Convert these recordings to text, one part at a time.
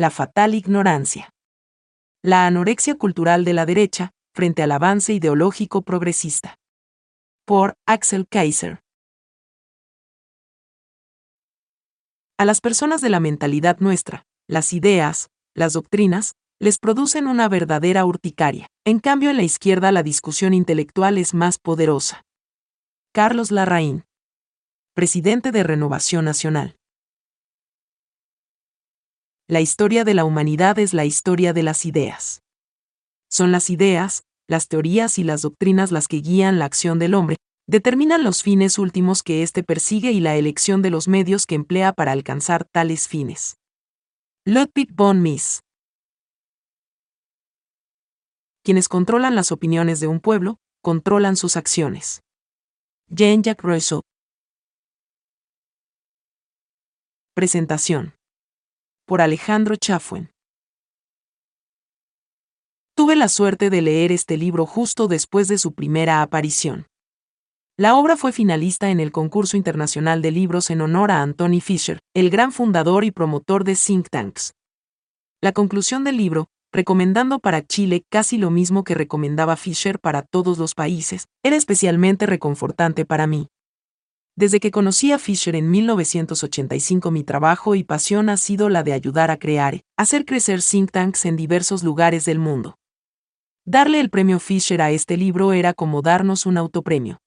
La fatal ignorancia. La anorexia cultural de la derecha, frente al avance ideológico progresista. Por Axel Kaiser. A las personas de la mentalidad nuestra, las ideas, las doctrinas, les producen una verdadera urticaria. En cambio, en la izquierda la discusión intelectual es más poderosa. Carlos Larraín. Presidente de Renovación Nacional. La historia de la humanidad es la historia de las ideas. Son las ideas, las teorías y las doctrinas las que guían la acción del hombre, determinan los fines últimos que éste persigue y la elección de los medios que emplea para alcanzar tales fines. Ludwig von Mises quienes controlan las opiniones de un pueblo, controlan sus acciones. Jean-Jacques Rousseau. Presentación. Por Alejandro Chafuen. Tuve la suerte de leer este libro justo después de su primera aparición. La obra fue finalista en el concurso internacional de libros en honor a Anthony Fisher, el gran fundador y promotor de think tanks. La conclusión del libro, recomendando para Chile casi lo mismo que recomendaba Fisher para todos los países, era especialmente reconfortante para mí. Desde que conocí a Fisher en 1985 mi trabajo y pasión ha sido la de ayudar a crear, hacer crecer think tanks en diversos lugares del mundo. Darle el premio Fisher a este libro era como darnos un autopremio.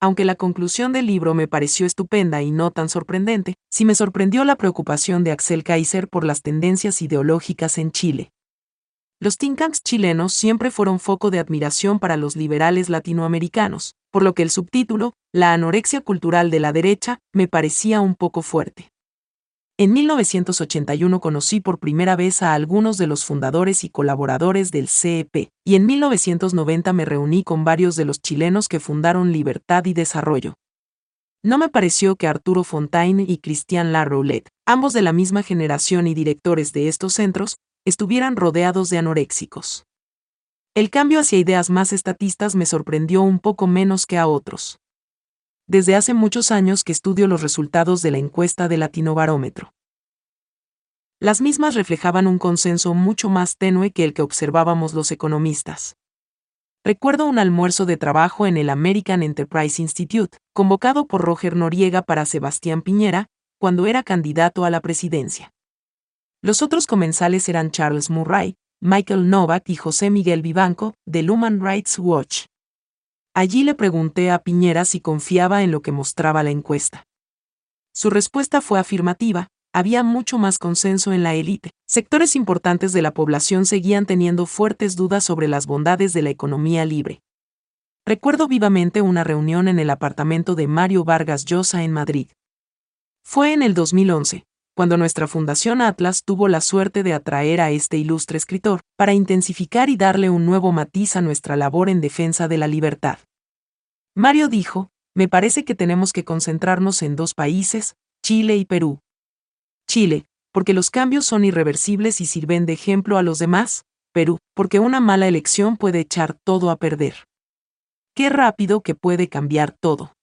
Aunque la conclusión del libro me pareció estupenda y no tan sorprendente, sí me sorprendió la preocupación de Axel Kaiser por las tendencias ideológicas en Chile. Los think tanks chilenos siempre fueron foco de admiración para los liberales latinoamericanos, por lo que el subtítulo, La anorexia cultural de la derecha, me parecía un poco fuerte. En 1981 conocí por primera vez a algunos de los fundadores y colaboradores del CEP, y en 1990 me reuní con varios de los chilenos que fundaron Libertad y Desarrollo. No me pareció que Arturo Fontaine y Christian Laroulet, ambos de la misma generación y directores de estos centros, estuvieran rodeados de anoréxicos. El cambio hacia ideas más estatistas me sorprendió un poco menos que a otros. Desde hace muchos años que estudio los resultados de la encuesta de Latinobarómetro. Las mismas reflejaban un consenso mucho más tenue que el que observábamos los economistas. Recuerdo un almuerzo de trabajo en el American Enterprise Institute, convocado por Roger Noriega para Sebastián Piñera, cuando era candidato a la presidencia. Los otros comensales eran Charles Murray, Michael Novak y José Miguel Vivanco, del Human Rights Watch. Allí le pregunté a Piñera si confiaba en lo que mostraba la encuesta. Su respuesta fue afirmativa, había mucho más consenso en la élite. Sectores importantes de la población seguían teniendo fuertes dudas sobre las bondades de la economía libre. Recuerdo vivamente una reunión en el apartamento de Mario Vargas Llosa en Madrid. Fue en el 2011, cuando nuestra Fundación Atlas tuvo la suerte de atraer a este ilustre escritor, para intensificar y darle un nuevo matiz a nuestra labor en defensa de la libertad. Mario dijo, me parece que tenemos que concentrarnos en dos países, Chile y Perú. Chile, porque los cambios son irreversibles y sirven de ejemplo a los demás, Perú, porque una mala elección puede echar todo a perder. Qué rápido que puede cambiar todo.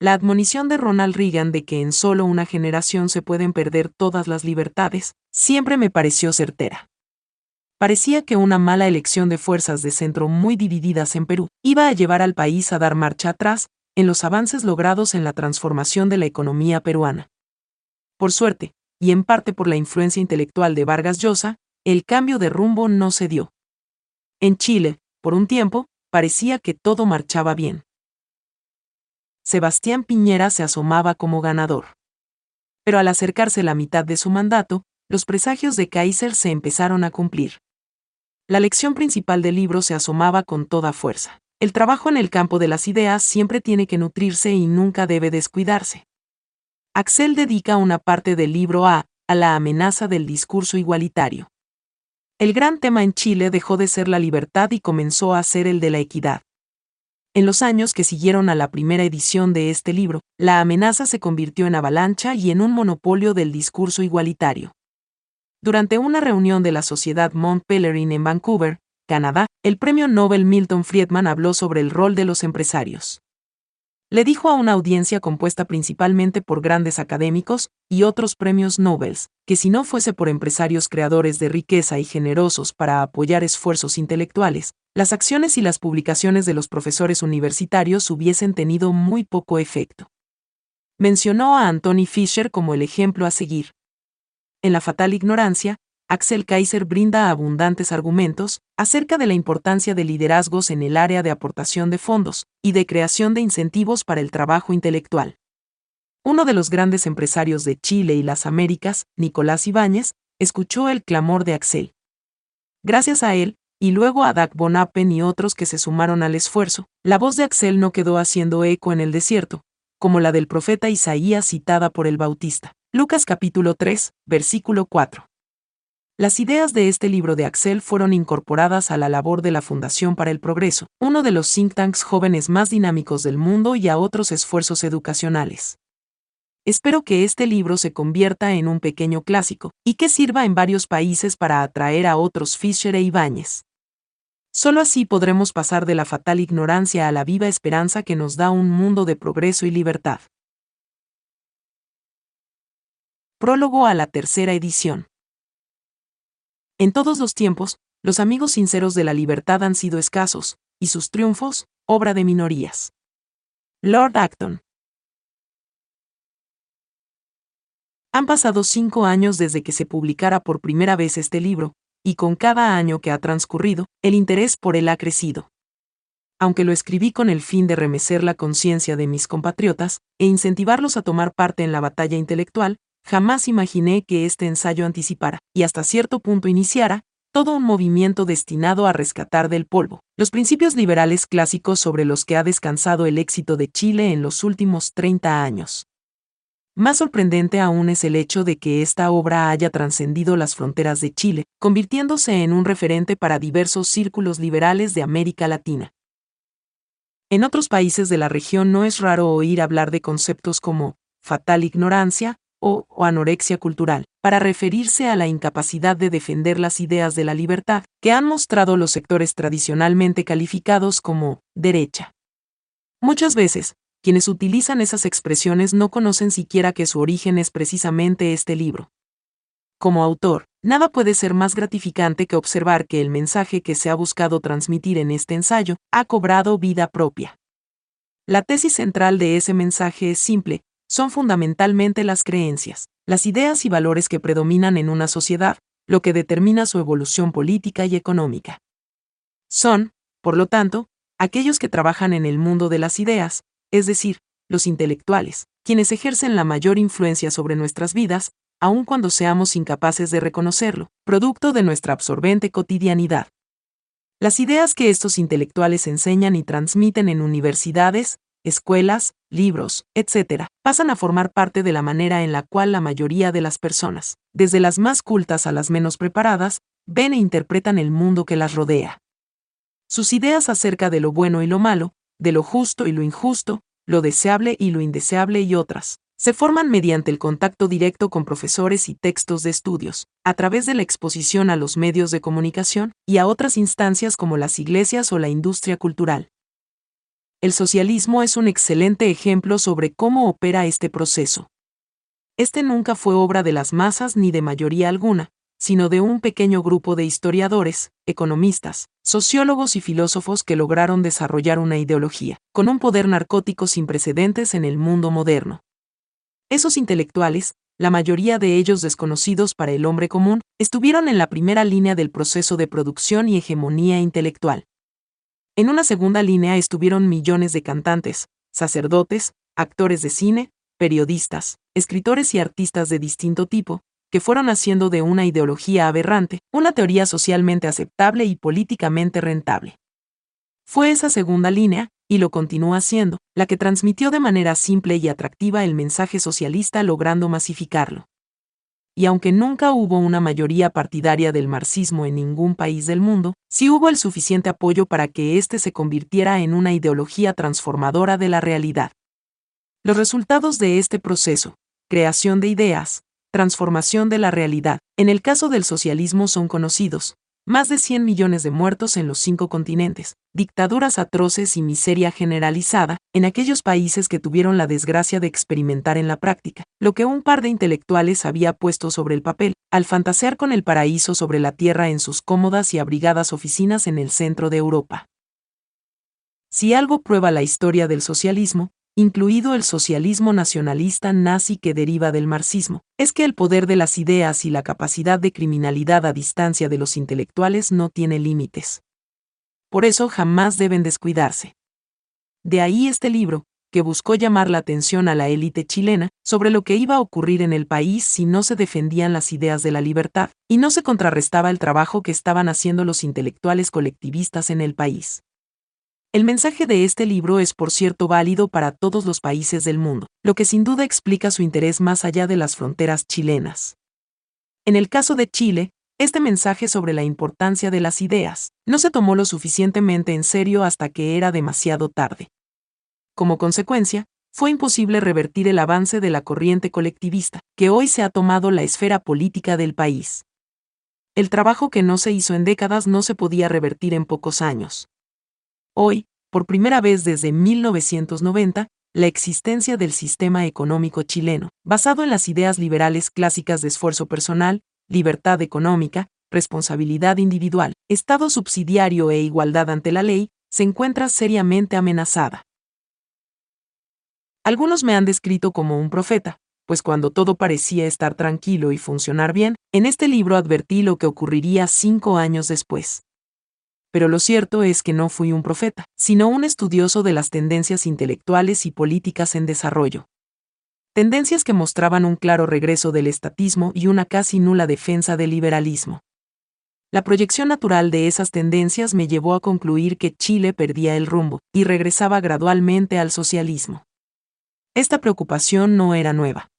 La admonición de Ronald Reagan de que en solo una generación se pueden perder todas las libertades, siempre me pareció certera. Parecía que una mala elección de fuerzas de centro muy divididas en Perú iba a llevar al país a dar marcha atrás en los avances logrados en la transformación de la economía peruana. Por suerte, y en parte por la influencia intelectual de Vargas Llosa, el cambio de rumbo no se dio. En Chile, por un tiempo, parecía que todo marchaba bien. Sebastián Piñera se asomaba como ganador. Pero al acercarse la mitad de su mandato, los presagios de Kaiser se empezaron a cumplir. La lección principal del libro se asomaba con toda fuerza. El trabajo en el campo de las ideas siempre tiene que nutrirse y nunca debe descuidarse. Axel dedica una parte del libro a, a la amenaza del discurso igualitario. El gran tema en Chile dejó de ser la libertad y comenzó a ser el de la equidad. En los años que siguieron a la primera edición de este libro, la amenaza se convirtió en avalancha y en un monopolio del discurso igualitario. Durante una reunión de la Sociedad Mont Pelerin en Vancouver, Canadá, el premio Nobel Milton Friedman habló sobre el rol de los empresarios. Le dijo a una audiencia compuesta principalmente por grandes académicos y otros premios Nobel, que si no fuese por empresarios creadores de riqueza y generosos para apoyar esfuerzos intelectuales, las acciones y las publicaciones de los profesores universitarios hubiesen tenido muy poco efecto. Mencionó a Anthony Fisher como el ejemplo a seguir. En la fatal ignorancia, Axel Kaiser brinda abundantes argumentos acerca de la importancia de liderazgos en el área de aportación de fondos y de creación de incentivos para el trabajo intelectual. Uno de los grandes empresarios de Chile y las Américas, Nicolás Ibáñez, escuchó el clamor de Axel. Gracias a él, y luego a Dag von Appen y otros que se sumaron al esfuerzo, la voz de Axel no quedó haciendo eco en el desierto, como la del profeta Isaías citada por el Bautista. Lucas capítulo 3, versículo 4. Las ideas de este libro de Axel fueron incorporadas a la labor de la Fundación para el Progreso, uno de los think tanks jóvenes más dinámicos del mundo y a otros esfuerzos educacionales. Espero que este libro se convierta en un pequeño clásico y que sirva en varios países para atraer a otros Fisher e Ibáñez. Solo así podremos pasar de la fatal ignorancia a la viva esperanza que nos da un mundo de progreso y libertad. Prólogo a la tercera edición. En todos los tiempos, los amigos sinceros de la libertad han sido escasos, y sus triunfos, obra de minorías. Lord Acton. Han pasado cinco años desde que se publicara por primera vez este libro, y con cada año que ha transcurrido, el interés por él ha crecido. Aunque lo escribí con el fin de remecer la conciencia de mis compatriotas e incentivarlos a tomar parte en la batalla intelectual, Jamás imaginé que este ensayo anticipara, y hasta cierto punto iniciara, todo un movimiento destinado a rescatar del polvo los principios liberales clásicos sobre los que ha descansado el éxito de Chile en los últimos 30 años. Más sorprendente aún es el hecho de que esta obra haya trascendido las fronteras de Chile, convirtiéndose en un referente para diversos círculos liberales de América Latina. En otros países de la región no es raro oír hablar de conceptos como fatal ignorancia, o, anorexia cultural, para referirse a la incapacidad de defender las ideas de la libertad que han mostrado los sectores tradicionalmente calificados como derecha. Muchas veces, quienes utilizan esas expresiones no conocen siquiera que su origen es precisamente este libro. Como autor, nada puede ser más gratificante que observar que el mensaje que se ha buscado transmitir en este ensayo ha cobrado vida propia. La tesis central de ese mensaje es simple, son fundamentalmente las creencias, las ideas y valores que predominan en una sociedad, lo que determina su evolución política y económica. Son, por lo tanto, aquellos que trabajan en el mundo de las ideas, es decir, los intelectuales, quienes ejercen la mayor influencia sobre nuestras vidas, aun cuando seamos incapaces de reconocerlo, producto de nuestra absorbente cotidianidad. Las ideas que estos intelectuales enseñan y transmiten en universidades, escuelas, libros, etc., pasan a formar parte de la manera en la cual la mayoría de las personas, desde las más cultas a las menos preparadas, ven e interpretan el mundo que las rodea. Sus ideas acerca de lo bueno y lo malo, de lo justo y lo injusto, lo deseable y lo indeseable y otras, se forman mediante el contacto directo con profesores y textos de estudios, a través de la exposición a los medios de comunicación y a otras instancias como las iglesias o la industria cultural. El socialismo es un excelente ejemplo sobre cómo opera este proceso. Este nunca fue obra de las masas ni de mayoría alguna, sino de un pequeño grupo de historiadores, economistas, sociólogos y filósofos que lograron desarrollar una ideología, con un poder narcótico sin precedentes en el mundo moderno. Esos intelectuales, la mayoría de ellos desconocidos para el hombre común, estuvieron en la primera línea del proceso de producción y hegemonía intelectual. En una segunda línea estuvieron millones de cantantes, sacerdotes, actores de cine, periodistas, escritores y artistas de distinto tipo, que fueron haciendo de una ideología aberrante una teoría socialmente aceptable y políticamente rentable. Fue esa segunda línea, y lo continúa siendo, la que transmitió de manera simple y atractiva el mensaje socialista logrando masificarlo y aunque nunca hubo una mayoría partidaria del marxismo en ningún país del mundo, sí hubo el suficiente apoyo para que éste se convirtiera en una ideología transformadora de la realidad. Los resultados de este proceso, creación de ideas, transformación de la realidad, en el caso del socialismo son conocidos, más de 100 millones de muertos en los cinco continentes, dictaduras atroces y miseria generalizada en aquellos países que tuvieron la desgracia de experimentar en la práctica, lo que un par de intelectuales había puesto sobre el papel, al fantasear con el paraíso sobre la tierra en sus cómodas y abrigadas oficinas en el centro de Europa. Si algo prueba la historia del socialismo, incluido el socialismo nacionalista nazi que deriva del marxismo, es que el poder de las ideas y la capacidad de criminalidad a distancia de los intelectuales no tiene límites. Por eso jamás deben descuidarse. De ahí este libro, que buscó llamar la atención a la élite chilena sobre lo que iba a ocurrir en el país si no se defendían las ideas de la libertad, y no se contrarrestaba el trabajo que estaban haciendo los intelectuales colectivistas en el país. El mensaje de este libro es por cierto válido para todos los países del mundo, lo que sin duda explica su interés más allá de las fronteras chilenas. En el caso de Chile, este mensaje sobre la importancia de las ideas no se tomó lo suficientemente en serio hasta que era demasiado tarde. Como consecuencia, fue imposible revertir el avance de la corriente colectivista, que hoy se ha tomado la esfera política del país. El trabajo que no se hizo en décadas no se podía revertir en pocos años. Hoy, por primera vez desde 1990, la existencia del sistema económico chileno, basado en las ideas liberales clásicas de esfuerzo personal, libertad económica, responsabilidad individual, Estado subsidiario e igualdad ante la ley, se encuentra seriamente amenazada. Algunos me han descrito como un profeta, pues cuando todo parecía estar tranquilo y funcionar bien, en este libro advertí lo que ocurriría cinco años después pero lo cierto es que no fui un profeta, sino un estudioso de las tendencias intelectuales y políticas en desarrollo. Tendencias que mostraban un claro regreso del estatismo y una casi nula defensa del liberalismo. La proyección natural de esas tendencias me llevó a concluir que Chile perdía el rumbo y regresaba gradualmente al socialismo. Esta preocupación no era nueva.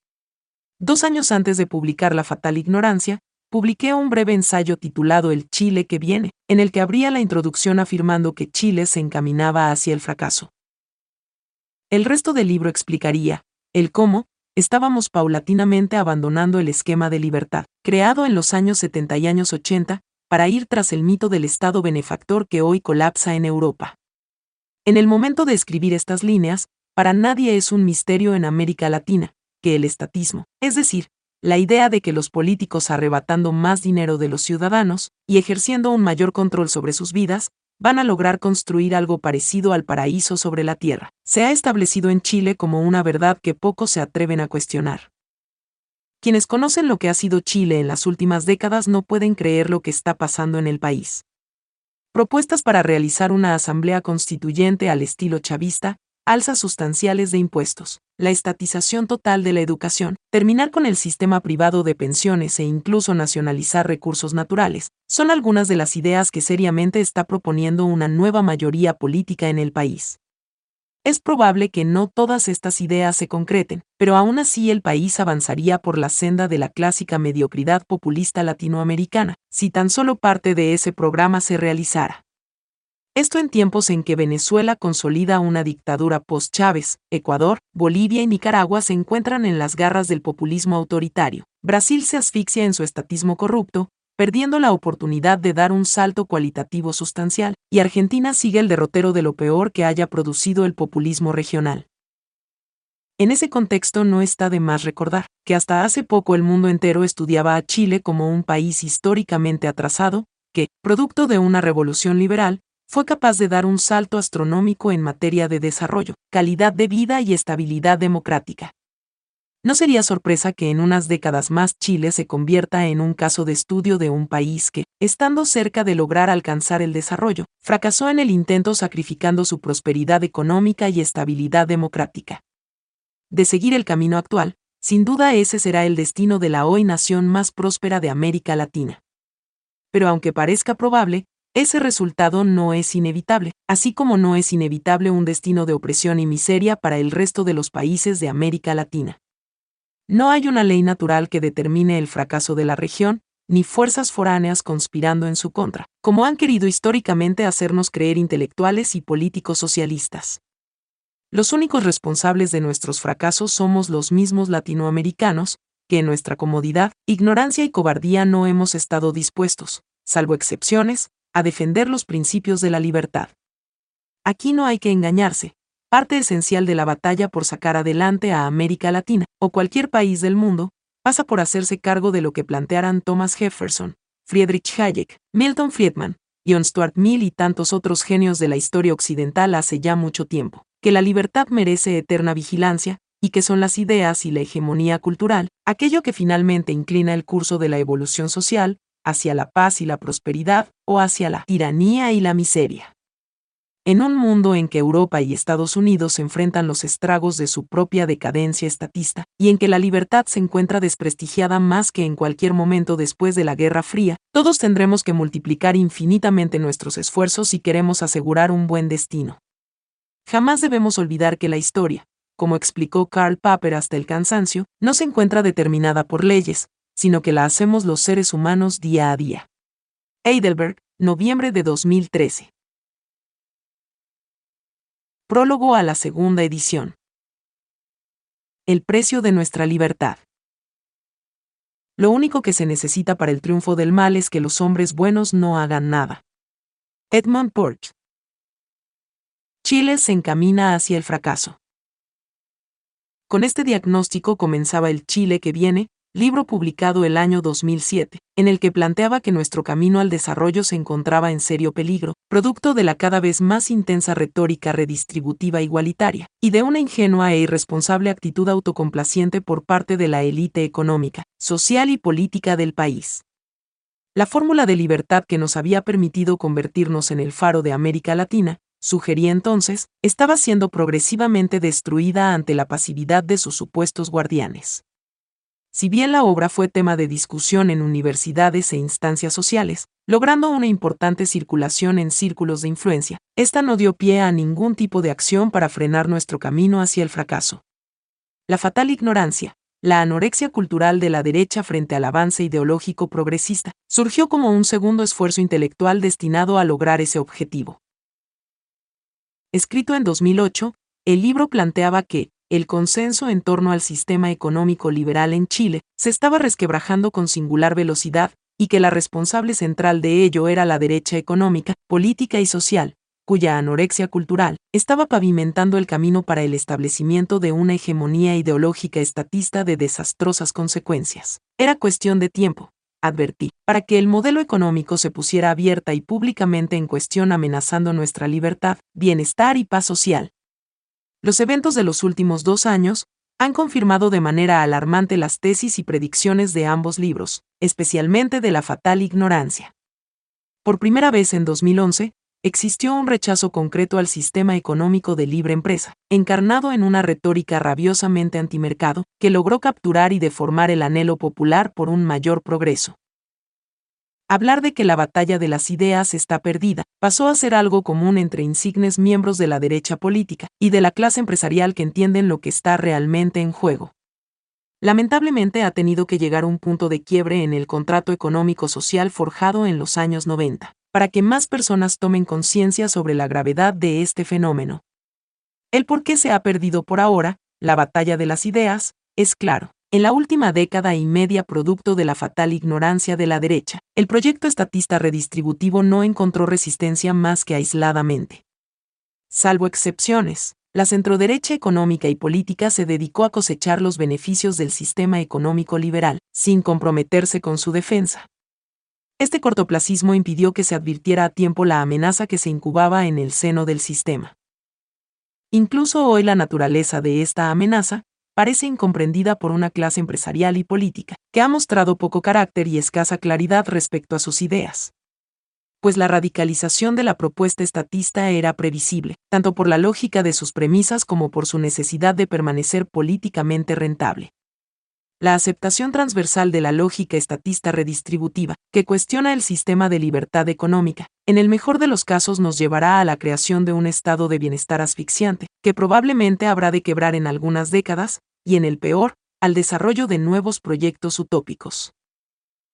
Dos años antes de publicar La Fatal Ignorancia, publiqué un breve ensayo titulado El Chile que viene, en el que abría la introducción afirmando que Chile se encaminaba hacia el fracaso. El resto del libro explicaría, el cómo, estábamos paulatinamente abandonando el esquema de libertad, creado en los años 70 y años 80, para ir tras el mito del Estado benefactor que hoy colapsa en Europa. En el momento de escribir estas líneas, para nadie es un misterio en América Latina, que el estatismo, es decir, la idea de que los políticos arrebatando más dinero de los ciudadanos y ejerciendo un mayor control sobre sus vidas, van a lograr construir algo parecido al paraíso sobre la tierra. Se ha establecido en Chile como una verdad que pocos se atreven a cuestionar. Quienes conocen lo que ha sido Chile en las últimas décadas no pueden creer lo que está pasando en el país. Propuestas para realizar una asamblea constituyente al estilo chavista, alzas sustanciales de impuestos, la estatización total de la educación, terminar con el sistema privado de pensiones e incluso nacionalizar recursos naturales, son algunas de las ideas que seriamente está proponiendo una nueva mayoría política en el país. Es probable que no todas estas ideas se concreten, pero aún así el país avanzaría por la senda de la clásica mediocridad populista latinoamericana, si tan solo parte de ese programa se realizara. Esto en tiempos en que Venezuela consolida una dictadura post-Chávez, Ecuador, Bolivia y Nicaragua se encuentran en las garras del populismo autoritario. Brasil se asfixia en su estatismo corrupto, perdiendo la oportunidad de dar un salto cualitativo sustancial, y Argentina sigue el derrotero de lo peor que haya producido el populismo regional. En ese contexto no está de más recordar que hasta hace poco el mundo entero estudiaba a Chile como un país históricamente atrasado, que, producto de una revolución liberal, fue capaz de dar un salto astronómico en materia de desarrollo, calidad de vida y estabilidad democrática. No sería sorpresa que en unas décadas más Chile se convierta en un caso de estudio de un país que, estando cerca de lograr alcanzar el desarrollo, fracasó en el intento sacrificando su prosperidad económica y estabilidad democrática. De seguir el camino actual, sin duda ese será el destino de la hoy nación más próspera de América Latina. Pero aunque parezca probable, ese resultado no es inevitable, así como no es inevitable un destino de opresión y miseria para el resto de los países de América Latina. No hay una ley natural que determine el fracaso de la región, ni fuerzas foráneas conspirando en su contra, como han querido históricamente hacernos creer intelectuales y políticos socialistas. Los únicos responsables de nuestros fracasos somos los mismos latinoamericanos, que en nuestra comodidad, ignorancia y cobardía no hemos estado dispuestos, salvo excepciones, a defender los principios de la libertad. Aquí no hay que engañarse, parte esencial de la batalla por sacar adelante a América Latina, o cualquier país del mundo, pasa por hacerse cargo de lo que plantearan Thomas Jefferson, Friedrich Hayek, Milton Friedman, John Stuart Mill y tantos otros genios de la historia occidental hace ya mucho tiempo, que la libertad merece eterna vigilancia, y que son las ideas y la hegemonía cultural, aquello que finalmente inclina el curso de la evolución social, hacia la paz y la prosperidad, o hacia la tiranía y la miseria. En un mundo en que Europa y Estados Unidos enfrentan los estragos de su propia decadencia estatista, y en que la libertad se encuentra desprestigiada más que en cualquier momento después de la Guerra Fría, todos tendremos que multiplicar infinitamente nuestros esfuerzos si queremos asegurar un buen destino. Jamás debemos olvidar que la historia, como explicó Karl Popper hasta el cansancio, no se encuentra determinada por leyes, sino que la hacemos los seres humanos día a día. Heidelberg, noviembre de 2013. Prólogo a la segunda edición. El precio de nuestra libertad. Lo único que se necesita para el triunfo del mal es que los hombres buenos no hagan nada. Edmund Burke. Chile se encamina hacia el fracaso. Con este diagnóstico comenzaba el Chile que viene, libro publicado el año 2007, en el que planteaba que nuestro camino al desarrollo se encontraba en serio peligro, producto de la cada vez más intensa retórica redistributiva igualitaria, y de una ingenua e irresponsable actitud autocomplaciente por parte de la élite económica, social y política del país. La fórmula de libertad que nos había permitido convertirnos en el faro de América Latina, sugería entonces, estaba siendo progresivamente destruida ante la pasividad de sus supuestos guardianes. Si bien la obra fue tema de discusión en universidades e instancias sociales, logrando una importante circulación en círculos de influencia, esta no dio pie a ningún tipo de acción para frenar nuestro camino hacia el fracaso. La fatal ignorancia, la anorexia cultural de la derecha frente al avance ideológico progresista, surgió como un segundo esfuerzo intelectual destinado a lograr ese objetivo. Escrito en 2008, el libro planteaba que, el consenso en torno al sistema económico liberal en Chile se estaba resquebrajando con singular velocidad, y que la responsable central de ello era la derecha económica, política y social, cuya anorexia cultural estaba pavimentando el camino para el establecimiento de una hegemonía ideológica estatista de desastrosas consecuencias. Era cuestión de tiempo, advertí, para que el modelo económico se pusiera abierta y públicamente en cuestión amenazando nuestra libertad, bienestar y paz social. Los eventos de los últimos dos años han confirmado de manera alarmante las tesis y predicciones de ambos libros, especialmente de la fatal ignorancia. Por primera vez en 2011, existió un rechazo concreto al sistema económico de libre empresa, encarnado en una retórica rabiosamente antimercado, que logró capturar y deformar el anhelo popular por un mayor progreso. Hablar de que la batalla de las ideas está perdida pasó a ser algo común entre insignes miembros de la derecha política y de la clase empresarial que entienden lo que está realmente en juego. Lamentablemente ha tenido que llegar un punto de quiebre en el contrato económico-social forjado en los años 90 para que más personas tomen conciencia sobre la gravedad de este fenómeno. El por qué se ha perdido por ahora, la batalla de las ideas, es claro. En la última década y media producto de la fatal ignorancia de la derecha, el proyecto estatista redistributivo no encontró resistencia más que aisladamente. Salvo excepciones, la centroderecha económica y política se dedicó a cosechar los beneficios del sistema económico liberal, sin comprometerse con su defensa. Este cortoplacismo impidió que se advirtiera a tiempo la amenaza que se incubaba en el seno del sistema. Incluso hoy la naturaleza de esta amenaza parece incomprendida por una clase empresarial y política, que ha mostrado poco carácter y escasa claridad respecto a sus ideas. Pues la radicalización de la propuesta estatista era previsible, tanto por la lógica de sus premisas como por su necesidad de permanecer políticamente rentable la aceptación transversal de la lógica estatista redistributiva, que cuestiona el sistema de libertad económica, en el mejor de los casos nos llevará a la creación de un estado de bienestar asfixiante, que probablemente habrá de quebrar en algunas décadas, y en el peor, al desarrollo de nuevos proyectos utópicos.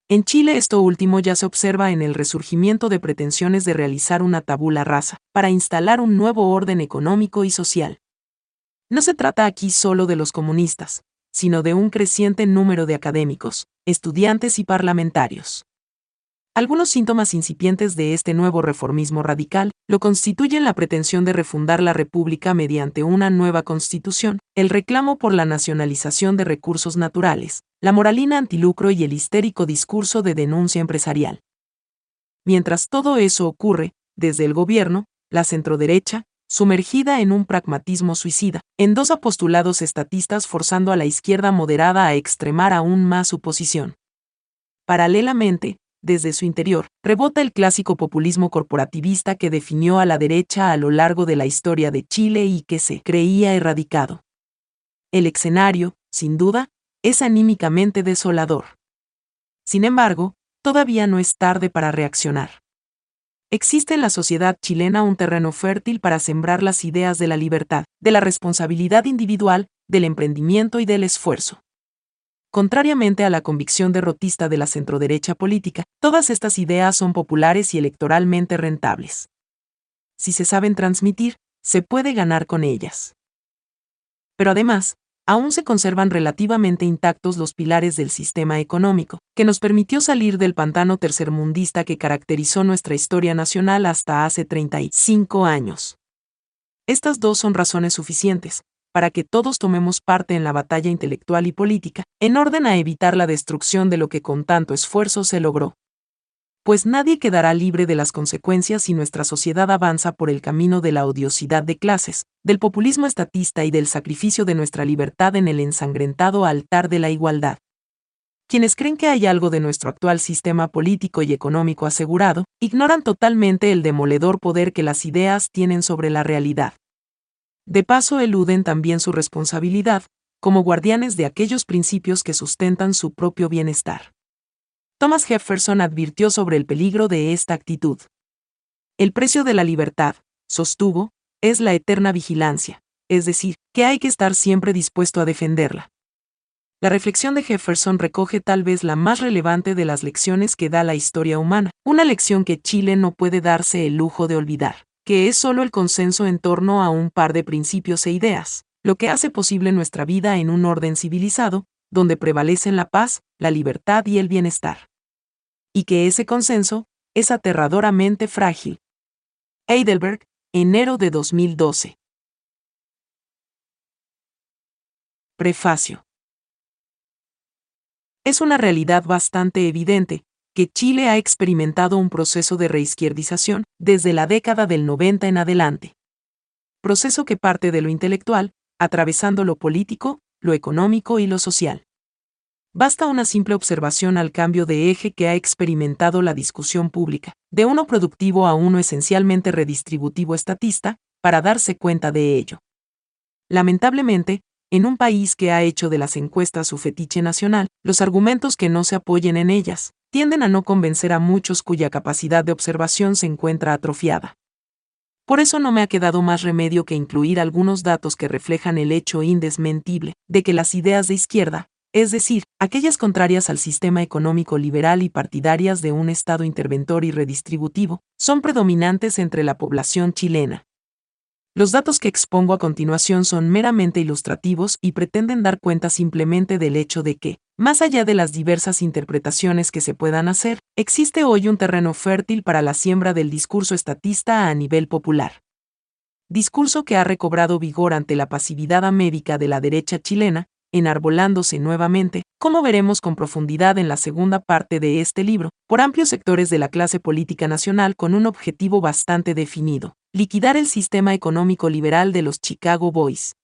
En Chile esto último ya se observa en el resurgimiento de pretensiones de realizar una tabula rasa, para instalar un nuevo orden económico y social. No se trata aquí solo de los comunistas, sino de un creciente número de académicos, estudiantes y parlamentarios. Algunos síntomas incipientes de este nuevo reformismo radical lo constituyen la pretensión de refundar la República mediante una nueva constitución, el reclamo por la nacionalización de recursos naturales, la moralina antilucro y el histérico discurso de denuncia empresarial. Mientras todo eso ocurre, desde el gobierno, la centroderecha, sumergida en un pragmatismo suicida, en dos apostulados estatistas forzando a la izquierda moderada a extremar aún más su posición. Paralelamente, desde su interior, rebota el clásico populismo corporativista que definió a la derecha a lo largo de la historia de Chile y que se creía erradicado. El escenario, sin duda, es anímicamente desolador. Sin embargo, todavía no es tarde para reaccionar. Existe en la sociedad chilena un terreno fértil para sembrar las ideas de la libertad, de la responsabilidad individual, del emprendimiento y del esfuerzo. Contrariamente a la convicción derrotista de la centroderecha política, todas estas ideas son populares y electoralmente rentables. Si se saben transmitir, se puede ganar con ellas. Pero además, aún se conservan relativamente intactos los pilares del sistema económico, que nos permitió salir del pantano tercermundista que caracterizó nuestra historia nacional hasta hace 35 años. Estas dos son razones suficientes, para que todos tomemos parte en la batalla intelectual y política, en orden a evitar la destrucción de lo que con tanto esfuerzo se logró. Pues nadie quedará libre de las consecuencias si nuestra sociedad avanza por el camino de la odiosidad de clases, del populismo estatista y del sacrificio de nuestra libertad en el ensangrentado altar de la igualdad. Quienes creen que hay algo de nuestro actual sistema político y económico asegurado, ignoran totalmente el demoledor poder que las ideas tienen sobre la realidad. De paso eluden también su responsabilidad, como guardianes de aquellos principios que sustentan su propio bienestar. Thomas Jefferson advirtió sobre el peligro de esta actitud. El precio de la libertad, sostuvo, es la eterna vigilancia, es decir, que hay que estar siempre dispuesto a defenderla. La reflexión de Jefferson recoge tal vez la más relevante de las lecciones que da la historia humana, una lección que Chile no puede darse el lujo de olvidar que es solo el consenso en torno a un par de principios e ideas, lo que hace posible nuestra vida en un orden civilizado, donde prevalecen la paz, la libertad y el bienestar. Y que ese consenso es aterradoramente frágil. Heidelberg, enero de 2012. Prefacio. Es una realidad bastante evidente, que Chile ha experimentado un proceso de reizquierdización desde la década del 90 en adelante. Proceso que parte de lo intelectual, atravesando lo político, lo económico y lo social. Basta una simple observación al cambio de eje que ha experimentado la discusión pública, de uno productivo a uno esencialmente redistributivo estatista, para darse cuenta de ello. Lamentablemente, en un país que ha hecho de las encuestas su fetiche nacional, los argumentos que no se apoyen en ellas, tienden a no convencer a muchos cuya capacidad de observación se encuentra atrofiada. Por eso no me ha quedado más remedio que incluir algunos datos que reflejan el hecho indesmentible de que las ideas de izquierda, es decir, aquellas contrarias al sistema económico liberal y partidarias de un Estado interventor y redistributivo, son predominantes entre la población chilena. Los datos que expongo a continuación son meramente ilustrativos y pretenden dar cuenta simplemente del hecho de que, más allá de las diversas interpretaciones que se puedan hacer, existe hoy un terreno fértil para la siembra del discurso estatista a nivel popular. Discurso que ha recobrado vigor ante la pasividad amédica de la derecha chilena, enarbolándose nuevamente, como veremos con profundidad en la segunda parte de este libro, por amplios sectores de la clase política nacional con un objetivo bastante definido, liquidar el sistema económico liberal de los Chicago Boys.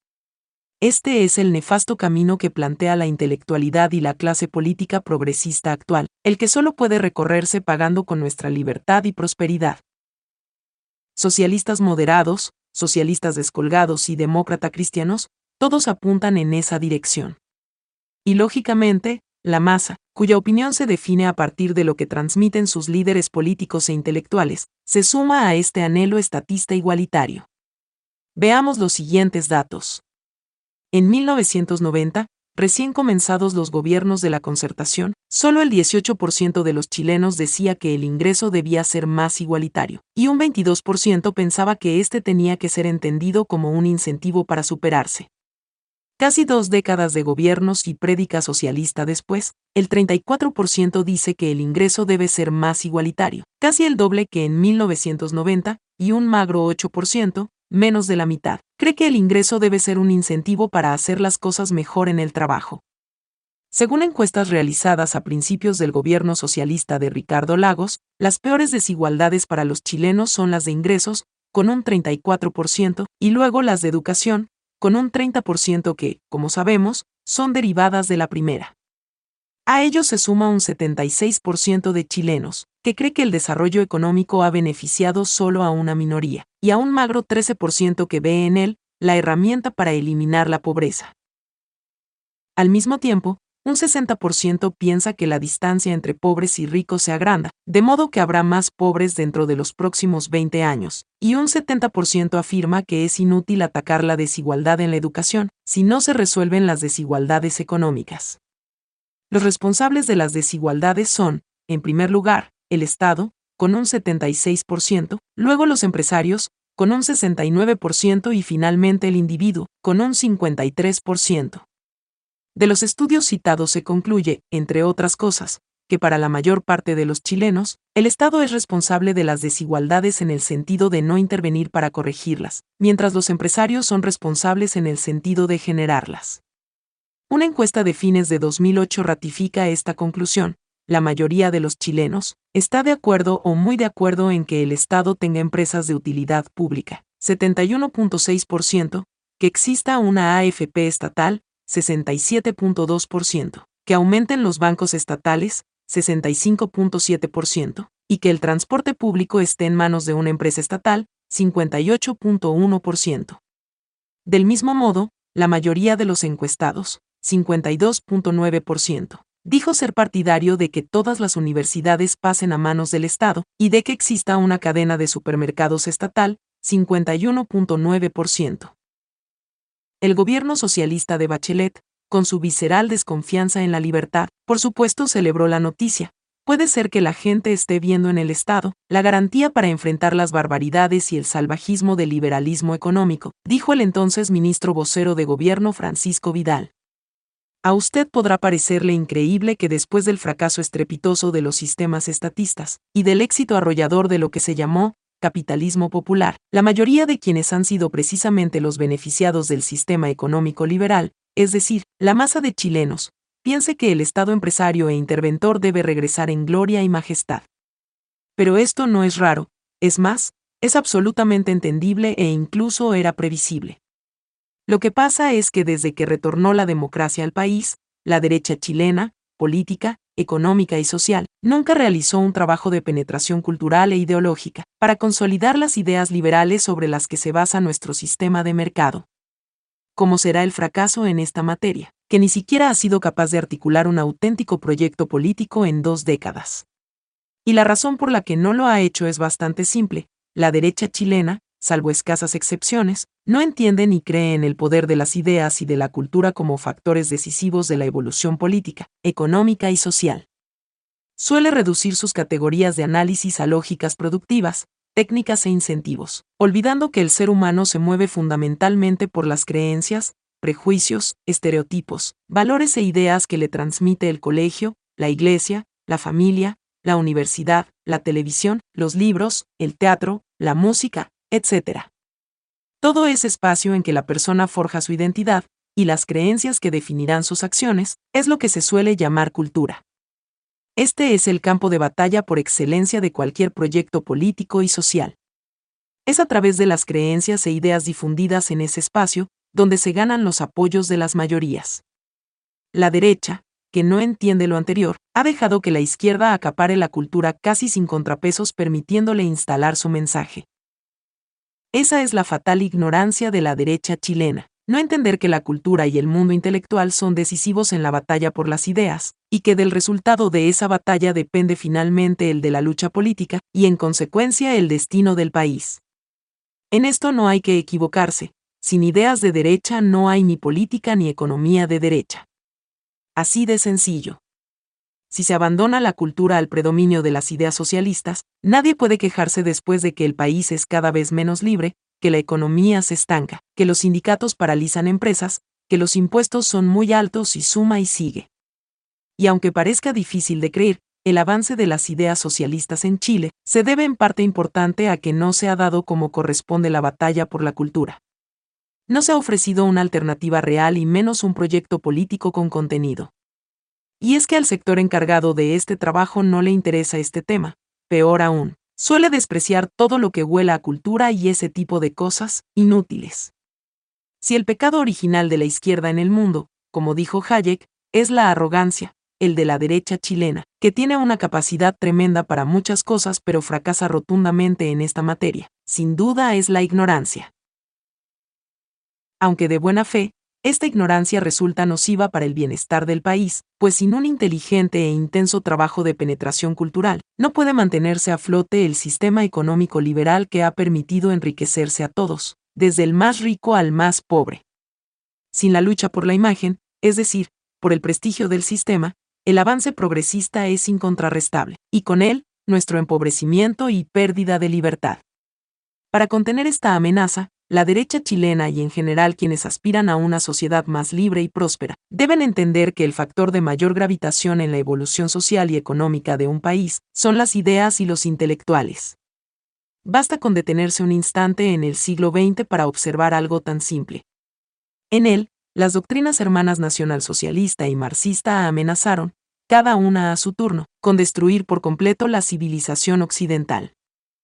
Este es el nefasto camino que plantea la intelectualidad y la clase política progresista actual, el que solo puede recorrerse pagando con nuestra libertad y prosperidad. Socialistas moderados, socialistas descolgados y demócrata cristianos, todos apuntan en esa dirección. Y lógicamente, la masa, cuya opinión se define a partir de lo que transmiten sus líderes políticos e intelectuales, se suma a este anhelo estatista igualitario. Veamos los siguientes datos. En 1990, recién comenzados los gobiernos de la concertación, solo el 18% de los chilenos decía que el ingreso debía ser más igualitario, y un 22% pensaba que éste tenía que ser entendido como un incentivo para superarse. Casi dos décadas de gobiernos y prédica socialista después, el 34% dice que el ingreso debe ser más igualitario, casi el doble que en 1990, y un magro 8%, menos de la mitad, cree que el ingreso debe ser un incentivo para hacer las cosas mejor en el trabajo. Según encuestas realizadas a principios del gobierno socialista de Ricardo Lagos, las peores desigualdades para los chilenos son las de ingresos, con un 34%, y luego las de educación, con un 30% que, como sabemos, son derivadas de la primera. A ello se suma un 76% de chilenos, que cree que el desarrollo económico ha beneficiado solo a una minoría, y a un magro 13% que ve en él la herramienta para eliminar la pobreza. Al mismo tiempo, un 60% piensa que la distancia entre pobres y ricos se agranda, de modo que habrá más pobres dentro de los próximos 20 años, y un 70% afirma que es inútil atacar la desigualdad en la educación si no se resuelven las desigualdades económicas. Los responsables de las desigualdades son, en primer lugar, el Estado, con un 76%, luego los empresarios, con un 69% y finalmente el individuo, con un 53%. De los estudios citados se concluye, entre otras cosas, que para la mayor parte de los chilenos, el Estado es responsable de las desigualdades en el sentido de no intervenir para corregirlas, mientras los empresarios son responsables en el sentido de generarlas. Una encuesta de fines de 2008 ratifica esta conclusión. La mayoría de los chilenos está de acuerdo o muy de acuerdo en que el Estado tenga empresas de utilidad pública, 71.6%, que exista una AFP estatal, 67.2%, que aumenten los bancos estatales, 65.7%, y que el transporte público esté en manos de una empresa estatal, 58.1%. Del mismo modo, la mayoría de los encuestados, 52.9%, dijo ser partidario de que todas las universidades pasen a manos del Estado y de que exista una cadena de supermercados estatal, 51.9% el gobierno socialista de Bachelet, con su visceral desconfianza en la libertad, por supuesto celebró la noticia. Puede ser que la gente esté viendo en el Estado la garantía para enfrentar las barbaridades y el salvajismo del liberalismo económico, dijo el entonces ministro vocero de gobierno Francisco Vidal. A usted podrá parecerle increíble que después del fracaso estrepitoso de los sistemas estatistas y del éxito arrollador de lo que se llamó capitalismo popular, la mayoría de quienes han sido precisamente los beneficiados del sistema económico liberal, es decir, la masa de chilenos, piense que el Estado empresario e interventor debe regresar en gloria y majestad. Pero esto no es raro, es más, es absolutamente entendible e incluso era previsible. Lo que pasa es que desde que retornó la democracia al país, la derecha chilena, política, económica y social, nunca realizó un trabajo de penetración cultural e ideológica para consolidar las ideas liberales sobre las que se basa nuestro sistema de mercado. ¿Cómo será el fracaso en esta materia, que ni siquiera ha sido capaz de articular un auténtico proyecto político en dos décadas? Y la razón por la que no lo ha hecho es bastante simple. La derecha chilena, salvo escasas excepciones, no entiende ni cree en el poder de las ideas y de la cultura como factores decisivos de la evolución política, económica y social. Suele reducir sus categorías de análisis a lógicas productivas, técnicas e incentivos, olvidando que el ser humano se mueve fundamentalmente por las creencias, prejuicios, estereotipos, valores e ideas que le transmite el colegio, la iglesia, la familia, la universidad, la televisión, los libros, el teatro, la música, etc. Todo ese espacio en que la persona forja su identidad y las creencias que definirán sus acciones es lo que se suele llamar cultura. Este es el campo de batalla por excelencia de cualquier proyecto político y social. Es a través de las creencias e ideas difundidas en ese espacio donde se ganan los apoyos de las mayorías. La derecha, que no entiende lo anterior, ha dejado que la izquierda acapare la cultura casi sin contrapesos permitiéndole instalar su mensaje. Esa es la fatal ignorancia de la derecha chilena. No entender que la cultura y el mundo intelectual son decisivos en la batalla por las ideas, y que del resultado de esa batalla depende finalmente el de la lucha política, y en consecuencia el destino del país. En esto no hay que equivocarse, sin ideas de derecha no hay ni política ni economía de derecha. Así de sencillo si se abandona la cultura al predominio de las ideas socialistas, nadie puede quejarse después de que el país es cada vez menos libre, que la economía se estanca, que los sindicatos paralizan empresas, que los impuestos son muy altos y suma y sigue. Y aunque parezca difícil de creer, el avance de las ideas socialistas en Chile se debe en parte importante a que no se ha dado como corresponde la batalla por la cultura. No se ha ofrecido una alternativa real y menos un proyecto político con contenido. Y es que al sector encargado de este trabajo no le interesa este tema, peor aún, suele despreciar todo lo que huela a cultura y ese tipo de cosas, inútiles. Si el pecado original de la izquierda en el mundo, como dijo Hayek, es la arrogancia, el de la derecha chilena, que tiene una capacidad tremenda para muchas cosas pero fracasa rotundamente en esta materia, sin duda es la ignorancia. Aunque de buena fe, esta ignorancia resulta nociva para el bienestar del país, pues sin un inteligente e intenso trabajo de penetración cultural, no puede mantenerse a flote el sistema económico liberal que ha permitido enriquecerse a todos, desde el más rico al más pobre. Sin la lucha por la imagen, es decir, por el prestigio del sistema, el avance progresista es incontrarrestable, y con él, nuestro empobrecimiento y pérdida de libertad. Para contener esta amenaza, la derecha chilena y en general quienes aspiran a una sociedad más libre y próspera, deben entender que el factor de mayor gravitación en la evolución social y económica de un país son las ideas y los intelectuales. Basta con detenerse un instante en el siglo XX para observar algo tan simple. En él, las doctrinas hermanas nacionalsocialista y marxista amenazaron, cada una a su turno, con destruir por completo la civilización occidental.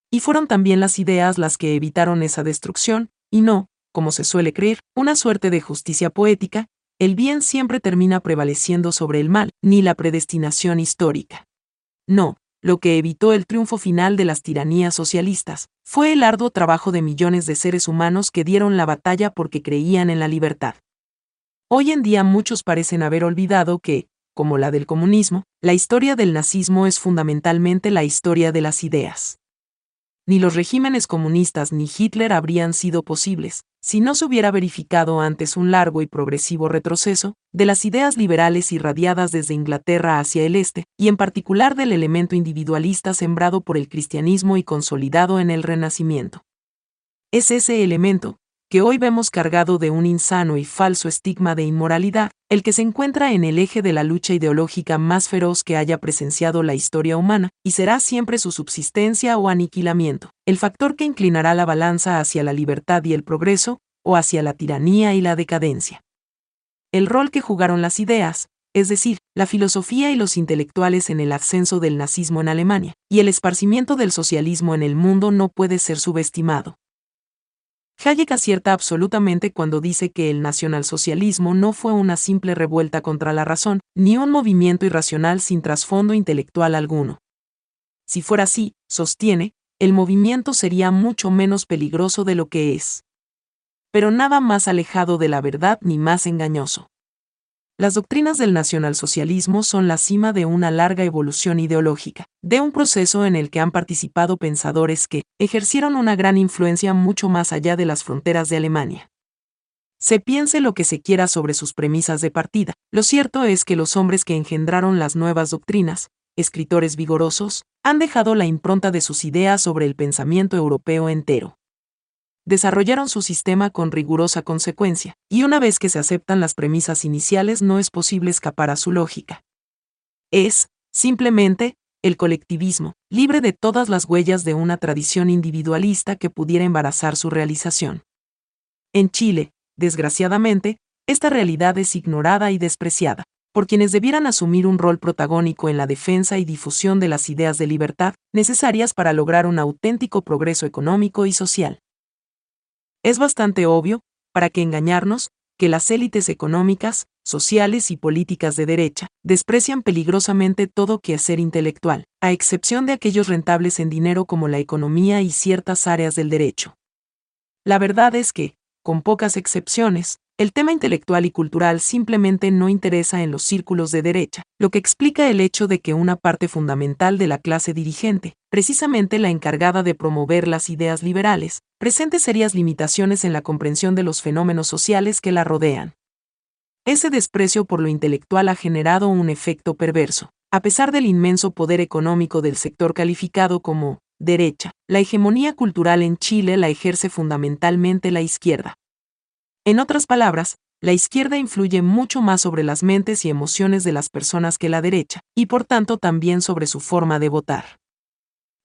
Y fueron también las ideas las que evitaron esa destrucción, y no, como se suele creer, una suerte de justicia poética, el bien siempre termina prevaleciendo sobre el mal, ni la predestinación histórica. No, lo que evitó el triunfo final de las tiranías socialistas, fue el arduo trabajo de millones de seres humanos que dieron la batalla porque creían en la libertad. Hoy en día muchos parecen haber olvidado que, como la del comunismo, la historia del nazismo es fundamentalmente la historia de las ideas. Ni los regímenes comunistas ni Hitler habrían sido posibles, si no se hubiera verificado antes un largo y progresivo retroceso de las ideas liberales irradiadas desde Inglaterra hacia el este, y en particular del elemento individualista sembrado por el cristianismo y consolidado en el Renacimiento. Es ese elemento, que hoy vemos cargado de un insano y falso estigma de inmoralidad, el que se encuentra en el eje de la lucha ideológica más feroz que haya presenciado la historia humana, y será siempre su subsistencia o aniquilamiento, el factor que inclinará la balanza hacia la libertad y el progreso, o hacia la tiranía y la decadencia. El rol que jugaron las ideas, es decir, la filosofía y los intelectuales en el ascenso del nazismo en Alemania, y el esparcimiento del socialismo en el mundo no puede ser subestimado. Hayek acierta absolutamente cuando dice que el nacionalsocialismo no fue una simple revuelta contra la razón, ni un movimiento irracional sin trasfondo intelectual alguno. Si fuera así, sostiene, el movimiento sería mucho menos peligroso de lo que es. Pero nada más alejado de la verdad ni más engañoso. Las doctrinas del nacionalsocialismo son la cima de una larga evolución ideológica, de un proceso en el que han participado pensadores que ejercieron una gran influencia mucho más allá de las fronteras de Alemania. Se piense lo que se quiera sobre sus premisas de partida, lo cierto es que los hombres que engendraron las nuevas doctrinas, escritores vigorosos, han dejado la impronta de sus ideas sobre el pensamiento europeo entero desarrollaron su sistema con rigurosa consecuencia, y una vez que se aceptan las premisas iniciales no es posible escapar a su lógica. Es, simplemente, el colectivismo, libre de todas las huellas de una tradición individualista que pudiera embarazar su realización. En Chile, desgraciadamente, esta realidad es ignorada y despreciada, por quienes debieran asumir un rol protagónico en la defensa y difusión de las ideas de libertad necesarias para lograr un auténtico progreso económico y social. Es bastante obvio, para que engañarnos, que las élites económicas, sociales y políticas de derecha desprecian peligrosamente todo quehacer intelectual, a excepción de aquellos rentables en dinero como la economía y ciertas áreas del derecho. La verdad es que, con pocas excepciones, el tema intelectual y cultural simplemente no interesa en los círculos de derecha, lo que explica el hecho de que una parte fundamental de la clase dirigente, precisamente la encargada de promover las ideas liberales, presente serias limitaciones en la comprensión de los fenómenos sociales que la rodean. Ese desprecio por lo intelectual ha generado un efecto perverso. A pesar del inmenso poder económico del sector calificado como derecha, la hegemonía cultural en Chile la ejerce fundamentalmente la izquierda, en otras palabras, la izquierda influye mucho más sobre las mentes y emociones de las personas que la derecha, y por tanto también sobre su forma de votar.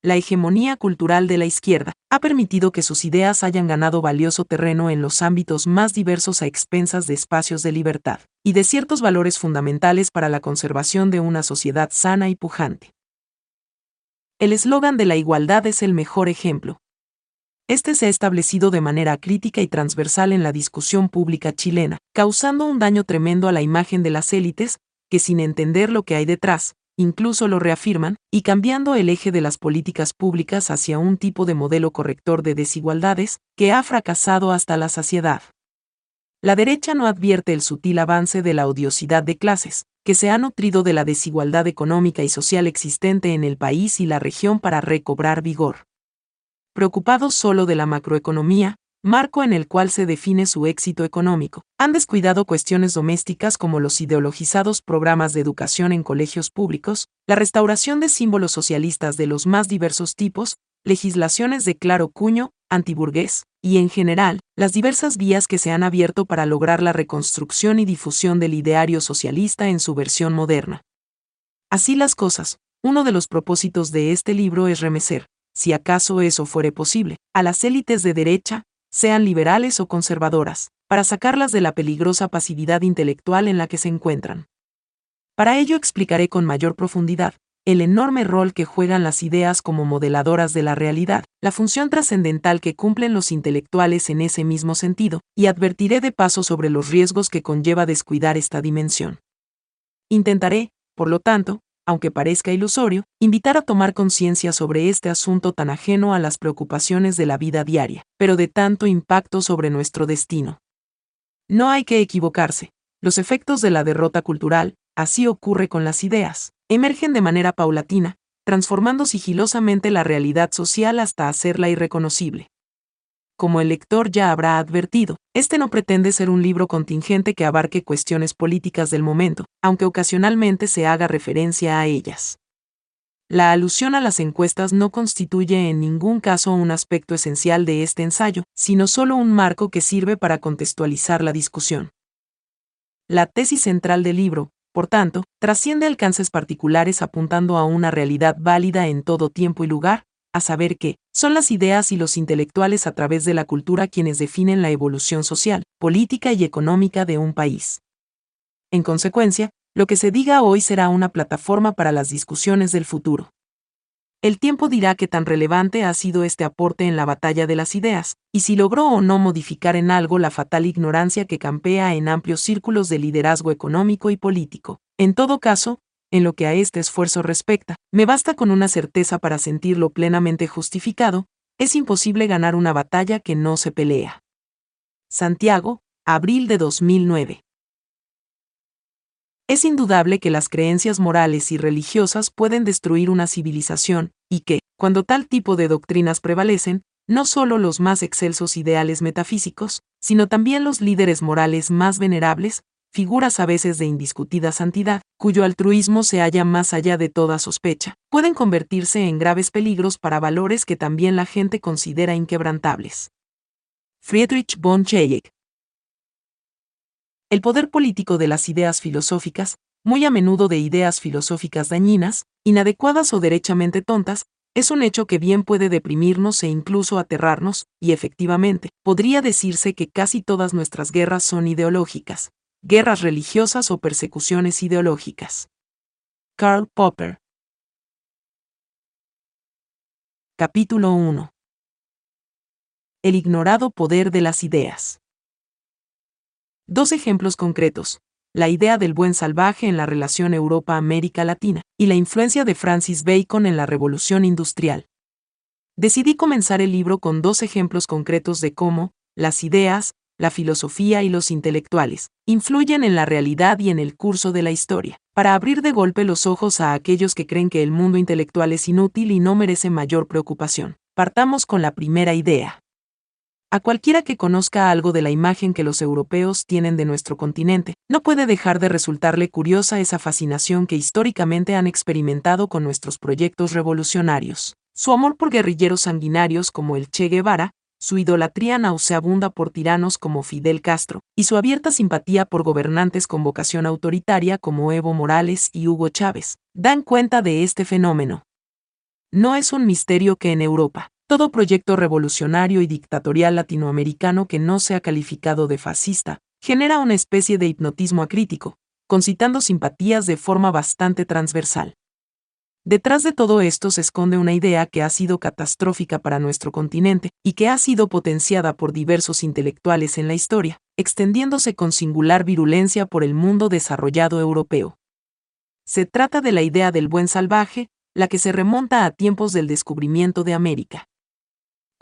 La hegemonía cultural de la izquierda ha permitido que sus ideas hayan ganado valioso terreno en los ámbitos más diversos a expensas de espacios de libertad y de ciertos valores fundamentales para la conservación de una sociedad sana y pujante. El eslogan de la igualdad es el mejor ejemplo, este se ha establecido de manera crítica y transversal en la discusión pública chilena, causando un daño tremendo a la imagen de las élites, que sin entender lo que hay detrás, incluso lo reafirman, y cambiando el eje de las políticas públicas hacia un tipo de modelo corrector de desigualdades, que ha fracasado hasta la saciedad. La derecha no advierte el sutil avance de la odiosidad de clases, que se ha nutrido de la desigualdad económica y social existente en el país y la región para recobrar vigor preocupados solo de la macroeconomía, marco en el cual se define su éxito económico. Han descuidado cuestiones domésticas como los ideologizados programas de educación en colegios públicos, la restauración de símbolos socialistas de los más diversos tipos, legislaciones de claro cuño, antiburgués, y en general, las diversas vías que se han abierto para lograr la reconstrucción y difusión del ideario socialista en su versión moderna. Así las cosas, uno de los propósitos de este libro es remecer, si acaso eso fuere posible, a las élites de derecha, sean liberales o conservadoras, para sacarlas de la peligrosa pasividad intelectual en la que se encuentran. Para ello explicaré con mayor profundidad el enorme rol que juegan las ideas como modeladoras de la realidad, la función trascendental que cumplen los intelectuales en ese mismo sentido, y advertiré de paso sobre los riesgos que conlleva descuidar esta dimensión. Intentaré, por lo tanto, aunque parezca ilusorio, invitar a tomar conciencia sobre este asunto tan ajeno a las preocupaciones de la vida diaria, pero de tanto impacto sobre nuestro destino. No hay que equivocarse. Los efectos de la derrota cultural, así ocurre con las ideas, emergen de manera paulatina, transformando sigilosamente la realidad social hasta hacerla irreconocible como el lector ya habrá advertido, este no pretende ser un libro contingente que abarque cuestiones políticas del momento, aunque ocasionalmente se haga referencia a ellas. La alusión a las encuestas no constituye en ningún caso un aspecto esencial de este ensayo, sino solo un marco que sirve para contextualizar la discusión. La tesis central del libro, por tanto, trasciende alcances particulares apuntando a una realidad válida en todo tiempo y lugar, a saber que, son las ideas y los intelectuales a través de la cultura quienes definen la evolución social, política y económica de un país. En consecuencia, lo que se diga hoy será una plataforma para las discusiones del futuro. El tiempo dirá qué tan relevante ha sido este aporte en la batalla de las ideas, y si logró o no modificar en algo la fatal ignorancia que campea en amplios círculos de liderazgo económico y político. En todo caso, en lo que a este esfuerzo respecta, me basta con una certeza para sentirlo plenamente justificado, es imposible ganar una batalla que no se pelea. Santiago, abril de 2009. Es indudable que las creencias morales y religiosas pueden destruir una civilización, y que, cuando tal tipo de doctrinas prevalecen, no solo los más excelsos ideales metafísicos, sino también los líderes morales más venerables, figuras a veces de indiscutida santidad, cuyo altruismo se halla más allá de toda sospecha, pueden convertirse en graves peligros para valores que también la gente considera inquebrantables. Friedrich von Hayek El poder político de las ideas filosóficas, muy a menudo de ideas filosóficas dañinas, inadecuadas o derechamente tontas, es un hecho que bien puede deprimirnos e incluso aterrarnos, y efectivamente, podría decirse que casi todas nuestras guerras son ideológicas, guerras religiosas o persecuciones ideológicas. Karl Popper. Capítulo 1. El ignorado poder de las ideas. Dos ejemplos concretos. La idea del buen salvaje en la relación Europa-América Latina y la influencia de Francis Bacon en la Revolución Industrial. Decidí comenzar el libro con dos ejemplos concretos de cómo, las ideas, la filosofía y los intelectuales, influyen en la realidad y en el curso de la historia, para abrir de golpe los ojos a aquellos que creen que el mundo intelectual es inútil y no merece mayor preocupación. Partamos con la primera idea. A cualquiera que conozca algo de la imagen que los europeos tienen de nuestro continente, no puede dejar de resultarle curiosa esa fascinación que históricamente han experimentado con nuestros proyectos revolucionarios. Su amor por guerrilleros sanguinarios como el Che Guevara, su idolatría nauseabunda por tiranos como Fidel Castro, y su abierta simpatía por gobernantes con vocación autoritaria como Evo Morales y Hugo Chávez, dan cuenta de este fenómeno. No es un misterio que en Europa, todo proyecto revolucionario y dictatorial latinoamericano que no sea calificado de fascista, genera una especie de hipnotismo acrítico, concitando simpatías de forma bastante transversal. Detrás de todo esto se esconde una idea que ha sido catastrófica para nuestro continente y que ha sido potenciada por diversos intelectuales en la historia, extendiéndose con singular virulencia por el mundo desarrollado europeo. Se trata de la idea del buen salvaje, la que se remonta a tiempos del descubrimiento de América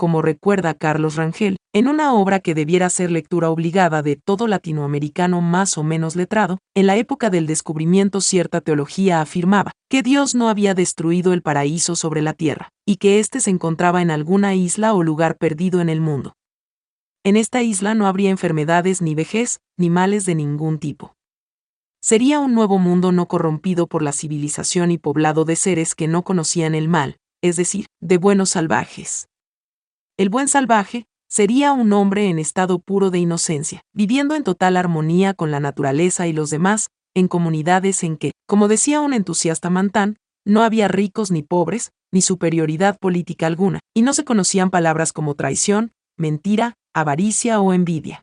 como recuerda Carlos Rangel, en una obra que debiera ser lectura obligada de todo latinoamericano más o menos letrado, en la época del descubrimiento cierta teología afirmaba que Dios no había destruido el paraíso sobre la tierra, y que éste se encontraba en alguna isla o lugar perdido en el mundo. En esta isla no habría enfermedades ni vejez, ni males de ningún tipo. Sería un nuevo mundo no corrompido por la civilización y poblado de seres que no conocían el mal, es decir, de buenos salvajes. El buen salvaje sería un hombre en estado puro de inocencia, viviendo en total armonía con la naturaleza y los demás, en comunidades en que, como decía un entusiasta Mantán, no había ricos ni pobres, ni superioridad política alguna, y no se conocían palabras como traición, mentira, avaricia o envidia.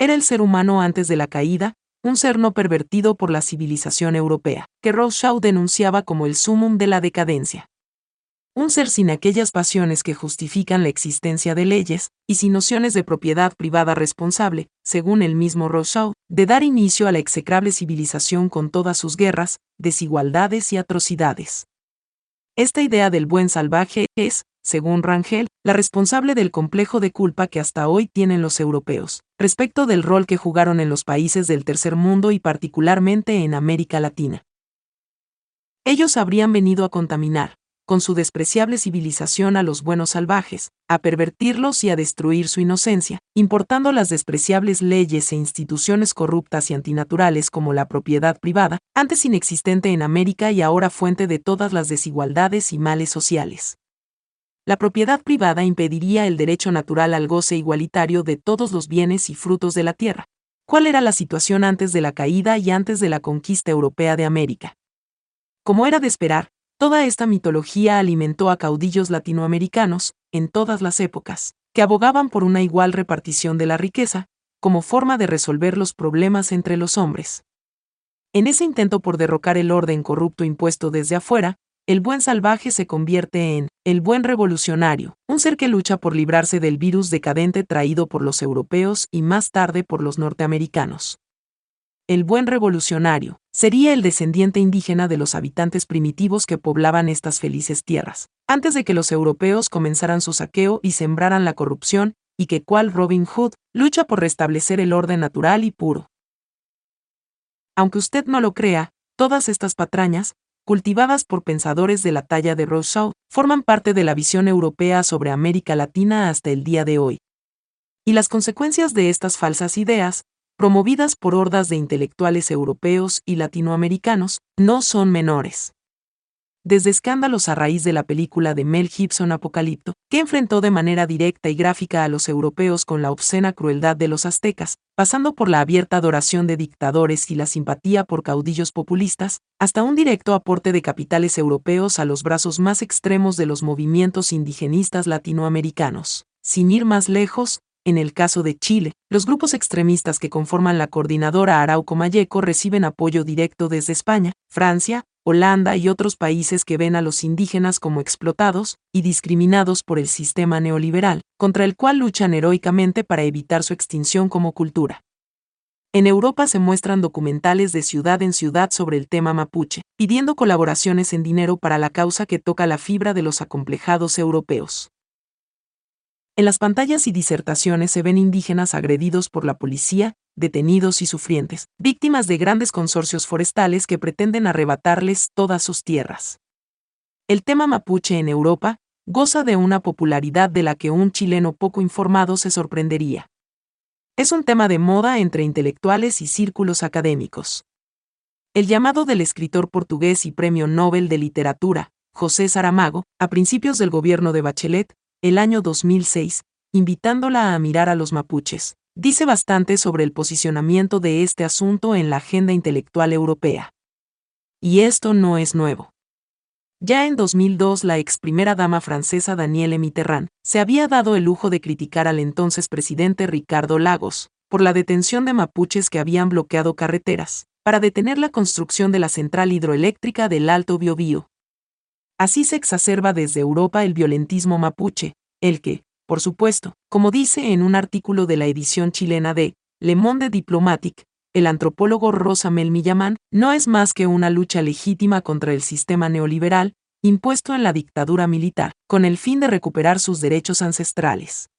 Era el ser humano antes de la caída, un ser no pervertido por la civilización europea, que Rothschild denunciaba como el sumum de la decadencia un ser sin aquellas pasiones que justifican la existencia de leyes, y sin nociones de propiedad privada responsable, según el mismo Rousseau, de dar inicio a la execrable civilización con todas sus guerras, desigualdades y atrocidades. Esta idea del buen salvaje es, según Rangel, la responsable del complejo de culpa que hasta hoy tienen los europeos, respecto del rol que jugaron en los países del tercer mundo y particularmente en América Latina. Ellos habrían venido a contaminar, con su despreciable civilización a los buenos salvajes, a pervertirlos y a destruir su inocencia, importando las despreciables leyes e instituciones corruptas y antinaturales como la propiedad privada, antes inexistente en América y ahora fuente de todas las desigualdades y males sociales. La propiedad privada impediría el derecho natural al goce igualitario de todos los bienes y frutos de la tierra. ¿Cuál era la situación antes de la caída y antes de la conquista europea de América? Como era de esperar, Toda esta mitología alimentó a caudillos latinoamericanos, en todas las épocas, que abogaban por una igual repartición de la riqueza, como forma de resolver los problemas entre los hombres. En ese intento por derrocar el orden corrupto impuesto desde afuera, el buen salvaje se convierte en el buen revolucionario, un ser que lucha por librarse del virus decadente traído por los europeos y más tarde por los norteamericanos el buen revolucionario, sería el descendiente indígena de los habitantes primitivos que poblaban estas felices tierras, antes de que los europeos comenzaran su saqueo y sembraran la corrupción, y que cual Robin Hood lucha por restablecer el orden natural y puro. Aunque usted no lo crea, todas estas patrañas, cultivadas por pensadores de la talla de Rousseau, forman parte de la visión europea sobre América Latina hasta el día de hoy. Y las consecuencias de estas falsas ideas, promovidas por hordas de intelectuales europeos y latinoamericanos, no son menores. Desde escándalos a raíz de la película de Mel Gibson Apocalipto, que enfrentó de manera directa y gráfica a los europeos con la obscena crueldad de los aztecas, pasando por la abierta adoración de dictadores y la simpatía por caudillos populistas, hasta un directo aporte de capitales europeos a los brazos más extremos de los movimientos indigenistas latinoamericanos. Sin ir más lejos, en el caso de Chile, los grupos extremistas que conforman la coordinadora Arauco Mayeco reciben apoyo directo desde España, Francia, Holanda y otros países que ven a los indígenas como explotados y discriminados por el sistema neoliberal, contra el cual luchan heroicamente para evitar su extinción como cultura. En Europa se muestran documentales de ciudad en ciudad sobre el tema mapuche, pidiendo colaboraciones en dinero para la causa que toca la fibra de los acomplejados europeos. En las pantallas y disertaciones se ven indígenas agredidos por la policía, detenidos y sufrientes, víctimas de grandes consorcios forestales que pretenden arrebatarles todas sus tierras. El tema mapuche en Europa goza de una popularidad de la que un chileno poco informado se sorprendería. Es un tema de moda entre intelectuales y círculos académicos. El llamado del escritor portugués y premio Nobel de Literatura, José Saramago, a principios del gobierno de Bachelet, el año 2006, invitándola a mirar a los mapuches, dice bastante sobre el posicionamiento de este asunto en la agenda intelectual europea. Y esto no es nuevo. Ya en 2002 la ex primera dama francesa Danielle Mitterrand se había dado el lujo de criticar al entonces presidente Ricardo Lagos por la detención de mapuches que habían bloqueado carreteras para detener la construcción de la central hidroeléctrica del Alto Biobío. Así se exacerba desde Europa el violentismo mapuche, el que, por supuesto, como dice en un artículo de la edición chilena de Le Monde Diplomatique, el antropólogo Rosa Mel Millamán, no es más que una lucha legítima contra el sistema neoliberal, impuesto en la dictadura militar, con el fin de recuperar sus derechos ancestrales.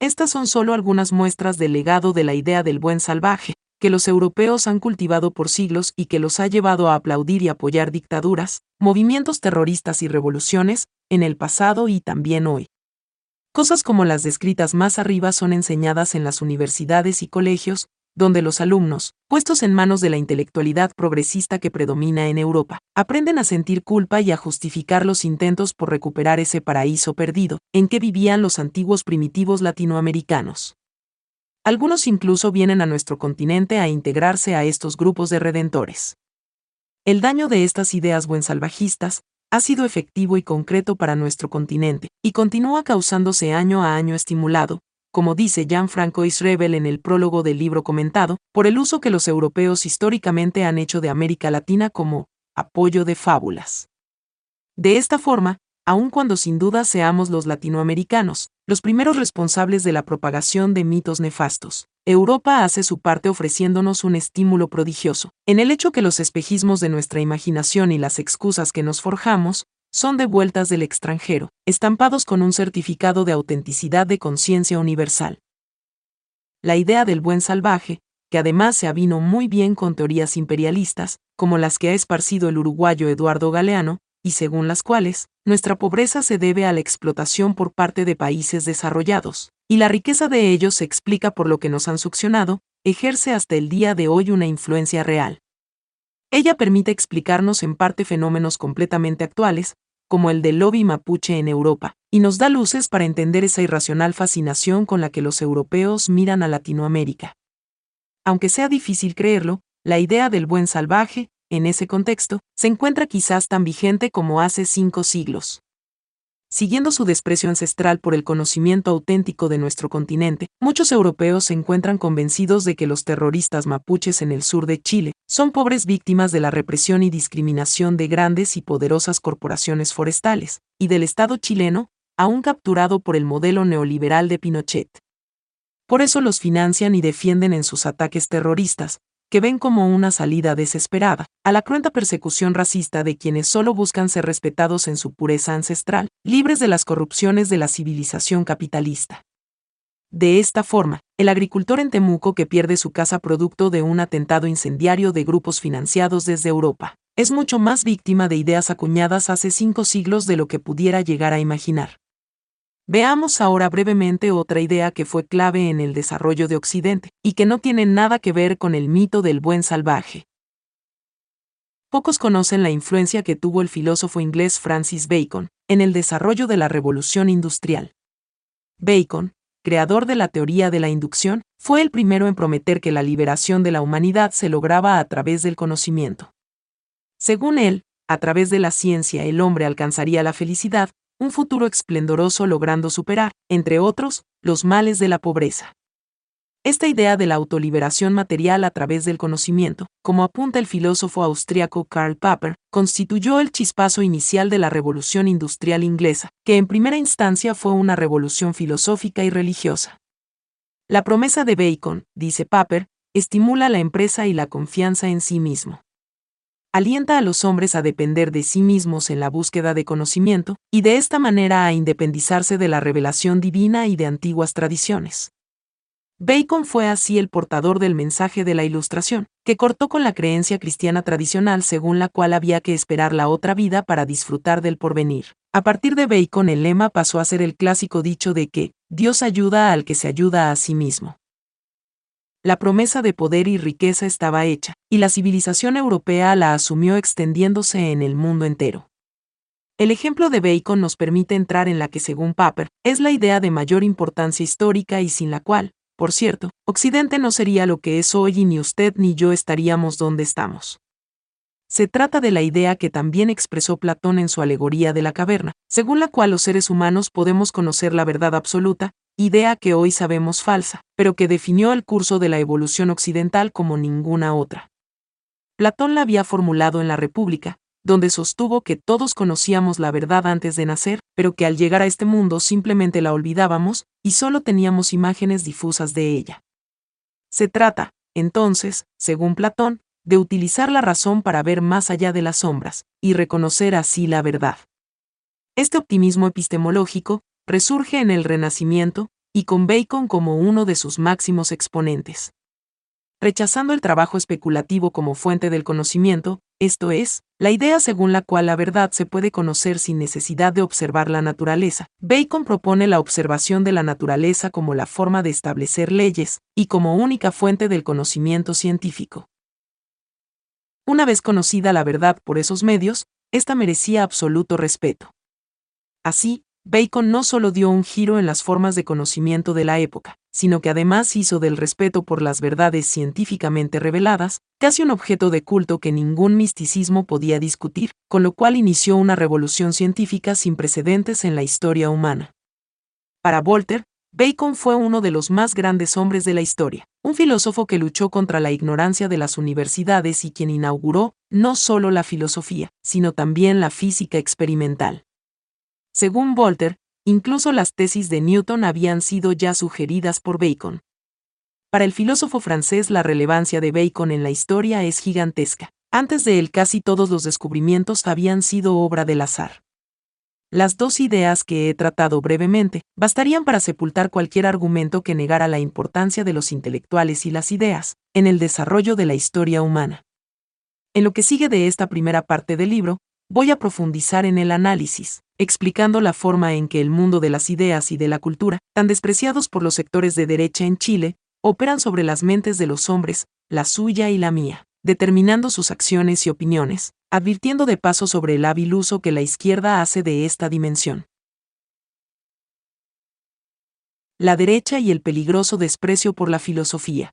Estas son solo algunas muestras del legado de la idea del buen salvaje, que los europeos han cultivado por siglos y que los ha llevado a aplaudir y apoyar dictaduras, movimientos terroristas y revoluciones, en el pasado y también hoy. Cosas como las descritas más arriba son enseñadas en las universidades y colegios, donde los alumnos, puestos en manos de la intelectualidad progresista que predomina en Europa, aprenden a sentir culpa y a justificar los intentos por recuperar ese paraíso perdido, en que vivían los antiguos primitivos latinoamericanos. Algunos incluso vienen a nuestro continente a integrarse a estos grupos de redentores. El daño de estas ideas buensalvajistas ha sido efectivo y concreto para nuestro continente, y continúa causándose año a año estimulado, como dice Gianfranco Isrebel en el prólogo del libro comentado, por el uso que los europeos históricamente han hecho de América Latina como apoyo de fábulas. De esta forma, aun cuando sin duda seamos los latinoamericanos, los primeros responsables de la propagación de mitos nefastos, Europa hace su parte ofreciéndonos un estímulo prodigioso, en el hecho que los espejismos de nuestra imaginación y las excusas que nos forjamos son devueltas del extranjero, estampados con un certificado de autenticidad de conciencia universal. La idea del buen salvaje, que además se avino muy bien con teorías imperialistas, como las que ha esparcido el uruguayo Eduardo Galeano, y según las cuales, nuestra pobreza se debe a la explotación por parte de países desarrollados, y la riqueza de ellos se explica por lo que nos han succionado, ejerce hasta el día de hoy una influencia real. Ella permite explicarnos en parte fenómenos completamente actuales, como el del lobby mapuche en Europa, y nos da luces para entender esa irracional fascinación con la que los europeos miran a Latinoamérica. Aunque sea difícil creerlo, la idea del buen salvaje, en ese contexto, se encuentra quizás tan vigente como hace cinco siglos. Siguiendo su desprecio ancestral por el conocimiento auténtico de nuestro continente, muchos europeos se encuentran convencidos de que los terroristas mapuches en el sur de Chile son pobres víctimas de la represión y discriminación de grandes y poderosas corporaciones forestales, y del Estado chileno, aún capturado por el modelo neoliberal de Pinochet. Por eso los financian y defienden en sus ataques terroristas, que ven como una salida desesperada a la cruenta persecución racista de quienes solo buscan ser respetados en su pureza ancestral, libres de las corrupciones de la civilización capitalista. De esta forma, el agricultor en Temuco que pierde su casa producto de un atentado incendiario de grupos financiados desde Europa, es mucho más víctima de ideas acuñadas hace cinco siglos de lo que pudiera llegar a imaginar. Veamos ahora brevemente otra idea que fue clave en el desarrollo de Occidente, y que no tiene nada que ver con el mito del buen salvaje. Pocos conocen la influencia que tuvo el filósofo inglés Francis Bacon en el desarrollo de la revolución industrial. Bacon, creador de la teoría de la inducción, fue el primero en prometer que la liberación de la humanidad se lograba a través del conocimiento. Según él, a través de la ciencia el hombre alcanzaría la felicidad, un futuro esplendoroso logrando superar, entre otros, los males de la pobreza. Esta idea de la autoliberación material a través del conocimiento, como apunta el filósofo austriaco Karl Popper, constituyó el chispazo inicial de la revolución industrial inglesa, que en primera instancia fue una revolución filosófica y religiosa. La promesa de Bacon, dice Popper, estimula la empresa y la confianza en sí mismo alienta a los hombres a depender de sí mismos en la búsqueda de conocimiento, y de esta manera a independizarse de la revelación divina y de antiguas tradiciones. Bacon fue así el portador del mensaje de la Ilustración, que cortó con la creencia cristiana tradicional según la cual había que esperar la otra vida para disfrutar del porvenir. A partir de Bacon el lema pasó a ser el clásico dicho de que, Dios ayuda al que se ayuda a sí mismo la promesa de poder y riqueza estaba hecha, y la civilización europea la asumió extendiéndose en el mundo entero. El ejemplo de Bacon nos permite entrar en la que, según Papert, es la idea de mayor importancia histórica y sin la cual, por cierto, Occidente no sería lo que es hoy y ni usted ni yo estaríamos donde estamos. Se trata de la idea que también expresó Platón en su alegoría de la caverna, según la cual los seres humanos podemos conocer la verdad absoluta, idea que hoy sabemos falsa, pero que definió el curso de la evolución occidental como ninguna otra. Platón la había formulado en la República, donde sostuvo que todos conocíamos la verdad antes de nacer, pero que al llegar a este mundo simplemente la olvidábamos, y solo teníamos imágenes difusas de ella. Se trata, entonces, según Platón, de utilizar la razón para ver más allá de las sombras, y reconocer así la verdad. Este optimismo epistemológico resurge en el Renacimiento, y con Bacon como uno de sus máximos exponentes. Rechazando el trabajo especulativo como fuente del conocimiento, esto es, la idea según la cual la verdad se puede conocer sin necesidad de observar la naturaleza. Bacon propone la observación de la naturaleza como la forma de establecer leyes, y como única fuente del conocimiento científico. Una vez conocida la verdad por esos medios, esta merecía absoluto respeto. Así, Bacon no solo dio un giro en las formas de conocimiento de la época, sino que además hizo del respeto por las verdades científicamente reveladas casi un objeto de culto que ningún misticismo podía discutir, con lo cual inició una revolución científica sin precedentes en la historia humana. Para Voltaire, Bacon fue uno de los más grandes hombres de la historia, un filósofo que luchó contra la ignorancia de las universidades y quien inauguró no solo la filosofía, sino también la física experimental. Según Voltaire, incluso las tesis de Newton habían sido ya sugeridas por Bacon. Para el filósofo francés la relevancia de Bacon en la historia es gigantesca. Antes de él casi todos los descubrimientos habían sido obra del azar. Las dos ideas que he tratado brevemente bastarían para sepultar cualquier argumento que negara la importancia de los intelectuales y las ideas en el desarrollo de la historia humana. En lo que sigue de esta primera parte del libro, voy a profundizar en el análisis, explicando la forma en que el mundo de las ideas y de la cultura, tan despreciados por los sectores de derecha en Chile, operan sobre las mentes de los hombres, la suya y la mía, determinando sus acciones y opiniones, advirtiendo de paso sobre el hábil uso que la izquierda hace de esta dimensión. La derecha y el peligroso desprecio por la filosofía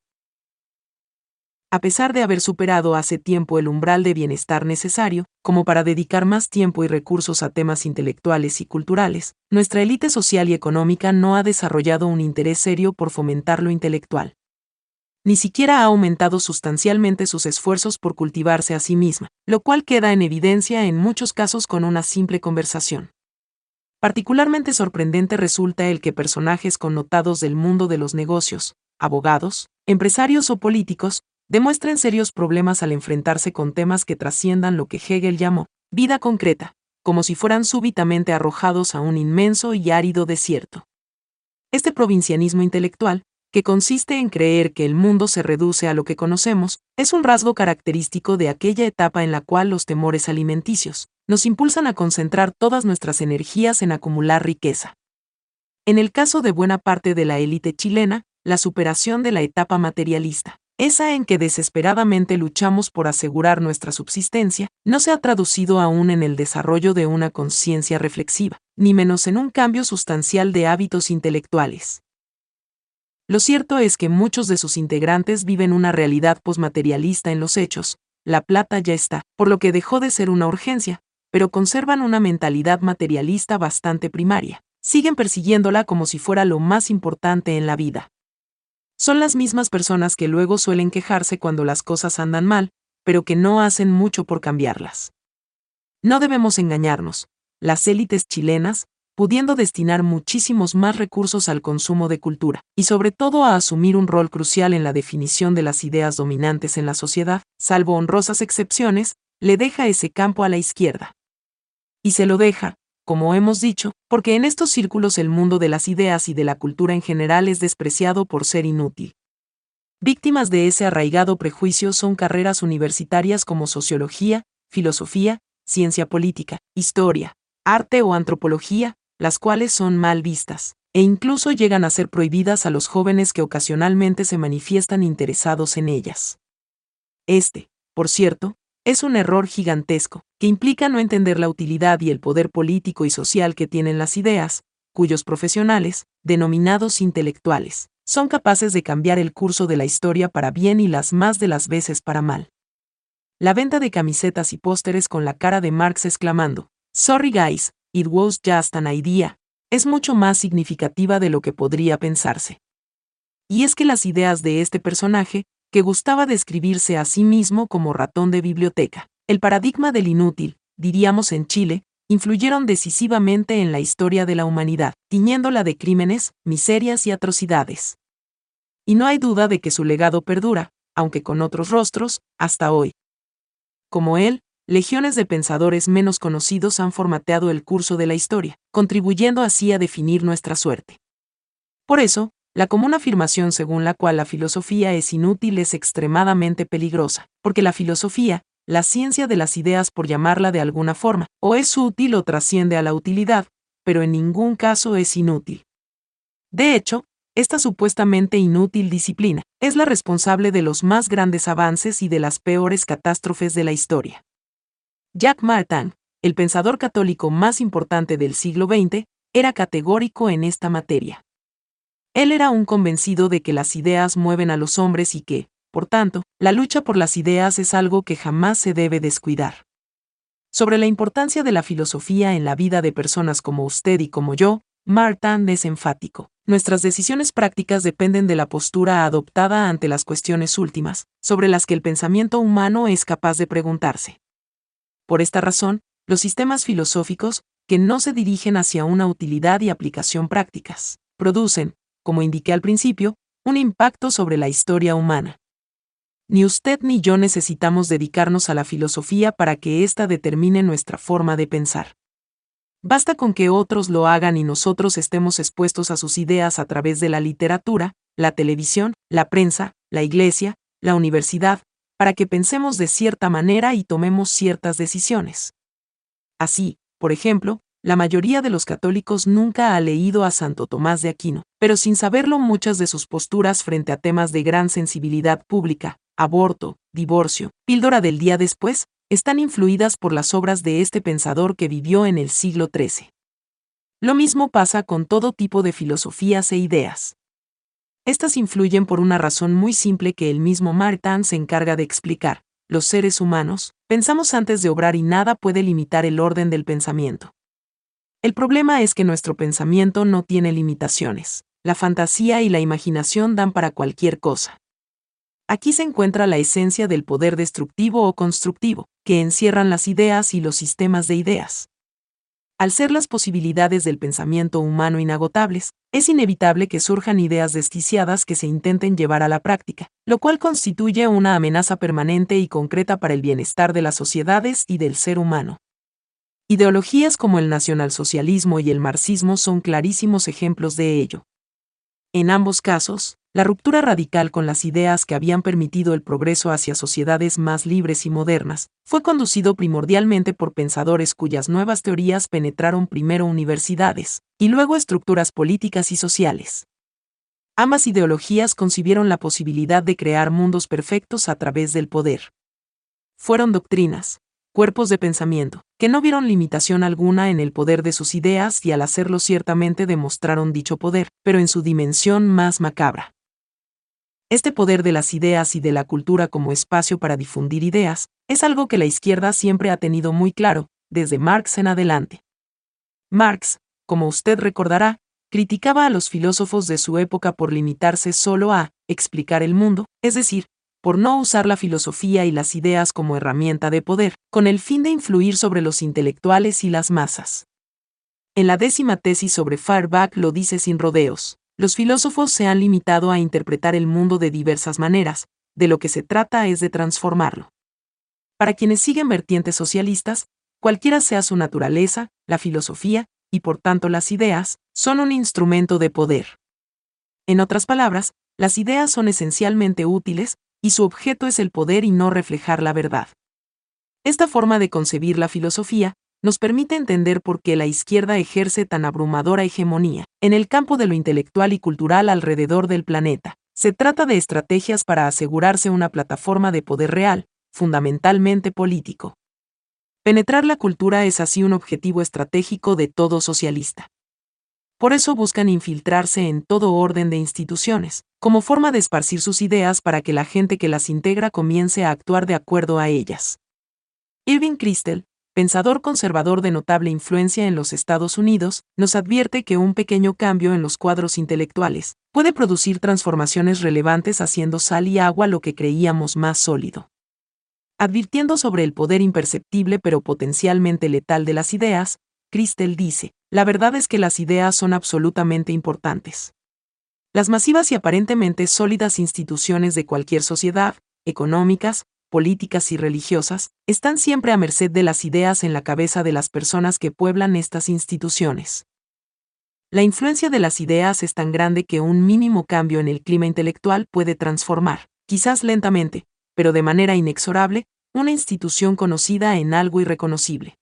a pesar de haber superado hace tiempo el umbral de bienestar necesario, como para dedicar más tiempo y recursos a temas intelectuales y culturales, nuestra élite social y económica no ha desarrollado un interés serio por fomentar lo intelectual. Ni siquiera ha aumentado sustancialmente sus esfuerzos por cultivarse a sí misma, lo cual queda en evidencia en muchos casos con una simple conversación. Particularmente sorprendente resulta el que personajes connotados del mundo de los negocios, abogados, empresarios o políticos, demuestren serios problemas al enfrentarse con temas que trasciendan lo que Hegel llamó vida concreta, como si fueran súbitamente arrojados a un inmenso y árido desierto. Este provincianismo intelectual, que consiste en creer que el mundo se reduce a lo que conocemos, es un rasgo característico de aquella etapa en la cual los temores alimenticios nos impulsan a concentrar todas nuestras energías en acumular riqueza. En el caso de buena parte de la élite chilena, la superación de la etapa materialista esa en que desesperadamente luchamos por asegurar nuestra subsistencia, no se ha traducido aún en el desarrollo de una conciencia reflexiva, ni menos en un cambio sustancial de hábitos intelectuales. Lo cierto es que muchos de sus integrantes viven una realidad posmaterialista en los hechos, la plata ya está, por lo que dejó de ser una urgencia, pero conservan una mentalidad materialista bastante primaria, siguen persiguiéndola como si fuera lo más importante en la vida. Son las mismas personas que luego suelen quejarse cuando las cosas andan mal, pero que no hacen mucho por cambiarlas. No debemos engañarnos, las élites chilenas, pudiendo destinar muchísimos más recursos al consumo de cultura, y sobre todo a asumir un rol crucial en la definición de las ideas dominantes en la sociedad, salvo honrosas excepciones, le deja ese campo a la izquierda. Y se lo deja, como hemos dicho, porque en estos círculos el mundo de las ideas y de la cultura en general es despreciado por ser inútil. Víctimas de ese arraigado prejuicio son carreras universitarias como sociología, filosofía, ciencia política, historia, arte o antropología, las cuales son mal vistas, e incluso llegan a ser prohibidas a los jóvenes que ocasionalmente se manifiestan interesados en ellas. Este, por cierto, es un error gigantesco, que implica no entender la utilidad y el poder político y social que tienen las ideas, cuyos profesionales, denominados intelectuales, son capaces de cambiar el curso de la historia para bien y las más de las veces para mal. La venta de camisetas y pósteres con la cara de Marx exclamando, Sorry guys, it was just an idea, es mucho más significativa de lo que podría pensarse. Y es que las ideas de este personaje, que gustaba describirse a sí mismo como ratón de biblioteca, el paradigma del inútil, diríamos en Chile, influyeron decisivamente en la historia de la humanidad, tiñéndola de crímenes, miserias y atrocidades. Y no hay duda de que su legado perdura, aunque con otros rostros, hasta hoy. Como él, legiones de pensadores menos conocidos han formateado el curso de la historia, contribuyendo así a definir nuestra suerte. Por eso, la común afirmación según la cual la filosofía es inútil es extremadamente peligrosa, porque la filosofía, la ciencia de las ideas por llamarla de alguna forma, o es útil o trasciende a la utilidad, pero en ningún caso es inútil. De hecho, esta supuestamente inútil disciplina es la responsable de los más grandes avances y de las peores catástrofes de la historia. Jack Martin, el pensador católico más importante del siglo XX, era categórico en esta materia. Él era un convencido de que las ideas mueven a los hombres y que, por tanto, la lucha por las ideas es algo que jamás se debe descuidar. Sobre la importancia de la filosofía en la vida de personas como usted y como yo, Martin es enfático. Nuestras decisiones prácticas dependen de la postura adoptada ante las cuestiones últimas, sobre las que el pensamiento humano es capaz de preguntarse. Por esta razón, los sistemas filosóficos, que no se dirigen hacia una utilidad y aplicación prácticas, producen, como indiqué al principio, un impacto sobre la historia humana. Ni usted ni yo necesitamos dedicarnos a la filosofía para que ésta determine nuestra forma de pensar. Basta con que otros lo hagan y nosotros estemos expuestos a sus ideas a través de la literatura, la televisión, la prensa, la iglesia, la universidad, para que pensemos de cierta manera y tomemos ciertas decisiones. Así, por ejemplo, la mayoría de los católicos nunca ha leído a Santo Tomás de Aquino, pero sin saberlo muchas de sus posturas frente a temas de gran sensibilidad pública, aborto, divorcio, píldora del día después, están influidas por las obras de este pensador que vivió en el siglo XIII. Lo mismo pasa con todo tipo de filosofías e ideas. Estas influyen por una razón muy simple que el mismo Martin se encarga de explicar. Los seres humanos, pensamos antes de obrar y nada puede limitar el orden del pensamiento. El problema es que nuestro pensamiento no tiene limitaciones. La fantasía y la imaginación dan para cualquier cosa. Aquí se encuentra la esencia del poder destructivo o constructivo, que encierran las ideas y los sistemas de ideas. Al ser las posibilidades del pensamiento humano inagotables, es inevitable que surjan ideas desquiciadas que se intenten llevar a la práctica, lo cual constituye una amenaza permanente y concreta para el bienestar de las sociedades y del ser humano. Ideologías como el nacionalsocialismo y el marxismo son clarísimos ejemplos de ello. En ambos casos, la ruptura radical con las ideas que habían permitido el progreso hacia sociedades más libres y modernas fue conducido primordialmente por pensadores cuyas nuevas teorías penetraron primero universidades y luego estructuras políticas y sociales. Ambas ideologías concibieron la posibilidad de crear mundos perfectos a través del poder. Fueron doctrinas, cuerpos de pensamiento, que no vieron limitación alguna en el poder de sus ideas y al hacerlo ciertamente demostraron dicho poder, pero en su dimensión más macabra. Este poder de las ideas y de la cultura como espacio para difundir ideas, es algo que la izquierda siempre ha tenido muy claro, desde Marx en adelante. Marx, como usted recordará, criticaba a los filósofos de su época por limitarse solo a explicar el mundo, es decir, por no usar la filosofía y las ideas como herramienta de poder, con el fin de influir sobre los intelectuales y las masas. En la décima tesis sobre Feuerbach lo dice sin rodeos. Los filósofos se han limitado a interpretar el mundo de diversas maneras, de lo que se trata es de transformarlo. Para quienes siguen vertientes socialistas, cualquiera sea su naturaleza, la filosofía, y por tanto las ideas, son un instrumento de poder. En otras palabras, las ideas son esencialmente útiles, y su objeto es el poder y no reflejar la verdad. Esta forma de concebir la filosofía nos permite entender por qué la izquierda ejerce tan abrumadora hegemonía en el campo de lo intelectual y cultural alrededor del planeta. Se trata de estrategias para asegurarse una plataforma de poder real, fundamentalmente político. Penetrar la cultura es así un objetivo estratégico de todo socialista. Por eso buscan infiltrarse en todo orden de instituciones, como forma de esparcir sus ideas para que la gente que las integra comience a actuar de acuerdo a ellas. Irving Kristol, pensador conservador de notable influencia en los Estados Unidos, nos advierte que un pequeño cambio en los cuadros intelectuales puede producir transformaciones relevantes haciendo sal y agua lo que creíamos más sólido. Advirtiendo sobre el poder imperceptible pero potencialmente letal de las ideas, Christel dice, la verdad es que las ideas son absolutamente importantes. Las masivas y aparentemente sólidas instituciones de cualquier sociedad, económicas, políticas y religiosas, están siempre a merced de las ideas en la cabeza de las personas que pueblan estas instituciones. La influencia de las ideas es tan grande que un mínimo cambio en el clima intelectual puede transformar, quizás lentamente, pero de manera inexorable, una institución conocida en algo irreconocible.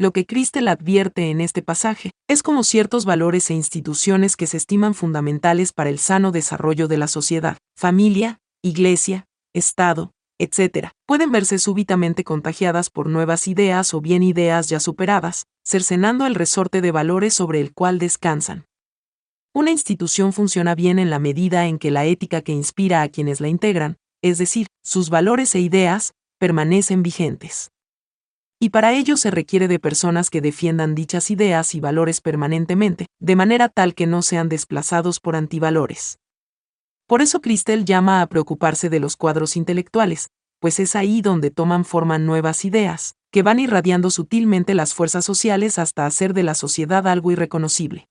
Lo que Cristel advierte en este pasaje es como ciertos valores e instituciones que se estiman fundamentales para el sano desarrollo de la sociedad, familia, iglesia, Estado, etc., pueden verse súbitamente contagiadas por nuevas ideas o bien ideas ya superadas, cercenando el resorte de valores sobre el cual descansan. Una institución funciona bien en la medida en que la ética que inspira a quienes la integran, es decir, sus valores e ideas, permanecen vigentes y para ello se requiere de personas que defiendan dichas ideas y valores permanentemente, de manera tal que no sean desplazados por antivalores. Por eso Cristel llama a preocuparse de los cuadros intelectuales, pues es ahí donde toman forma nuevas ideas, que van irradiando sutilmente las fuerzas sociales hasta hacer de la sociedad algo irreconocible.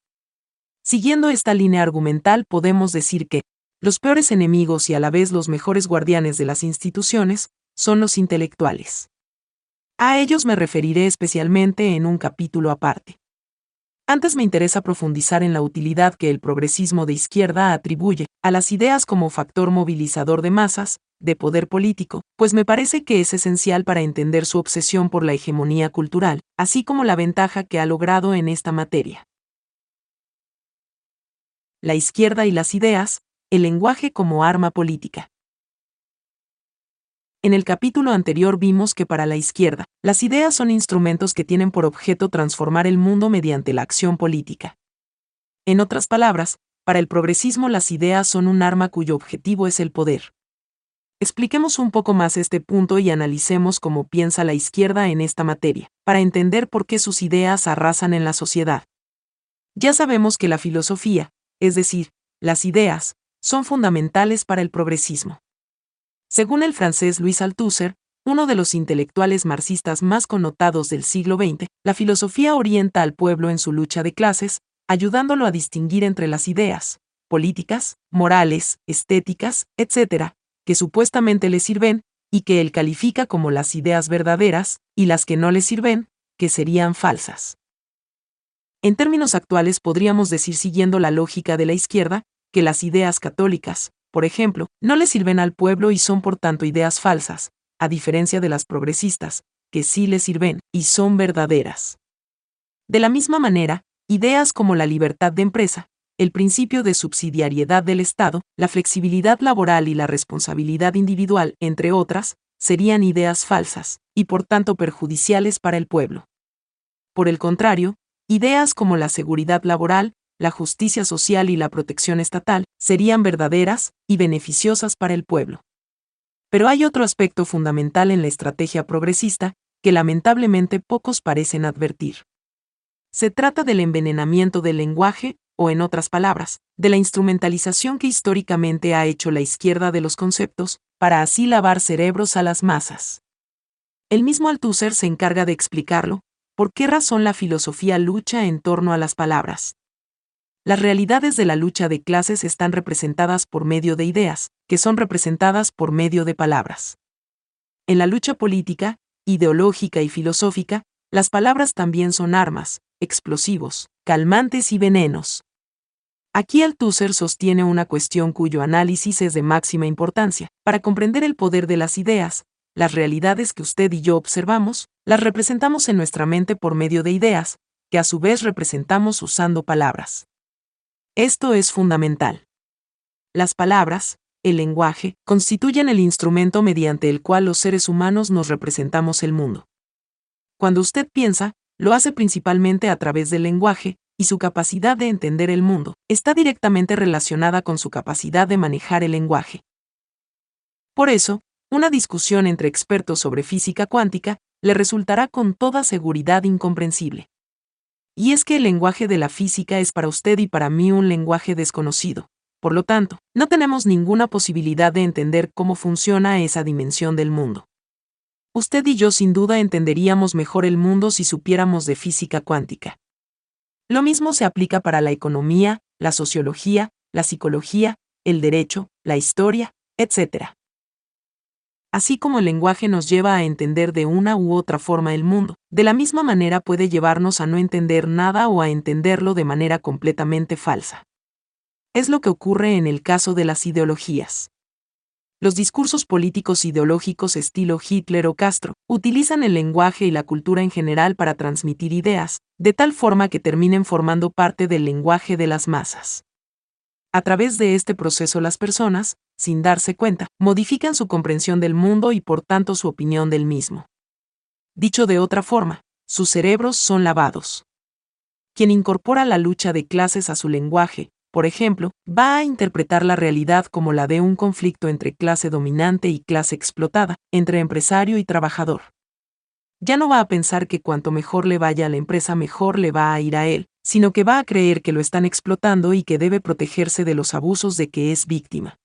Siguiendo esta línea argumental podemos decir que, los peores enemigos y a la vez los mejores guardianes de las instituciones, son los intelectuales. A ellos me referiré especialmente en un capítulo aparte. Antes me interesa profundizar en la utilidad que el progresismo de izquierda atribuye a las ideas como factor movilizador de masas, de poder político, pues me parece que es esencial para entender su obsesión por la hegemonía cultural, así como la ventaja que ha logrado en esta materia. La izquierda y las ideas, el lenguaje como arma política. En el capítulo anterior vimos que para la izquierda, las ideas son instrumentos que tienen por objeto transformar el mundo mediante la acción política. En otras palabras, para el progresismo las ideas son un arma cuyo objetivo es el poder. Expliquemos un poco más este punto y analicemos cómo piensa la izquierda en esta materia, para entender por qué sus ideas arrasan en la sociedad. Ya sabemos que la filosofía, es decir, las ideas, son fundamentales para el progresismo. Según el francés Louis Althusser, uno de los intelectuales marxistas más connotados del siglo XX, la filosofía orienta al pueblo en su lucha de clases, ayudándolo a distinguir entre las ideas, políticas, morales, estéticas, etc., que supuestamente le sirven, y que él califica como las ideas verdaderas, y las que no le sirven, que serían falsas. En términos actuales podríamos decir siguiendo la lógica de la izquierda, que las ideas católicas, por ejemplo, no le sirven al pueblo y son por tanto ideas falsas, a diferencia de las progresistas, que sí le sirven y son verdaderas. De la misma manera, ideas como la libertad de empresa, el principio de subsidiariedad del Estado, la flexibilidad laboral y la responsabilidad individual, entre otras, serían ideas falsas, y por tanto perjudiciales para el pueblo. Por el contrario, ideas como la seguridad laboral, la justicia social y la protección estatal serían verdaderas y beneficiosas para el pueblo. Pero hay otro aspecto fundamental en la estrategia progresista que lamentablemente pocos parecen advertir. Se trata del envenenamiento del lenguaje, o en otras palabras, de la instrumentalización que históricamente ha hecho la izquierda de los conceptos, para así lavar cerebros a las masas. El mismo Althusser se encarga de explicarlo, por qué razón la filosofía lucha en torno a las palabras. Las realidades de la lucha de clases están representadas por medio de ideas, que son representadas por medio de palabras. En la lucha política, ideológica y filosófica, las palabras también son armas, explosivos, calmantes y venenos. Aquí Althusser sostiene una cuestión cuyo análisis es de máxima importancia. Para comprender el poder de las ideas, las realidades que usted y yo observamos, las representamos en nuestra mente por medio de ideas, que a su vez representamos usando palabras. Esto es fundamental. Las palabras, el lenguaje, constituyen el instrumento mediante el cual los seres humanos nos representamos el mundo. Cuando usted piensa, lo hace principalmente a través del lenguaje, y su capacidad de entender el mundo está directamente relacionada con su capacidad de manejar el lenguaje. Por eso, una discusión entre expertos sobre física cuántica le resultará con toda seguridad incomprensible. Y es que el lenguaje de la física es para usted y para mí un lenguaje desconocido. Por lo tanto, no tenemos ninguna posibilidad de entender cómo funciona esa dimensión del mundo. Usted y yo sin duda entenderíamos mejor el mundo si supiéramos de física cuántica. Lo mismo se aplica para la economía, la sociología, la psicología, el derecho, la historia, etc. Así como el lenguaje nos lleva a entender de una u otra forma el mundo, de la misma manera puede llevarnos a no entender nada o a entenderlo de manera completamente falsa. Es lo que ocurre en el caso de las ideologías. Los discursos políticos ideológicos estilo Hitler o Castro utilizan el lenguaje y la cultura en general para transmitir ideas, de tal forma que terminen formando parte del lenguaje de las masas. A través de este proceso las personas, sin darse cuenta, modifican su comprensión del mundo y por tanto su opinión del mismo. Dicho de otra forma, sus cerebros son lavados. Quien incorpora la lucha de clases a su lenguaje, por ejemplo, va a interpretar la realidad como la de un conflicto entre clase dominante y clase explotada, entre empresario y trabajador. Ya no va a pensar que cuanto mejor le vaya a la empresa mejor le va a ir a él, sino que va a creer que lo están explotando y que debe protegerse de los abusos de que es víctima.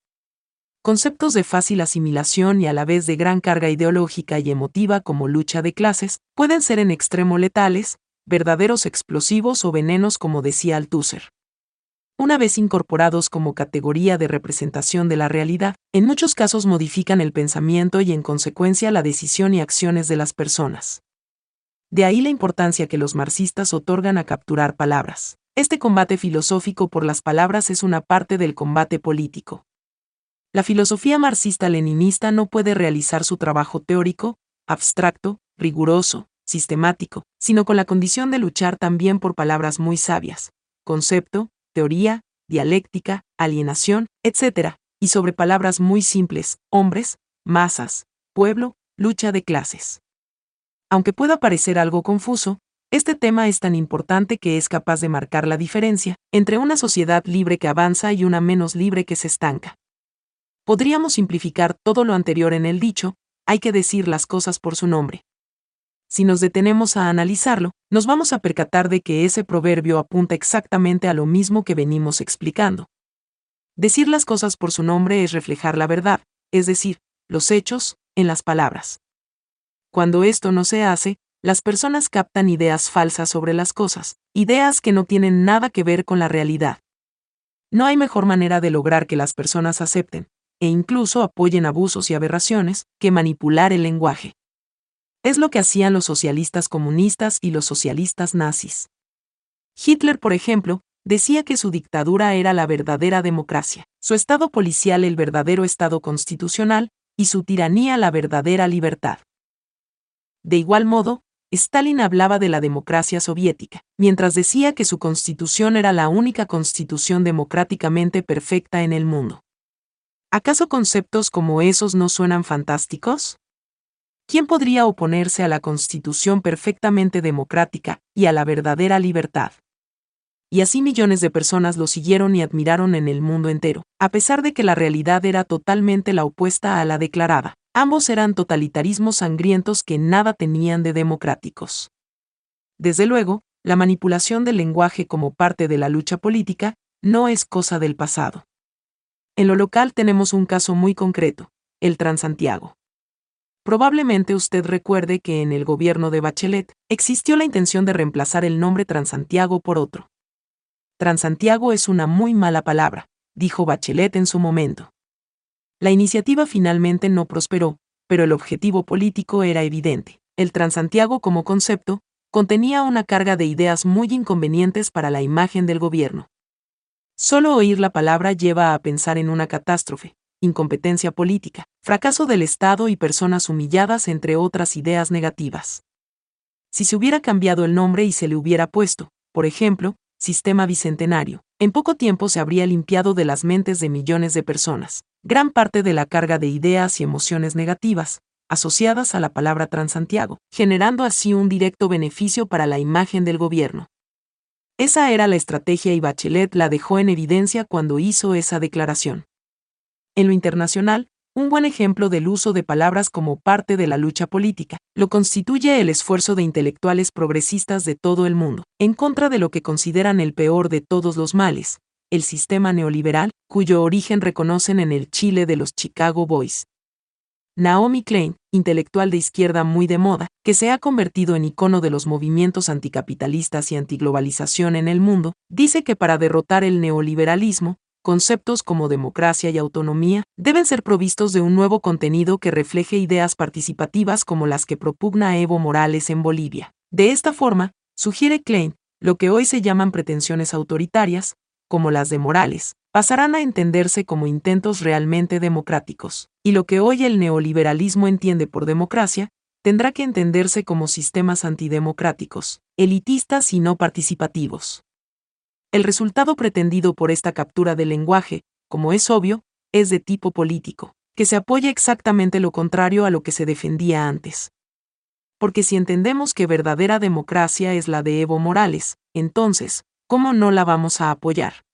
Conceptos de fácil asimilación y a la vez de gran carga ideológica y emotiva como lucha de clases pueden ser en extremo letales, verdaderos explosivos o venenos como decía Althusser una vez incorporados como categoría de representación de la realidad, en muchos casos modifican el pensamiento y en consecuencia la decisión y acciones de las personas. De ahí la importancia que los marxistas otorgan a capturar palabras. Este combate filosófico por las palabras es una parte del combate político. La filosofía marxista-leninista no puede realizar su trabajo teórico, abstracto, riguroso, sistemático, sino con la condición de luchar también por palabras muy sabias, concepto, teoría, dialéctica, alienación, etc., y sobre palabras muy simples, hombres, masas, pueblo, lucha de clases. Aunque pueda parecer algo confuso, este tema es tan importante que es capaz de marcar la diferencia entre una sociedad libre que avanza y una menos libre que se estanca. Podríamos simplificar todo lo anterior en el dicho, hay que decir las cosas por su nombre si nos detenemos a analizarlo, nos vamos a percatar de que ese proverbio apunta exactamente a lo mismo que venimos explicando. Decir las cosas por su nombre es reflejar la verdad, es decir, los hechos, en las palabras. Cuando esto no se hace, las personas captan ideas falsas sobre las cosas, ideas que no tienen nada que ver con la realidad. No hay mejor manera de lograr que las personas acepten, e incluso apoyen abusos y aberraciones, que manipular el lenguaje. Es lo que hacían los socialistas comunistas y los socialistas nazis. Hitler, por ejemplo, decía que su dictadura era la verdadera democracia, su estado policial el verdadero estado constitucional, y su tiranía la verdadera libertad. De igual modo, Stalin hablaba de la democracia soviética, mientras decía que su constitución era la única constitución democráticamente perfecta en el mundo. ¿Acaso conceptos como esos no suenan fantásticos? ¿quién podría oponerse a la constitución perfectamente democrática y a la verdadera libertad? Y así millones de personas lo siguieron y admiraron en el mundo entero, a pesar de que la realidad era totalmente la opuesta a la declarada. Ambos eran totalitarismos sangrientos que nada tenían de democráticos. Desde luego, la manipulación del lenguaje como parte de la lucha política no es cosa del pasado. En lo local tenemos un caso muy concreto, el Transantiago. Probablemente usted recuerde que en el gobierno de Bachelet existió la intención de reemplazar el nombre Transantiago por otro. Transantiago es una muy mala palabra, dijo Bachelet en su momento. La iniciativa finalmente no prosperó, pero el objetivo político era evidente. El Transantiago como concepto contenía una carga de ideas muy inconvenientes para la imagen del gobierno. Solo oír la palabra lleva a pensar en una catástrofe, incompetencia política, fracaso del Estado y personas humilladas, entre otras ideas negativas. Si se hubiera cambiado el nombre y se le hubiera puesto, por ejemplo, Sistema Bicentenario, en poco tiempo se habría limpiado de las mentes de millones de personas, gran parte de la carga de ideas y emociones negativas, asociadas a la palabra Transantiago, generando así un directo beneficio para la imagen del gobierno. Esa era la estrategia y Bachelet la dejó en evidencia cuando hizo esa declaración. En lo internacional, un buen ejemplo del uso de palabras como parte de la lucha política lo constituye el esfuerzo de intelectuales progresistas de todo el mundo, en contra de lo que consideran el peor de todos los males, el sistema neoliberal, cuyo origen reconocen en el Chile de los Chicago Boys. Naomi Klein, intelectual de izquierda muy de moda, que se ha convertido en icono de los movimientos anticapitalistas y antiglobalización en el mundo, dice que para derrotar el neoliberalismo, conceptos como democracia y autonomía deben ser provistos de un nuevo contenido que refleje ideas participativas como las que propugna Evo Morales en Bolivia. De esta forma, sugiere Klein, lo que hoy se llaman pretensiones autoritarias, como las de Morales, pasarán a entenderse como intentos realmente democráticos, y lo que hoy el neoliberalismo entiende por democracia, tendrá que entenderse como sistemas antidemocráticos, elitistas y no participativos. El resultado pretendido por esta captura del lenguaje, como es obvio, es de tipo político, que se apoya exactamente lo contrario a lo que se defendía antes. Porque si entendemos que verdadera democracia es la de Evo Morales, entonces, ¿cómo no la vamos a apoyar?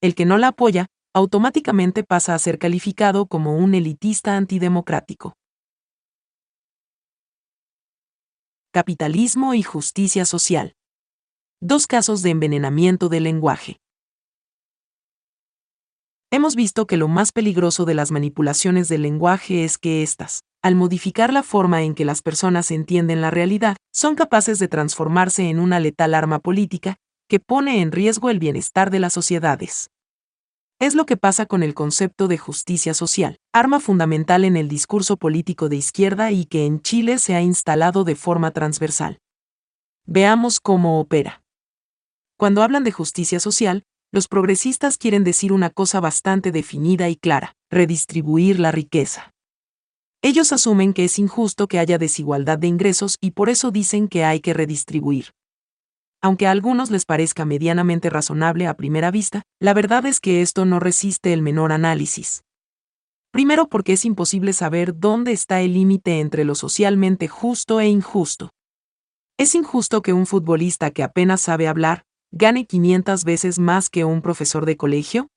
El que no la apoya, automáticamente pasa a ser calificado como un elitista antidemocrático. Capitalismo y justicia social. Dos casos de envenenamiento del lenguaje. Hemos visto que lo más peligroso de las manipulaciones del lenguaje es que éstas, al modificar la forma en que las personas entienden la realidad, son capaces de transformarse en una letal arma política que pone en riesgo el bienestar de las sociedades. Es lo que pasa con el concepto de justicia social, arma fundamental en el discurso político de izquierda y que en Chile se ha instalado de forma transversal. Veamos cómo opera. Cuando hablan de justicia social, los progresistas quieren decir una cosa bastante definida y clara, redistribuir la riqueza. Ellos asumen que es injusto que haya desigualdad de ingresos y por eso dicen que hay que redistribuir. Aunque a algunos les parezca medianamente razonable a primera vista, la verdad es que esto no resiste el menor análisis. Primero porque es imposible saber dónde está el límite entre lo socialmente justo e injusto. Es injusto que un futbolista que apenas sabe hablar, gane 500 veces más que un profesor de colegio?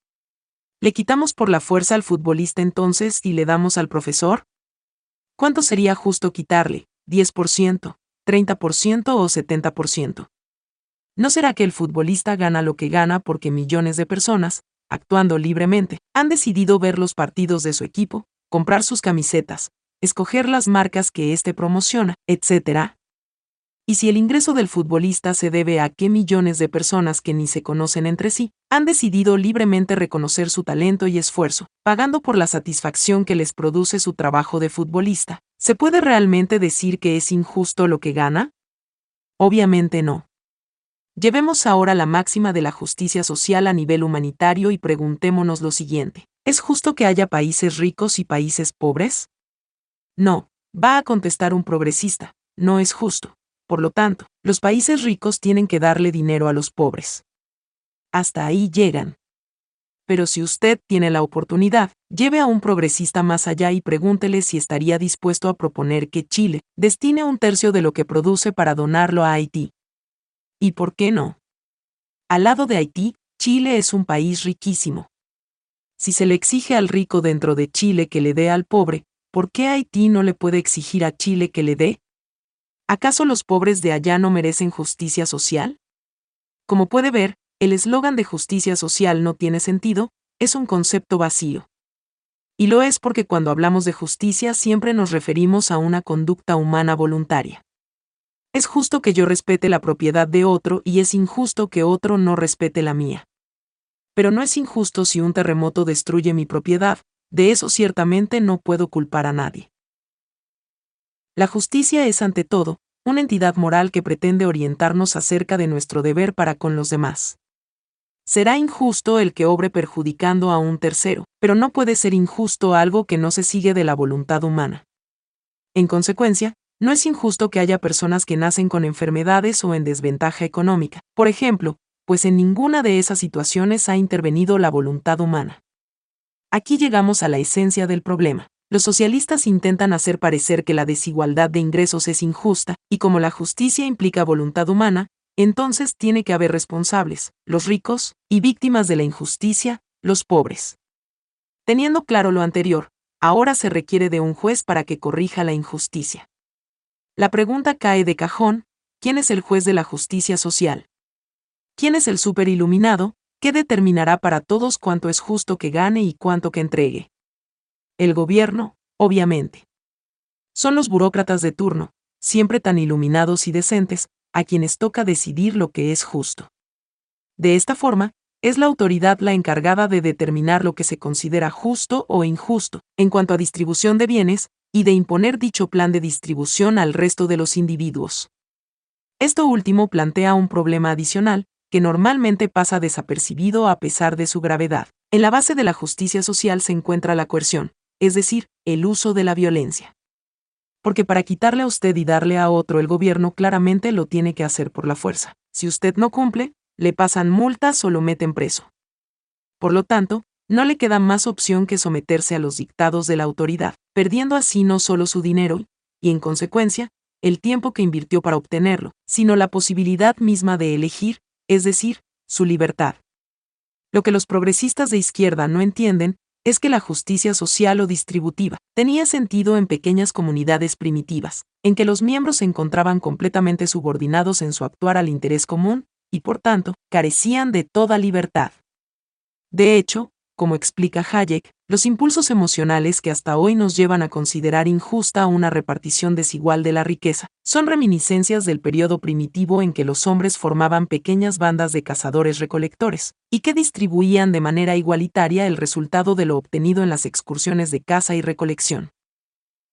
¿Le quitamos por la fuerza al futbolista entonces y le damos al profesor? ¿Cuánto sería justo quitarle? ¿10%, 30% o 70%? ¿No será que el futbolista gana lo que gana porque millones de personas, actuando libremente, han decidido ver los partidos de su equipo, comprar sus camisetas, escoger las marcas que éste promociona, etc., y si el ingreso del futbolista se debe a que millones de personas que ni se conocen entre sí han decidido libremente reconocer su talento y esfuerzo, pagando por la satisfacción que les produce su trabajo de futbolista, ¿se puede realmente decir que es injusto lo que gana? Obviamente no. Llevemos ahora la máxima de la justicia social a nivel humanitario y preguntémonos lo siguiente. ¿Es justo que haya países ricos y países pobres? No, va a contestar un progresista, no es justo. Por lo tanto, los países ricos tienen que darle dinero a los pobres. Hasta ahí llegan. Pero si usted tiene la oportunidad, lleve a un progresista más allá y pregúntele si estaría dispuesto a proponer que Chile destine un tercio de lo que produce para donarlo a Haití. ¿Y por qué no? Al lado de Haití, Chile es un país riquísimo. Si se le exige al rico dentro de Chile que le dé al pobre, ¿por qué Haití no le puede exigir a Chile que le dé? ¿Acaso los pobres de allá no merecen justicia social? Como puede ver, el eslogan de justicia social no tiene sentido, es un concepto vacío. Y lo es porque cuando hablamos de justicia siempre nos referimos a una conducta humana voluntaria. Es justo que yo respete la propiedad de otro y es injusto que otro no respete la mía. Pero no es injusto si un terremoto destruye mi propiedad, de eso ciertamente no puedo culpar a nadie. La justicia es ante todo, una entidad moral que pretende orientarnos acerca de nuestro deber para con los demás. Será injusto el que obre perjudicando a un tercero, pero no puede ser injusto algo que no se sigue de la voluntad humana. En consecuencia, no es injusto que haya personas que nacen con enfermedades o en desventaja económica, por ejemplo, pues en ninguna de esas situaciones ha intervenido la voluntad humana. Aquí llegamos a la esencia del problema. Los socialistas intentan hacer parecer que la desigualdad de ingresos es injusta, y como la justicia implica voluntad humana, entonces tiene que haber responsables, los ricos, y víctimas de la injusticia, los pobres. Teniendo claro lo anterior, ahora se requiere de un juez para que corrija la injusticia. La pregunta cae de cajón, ¿quién es el juez de la justicia social? ¿Quién es el superiluminado, que determinará para todos cuánto es justo que gane y cuánto que entregue? El gobierno, obviamente. Son los burócratas de turno, siempre tan iluminados y decentes, a quienes toca decidir lo que es justo. De esta forma, es la autoridad la encargada de determinar lo que se considera justo o injusto, en cuanto a distribución de bienes, y de imponer dicho plan de distribución al resto de los individuos. Esto último plantea un problema adicional, que normalmente pasa desapercibido a pesar de su gravedad. En la base de la justicia social se encuentra la coerción, es decir, el uso de la violencia porque para quitarle a usted y darle a otro el gobierno claramente lo tiene que hacer por la fuerza. Si usted no cumple, le pasan multas o lo meten preso. Por lo tanto, no le queda más opción que someterse a los dictados de la autoridad, perdiendo así no solo su dinero, y en consecuencia, el tiempo que invirtió para obtenerlo, sino la posibilidad misma de elegir, es decir, su libertad. Lo que los progresistas de izquierda no entienden es que la justicia social o distributiva tenía sentido en pequeñas comunidades primitivas, en que los miembros se encontraban completamente subordinados en su actuar al interés común, y por tanto, carecían de toda libertad. De hecho, como explica Hayek, los impulsos emocionales que hasta hoy nos llevan a considerar injusta una repartición desigual de la riqueza, son reminiscencias del periodo primitivo en que los hombres formaban pequeñas bandas de cazadores-recolectores, y que distribuían de manera igualitaria el resultado de lo obtenido en las excursiones de caza y recolección.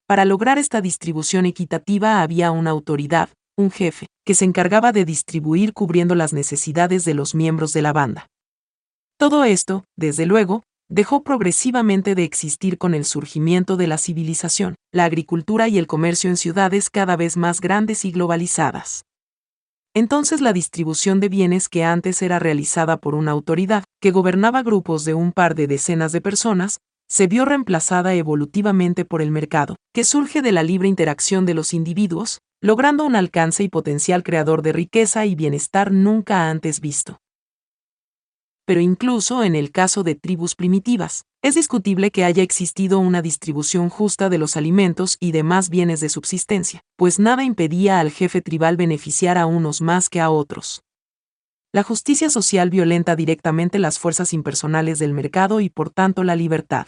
Para lograr esta distribución equitativa había una autoridad, un jefe, que se encargaba de distribuir cubriendo las necesidades de los miembros de la banda. Todo esto, desde luego, dejó progresivamente de existir con el surgimiento de la civilización, la agricultura y el comercio en ciudades cada vez más grandes y globalizadas. Entonces la distribución de bienes que antes era realizada por una autoridad, que gobernaba grupos de un par de decenas de personas, se vio reemplazada evolutivamente por el mercado, que surge de la libre interacción de los individuos, logrando un alcance y potencial creador de riqueza y bienestar nunca antes visto pero incluso en el caso de tribus primitivas, es discutible que haya existido una distribución justa de los alimentos y demás bienes de subsistencia, pues nada impedía al jefe tribal beneficiar a unos más que a otros. La justicia social violenta directamente las fuerzas impersonales del mercado y por tanto la libertad.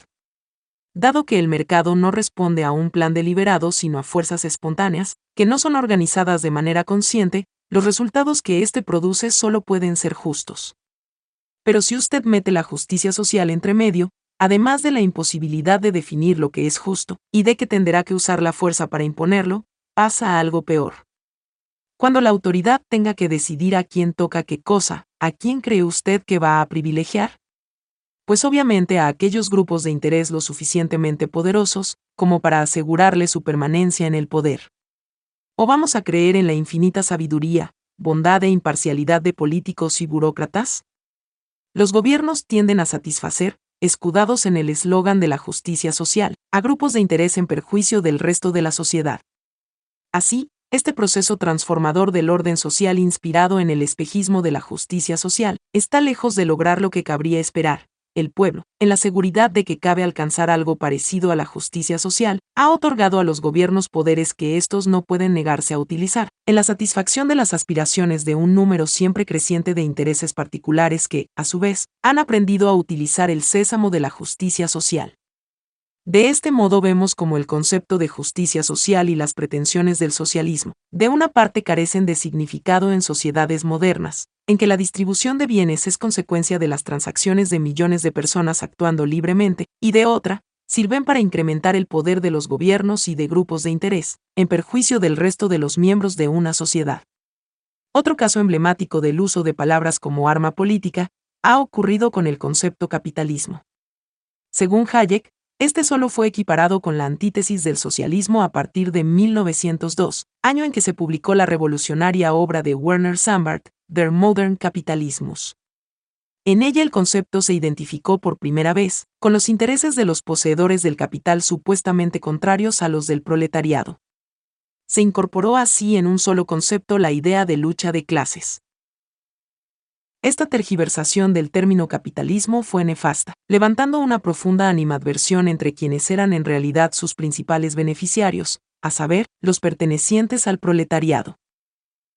Dado que el mercado no responde a un plan deliberado sino a fuerzas espontáneas, que no son organizadas de manera consciente, los resultados que éste produce solo pueden ser justos. Pero si usted mete la justicia social entre medio, además de la imposibilidad de definir lo que es justo, y de que tendrá que usar la fuerza para imponerlo, pasa algo peor. Cuando la autoridad tenga que decidir a quién toca qué cosa, ¿a quién cree usted que va a privilegiar? Pues obviamente a aquellos grupos de interés lo suficientemente poderosos como para asegurarle su permanencia en el poder. ¿O vamos a creer en la infinita sabiduría, bondad e imparcialidad de políticos y burócratas? Los gobiernos tienden a satisfacer, escudados en el eslogan de la justicia social, a grupos de interés en perjuicio del resto de la sociedad. Así, este proceso transformador del orden social inspirado en el espejismo de la justicia social está lejos de lograr lo que cabría esperar, el pueblo, en la seguridad de que cabe alcanzar algo parecido a la justicia social, ha otorgado a los gobiernos poderes que estos no pueden negarse a utilizar, en la satisfacción de las aspiraciones de un número siempre creciente de intereses particulares que, a su vez, han aprendido a utilizar el sésamo de la justicia social. De este modo vemos como el concepto de justicia social y las pretensiones del socialismo, de una parte carecen de significado en sociedades modernas, en que la distribución de bienes es consecuencia de las transacciones de millones de personas actuando libremente, y de otra, sirven para incrementar el poder de los gobiernos y de grupos de interés, en perjuicio del resto de los miembros de una sociedad. Otro caso emblemático del uso de palabras como arma política ha ocurrido con el concepto capitalismo. Según Hayek, este solo fue equiparado con la antítesis del socialismo a partir de 1902, año en que se publicó la revolucionaria obra de Werner Sambart, Der Modern Capitalismus. En ella el concepto se identificó por primera vez con los intereses de los poseedores del capital supuestamente contrarios a los del proletariado. Se incorporó así en un solo concepto la idea de lucha de clases. Esta tergiversación del término capitalismo fue nefasta, levantando una profunda animadversión entre quienes eran en realidad sus principales beneficiarios, a saber, los pertenecientes al proletariado.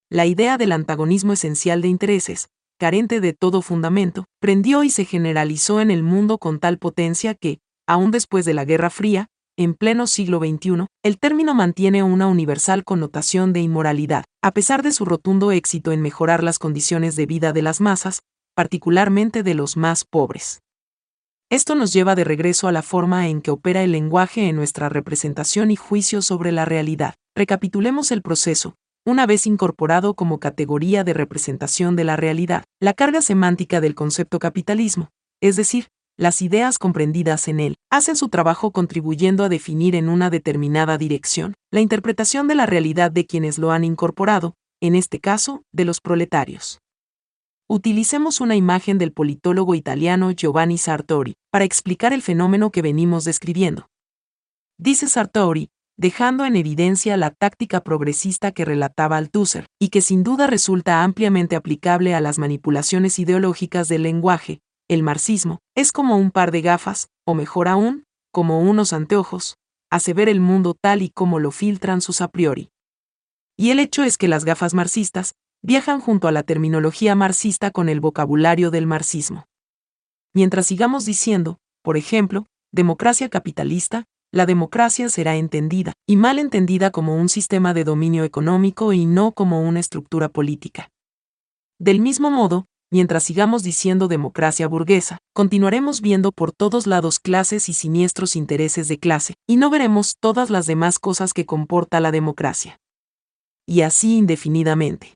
La idea del antagonismo esencial de intereses, carente de todo fundamento, prendió y se generalizó en el mundo con tal potencia que, aún después de la Guerra Fría, en pleno siglo XXI, el término mantiene una universal connotación de inmoralidad, a pesar de su rotundo éxito en mejorar las condiciones de vida de las masas, particularmente de los más pobres. Esto nos lleva de regreso a la forma en que opera el lenguaje en nuestra representación y juicio sobre la realidad. Recapitulemos el proceso, una vez incorporado como categoría de representación de la realidad, la carga semántica del concepto capitalismo, es decir, las ideas comprendidas en él, hacen su trabajo contribuyendo a definir en una determinada dirección la interpretación de la realidad de quienes lo han incorporado, en este caso, de los proletarios. Utilicemos una imagen del politólogo italiano Giovanni Sartori para explicar el fenómeno que venimos describiendo. Dice Sartori, dejando en evidencia la táctica progresista que relataba Althusser, y que sin duda resulta ampliamente aplicable a las manipulaciones ideológicas del lenguaje, el marxismo, es como un par de gafas, o mejor aún, como unos anteojos, hace ver el mundo tal y como lo filtran sus a priori. Y el hecho es que las gafas marxistas viajan junto a la terminología marxista con el vocabulario del marxismo. Mientras sigamos diciendo, por ejemplo, democracia capitalista, la democracia será entendida, y mal entendida como un sistema de dominio económico y no como una estructura política. Del mismo modo, mientras sigamos diciendo democracia burguesa, continuaremos viendo por todos lados clases y siniestros intereses de clase, y no veremos todas las demás cosas que comporta la democracia. Y así indefinidamente.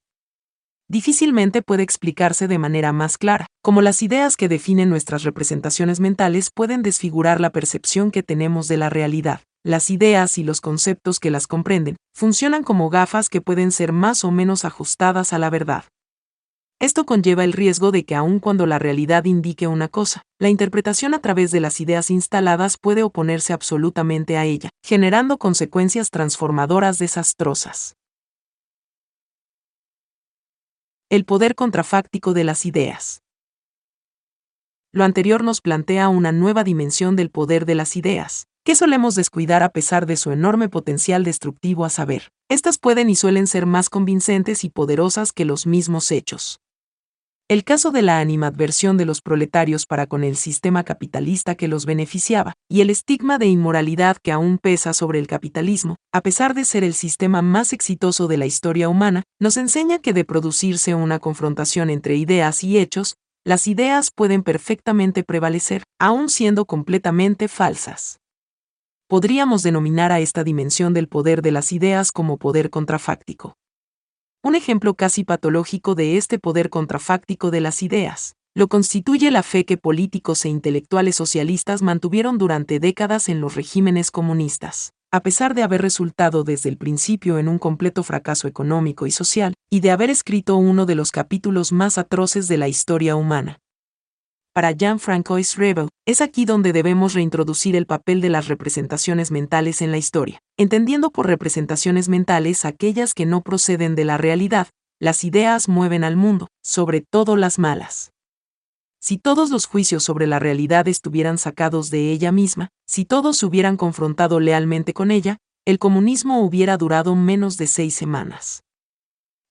Difícilmente puede explicarse de manera más clara, como las ideas que definen nuestras representaciones mentales pueden desfigurar la percepción que tenemos de la realidad. Las ideas y los conceptos que las comprenden funcionan como gafas que pueden ser más o menos ajustadas a la verdad. Esto conlleva el riesgo de que aun cuando la realidad indique una cosa, la interpretación a través de las ideas instaladas puede oponerse absolutamente a ella, generando consecuencias transformadoras desastrosas. El poder contrafáctico de las ideas. Lo anterior nos plantea una nueva dimensión del poder de las ideas, que solemos descuidar a pesar de su enorme potencial destructivo a saber. Estas pueden y suelen ser más convincentes y poderosas que los mismos hechos. El caso de la animadversión de los proletarios para con el sistema capitalista que los beneficiaba, y el estigma de inmoralidad que aún pesa sobre el capitalismo, a pesar de ser el sistema más exitoso de la historia humana, nos enseña que de producirse una confrontación entre ideas y hechos, las ideas pueden perfectamente prevalecer, aun siendo completamente falsas. Podríamos denominar a esta dimensión del poder de las ideas como poder contrafáctico. Un ejemplo casi patológico de este poder contrafáctico de las ideas. Lo constituye la fe que políticos e intelectuales socialistas mantuvieron durante décadas en los regímenes comunistas, a pesar de haber resultado desde el principio en un completo fracaso económico y social, y de haber escrito uno de los capítulos más atroces de la historia humana para Jean-Francois Rebel, es aquí donde debemos reintroducir el papel de las representaciones mentales en la historia, entendiendo por representaciones mentales aquellas que no proceden de la realidad, las ideas mueven al mundo, sobre todo las malas. Si todos los juicios sobre la realidad estuvieran sacados de ella misma, si todos se hubieran confrontado lealmente con ella, el comunismo hubiera durado menos de seis semanas.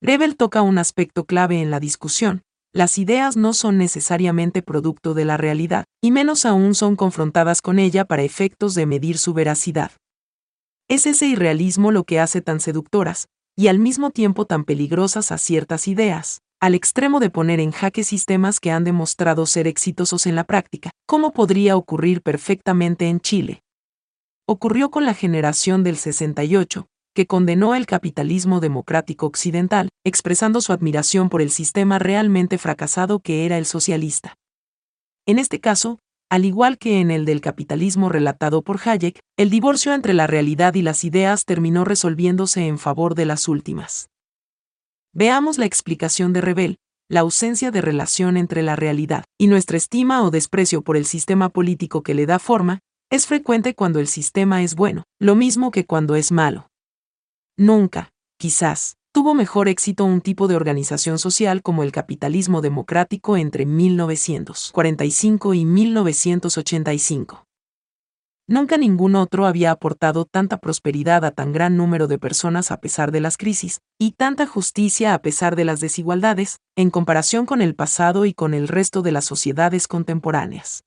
Rebel toca un aspecto clave en la discusión, las ideas no son necesariamente producto de la realidad, y menos aún son confrontadas con ella para efectos de medir su veracidad. Es ese irrealismo lo que hace tan seductoras, y al mismo tiempo tan peligrosas a ciertas ideas, al extremo de poner en jaque sistemas que han demostrado ser exitosos en la práctica, como podría ocurrir perfectamente en Chile. Ocurrió con la generación del 68, que condenó el capitalismo democrático occidental, expresando su admiración por el sistema realmente fracasado que era el socialista. En este caso, al igual que en el del capitalismo relatado por Hayek, el divorcio entre la realidad y las ideas terminó resolviéndose en favor de las últimas. Veamos la explicación de Rebel, la ausencia de relación entre la realidad y nuestra estima o desprecio por el sistema político que le da forma, es frecuente cuando el sistema es bueno, lo mismo que cuando es malo. Nunca, quizás, tuvo mejor éxito un tipo de organización social como el capitalismo democrático entre 1945 y 1985. Nunca ningún otro había aportado tanta prosperidad a tan gran número de personas a pesar de las crisis, y tanta justicia a pesar de las desigualdades, en comparación con el pasado y con el resto de las sociedades contemporáneas.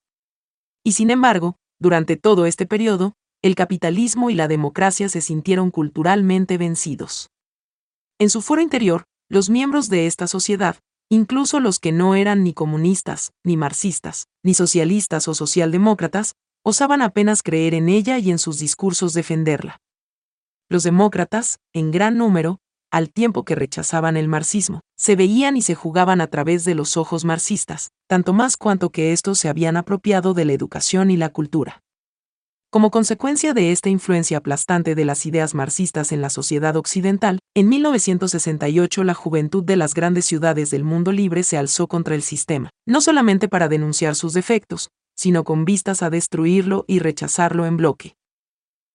Y sin embargo, durante todo este periodo, el capitalismo y la democracia se sintieron culturalmente vencidos. En su foro interior, los miembros de esta sociedad, incluso los que no eran ni comunistas, ni marxistas, ni socialistas o socialdemócratas, osaban apenas creer en ella y en sus discursos defenderla. Los demócratas, en gran número, al tiempo que rechazaban el marxismo, se veían y se jugaban a través de los ojos marxistas, tanto más cuanto que estos se habían apropiado de la educación y la cultura. Como consecuencia de esta influencia aplastante de las ideas marxistas en la sociedad occidental, en 1968 la juventud de las grandes ciudades del mundo libre se alzó contra el sistema, no solamente para denunciar sus defectos, sino con vistas a destruirlo y rechazarlo en bloque.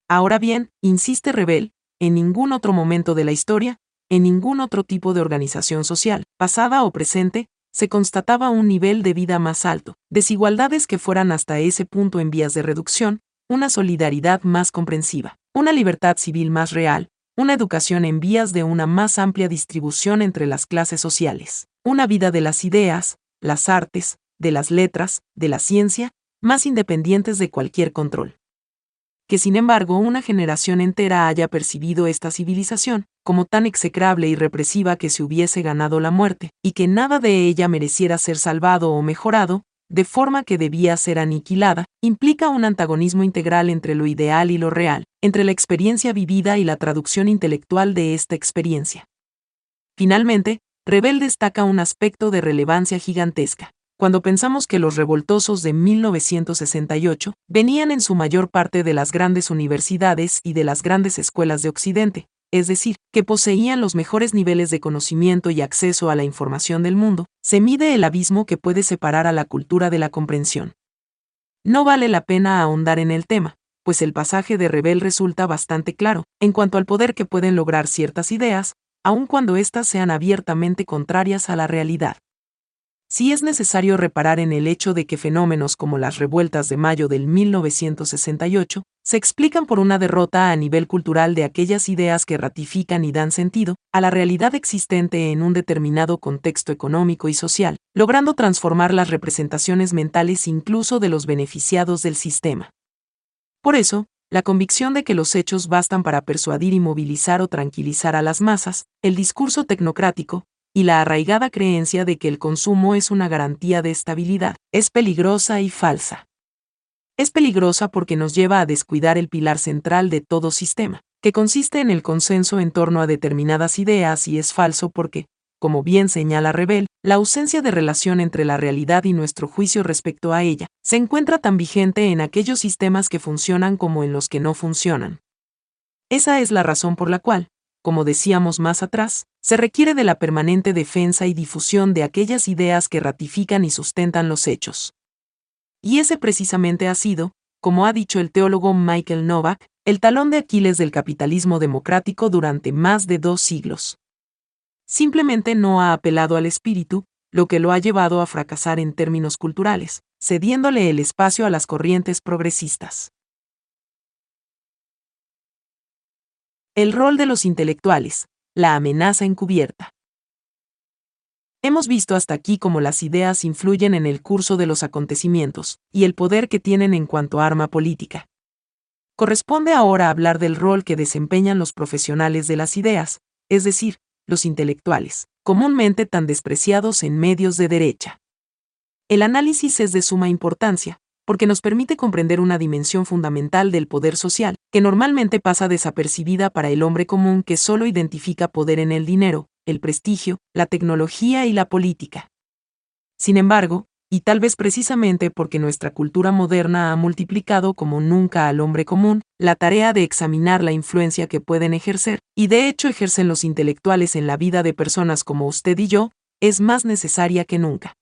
Ahora bien, insiste Rebel, en ningún otro momento de la historia, en ningún otro tipo de organización social, pasada o presente, se constataba un nivel de vida más alto, desigualdades que fueran hasta ese punto en vías de reducción, una solidaridad más comprensiva, una libertad civil más real, una educación en vías de una más amplia distribución entre las clases sociales, una vida de las ideas, las artes, de las letras, de la ciencia, más independientes de cualquier control. Que sin embargo una generación entera haya percibido esta civilización como tan execrable y represiva que se hubiese ganado la muerte, y que nada de ella mereciera ser salvado o mejorado, de forma que debía ser aniquilada, implica un antagonismo integral entre lo ideal y lo real, entre la experiencia vivida y la traducción intelectual de esta experiencia. Finalmente, Rebel destaca un aspecto de relevancia gigantesca cuando pensamos que los revoltosos de 1968 venían en su mayor parte de las grandes universidades y de las grandes escuelas de Occidente, es decir, que poseían los mejores niveles de conocimiento y acceso a la información del mundo, se mide el abismo que puede separar a la cultura de la comprensión. No vale la pena ahondar en el tema, pues el pasaje de Rebel resulta bastante claro, en cuanto al poder que pueden lograr ciertas ideas, aun cuando éstas sean abiertamente contrarias a la realidad si es necesario reparar en el hecho de que fenómenos como las revueltas de mayo del 1968 se explican por una derrota a nivel cultural de aquellas ideas que ratifican y dan sentido a la realidad existente en un determinado contexto económico y social, logrando transformar las representaciones mentales incluso de los beneficiados del sistema. Por eso, la convicción de que los hechos bastan para persuadir y movilizar o tranquilizar a las masas, el discurso tecnocrático, y la arraigada creencia de que el consumo es una garantía de estabilidad, es peligrosa y falsa. Es peligrosa porque nos lleva a descuidar el pilar central de todo sistema, que consiste en el consenso en torno a determinadas ideas y es falso porque, como bien señala Rebel, la ausencia de relación entre la realidad y nuestro juicio respecto a ella se encuentra tan vigente en aquellos sistemas que funcionan como en los que no funcionan. Esa es la razón por la cual, como decíamos más atrás, se requiere de la permanente defensa y difusión de aquellas ideas que ratifican y sustentan los hechos. Y ese precisamente ha sido, como ha dicho el teólogo Michael Novak, el talón de Aquiles del capitalismo democrático durante más de dos siglos. Simplemente no ha apelado al espíritu, lo que lo ha llevado a fracasar en términos culturales, cediéndole el espacio a las corrientes progresistas. El rol de los intelectuales, la amenaza encubierta. Hemos visto hasta aquí cómo las ideas influyen en el curso de los acontecimientos, y el poder que tienen en cuanto a arma política. Corresponde ahora hablar del rol que desempeñan los profesionales de las ideas, es decir, los intelectuales, comúnmente tan despreciados en medios de derecha. El análisis es de suma importancia, porque nos permite comprender una dimensión fundamental del poder social, que normalmente pasa desapercibida para el hombre común que solo identifica poder en el dinero, el prestigio, la tecnología y la política. Sin embargo, y tal vez precisamente porque nuestra cultura moderna ha multiplicado como nunca al hombre común, la tarea de examinar la influencia que pueden ejercer, y de hecho ejercen los intelectuales en la vida de personas como usted y yo, es más necesaria que nunca.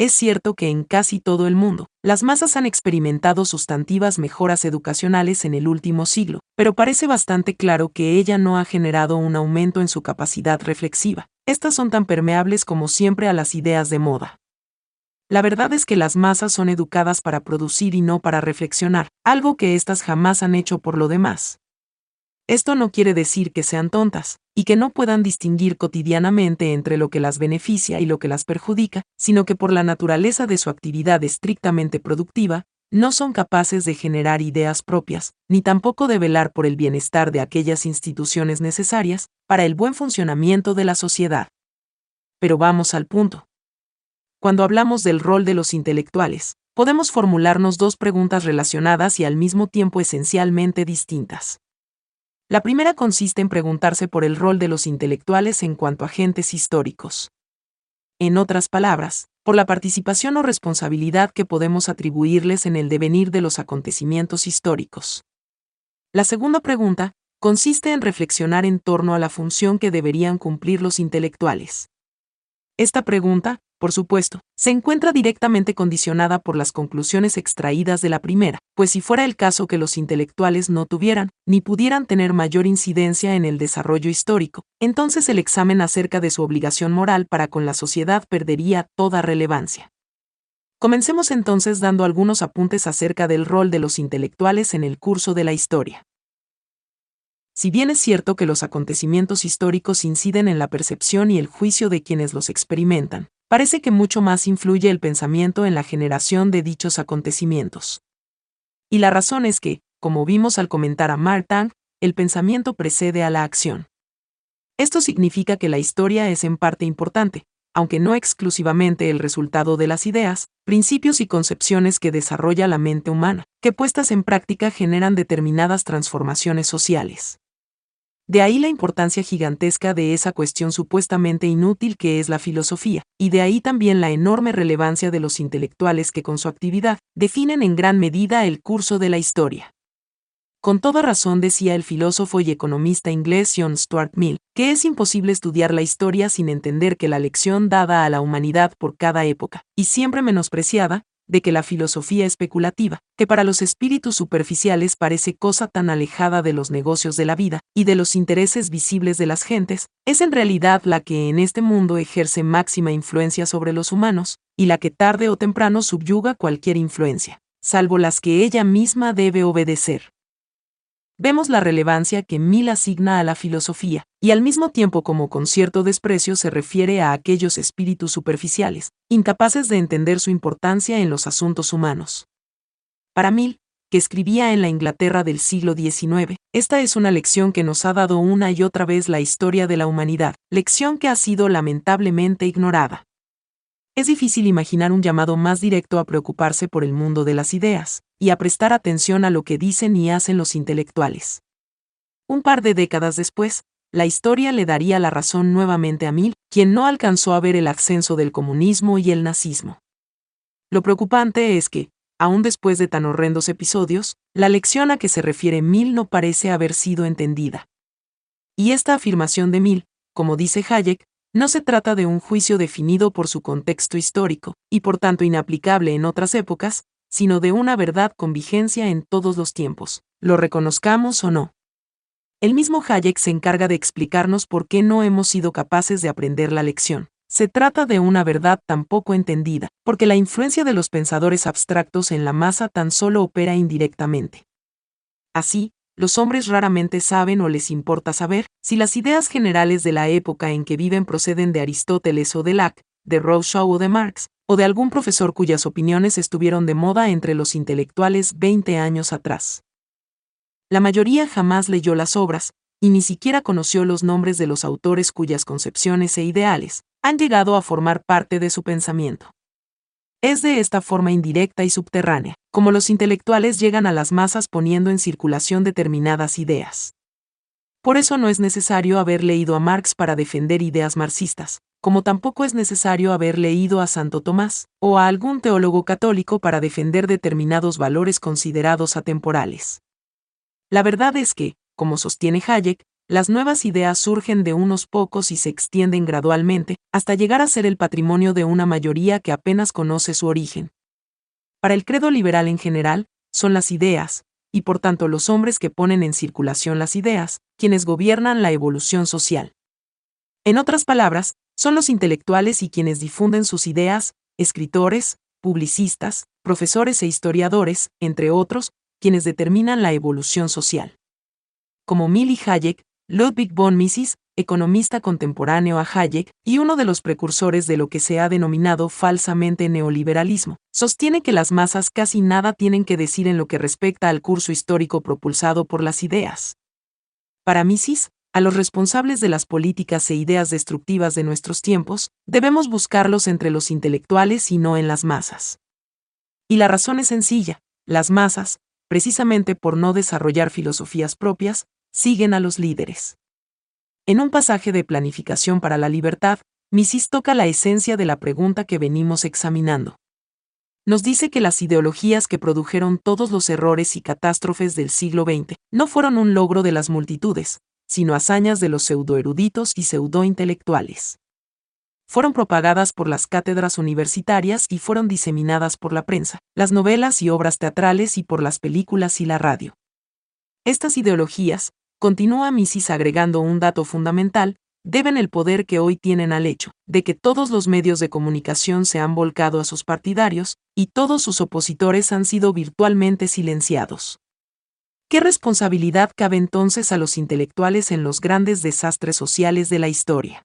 Es cierto que en casi todo el mundo, las masas han experimentado sustantivas mejoras educacionales en el último siglo, pero parece bastante claro que ella no ha generado un aumento en su capacidad reflexiva. Estas son tan permeables como siempre a las ideas de moda. La verdad es que las masas son educadas para producir y no para reflexionar, algo que éstas jamás han hecho por lo demás. Esto no quiere decir que sean tontas, y que no puedan distinguir cotidianamente entre lo que las beneficia y lo que las perjudica, sino que por la naturaleza de su actividad estrictamente productiva, no son capaces de generar ideas propias, ni tampoco de velar por el bienestar de aquellas instituciones necesarias para el buen funcionamiento de la sociedad. Pero vamos al punto. Cuando hablamos del rol de los intelectuales, podemos formularnos dos preguntas relacionadas y al mismo tiempo esencialmente distintas. La primera consiste en preguntarse por el rol de los intelectuales en cuanto a agentes históricos. En otras palabras, por la participación o responsabilidad que podemos atribuirles en el devenir de los acontecimientos históricos. La segunda pregunta consiste en reflexionar en torno a la función que deberían cumplir los intelectuales. Esta pregunta, por supuesto, se encuentra directamente condicionada por las conclusiones extraídas de la primera, pues si fuera el caso que los intelectuales no tuvieran, ni pudieran tener mayor incidencia en el desarrollo histórico, entonces el examen acerca de su obligación moral para con la sociedad perdería toda relevancia. Comencemos entonces dando algunos apuntes acerca del rol de los intelectuales en el curso de la historia. Si bien es cierto que los acontecimientos históricos inciden en la percepción y el juicio de quienes los experimentan, parece que mucho más influye el pensamiento en la generación de dichos acontecimientos. Y la razón es que, como vimos al comentar a Martin, el pensamiento precede a la acción. Esto significa que la historia es en parte importante, aunque no exclusivamente el resultado de las ideas, principios y concepciones que desarrolla la mente humana, que puestas en práctica generan determinadas transformaciones sociales. De ahí la importancia gigantesca de esa cuestión supuestamente inútil que es la filosofía, y de ahí también la enorme relevancia de los intelectuales que con su actividad definen en gran medida el curso de la historia. Con toda razón decía el filósofo y economista inglés John Stuart Mill, que es imposible estudiar la historia sin entender que la lección dada a la humanidad por cada época, y siempre menospreciada, de que la filosofía especulativa, que para los espíritus superficiales parece cosa tan alejada de los negocios de la vida y de los intereses visibles de las gentes, es en realidad la que en este mundo ejerce máxima influencia sobre los humanos, y la que tarde o temprano subyuga cualquier influencia, salvo las que ella misma debe obedecer vemos la relevancia que Mill asigna a la filosofía, y al mismo tiempo como con cierto desprecio se refiere a aquellos espíritus superficiales, incapaces de entender su importancia en los asuntos humanos. Para Mill, que escribía en la Inglaterra del siglo XIX, esta es una lección que nos ha dado una y otra vez la historia de la humanidad, lección que ha sido lamentablemente ignorada. Es difícil imaginar un llamado más directo a preocuparse por el mundo de las ideas, y a prestar atención a lo que dicen y hacen los intelectuales. Un par de décadas después, la historia le daría la razón nuevamente a Mill, quien no alcanzó a ver el ascenso del comunismo y el nazismo. Lo preocupante es que, aún después de tan horrendos episodios, la lección a que se refiere Mill no parece haber sido entendida. Y esta afirmación de Mill, como dice Hayek, no se trata de un juicio definido por su contexto histórico, y por tanto inaplicable en otras épocas, sino de una verdad con vigencia en todos los tiempos, lo reconozcamos o no. El mismo Hayek se encarga de explicarnos por qué no hemos sido capaces de aprender la lección. Se trata de una verdad tan poco entendida, porque la influencia de los pensadores abstractos en la masa tan solo opera indirectamente. Así, los hombres raramente saben o les importa saber si las ideas generales de la época en que viven proceden de Aristóteles o de Locke, de Rousseau o de Marx, o de algún profesor cuyas opiniones estuvieron de moda entre los intelectuales 20 años atrás. La mayoría jamás leyó las obras, y ni siquiera conoció los nombres de los autores cuyas concepciones e ideales han llegado a formar parte de su pensamiento. Es de esta forma indirecta y subterránea, como los intelectuales llegan a las masas poniendo en circulación determinadas ideas. Por eso no es necesario haber leído a Marx para defender ideas marxistas, como tampoco es necesario haber leído a Santo Tomás o a algún teólogo católico para defender determinados valores considerados atemporales. La verdad es que, como sostiene Hayek, las nuevas ideas surgen de unos pocos y se extienden gradualmente, hasta llegar a ser el patrimonio de una mayoría que apenas conoce su origen. Para el credo liberal en general, son las ideas, y por tanto los hombres que ponen en circulación las ideas, quienes gobiernan la evolución social. En otras palabras, son los intelectuales y quienes difunden sus ideas, escritores, publicistas, profesores e historiadores, entre otros, quienes determinan la evolución social. Como Milly Hayek, Ludwig von Mises, economista contemporáneo a Hayek y uno de los precursores de lo que se ha denominado falsamente neoliberalismo, sostiene que las masas casi nada tienen que decir en lo que respecta al curso histórico propulsado por las ideas. Para Mises, a los responsables de las políticas e ideas destructivas de nuestros tiempos, debemos buscarlos entre los intelectuales y no en las masas. Y la razón es sencilla, las masas, precisamente por no desarrollar filosofías propias, siguen a los líderes. En un pasaje de Planificación para la Libertad, Mises toca la esencia de la pregunta que venimos examinando. Nos dice que las ideologías que produjeron todos los errores y catástrofes del siglo XX no fueron un logro de las multitudes, sino hazañas de los pseudoeruditos y pseudointelectuales. Fueron propagadas por las cátedras universitarias y fueron diseminadas por la prensa, las novelas y obras teatrales y por las películas y la radio. Estas ideologías, Continúa Mises agregando un dato fundamental, deben el poder que hoy tienen al hecho de que todos los medios de comunicación se han volcado a sus partidarios y todos sus opositores han sido virtualmente silenciados. ¿Qué responsabilidad cabe entonces a los intelectuales en los grandes desastres sociales de la historia?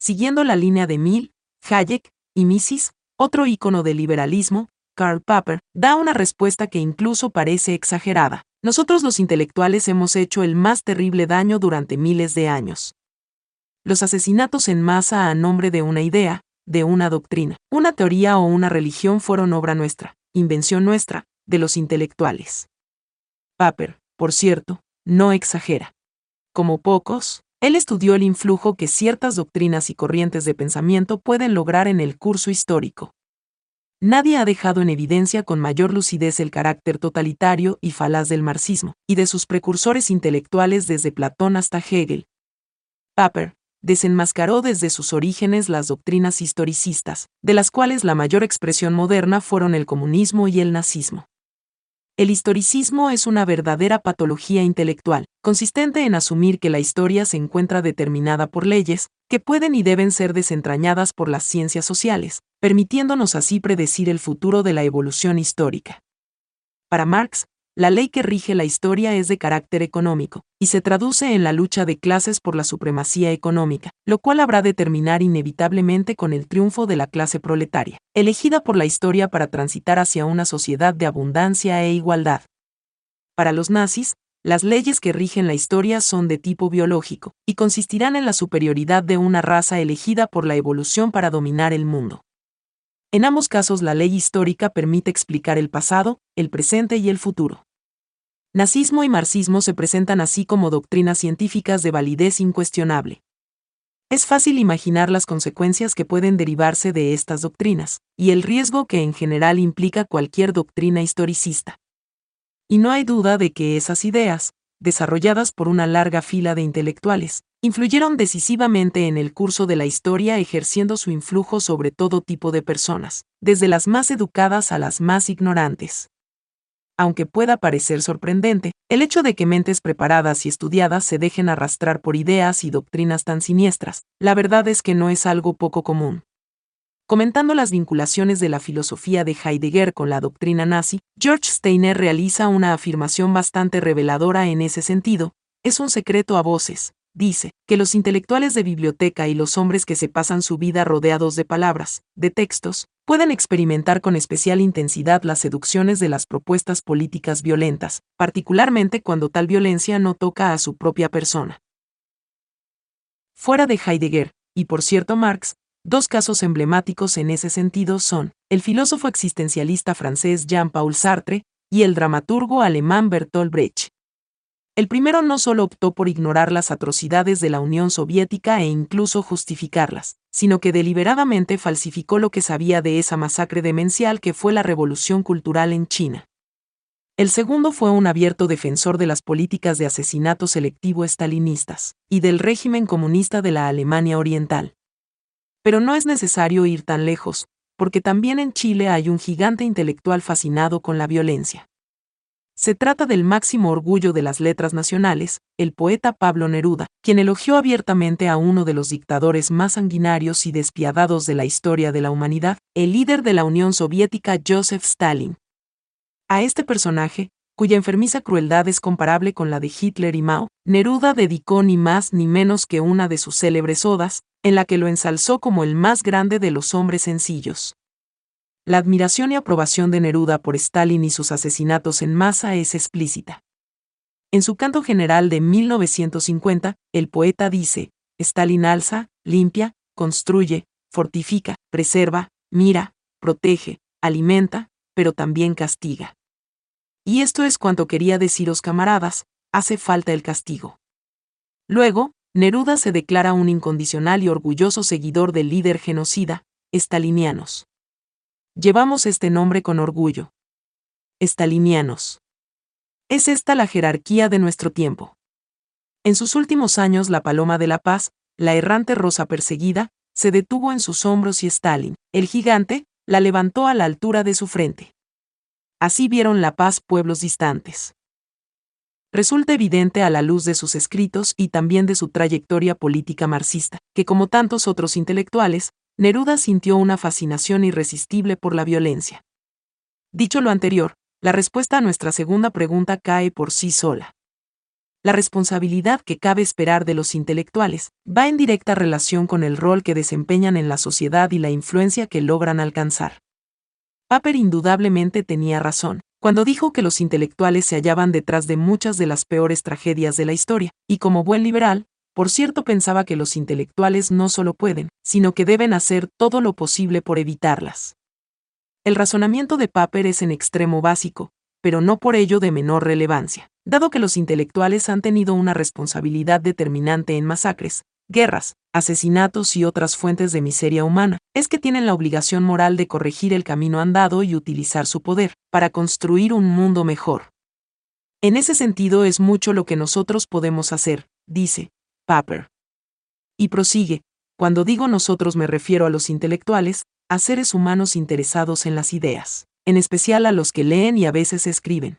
Siguiendo la línea de Mill, Hayek y Mises, otro ícono del liberalismo, Karl Popper, da una respuesta que incluso parece exagerada. Nosotros los intelectuales hemos hecho el más terrible daño durante miles de años. Los asesinatos en masa a nombre de una idea, de una doctrina, una teoría o una religión fueron obra nuestra, invención nuestra, de los intelectuales. Paper, por cierto, no exagera. Como pocos, él estudió el influjo que ciertas doctrinas y corrientes de pensamiento pueden lograr en el curso histórico nadie ha dejado en evidencia con mayor lucidez el carácter totalitario y falaz del marxismo, y de sus precursores intelectuales desde Platón hasta Hegel. Paper desenmascaró desde sus orígenes las doctrinas historicistas, de las cuales la mayor expresión moderna fueron el comunismo y el nazismo. El historicismo es una verdadera patología intelectual, consistente en asumir que la historia se encuentra determinada por leyes, que pueden y deben ser desentrañadas por las ciencias sociales, permitiéndonos así predecir el futuro de la evolución histórica. Para Marx, la ley que rige la historia es de carácter económico, y se traduce en la lucha de clases por la supremacía económica, lo cual habrá de terminar inevitablemente con el triunfo de la clase proletaria, elegida por la historia para transitar hacia una sociedad de abundancia e igualdad. Para los nazis, las leyes que rigen la historia son de tipo biológico, y consistirán en la superioridad de una raza elegida por la evolución para dominar el mundo. En ambos casos la ley histórica permite explicar el pasado, el presente y el futuro. Nazismo y marxismo se presentan así como doctrinas científicas de validez incuestionable. Es fácil imaginar las consecuencias que pueden derivarse de estas doctrinas, y el riesgo que en general implica cualquier doctrina historicista. Y no hay duda de que esas ideas, desarrolladas por una larga fila de intelectuales, influyeron decisivamente en el curso de la historia ejerciendo su influjo sobre todo tipo de personas, desde las más educadas a las más ignorantes. Aunque pueda parecer sorprendente, el hecho de que mentes preparadas y estudiadas se dejen arrastrar por ideas y doctrinas tan siniestras, la verdad es que no es algo poco común. Comentando las vinculaciones de la filosofía de Heidegger con la doctrina nazi, George Steiner realiza una afirmación bastante reveladora en ese sentido, es un secreto a voces, dice, que los intelectuales de biblioteca y los hombres que se pasan su vida rodeados de palabras, de textos, pueden experimentar con especial intensidad las seducciones de las propuestas políticas violentas, particularmente cuando tal violencia no toca a su propia persona. Fuera de Heidegger, y por cierto Marx, dos casos emblemáticos en ese sentido son el filósofo existencialista francés Jean-Paul Sartre y el dramaturgo alemán Bertolt Brecht. El primero no solo optó por ignorar las atrocidades de la Unión Soviética e incluso justificarlas, sino que deliberadamente falsificó lo que sabía de esa masacre demencial que fue la revolución cultural en China. El segundo fue un abierto defensor de las políticas de asesinato selectivo estalinistas y del régimen comunista de la Alemania Oriental. Pero no es necesario ir tan lejos, porque también en Chile hay un gigante intelectual fascinado con la violencia. Se trata del máximo orgullo de las letras nacionales, el poeta Pablo Neruda, quien elogió abiertamente a uno de los dictadores más sanguinarios y despiadados de la historia de la humanidad, el líder de la Unión Soviética Joseph Stalin. A este personaje, cuya enfermiza crueldad es comparable con la de Hitler y Mao, Neruda dedicó ni más ni menos que una de sus célebres odas, en la que lo ensalzó como el más grande de los hombres sencillos. La admiración y aprobación de Neruda por Stalin y sus asesinatos en masa es explícita. En su canto general de 1950, el poeta dice, Stalin alza, limpia, construye, fortifica, preserva, mira, protege, alimenta, pero también castiga. Y esto es cuanto quería deciros camaradas, hace falta el castigo. Luego, Neruda se declara un incondicional y orgulloso seguidor del líder genocida, stalinianos. Llevamos este nombre con orgullo. Estalinianos. Es esta la jerarquía de nuestro tiempo. En sus últimos años la Paloma de la Paz, la errante rosa perseguida, se detuvo en sus hombros y Stalin, el gigante, la levantó a la altura de su frente. Así vieron la paz pueblos distantes. Resulta evidente a la luz de sus escritos y también de su trayectoria política marxista, que como tantos otros intelectuales, Neruda sintió una fascinación irresistible por la violencia. Dicho lo anterior, la respuesta a nuestra segunda pregunta cae por sí sola. La responsabilidad que cabe esperar de los intelectuales va en directa relación con el rol que desempeñan en la sociedad y la influencia que logran alcanzar. Paper indudablemente tenía razón, cuando dijo que los intelectuales se hallaban detrás de muchas de las peores tragedias de la historia, y como buen liberal, por cierto pensaba que los intelectuales no solo pueden, sino que deben hacer todo lo posible por evitarlas. El razonamiento de Paper es en extremo básico, pero no por ello de menor relevancia, dado que los intelectuales han tenido una responsabilidad determinante en masacres, guerras, asesinatos y otras fuentes de miseria humana, es que tienen la obligación moral de corregir el camino andado y utilizar su poder para construir un mundo mejor. En ese sentido es mucho lo que nosotros podemos hacer, dice, Paper. Y prosigue, cuando digo nosotros me refiero a los intelectuales, a seres humanos interesados en las ideas, en especial a los que leen y a veces escriben.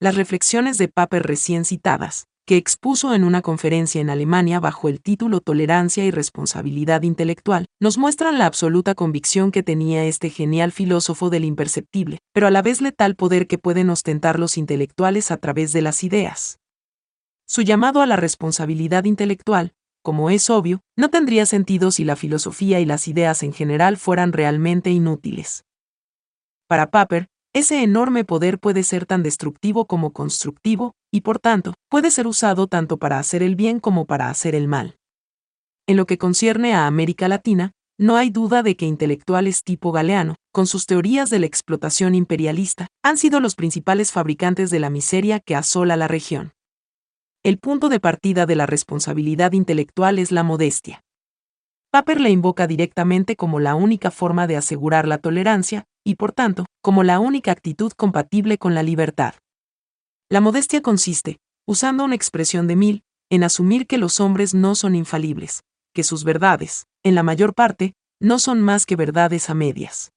Las reflexiones de Paper recién citadas, que expuso en una conferencia en Alemania bajo el título Tolerancia y Responsabilidad Intelectual, nos muestran la absoluta convicción que tenía este genial filósofo del imperceptible, pero a la vez letal poder que pueden ostentar los intelectuales a través de las ideas. Su llamado a la responsabilidad intelectual, como es obvio, no tendría sentido si la filosofía y las ideas en general fueran realmente inútiles. Para Paper, ese enorme poder puede ser tan destructivo como constructivo, y por tanto, puede ser usado tanto para hacer el bien como para hacer el mal. En lo que concierne a América Latina, no hay duda de que intelectuales tipo Galeano, con sus teorías de la explotación imperialista, han sido los principales fabricantes de la miseria que asola la región el punto de partida de la responsabilidad intelectual es la modestia. Paper la invoca directamente como la única forma de asegurar la tolerancia, y por tanto, como la única actitud compatible con la libertad. La modestia consiste, usando una expresión de Mill, en asumir que los hombres no son infalibles, que sus verdades, en la mayor parte, no son más que verdades a medias.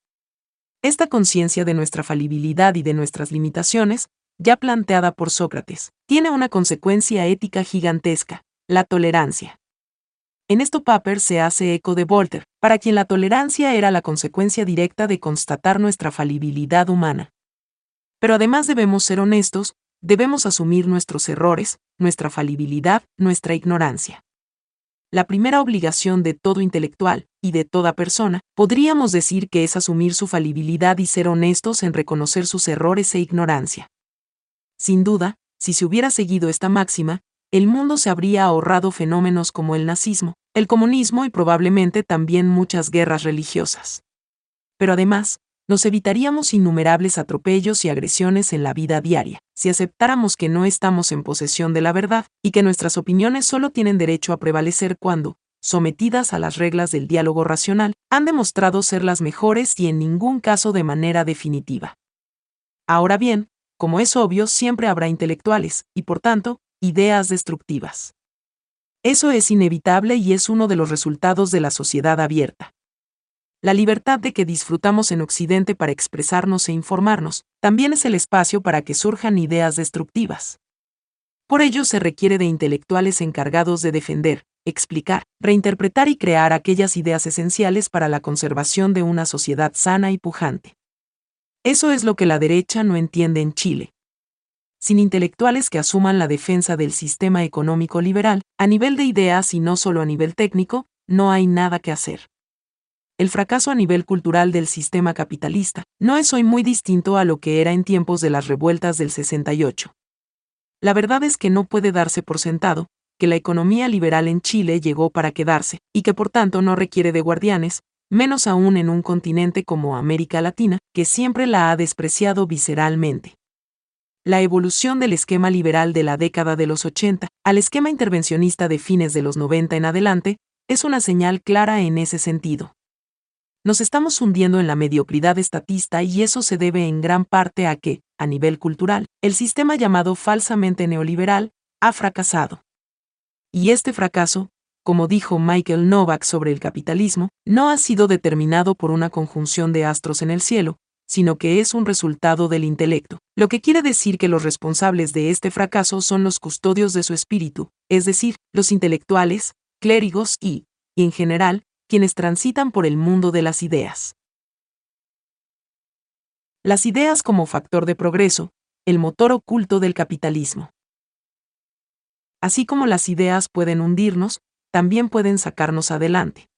Esta conciencia de nuestra falibilidad y de nuestras limitaciones ya planteada por Sócrates, tiene una consecuencia ética gigantesca, la tolerancia. En esto Paper se hace eco de Voltaire, para quien la tolerancia era la consecuencia directa de constatar nuestra falibilidad humana. Pero además debemos ser honestos, debemos asumir nuestros errores, nuestra falibilidad, nuestra ignorancia. La primera obligación de todo intelectual, y de toda persona, podríamos decir que es asumir su falibilidad y ser honestos en reconocer sus errores e ignorancia. Sin duda, si se hubiera seguido esta máxima, el mundo se habría ahorrado fenómenos como el nazismo, el comunismo y probablemente también muchas guerras religiosas. Pero además, nos evitaríamos innumerables atropellos y agresiones en la vida diaria, si aceptáramos que no estamos en posesión de la verdad, y que nuestras opiniones solo tienen derecho a prevalecer cuando, sometidas a las reglas del diálogo racional, han demostrado ser las mejores y en ningún caso de manera definitiva. Ahora bien, como es obvio, siempre habrá intelectuales, y por tanto, ideas destructivas. Eso es inevitable y es uno de los resultados de la sociedad abierta. La libertad de que disfrutamos en Occidente para expresarnos e informarnos, también es el espacio para que surjan ideas destructivas. Por ello se requiere de intelectuales encargados de defender, explicar, reinterpretar y crear aquellas ideas esenciales para la conservación de una sociedad sana y pujante. Eso es lo que la derecha no entiende en Chile. Sin intelectuales que asuman la defensa del sistema económico liberal, a nivel de ideas y no solo a nivel técnico, no hay nada que hacer. El fracaso a nivel cultural del sistema capitalista no es hoy muy distinto a lo que era en tiempos de las revueltas del 68. La verdad es que no puede darse por sentado, que la economía liberal en Chile llegó para quedarse, y que por tanto no requiere de guardianes, menos aún en un continente como América Latina, que siempre la ha despreciado visceralmente. La evolución del esquema liberal de la década de los 80 al esquema intervencionista de fines de los 90 en adelante es una señal clara en ese sentido. Nos estamos hundiendo en la mediocridad estatista y eso se debe en gran parte a que, a nivel cultural, el sistema llamado falsamente neoliberal ha fracasado. Y este fracaso, como dijo Michael Novak sobre el capitalismo, no ha sido determinado por una conjunción de astros en el cielo, sino que es un resultado del intelecto, lo que quiere decir que los responsables de este fracaso son los custodios de su espíritu, es decir, los intelectuales, clérigos y, en general, quienes transitan por el mundo de las ideas. Las ideas como factor de progreso, el motor oculto del capitalismo. Así como las ideas pueden hundirnos, también pueden sacarnos adelante.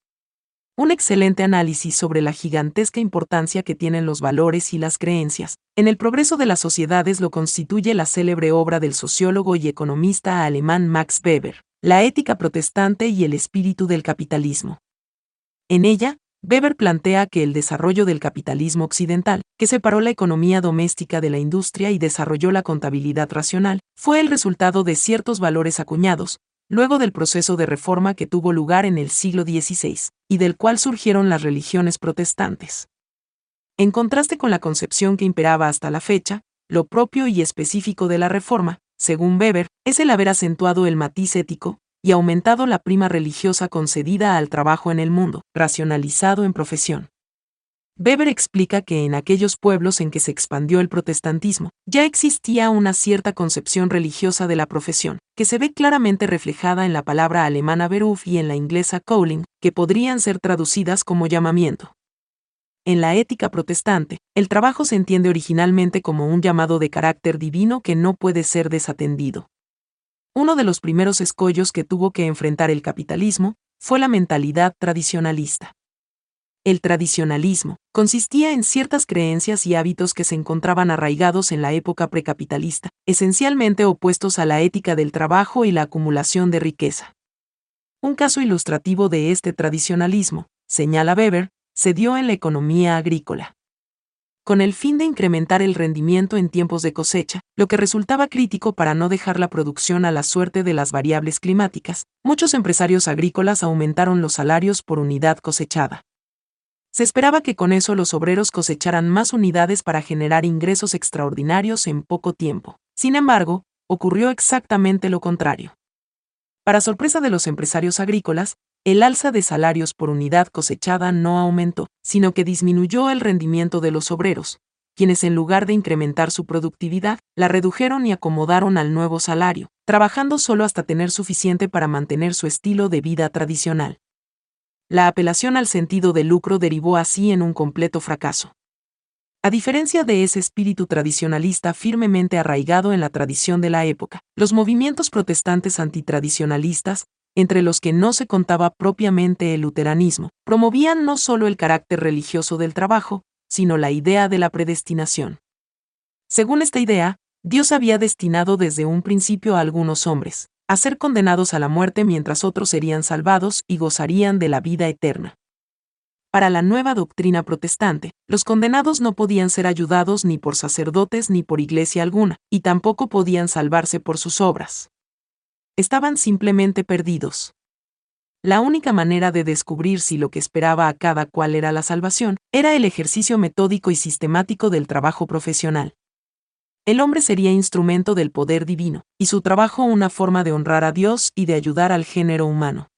Un excelente análisis sobre la gigantesca importancia que tienen los valores y las creencias en el progreso de las sociedades lo constituye la célebre obra del sociólogo y economista alemán Max Weber, La ética protestante y el espíritu del capitalismo. En ella, Weber plantea que el desarrollo del capitalismo occidental, que separó la economía doméstica de la industria y desarrolló la contabilidad racional, fue el resultado de ciertos valores acuñados, luego del proceso de reforma que tuvo lugar en el siglo XVI, y del cual surgieron las religiones protestantes. En contraste con la concepción que imperaba hasta la fecha, lo propio y específico de la reforma, según Weber, es el haber acentuado el matiz ético, y aumentado la prima religiosa concedida al trabajo en el mundo, racionalizado en profesión. Weber explica que en aquellos pueblos en que se expandió el protestantismo, ya existía una cierta concepción religiosa de la profesión, que se ve claramente reflejada en la palabra alemana Beruf y en la inglesa Calling, que podrían ser traducidas como llamamiento. En la ética protestante, el trabajo se entiende originalmente como un llamado de carácter divino que no puede ser desatendido. Uno de los primeros escollos que tuvo que enfrentar el capitalismo fue la mentalidad tradicionalista. El tradicionalismo consistía en ciertas creencias y hábitos que se encontraban arraigados en la época precapitalista, esencialmente opuestos a la ética del trabajo y la acumulación de riqueza. Un caso ilustrativo de este tradicionalismo, señala Weber, se dio en la economía agrícola. Con el fin de incrementar el rendimiento en tiempos de cosecha, lo que resultaba crítico para no dejar la producción a la suerte de las variables climáticas, muchos empresarios agrícolas aumentaron los salarios por unidad cosechada. Se esperaba que con eso los obreros cosecharan más unidades para generar ingresos extraordinarios en poco tiempo. Sin embargo, ocurrió exactamente lo contrario. Para sorpresa de los empresarios agrícolas, el alza de salarios por unidad cosechada no aumentó, sino que disminuyó el rendimiento de los obreros, quienes en lugar de incrementar su productividad, la redujeron y acomodaron al nuevo salario, trabajando solo hasta tener suficiente para mantener su estilo de vida tradicional. La apelación al sentido de lucro derivó así en un completo fracaso. A diferencia de ese espíritu tradicionalista firmemente arraigado en la tradición de la época, los movimientos protestantes antitradicionalistas, entre los que no se contaba propiamente el luteranismo, promovían no solo el carácter religioso del trabajo, sino la idea de la predestinación. Según esta idea, Dios había destinado desde un principio a algunos hombres, a ser condenados a la muerte mientras otros serían salvados y gozarían de la vida eterna. Para la nueva doctrina protestante, los condenados no podían ser ayudados ni por sacerdotes ni por iglesia alguna, y tampoco podían salvarse por sus obras. Estaban simplemente perdidos. La única manera de descubrir si lo que esperaba a cada cual era la salvación era el ejercicio metódico y sistemático del trabajo profesional. El hombre sería instrumento del poder divino, y su trabajo una forma de honrar a Dios y de ayudar al género humano.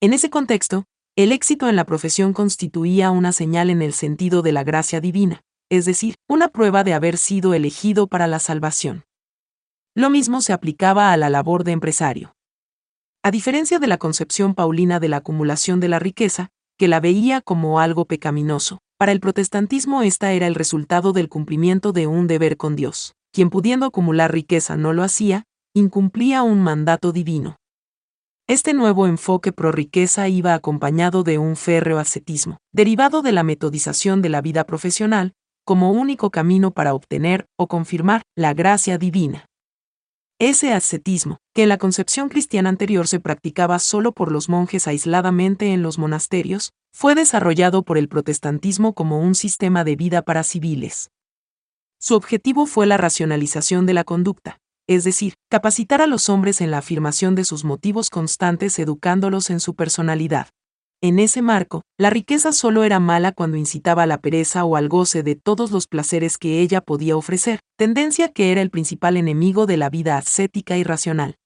En ese contexto, el éxito en la profesión constituía una señal en el sentido de la gracia divina, es decir, una prueba de haber sido elegido para la salvación. Lo mismo se aplicaba a la labor de empresario. A diferencia de la concepción paulina de la acumulación de la riqueza, que la veía como algo pecaminoso, para el protestantismo esta era el resultado del cumplimiento de un deber con Dios. Quien pudiendo acumular riqueza no lo hacía, incumplía un mandato divino. Este nuevo enfoque pro riqueza iba acompañado de un férreo ascetismo, derivado de la metodización de la vida profesional, como único camino para obtener o confirmar la gracia divina. Ese ascetismo, que la concepción cristiana anterior se practicaba solo por los monjes aisladamente en los monasterios, fue desarrollado por el protestantismo como un sistema de vida para civiles. Su objetivo fue la racionalización de la conducta, es decir, capacitar a los hombres en la afirmación de sus motivos constantes educándolos en su personalidad. En ese marco, la riqueza solo era mala cuando incitaba a la pereza o al goce de todos los placeres que ella podía ofrecer, tendencia que era el principal enemigo de la vida ascética y racional.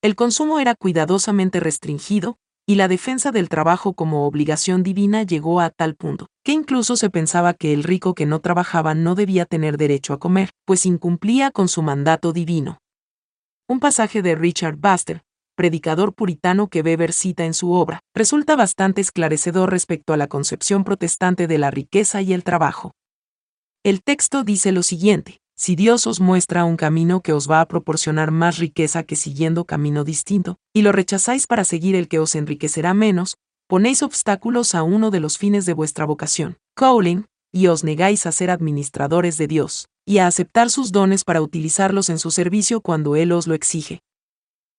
El consumo era cuidadosamente restringido, y la defensa del trabajo como obligación divina llegó a tal punto, que incluso se pensaba que el rico que no trabajaba no debía tener derecho a comer, pues incumplía con su mandato divino. Un pasaje de Richard Buster, predicador puritano que Weber cita en su obra, resulta bastante esclarecedor respecto a la concepción protestante de la riqueza y el trabajo. El texto dice lo siguiente, si Dios os muestra un camino que os va a proporcionar más riqueza que siguiendo camino distinto, y lo rechazáis para seguir el que os enriquecerá menos, ponéis obstáculos a uno de los fines de vuestra vocación, Cowling, y os negáis a ser administradores de Dios, y a aceptar sus dones para utilizarlos en su servicio cuando Él os lo exige.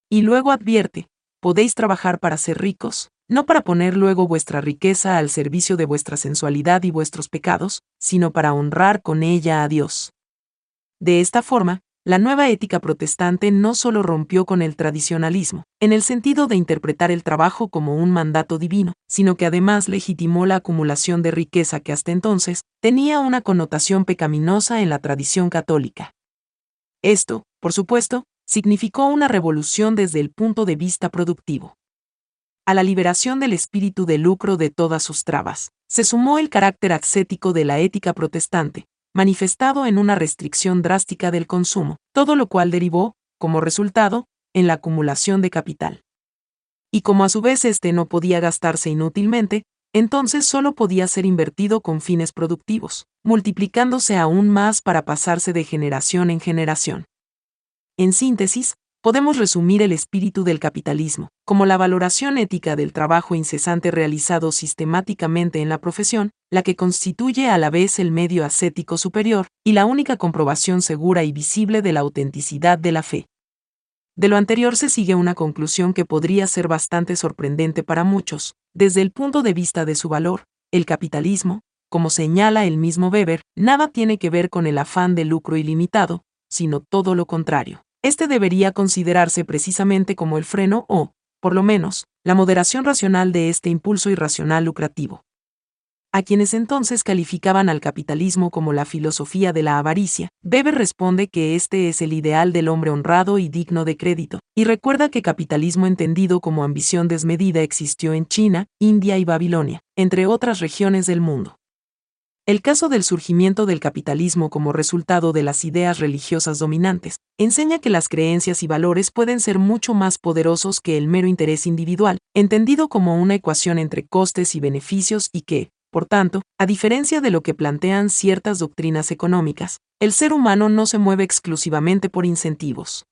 Y luego advierte, podéis trabajar para ser ricos, no para poner luego vuestra riqueza al servicio de vuestra sensualidad y vuestros pecados, sino para honrar con ella a Dios. De esta forma, la nueva ética protestante no solo rompió con el tradicionalismo, en el sentido de interpretar el trabajo como un mandato divino, sino que además legitimó la acumulación de riqueza que hasta entonces tenía una connotación pecaminosa en la tradición católica. Esto, por supuesto, significó una revolución desde el punto de vista productivo. A la liberación del espíritu de lucro de todas sus trabas, se sumó el carácter ascético de la ética protestante, manifestado en una restricción drástica del consumo, todo lo cual derivó, como resultado, en la acumulación de capital. Y como a su vez este no podía gastarse inútilmente, entonces solo podía ser invertido con fines productivos, multiplicándose aún más para pasarse de generación en generación. En síntesis, podemos resumir el espíritu del capitalismo, como la valoración ética del trabajo incesante realizado sistemáticamente en la profesión, la que constituye a la vez el medio ascético superior y la única comprobación segura y visible de la autenticidad de la fe. De lo anterior se sigue una conclusión que podría ser bastante sorprendente para muchos, desde el punto de vista de su valor, el capitalismo, como señala el mismo Weber, nada tiene que ver con el afán de lucro ilimitado, sino todo lo contrario. Este debería considerarse precisamente como el freno o, por lo menos, la moderación racional de este impulso irracional lucrativo. A quienes entonces calificaban al capitalismo como la filosofía de la avaricia, Weber responde que este es el ideal del hombre honrado y digno de crédito, y recuerda que capitalismo entendido como ambición desmedida existió en China, India y Babilonia, entre otras regiones del mundo. El caso del surgimiento del capitalismo como resultado de las ideas religiosas dominantes enseña que las creencias y valores pueden ser mucho más poderosos que el mero interés individual, entendido como una ecuación entre costes y beneficios y que, por tanto, a diferencia de lo que plantean ciertas doctrinas económicas, el ser humano no se mueve exclusivamente por incentivos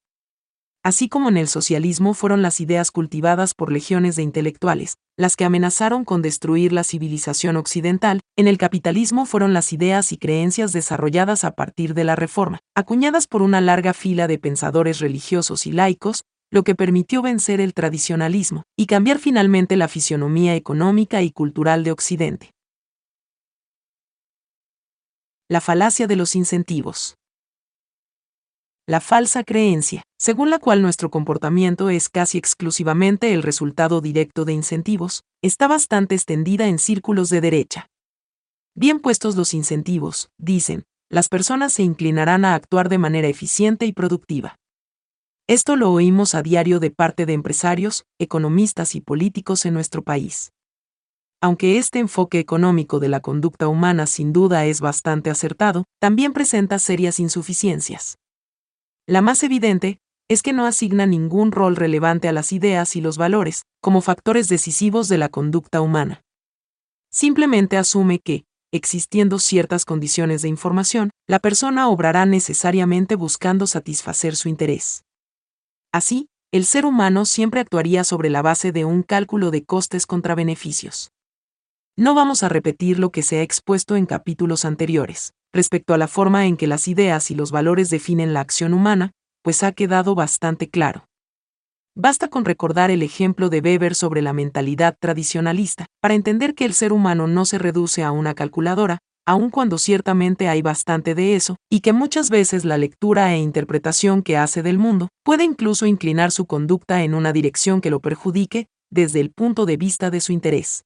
así como en el socialismo fueron las ideas cultivadas por legiones de intelectuales, las que amenazaron con destruir la civilización occidental, en el capitalismo fueron las ideas y creencias desarrolladas a partir de la Reforma, acuñadas por una larga fila de pensadores religiosos y laicos, lo que permitió vencer el tradicionalismo y cambiar finalmente la fisionomía económica y cultural de Occidente. La falacia de los incentivos la falsa creencia, según la cual nuestro comportamiento es casi exclusivamente el resultado directo de incentivos, está bastante extendida en círculos de derecha. Bien puestos los incentivos, dicen, las personas se inclinarán a actuar de manera eficiente y productiva. Esto lo oímos a diario de parte de empresarios, economistas y políticos en nuestro país. Aunque este enfoque económico de la conducta humana sin duda es bastante acertado, también presenta serias insuficiencias. La más evidente es que no asigna ningún rol relevante a las ideas y los valores, como factores decisivos de la conducta humana. Simplemente asume que, existiendo ciertas condiciones de información, la persona obrará necesariamente buscando satisfacer su interés. Así, el ser humano siempre actuaría sobre la base de un cálculo de costes contra beneficios. No vamos a repetir lo que se ha expuesto en capítulos anteriores, respecto a la forma en que las ideas y los valores definen la acción humana, pues ha quedado bastante claro. Basta con recordar el ejemplo de Weber sobre la mentalidad tradicionalista, para entender que el ser humano no se reduce a una calculadora, aun cuando ciertamente hay bastante de eso, y que muchas veces la lectura e interpretación que hace del mundo puede incluso inclinar su conducta en una dirección que lo perjudique, desde el punto de vista de su interés.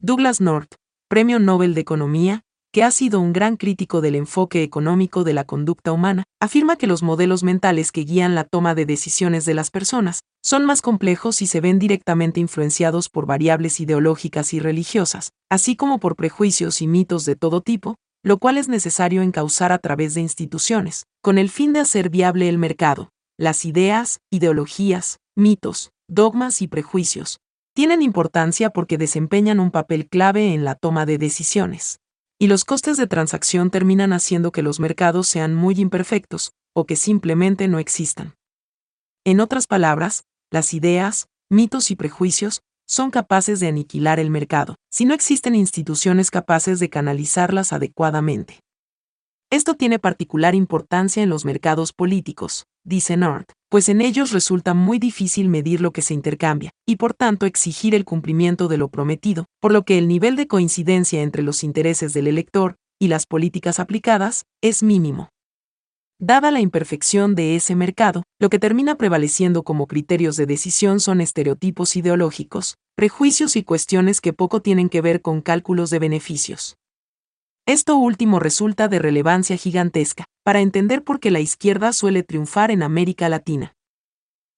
Douglas North, Premio Nobel de Economía, que ha sido un gran crítico del enfoque económico de la conducta humana, afirma que los modelos mentales que guían la toma de decisiones de las personas son más complejos y se ven directamente influenciados por variables ideológicas y religiosas, así como por prejuicios y mitos de todo tipo, lo cual es necesario encauzar a través de instituciones, con el fin de hacer viable el mercado. Las ideas, ideologías, mitos, dogmas y prejuicios, tienen importancia porque desempeñan un papel clave en la toma de decisiones. Y los costes de transacción terminan haciendo que los mercados sean muy imperfectos, o que simplemente no existan. En otras palabras, las ideas, mitos y prejuicios son capaces de aniquilar el mercado, si no existen instituciones capaces de canalizarlas adecuadamente. Esto tiene particular importancia en los mercados políticos, dice North, pues en ellos resulta muy difícil medir lo que se intercambia, y por tanto exigir el cumplimiento de lo prometido, por lo que el nivel de coincidencia entre los intereses del elector y las políticas aplicadas es mínimo. Dada la imperfección de ese mercado, lo que termina prevaleciendo como criterios de decisión son estereotipos ideológicos, prejuicios y cuestiones que poco tienen que ver con cálculos de beneficios. Esto último resulta de relevancia gigantesca, para entender por qué la izquierda suele triunfar en América Latina.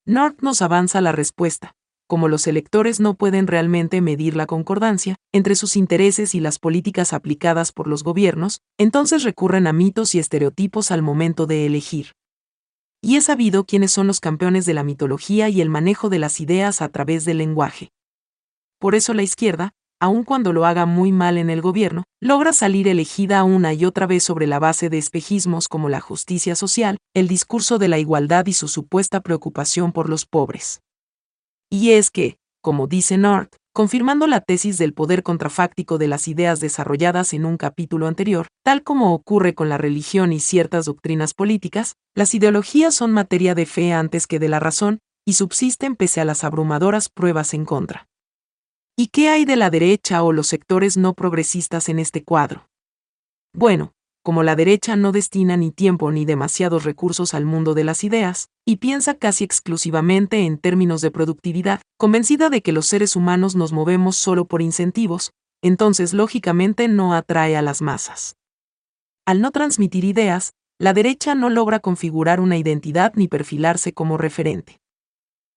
North nos avanza la respuesta. Como los electores no pueden realmente medir la concordancia entre sus intereses y las políticas aplicadas por los gobiernos, entonces recurren a mitos y estereotipos al momento de elegir. Y es sabido quiénes son los campeones de la mitología y el manejo de las ideas a través del lenguaje. Por eso la izquierda, aun cuando lo haga muy mal en el gobierno, logra salir elegida una y otra vez sobre la base de espejismos como la justicia social, el discurso de la igualdad y su supuesta preocupación por los pobres. Y es que, como dice North, confirmando la tesis del poder contrafáctico de las ideas desarrolladas en un capítulo anterior, tal como ocurre con la religión y ciertas doctrinas políticas, las ideologías son materia de fe antes que de la razón, y subsisten pese a las abrumadoras pruebas en contra. ¿Y qué hay de la derecha o los sectores no progresistas en este cuadro? Bueno, como la derecha no destina ni tiempo ni demasiados recursos al mundo de las ideas, y piensa casi exclusivamente en términos de productividad, convencida de que los seres humanos nos movemos solo por incentivos, entonces lógicamente no atrae a las masas. Al no transmitir ideas, la derecha no logra configurar una identidad ni perfilarse como referente.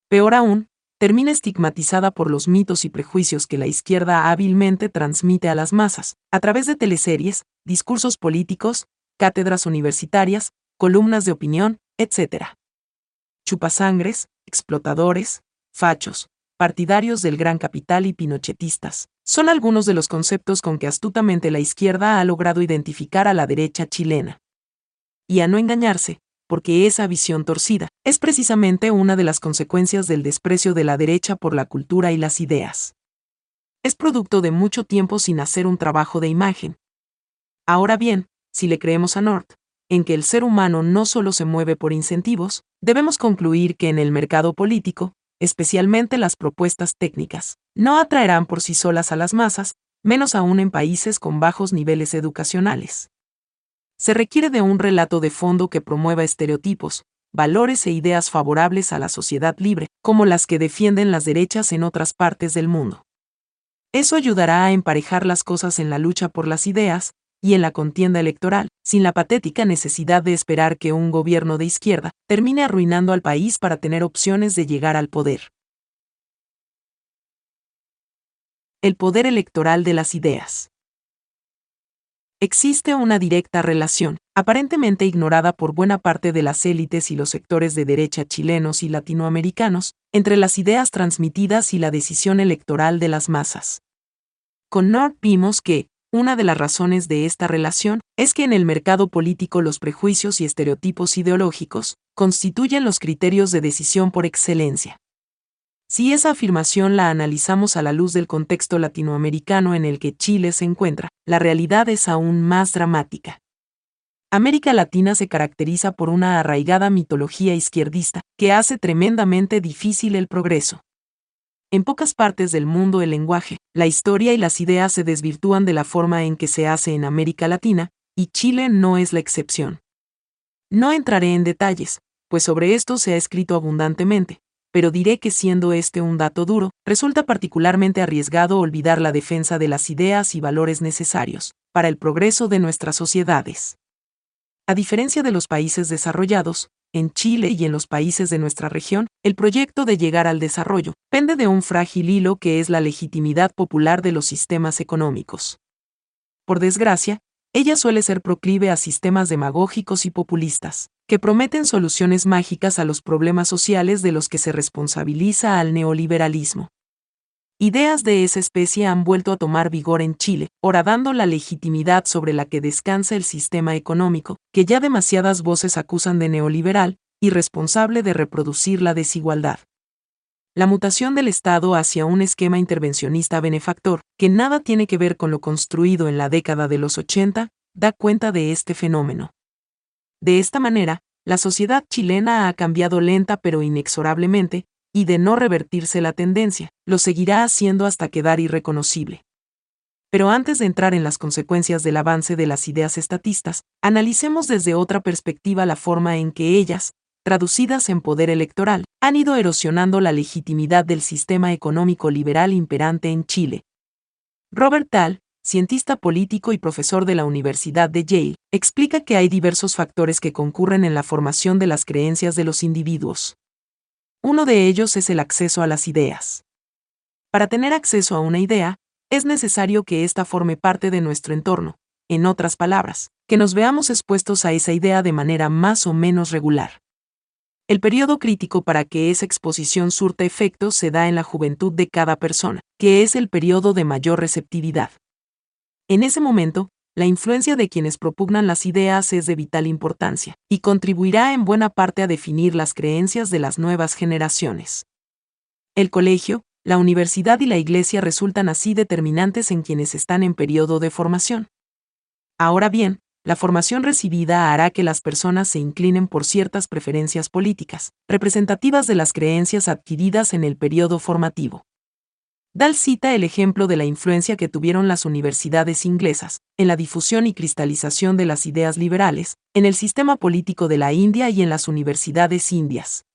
Peor aún, termina estigmatizada por los mitos y prejuicios que la izquierda hábilmente transmite a las masas, a través de teleseries, discursos políticos, cátedras universitarias, columnas de opinión, etc. Chupasangres, explotadores, fachos, partidarios del gran capital y pinochetistas, son algunos de los conceptos con que astutamente la izquierda ha logrado identificar a la derecha chilena. Y a no engañarse, porque esa visión torcida es precisamente una de las consecuencias del desprecio de la derecha por la cultura y las ideas. Es producto de mucho tiempo sin hacer un trabajo de imagen. Ahora bien, si le creemos a North, en que el ser humano no solo se mueve por incentivos, debemos concluir que en el mercado político, especialmente las propuestas técnicas, no atraerán por sí solas a las masas, menos aún en países con bajos niveles educacionales se requiere de un relato de fondo que promueva estereotipos, valores e ideas favorables a la sociedad libre, como las que defienden las derechas en otras partes del mundo. Eso ayudará a emparejar las cosas en la lucha por las ideas, y en la contienda electoral, sin la patética necesidad de esperar que un gobierno de izquierda termine arruinando al país para tener opciones de llegar al poder. El poder electoral de las ideas. Existe una directa relación, aparentemente ignorada por buena parte de las élites y los sectores de derecha chilenos y latinoamericanos, entre las ideas transmitidas y la decisión electoral de las masas. Con North vimos que, una de las razones de esta relación es que en el mercado político los prejuicios y estereotipos ideológicos constituyen los criterios de decisión por excelencia. Si esa afirmación la analizamos a la luz del contexto latinoamericano en el que Chile se encuentra, la realidad es aún más dramática. América Latina se caracteriza por una arraigada mitología izquierdista que hace tremendamente difícil el progreso. En pocas partes del mundo el lenguaje, la historia y las ideas se desvirtúan de la forma en que se hace en América Latina, y Chile no es la excepción. No entraré en detalles, pues sobre esto se ha escrito abundantemente, pero diré que siendo este un dato duro, resulta particularmente arriesgado olvidar la defensa de las ideas y valores necesarios para el progreso de nuestras sociedades. A diferencia de los países desarrollados, en Chile y en los países de nuestra región, el proyecto de llegar al desarrollo pende de un frágil hilo que es la legitimidad popular de los sistemas económicos. Por desgracia, ella suele ser proclive a sistemas demagógicos y populistas, que prometen soluciones mágicas a los problemas sociales de los que se responsabiliza al neoliberalismo. Ideas de esa especie han vuelto a tomar vigor en Chile, horadando la legitimidad sobre la que descansa el sistema económico, que ya demasiadas voces acusan de neoliberal y responsable de reproducir la desigualdad. La mutación del Estado hacia un esquema intervencionista benefactor, que nada tiene que ver con lo construido en la década de los 80, da cuenta de este fenómeno. De esta manera, la sociedad chilena ha cambiado lenta pero inexorablemente, y de no revertirse la tendencia, lo seguirá haciendo hasta quedar irreconocible. Pero antes de entrar en las consecuencias del avance de las ideas estatistas, analicemos desde otra perspectiva la forma en que ellas, traducidas en poder electoral, han ido erosionando la legitimidad del sistema económico liberal imperante en Chile. Robert Dahl, cientista político y profesor de la Universidad de Yale, explica que hay diversos factores que concurren en la formación de las creencias de los individuos. Uno de ellos es el acceso a las ideas. Para tener acceso a una idea, es necesario que ésta forme parte de nuestro entorno, en otras palabras, que nos veamos expuestos a esa idea de manera más o menos regular. El periodo crítico para que esa exposición surta efecto se da en la juventud de cada persona, que es el periodo de mayor receptividad. En ese momento, la influencia de quienes propugnan las ideas es de vital importancia, y contribuirá en buena parte a definir las creencias de las nuevas generaciones. El colegio, la universidad y la iglesia resultan así determinantes en quienes están en periodo de formación. Ahora bien, la formación recibida hará que las personas se inclinen por ciertas preferencias políticas, representativas de las creencias adquiridas en el periodo formativo. Dal cita el ejemplo de la influencia que tuvieron las universidades inglesas en la difusión y cristalización de las ideas liberales, en el sistema político de la India y en las universidades indias.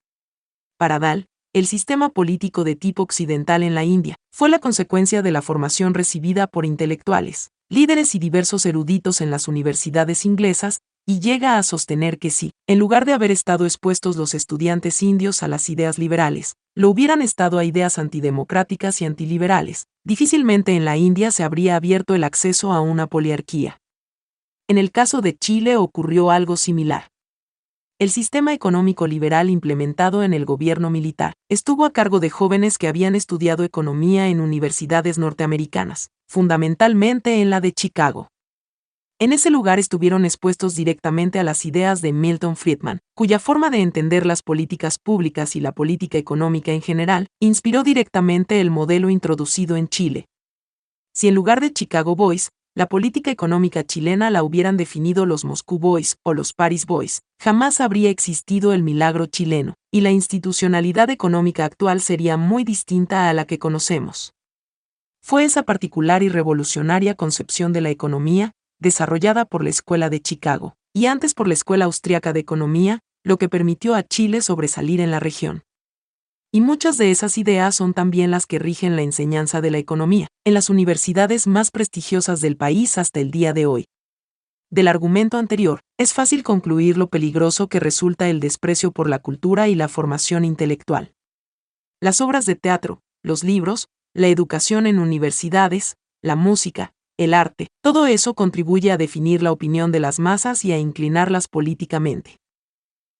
Para Dal, el sistema político de tipo occidental en la India fue la consecuencia de la formación recibida por intelectuales, líderes y diversos eruditos en las universidades inglesas y llega a sostener que si, en lugar de haber estado expuestos los estudiantes indios a las ideas liberales, lo hubieran estado a ideas antidemocráticas y antiliberales, difícilmente en la India se habría abierto el acceso a una poliarquía. En el caso de Chile ocurrió algo similar. El sistema económico liberal implementado en el gobierno militar estuvo a cargo de jóvenes que habían estudiado economía en universidades norteamericanas, fundamentalmente en la de Chicago. En ese lugar estuvieron expuestos directamente a las ideas de Milton Friedman, cuya forma de entender las políticas públicas y la política económica en general inspiró directamente el modelo introducido en Chile. Si en lugar de Chicago Boys, la política económica chilena la hubieran definido los Moscú Boys o los Paris Boys, jamás habría existido el milagro chileno, y la institucionalidad económica actual sería muy distinta a la que conocemos. Fue esa particular y revolucionaria concepción de la economía, desarrollada por la Escuela de Chicago, y antes por la Escuela Austriaca de Economía, lo que permitió a Chile sobresalir en la región. Y muchas de esas ideas son también las que rigen la enseñanza de la economía, en las universidades más prestigiosas del país hasta el día de hoy. Del argumento anterior, es fácil concluir lo peligroso que resulta el desprecio por la cultura y la formación intelectual. Las obras de teatro, los libros, la educación en universidades, la música, el arte, todo eso contribuye a definir la opinión de las masas y a inclinarlas políticamente.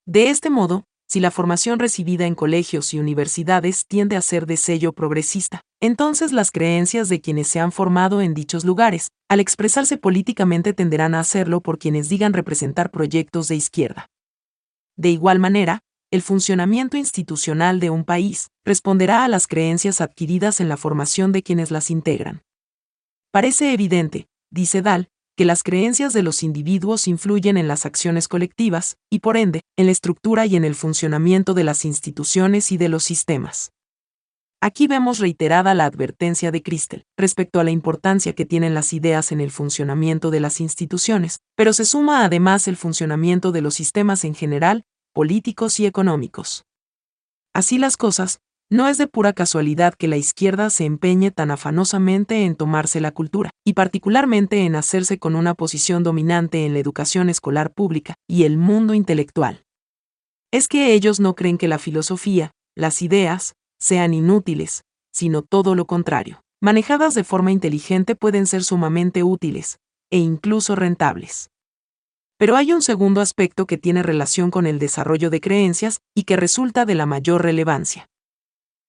De este modo, si la formación recibida en colegios y universidades tiende a ser de sello progresista, entonces las creencias de quienes se han formado en dichos lugares, al expresarse políticamente tenderán a hacerlo por quienes digan representar proyectos de izquierda. De igual manera, el funcionamiento institucional de un país responderá a las creencias adquiridas en la formación de quienes las integran. Parece evidente, dice Dahl, que las creencias de los individuos influyen en las acciones colectivas, y por ende, en la estructura y en el funcionamiento de las instituciones y de los sistemas. Aquí vemos reiterada la advertencia de Christel respecto a la importancia que tienen las ideas en el funcionamiento de las instituciones, pero se suma además el funcionamiento de los sistemas en general, políticos y económicos. Así las cosas, no es de pura casualidad que la izquierda se empeñe tan afanosamente en tomarse la cultura, y particularmente en hacerse con una posición dominante en la educación escolar pública y el mundo intelectual. Es que ellos no creen que la filosofía, las ideas, sean inútiles, sino todo lo contrario. Manejadas de forma inteligente pueden ser sumamente útiles, e incluso rentables. Pero hay un segundo aspecto que tiene relación con el desarrollo de creencias y que resulta de la mayor relevancia.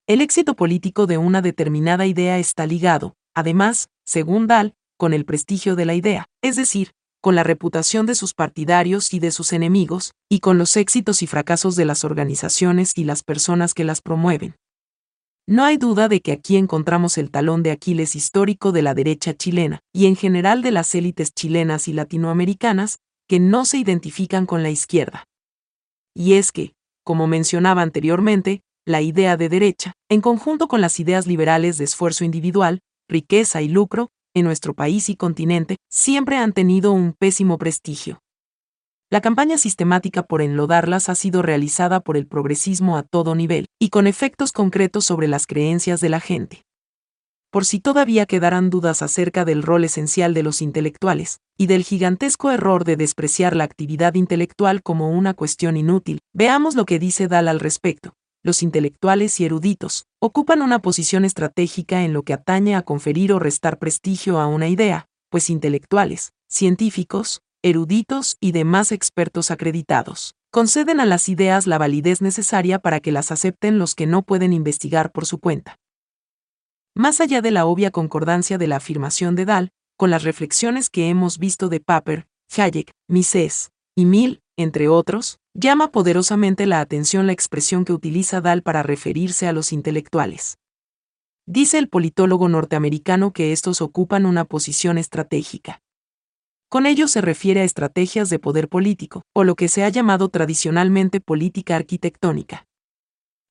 El éxito político de una determinada idea está ligado, además, según Dahl, con el prestigio de la idea, es decir, con la reputación de sus partidarios y de sus enemigos, y con los éxitos y fracasos de las organizaciones y las personas que las promueven. No hay duda de que aquí encontramos el talón de Aquiles histórico de la derecha chilena, y en general de las élites chilenas y latinoamericanas, que no se identifican con la izquierda. Y es que, como mencionaba anteriormente, la idea de derecha, en conjunto con las ideas liberales de esfuerzo individual, riqueza y lucro, en nuestro país y continente, siempre han tenido un pésimo prestigio. La campaña sistemática por enlodarlas ha sido realizada por el progresismo a todo nivel, y con efectos concretos sobre las creencias de la gente. Por si todavía quedaran dudas acerca del rol esencial de los intelectuales, y del gigantesco error de despreciar la actividad intelectual como una cuestión inútil, veamos lo que dice Dahl al respecto los intelectuales y eruditos, ocupan una posición estratégica en lo que atañe a conferir o restar prestigio a una idea, pues intelectuales, científicos, eruditos y demás expertos acreditados conceden a las ideas la validez necesaria para que las acepten los que no pueden investigar por su cuenta. Más allá de la obvia concordancia de la afirmación de Dahl, con las reflexiones que hemos visto de Paper, Hayek, Mises y Mill, entre otros, llama poderosamente la atención la expresión que utiliza Dahl para referirse a los intelectuales. Dice el politólogo norteamericano que estos ocupan una posición estratégica. Con ello se refiere a estrategias de poder político, o lo que se ha llamado tradicionalmente política arquitectónica.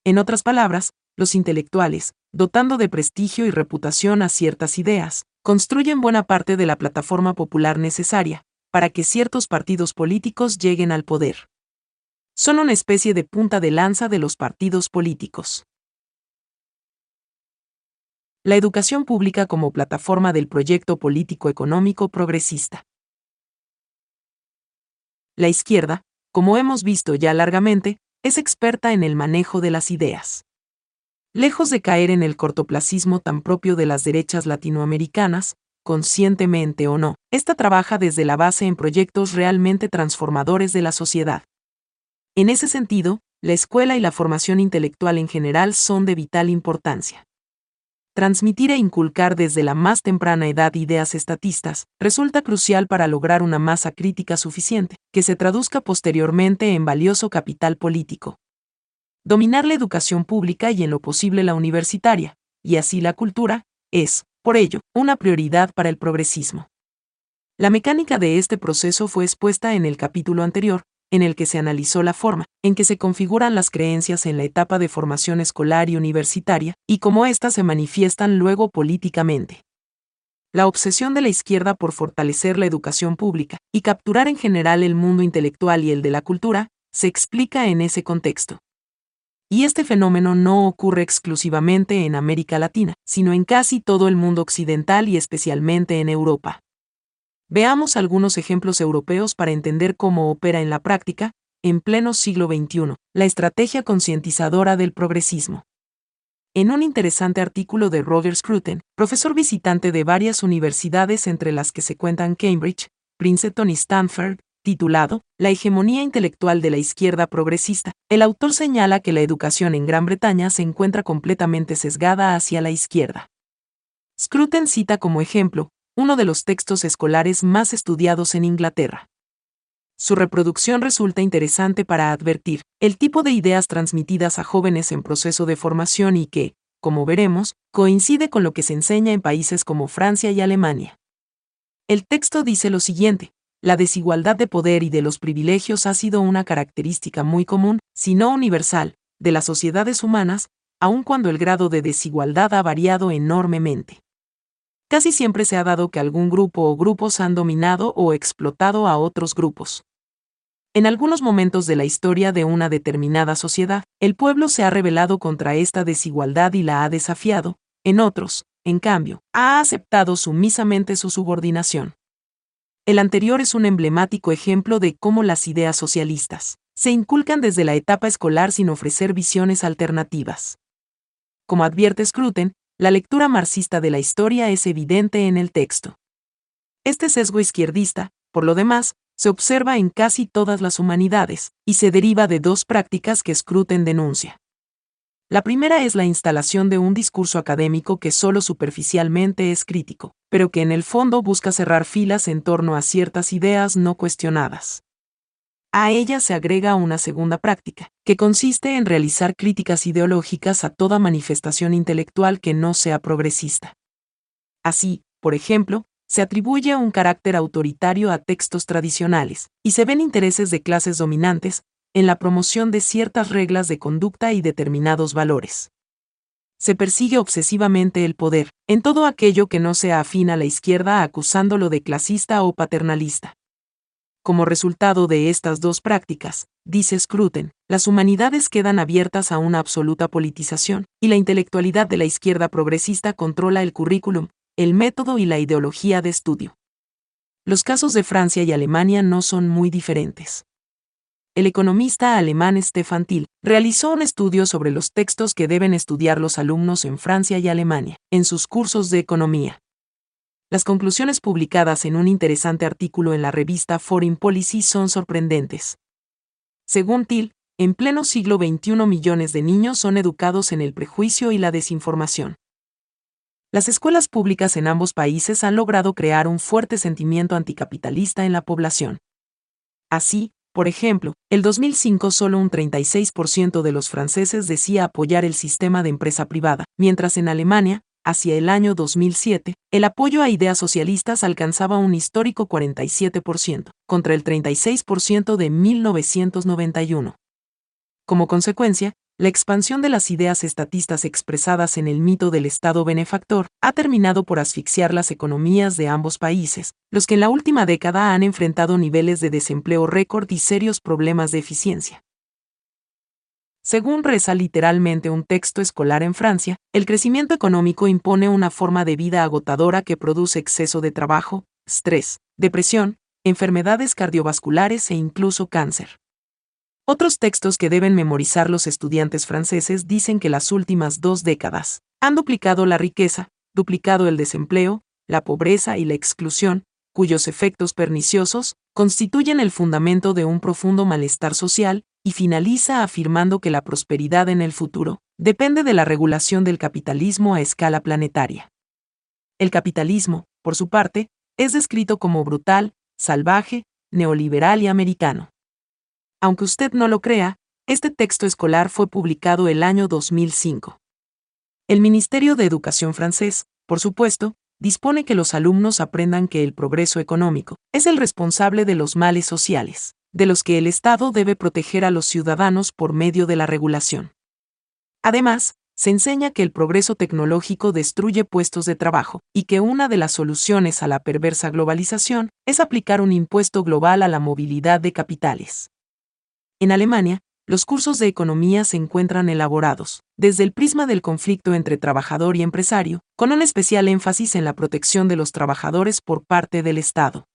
En otras palabras, los intelectuales, dotando de prestigio y reputación a ciertas ideas, construyen buena parte de la plataforma popular necesaria, para que ciertos partidos políticos lleguen al poder. Son una especie de punta de lanza de los partidos políticos. La educación pública como plataforma del proyecto político-económico progresista. La izquierda, como hemos visto ya largamente, es experta en el manejo de las ideas. Lejos de caer en el cortoplacismo tan propio de las derechas latinoamericanas, conscientemente o no, esta trabaja desde la base en proyectos realmente transformadores de la sociedad. En ese sentido, la escuela y la formación intelectual en general son de vital importancia. Transmitir e inculcar desde la más temprana edad ideas estatistas resulta crucial para lograr una masa crítica suficiente, que se traduzca posteriormente en valioso capital político. Dominar la educación pública y en lo posible la universitaria, y así la cultura, es, por ello, una prioridad para el progresismo. La mecánica de este proceso fue expuesta en el capítulo anterior, en el que se analizó la forma en que se configuran las creencias en la etapa de formación escolar y universitaria, y cómo éstas se manifiestan luego políticamente. La obsesión de la izquierda por fortalecer la educación pública y capturar en general el mundo intelectual y el de la cultura, se explica en ese contexto. Y este fenómeno no ocurre exclusivamente en América Latina, sino en casi todo el mundo occidental y especialmente en Europa. Veamos algunos ejemplos europeos para entender cómo opera en la práctica, en pleno siglo XXI, la estrategia concientizadora del progresismo. En un interesante artículo de Roger Scruton, profesor visitante de varias universidades entre las que se cuentan Cambridge, Princeton y Stanford, titulado La hegemonía intelectual de la izquierda progresista, el autor señala que la educación en Gran Bretaña se encuentra completamente sesgada hacia la izquierda. Scruton cita como ejemplo uno de los textos escolares más estudiados en Inglaterra. Su reproducción resulta interesante para advertir el tipo de ideas transmitidas a jóvenes en proceso de formación y que, como veremos, coincide con lo que se enseña en países como Francia y Alemania. El texto dice lo siguiente, la desigualdad de poder y de los privilegios ha sido una característica muy común, si no universal, de las sociedades humanas, aun cuando el grado de desigualdad ha variado enormemente casi siempre se ha dado que algún grupo o grupos han dominado o explotado a otros grupos. En algunos momentos de la historia de una determinada sociedad, el pueblo se ha rebelado contra esta desigualdad y la ha desafiado, en otros, en cambio, ha aceptado sumisamente su subordinación. El anterior es un emblemático ejemplo de cómo las ideas socialistas se inculcan desde la etapa escolar sin ofrecer visiones alternativas. Como advierte Scruton, la lectura marxista de la historia es evidente en el texto. Este sesgo izquierdista, por lo demás, se observa en casi todas las humanidades, y se deriva de dos prácticas que Scruton denuncia. La primera es la instalación de un discurso académico que solo superficialmente es crítico, pero que en el fondo busca cerrar filas en torno a ciertas ideas no cuestionadas. A ella se agrega una segunda práctica, que consiste en realizar críticas ideológicas a toda manifestación intelectual que no sea progresista. Así, por ejemplo, se atribuye un carácter autoritario a textos tradicionales, y se ven intereses de clases dominantes en la promoción de ciertas reglas de conducta y determinados valores. Se persigue obsesivamente el poder, en todo aquello que no sea afín a la izquierda acusándolo de clasista o paternalista. Como resultado de estas dos prácticas, dice Scruton, las humanidades quedan abiertas a una absoluta politización, y la intelectualidad de la izquierda progresista controla el currículum, el método y la ideología de estudio. Los casos de Francia y Alemania no son muy diferentes. El economista alemán Stefan Thiel realizó un estudio sobre los textos que deben estudiar los alumnos en Francia y Alemania, en sus cursos de economía. Las conclusiones publicadas en un interesante artículo en la revista Foreign Policy son sorprendentes. Según Till, en pleno siglo XXI millones de niños son educados en el prejuicio y la desinformación. Las escuelas públicas en ambos países han logrado crear un fuerte sentimiento anticapitalista en la población. Así, por ejemplo, el 2005 solo un 36% de los franceses decía apoyar el sistema de empresa privada, mientras en Alemania, hacia el año 2007, el apoyo a ideas socialistas alcanzaba un histórico 47%, contra el 36% de 1991. Como consecuencia, la expansión de las ideas estatistas expresadas en el mito del Estado benefactor ha terminado por asfixiar las economías de ambos países, los que en la última década han enfrentado niveles de desempleo récord y serios problemas de eficiencia. Según reza literalmente un texto escolar en Francia, el crecimiento económico impone una forma de vida agotadora que produce exceso de trabajo, estrés, depresión, enfermedades cardiovasculares e incluso cáncer. Otros textos que deben memorizar los estudiantes franceses dicen que las últimas dos décadas han duplicado la riqueza, duplicado el desempleo, la pobreza y la exclusión, cuyos efectos perniciosos constituyen el fundamento de un profundo malestar social, y finaliza afirmando que la prosperidad en el futuro depende de la regulación del capitalismo a escala planetaria. El capitalismo, por su parte, es descrito como brutal, salvaje, neoliberal y americano. Aunque usted no lo crea, este texto escolar fue publicado el año 2005. El Ministerio de Educación francés, por supuesto, dispone que los alumnos aprendan que el progreso económico es el responsable de los males sociales de los que el Estado debe proteger a los ciudadanos por medio de la regulación. Además, se enseña que el progreso tecnológico destruye puestos de trabajo y que una de las soluciones a la perversa globalización es aplicar un impuesto global a la movilidad de capitales. En Alemania, los cursos de economía se encuentran elaborados, desde el prisma del conflicto entre trabajador y empresario, con un especial énfasis en la protección de los trabajadores por parte del Estado.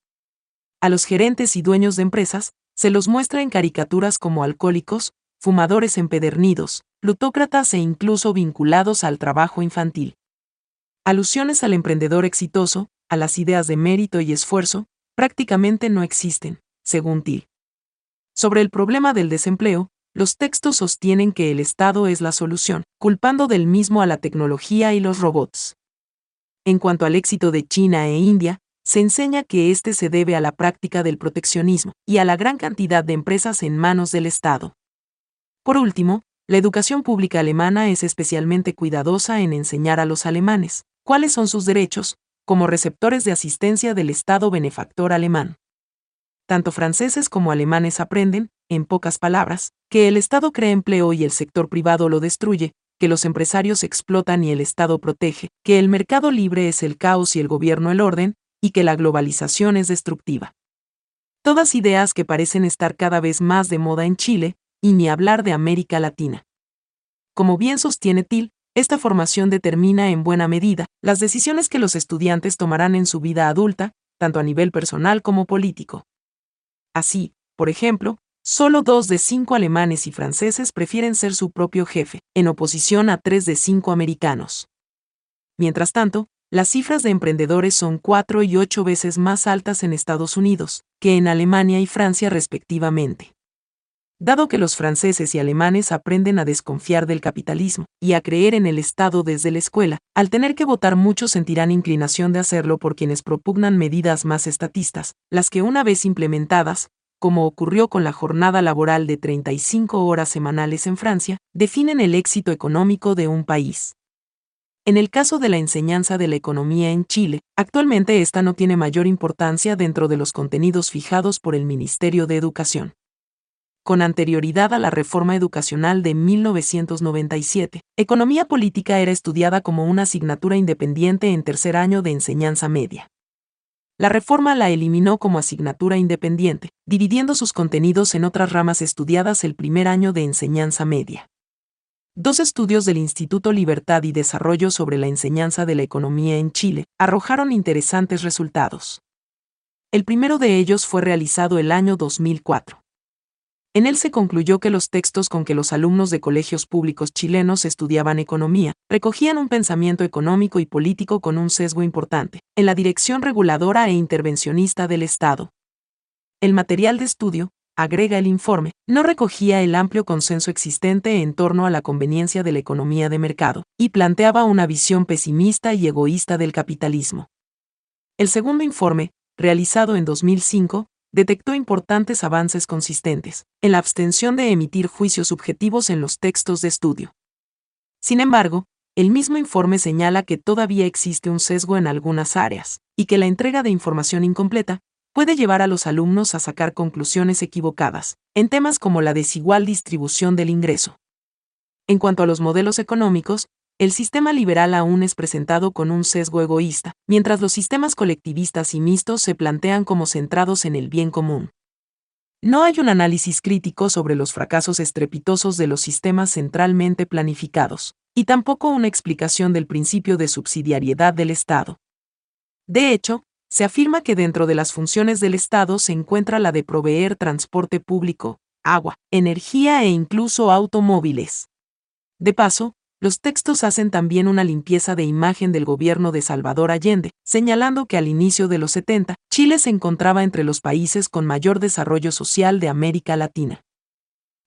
A los gerentes y dueños de empresas, se los muestra en caricaturas como alcohólicos, fumadores empedernidos, plutócratas e incluso vinculados al trabajo infantil. Alusiones al emprendedor exitoso, a las ideas de mérito y esfuerzo, prácticamente no existen, según Till. Sobre el problema del desempleo, los textos sostienen que el Estado es la solución, culpando del mismo a la tecnología y los robots. En cuanto al éxito de China e India, se enseña que este se debe a la práctica del proteccionismo y a la gran cantidad de empresas en manos del Estado. Por último, la educación pública alemana es especialmente cuidadosa en enseñar a los alemanes cuáles son sus derechos, como receptores de asistencia del Estado benefactor alemán. Tanto franceses como alemanes aprenden, en pocas palabras, que el Estado crea empleo y el sector privado lo destruye, que los empresarios explotan y el Estado protege, que el mercado libre es el caos y el gobierno el orden, y que la globalización es destructiva. Todas ideas que parecen estar cada vez más de moda en Chile, y ni hablar de América Latina. Como bien sostiene Till, esta formación determina en buena medida las decisiones que los estudiantes tomarán en su vida adulta, tanto a nivel personal como político. Así, por ejemplo, solo dos de cinco alemanes y franceses prefieren ser su propio jefe, en oposición a tres de cinco americanos. Mientras tanto, las cifras de emprendedores son cuatro y ocho veces más altas en Estados Unidos que en Alemania y Francia respectivamente. Dado que los franceses y alemanes aprenden a desconfiar del capitalismo y a creer en el Estado desde la escuela, al tener que votar muchos sentirán inclinación de hacerlo por quienes propugnan medidas más estatistas, las que una vez implementadas, como ocurrió con la jornada laboral de 35 horas semanales en Francia, definen el éxito económico de un país. En el caso de la enseñanza de la economía en Chile, actualmente esta no tiene mayor importancia dentro de los contenidos fijados por el Ministerio de Educación con anterioridad a la reforma educacional de 1997. Economía política era estudiada como una asignatura independiente en tercer año de enseñanza media. La reforma la eliminó como asignatura independiente, dividiendo sus contenidos en otras ramas estudiadas el primer año de enseñanza media. Dos estudios del Instituto Libertad y Desarrollo sobre la enseñanza de la economía en Chile arrojaron interesantes resultados. El primero de ellos fue realizado el año 2004. En él se concluyó que los textos con que los alumnos de colegios públicos chilenos estudiaban economía recogían un pensamiento económico y político con un sesgo importante, en la dirección reguladora e intervencionista del Estado. El material de estudio, agrega el informe, no recogía el amplio consenso existente en torno a la conveniencia de la economía de mercado, y planteaba una visión pesimista y egoísta del capitalismo. El segundo informe, realizado en 2005, detectó importantes avances consistentes en la abstención de emitir juicios subjetivos en los textos de estudio. Sin embargo, el mismo informe señala que todavía existe un sesgo en algunas áreas, y que la entrega de información incompleta puede llevar a los alumnos a sacar conclusiones equivocadas, en temas como la desigual distribución del ingreso. En cuanto a los modelos económicos, el sistema liberal aún es presentado con un sesgo egoísta, mientras los sistemas colectivistas y mixtos se plantean como centrados en el bien común. No hay un análisis crítico sobre los fracasos estrepitosos de los sistemas centralmente planificados, y tampoco una explicación del principio de subsidiariedad del Estado. De hecho, se afirma que dentro de las funciones del Estado se encuentra la de proveer transporte público, agua, energía e incluso automóviles. De paso, los textos hacen también una limpieza de imagen del gobierno de Salvador Allende, señalando que al inicio de los 70, Chile se encontraba entre los países con mayor desarrollo social de América Latina.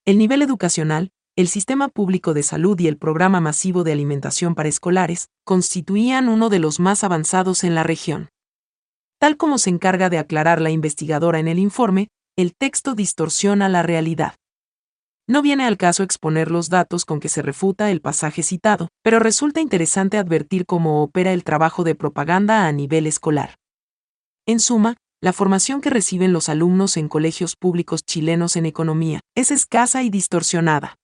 El nivel educacional, el sistema público de salud y el programa masivo de alimentación para escolares constituían uno de los más avanzados en la región. Tal como se encarga de aclarar la investigadora en el informe, el texto distorsiona la realidad. No viene al caso exponer los datos con que se refuta el pasaje citado, pero resulta interesante advertir cómo opera el trabajo de propaganda a nivel escolar. En suma, la formación que reciben los alumnos en colegios públicos chilenos en economía es escasa y distorsionada.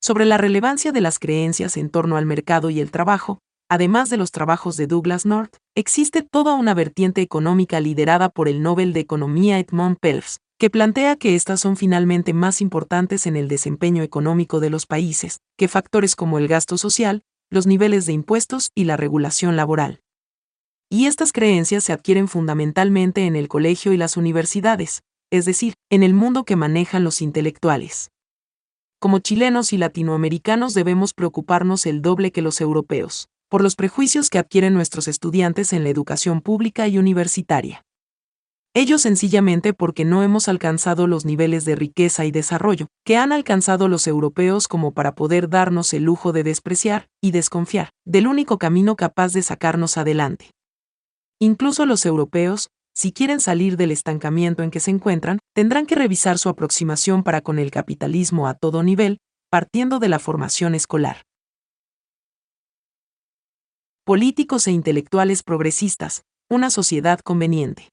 Sobre la relevancia de las creencias en torno al mercado y el trabajo, además de los trabajos de Douglas North, existe toda una vertiente económica liderada por el Nobel de Economía Edmond Pels, que plantea que estas son finalmente más importantes en el desempeño económico de los países que factores como el gasto social, los niveles de impuestos y la regulación laboral. y estas creencias se adquieren fundamentalmente en el colegio y las universidades, es decir, en el mundo que manejan los intelectuales. Como chilenos y latinoamericanos debemos preocuparnos el doble que los europeos, por los prejuicios que adquieren nuestros estudiantes en la educación pública y universitaria. Ello sencillamente porque no hemos alcanzado los niveles de riqueza y desarrollo que han alcanzado los europeos como para poder darnos el lujo de despreciar y desconfiar del único camino capaz de sacarnos adelante. Incluso los europeos, si quieren salir del estancamiento en que se encuentran, tendrán que revisar su aproximación para con el capitalismo a todo nivel, partiendo de la formación escolar. Políticos e intelectuales progresistas, una sociedad conveniente.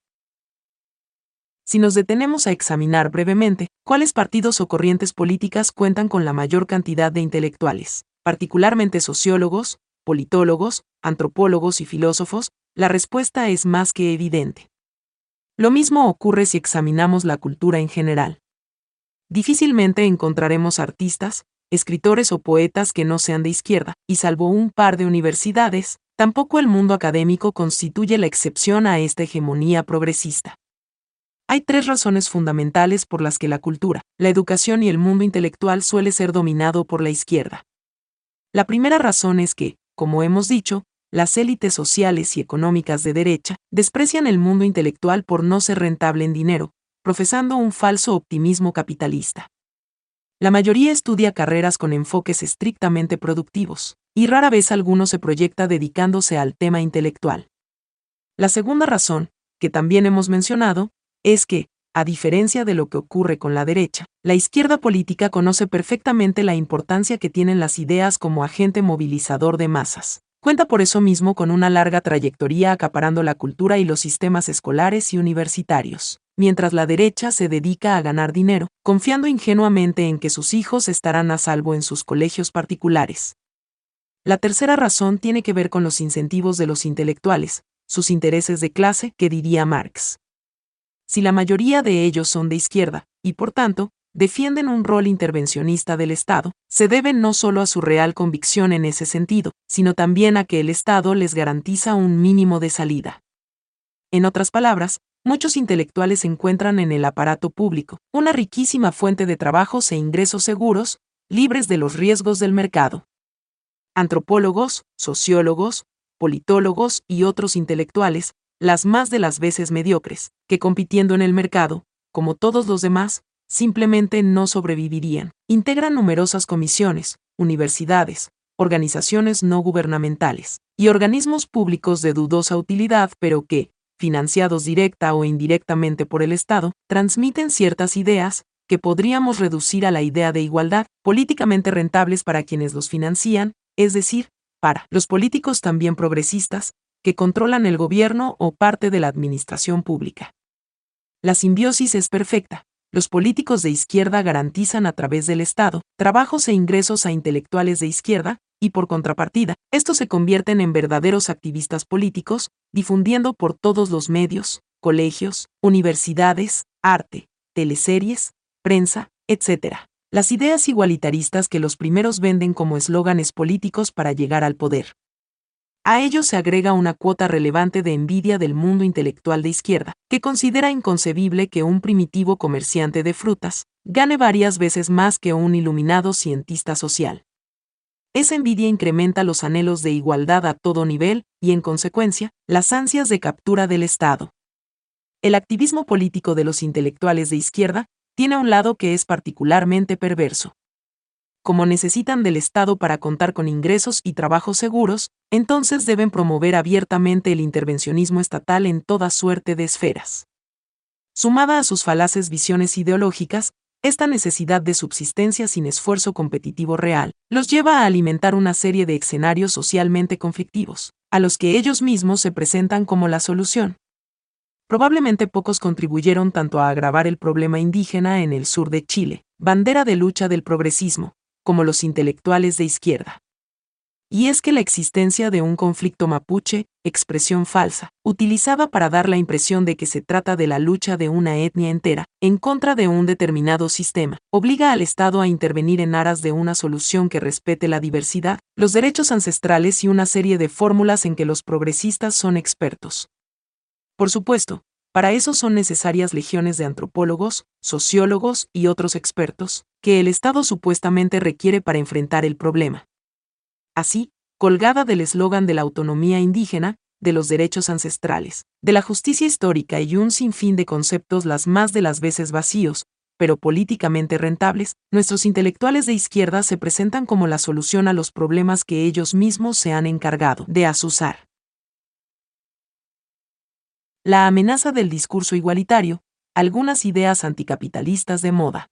Si nos detenemos a examinar brevemente cuáles partidos o corrientes políticas cuentan con la mayor cantidad de intelectuales, particularmente sociólogos, politólogos, antropólogos y filósofos, la respuesta es más que evidente. Lo mismo ocurre si examinamos la cultura en general. Difícilmente encontraremos artistas, escritores o poetas que no sean de izquierda, y salvo un par de universidades, tampoco el mundo académico constituye la excepción a esta hegemonía progresista. Hay tres razones fundamentales por las que la cultura, la educación y el mundo intelectual suele ser dominado por la izquierda. La primera razón es que, como hemos dicho, las élites sociales y económicas de derecha desprecian el mundo intelectual por no ser rentable en dinero, profesando un falso optimismo capitalista. La mayoría estudia carreras con enfoques estrictamente productivos, y rara vez alguno se proyecta dedicándose al tema intelectual. La segunda razón, que también hemos mencionado, es que, a diferencia de lo que ocurre con la derecha, la izquierda política conoce perfectamente la importancia que tienen las ideas como agente movilizador de masas. Cuenta por eso mismo con una larga trayectoria acaparando la cultura y los sistemas escolares y universitarios, mientras la derecha se dedica a ganar dinero, confiando ingenuamente en que sus hijos estarán a salvo en sus colegios particulares. La tercera razón tiene que ver con los incentivos de los intelectuales, sus intereses de clase, que diría Marx si la mayoría de ellos son de izquierda, y por tanto, defienden un rol intervencionista del Estado, se deben no solo a su real convicción en ese sentido, sino también a que el Estado les garantiza un mínimo de salida. En otras palabras, muchos intelectuales encuentran en el aparato público una riquísima fuente de trabajos e ingresos seguros, libres de los riesgos del mercado. Antropólogos, sociólogos, politólogos y otros intelectuales las más de las veces mediocres, que compitiendo en el mercado, como todos los demás, simplemente no sobrevivirían. Integran numerosas comisiones, universidades, organizaciones no gubernamentales y organismos públicos de dudosa utilidad, pero que, financiados directa o indirectamente por el Estado, transmiten ciertas ideas que podríamos reducir a la idea de igualdad, políticamente rentables para quienes los financian, es decir, para los políticos también progresistas, que controlan el gobierno o parte de la administración pública. La simbiosis es perfecta. Los políticos de izquierda garantizan a través del Estado trabajos e ingresos a intelectuales de izquierda, y por contrapartida, estos se convierten en verdaderos activistas políticos, difundiendo por todos los medios, colegios, universidades, arte, teleseries, prensa, etc. Las ideas igualitaristas que los primeros venden como eslóganes políticos para llegar al poder. A ello se agrega una cuota relevante de envidia del mundo intelectual de izquierda, que considera inconcebible que un primitivo comerciante de frutas gane varias veces más que un iluminado cientista social. Esa envidia incrementa los anhelos de igualdad a todo nivel y, en consecuencia, las ansias de captura del Estado. El activismo político de los intelectuales de izquierda tiene un lado que es particularmente perverso como necesitan del Estado para contar con ingresos y trabajos seguros, entonces deben promover abiertamente el intervencionismo estatal en toda suerte de esferas. Sumada a sus falaces visiones ideológicas, esta necesidad de subsistencia sin esfuerzo competitivo real los lleva a alimentar una serie de escenarios socialmente conflictivos, a los que ellos mismos se presentan como la solución. Probablemente pocos contribuyeron tanto a agravar el problema indígena en el sur de Chile, bandera de lucha del progresismo, como los intelectuales de izquierda. Y es que la existencia de un conflicto mapuche, expresión falsa, utilizada para dar la impresión de que se trata de la lucha de una etnia entera, en contra de un determinado sistema, obliga al Estado a intervenir en aras de una solución que respete la diversidad, los derechos ancestrales y una serie de fórmulas en que los progresistas son expertos. Por supuesto, para eso son necesarias legiones de antropólogos, sociólogos y otros expertos, que el Estado supuestamente requiere para enfrentar el problema. Así, colgada del eslogan de la autonomía indígena, de los derechos ancestrales, de la justicia histórica y un sinfín de conceptos las más de las veces vacíos, pero políticamente rentables, nuestros intelectuales de izquierda se presentan como la solución a los problemas que ellos mismos se han encargado de asusar. La amenaza del discurso igualitario, algunas ideas anticapitalistas de moda.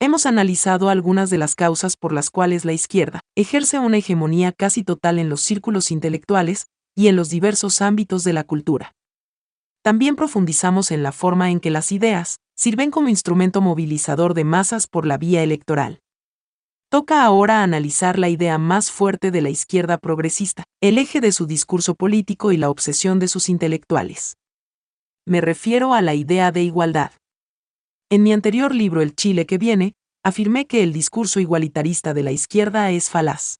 Hemos analizado algunas de las causas por las cuales la izquierda ejerce una hegemonía casi total en los círculos intelectuales y en los diversos ámbitos de la cultura. También profundizamos en la forma en que las ideas sirven como instrumento movilizador de masas por la vía electoral. Toca ahora analizar la idea más fuerte de la izquierda progresista, el eje de su discurso político y la obsesión de sus intelectuales. Me refiero a la idea de igualdad. En mi anterior libro El Chile que viene, afirmé que el discurso igualitarista de la izquierda es falaz.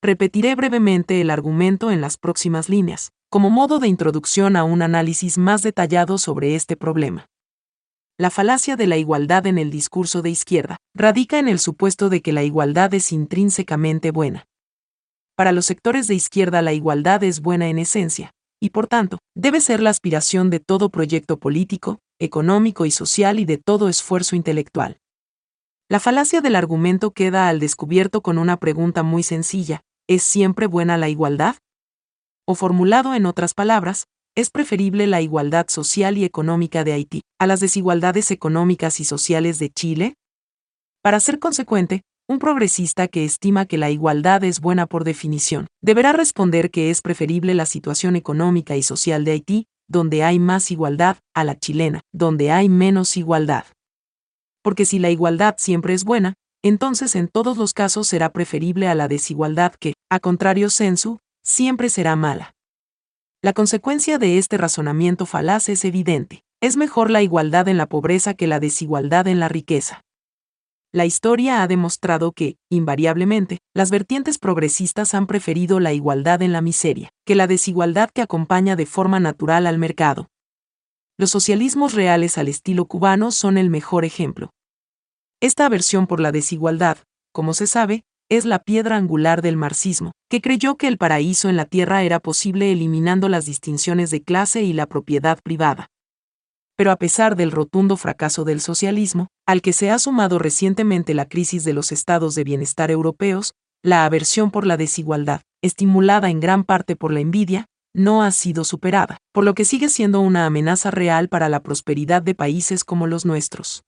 Repetiré brevemente el argumento en las próximas líneas, como modo de introducción a un análisis más detallado sobre este problema. La falacia de la igualdad en el discurso de izquierda radica en el supuesto de que la igualdad es intrínsecamente buena. Para los sectores de izquierda la igualdad es buena en esencia, y por tanto, debe ser la aspiración de todo proyecto político, económico y social y de todo esfuerzo intelectual. La falacia del argumento queda al descubierto con una pregunta muy sencilla, ¿es siempre buena la igualdad? O formulado en otras palabras, ¿es preferible la igualdad social y económica de Haití a las desigualdades económicas y sociales de Chile? Para ser consecuente, un progresista que estima que la igualdad es buena por definición, deberá responder que es preferible la situación económica y social de Haití, donde hay más igualdad, a la chilena, donde hay menos igualdad. Porque si la igualdad siempre es buena, entonces en todos los casos será preferible a la desigualdad que, a contrario sensu, siempre será mala. La consecuencia de este razonamiento falaz es evidente. Es mejor la igualdad en la pobreza que la desigualdad en la riqueza la historia ha demostrado que, invariablemente, las vertientes progresistas han preferido la igualdad en la miseria, que la desigualdad que acompaña de forma natural al mercado. Los socialismos reales al estilo cubano son el mejor ejemplo. Esta aversión por la desigualdad, como se sabe, es la piedra angular del marxismo, que creyó que el paraíso en la tierra era posible eliminando las distinciones de clase y la propiedad privada pero a pesar del rotundo fracaso del socialismo, al que se ha sumado recientemente la crisis de los estados de bienestar europeos, la aversión por la desigualdad, estimulada en gran parte por la envidia, no ha sido superada, por lo que sigue siendo una amenaza real para la prosperidad de países como los nuestros.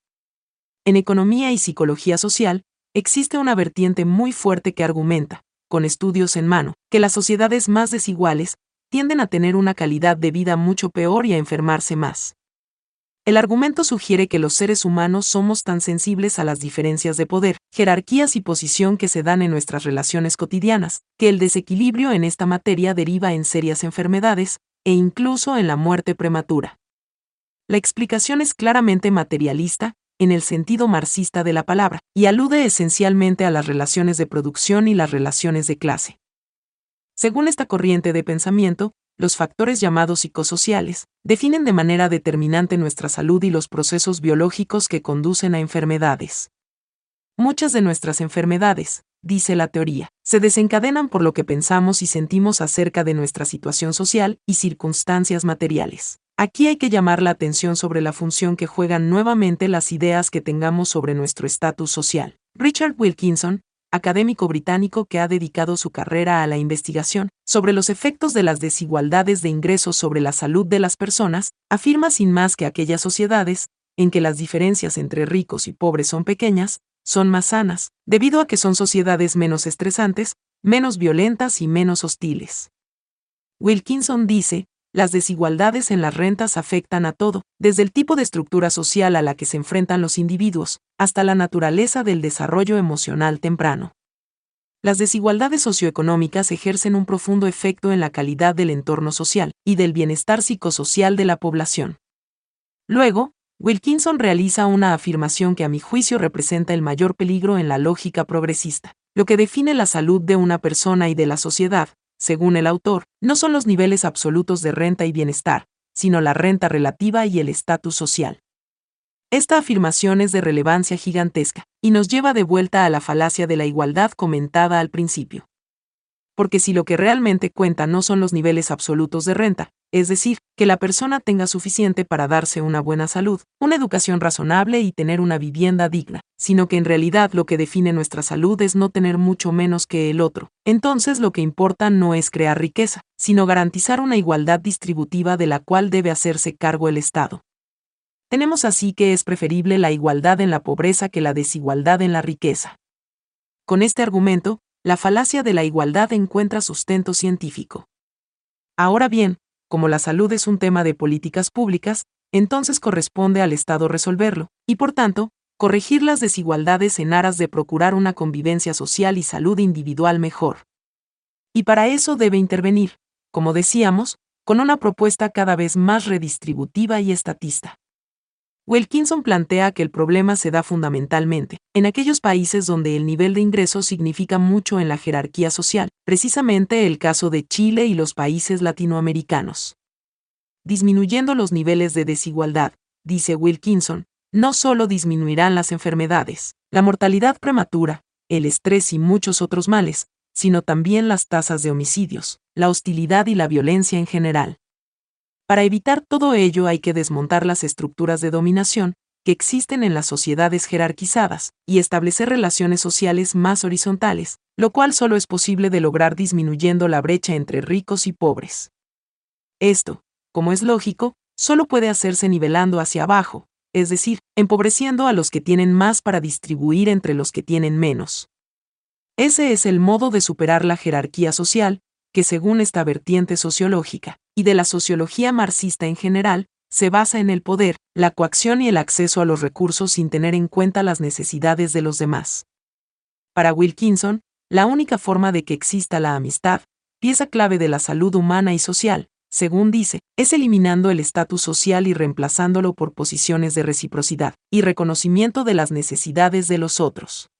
En economía y psicología social, existe una vertiente muy fuerte que argumenta, con estudios en mano, que las sociedades más desiguales tienden a tener una calidad de vida mucho peor y a enfermarse más. El argumento sugiere que los seres humanos somos tan sensibles a las diferencias de poder, jerarquías y posición que se dan en nuestras relaciones cotidianas, que el desequilibrio en esta materia deriva en serias enfermedades, e incluso en la muerte prematura. La explicación es claramente materialista, en el sentido marxista de la palabra, y alude esencialmente a las relaciones de producción y las relaciones de clase. Según esta corriente de pensamiento, los factores llamados psicosociales, definen de manera determinante nuestra salud y los procesos biológicos que conducen a enfermedades. Muchas de nuestras enfermedades, dice la teoría, se desencadenan por lo que pensamos y sentimos acerca de nuestra situación social y circunstancias materiales. Aquí hay que llamar la atención sobre la función que juegan nuevamente las ideas que tengamos sobre nuestro estatus social. Richard Wilkinson, académico británico que ha dedicado su carrera a la investigación sobre los efectos de las desigualdades de ingresos sobre la salud de las personas, afirma sin más que aquellas sociedades, en que las diferencias entre ricos y pobres son pequeñas, son más sanas, debido a que son sociedades menos estresantes, menos violentas y menos hostiles. Wilkinson dice, las desigualdades en las rentas afectan a todo, desde el tipo de estructura social a la que se enfrentan los individuos, hasta la naturaleza del desarrollo emocional temprano. Las desigualdades socioeconómicas ejercen un profundo efecto en la calidad del entorno social y del bienestar psicosocial de la población. Luego, Wilkinson realiza una afirmación que a mi juicio representa el mayor peligro en la lógica progresista. Lo que define la salud de una persona y de la sociedad, según el autor, no son los niveles absolutos de renta y bienestar, sino la renta relativa y el estatus social. Esta afirmación es de relevancia gigantesca, y nos lleva de vuelta a la falacia de la igualdad comentada al principio. Porque si lo que realmente cuenta no son los niveles absolutos de renta, es decir, que la persona tenga suficiente para darse una buena salud, una educación razonable y tener una vivienda digna, sino que en realidad lo que define nuestra salud es no tener mucho menos que el otro. Entonces lo que importa no es crear riqueza, sino garantizar una igualdad distributiva de la cual debe hacerse cargo el Estado. Tenemos así que es preferible la igualdad en la pobreza que la desigualdad en la riqueza. Con este argumento, la falacia de la igualdad encuentra sustento científico. Ahora bien, como la salud es un tema de políticas públicas, entonces corresponde al Estado resolverlo, y por tanto, corregir las desigualdades en aras de procurar una convivencia social y salud individual mejor. Y para eso debe intervenir, como decíamos, con una propuesta cada vez más redistributiva y estatista. Wilkinson plantea que el problema se da fundamentalmente en aquellos países donde el nivel de ingreso significa mucho en la jerarquía social, precisamente el caso de Chile y los países latinoamericanos. Disminuyendo los niveles de desigualdad, dice Wilkinson, no solo disminuirán las enfermedades, la mortalidad prematura, el estrés y muchos otros males, sino también las tasas de homicidios, la hostilidad y la violencia en general. Para evitar todo ello hay que desmontar las estructuras de dominación que existen en las sociedades jerarquizadas y establecer relaciones sociales más horizontales, lo cual solo es posible de lograr disminuyendo la brecha entre ricos y pobres. Esto, como es lógico, solo puede hacerse nivelando hacia abajo, es decir, empobreciendo a los que tienen más para distribuir entre los que tienen menos. Ese es el modo de superar la jerarquía social, que según esta vertiente sociológica, y de la sociología marxista en general, se basa en el poder, la coacción y el acceso a los recursos sin tener en cuenta las necesidades de los demás. Para Wilkinson, la única forma de que exista la amistad, pieza clave de la salud humana y social, según dice, es eliminando el estatus social y reemplazándolo por posiciones de reciprocidad y reconocimiento de las necesidades de los otros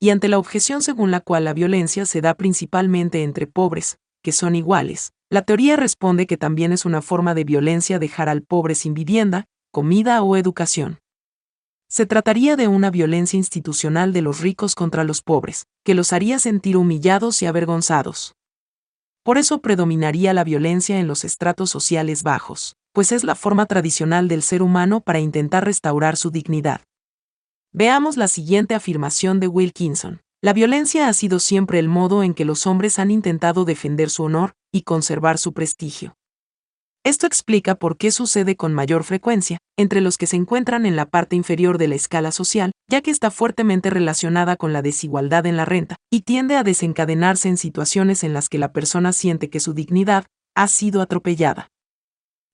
y ante la objeción según la cual la violencia se da principalmente entre pobres, que son iguales, la teoría responde que también es una forma de violencia dejar al pobre sin vivienda, comida o educación. Se trataría de una violencia institucional de los ricos contra los pobres, que los haría sentir humillados y avergonzados. Por eso predominaría la violencia en los estratos sociales bajos, pues es la forma tradicional del ser humano para intentar restaurar su dignidad. Veamos la siguiente afirmación de Wilkinson. La violencia ha sido siempre el modo en que los hombres han intentado defender su honor y conservar su prestigio. Esto explica por qué sucede con mayor frecuencia entre los que se encuentran en la parte inferior de la escala social, ya que está fuertemente relacionada con la desigualdad en la renta, y tiende a desencadenarse en situaciones en las que la persona siente que su dignidad ha sido atropellada.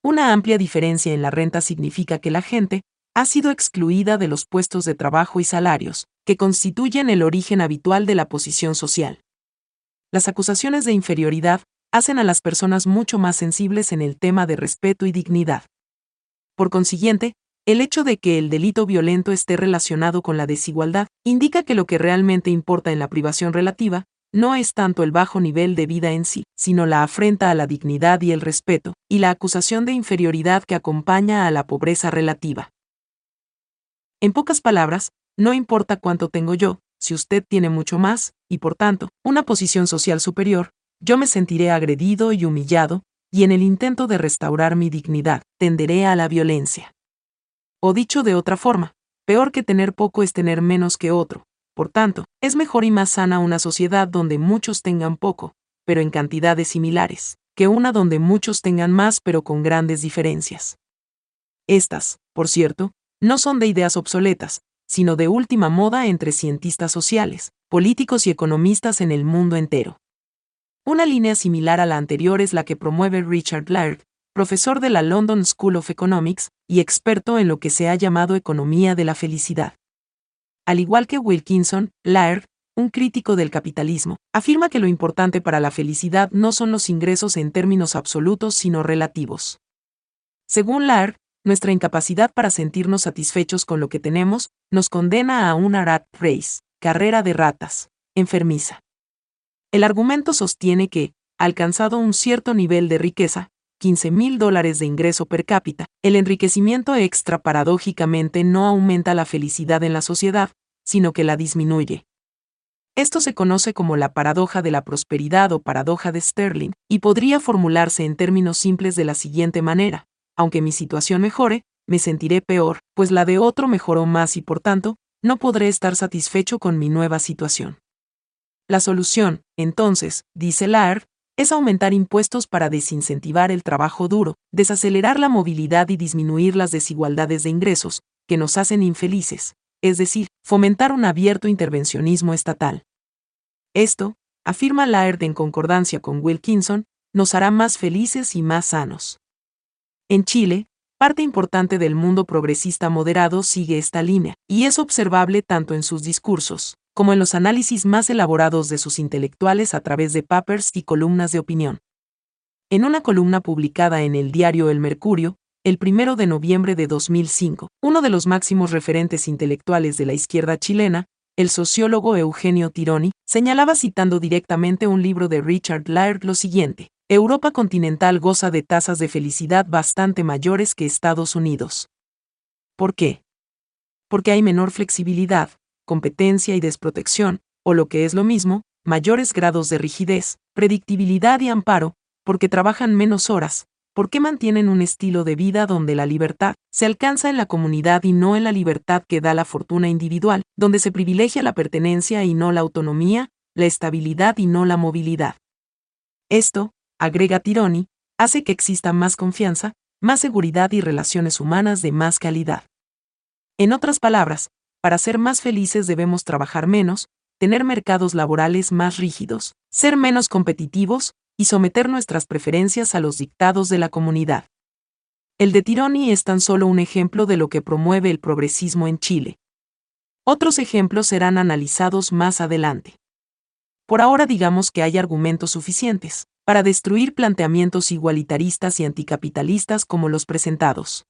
Una amplia diferencia en la renta significa que la gente ha sido excluida de los puestos de trabajo y salarios, que constituyen el origen habitual de la posición social. Las acusaciones de inferioridad hacen a las personas mucho más sensibles en el tema de respeto y dignidad. Por consiguiente, el hecho de que el delito violento esté relacionado con la desigualdad indica que lo que realmente importa en la privación relativa no es tanto el bajo nivel de vida en sí, sino la afrenta a la dignidad y el respeto, y la acusación de inferioridad que acompaña a la pobreza relativa. En pocas palabras, no importa cuánto tengo yo, si usted tiene mucho más, y por tanto, una posición social superior, yo me sentiré agredido y humillado, y en el intento de restaurar mi dignidad, tenderé a la violencia. O dicho de otra forma, peor que tener poco es tener menos que otro. Por tanto, es mejor y más sana una sociedad donde muchos tengan poco, pero en cantidades similares, que una donde muchos tengan más pero con grandes diferencias. Estas, por cierto, no son de ideas obsoletas, sino de última moda entre cientistas sociales, políticos y economistas en el mundo entero. Una línea similar a la anterior es la que promueve Richard Laird, profesor de la London School of Economics y experto en lo que se ha llamado economía de la felicidad. Al igual que Wilkinson, Laird, un crítico del capitalismo, afirma que lo importante para la felicidad no son los ingresos en términos absolutos sino relativos. Según Laird, nuestra incapacidad para sentirnos satisfechos con lo que tenemos nos condena a una rat race, carrera de ratas, enfermiza. El argumento sostiene que, alcanzado un cierto nivel de riqueza, 15 mil dólares de ingreso per cápita, el enriquecimiento extra paradójicamente no aumenta la felicidad en la sociedad, sino que la disminuye. Esto se conoce como la paradoja de la prosperidad o paradoja de Sterling, y podría formularse en términos simples de la siguiente manera. Aunque mi situación mejore, me sentiré peor, pues la de otro mejoró más y por tanto, no podré estar satisfecho con mi nueva situación. La solución, entonces, dice Laird, es aumentar impuestos para desincentivar el trabajo duro, desacelerar la movilidad y disminuir las desigualdades de ingresos, que nos hacen infelices, es decir, fomentar un abierto intervencionismo estatal. Esto, afirma Laird en concordancia con Wilkinson, nos hará más felices y más sanos. En Chile, parte importante del mundo progresista moderado sigue esta línea, y es observable tanto en sus discursos, como en los análisis más elaborados de sus intelectuales a través de papers y columnas de opinión. En una columna publicada en el diario El Mercurio, el 1 de noviembre de 2005, uno de los máximos referentes intelectuales de la izquierda chilena, el sociólogo Eugenio Tironi, señalaba citando directamente un libro de Richard Laird lo siguiente. Europa continental goza de tasas de felicidad bastante mayores que Estados Unidos. ¿Por qué? Porque hay menor flexibilidad, competencia y desprotección, o lo que es lo mismo, mayores grados de rigidez, predictibilidad y amparo, porque trabajan menos horas, porque mantienen un estilo de vida donde la libertad se alcanza en la comunidad y no en la libertad que da la fortuna individual, donde se privilegia la pertenencia y no la autonomía, la estabilidad y no la movilidad. Esto, agrega Tironi, hace que exista más confianza, más seguridad y relaciones humanas de más calidad. En otras palabras, para ser más felices debemos trabajar menos, tener mercados laborales más rígidos, ser menos competitivos y someter nuestras preferencias a los dictados de la comunidad. El de Tironi es tan solo un ejemplo de lo que promueve el progresismo en Chile. Otros ejemplos serán analizados más adelante. Por ahora digamos que hay argumentos suficientes para destruir planteamientos igualitaristas y anticapitalistas como los presentados.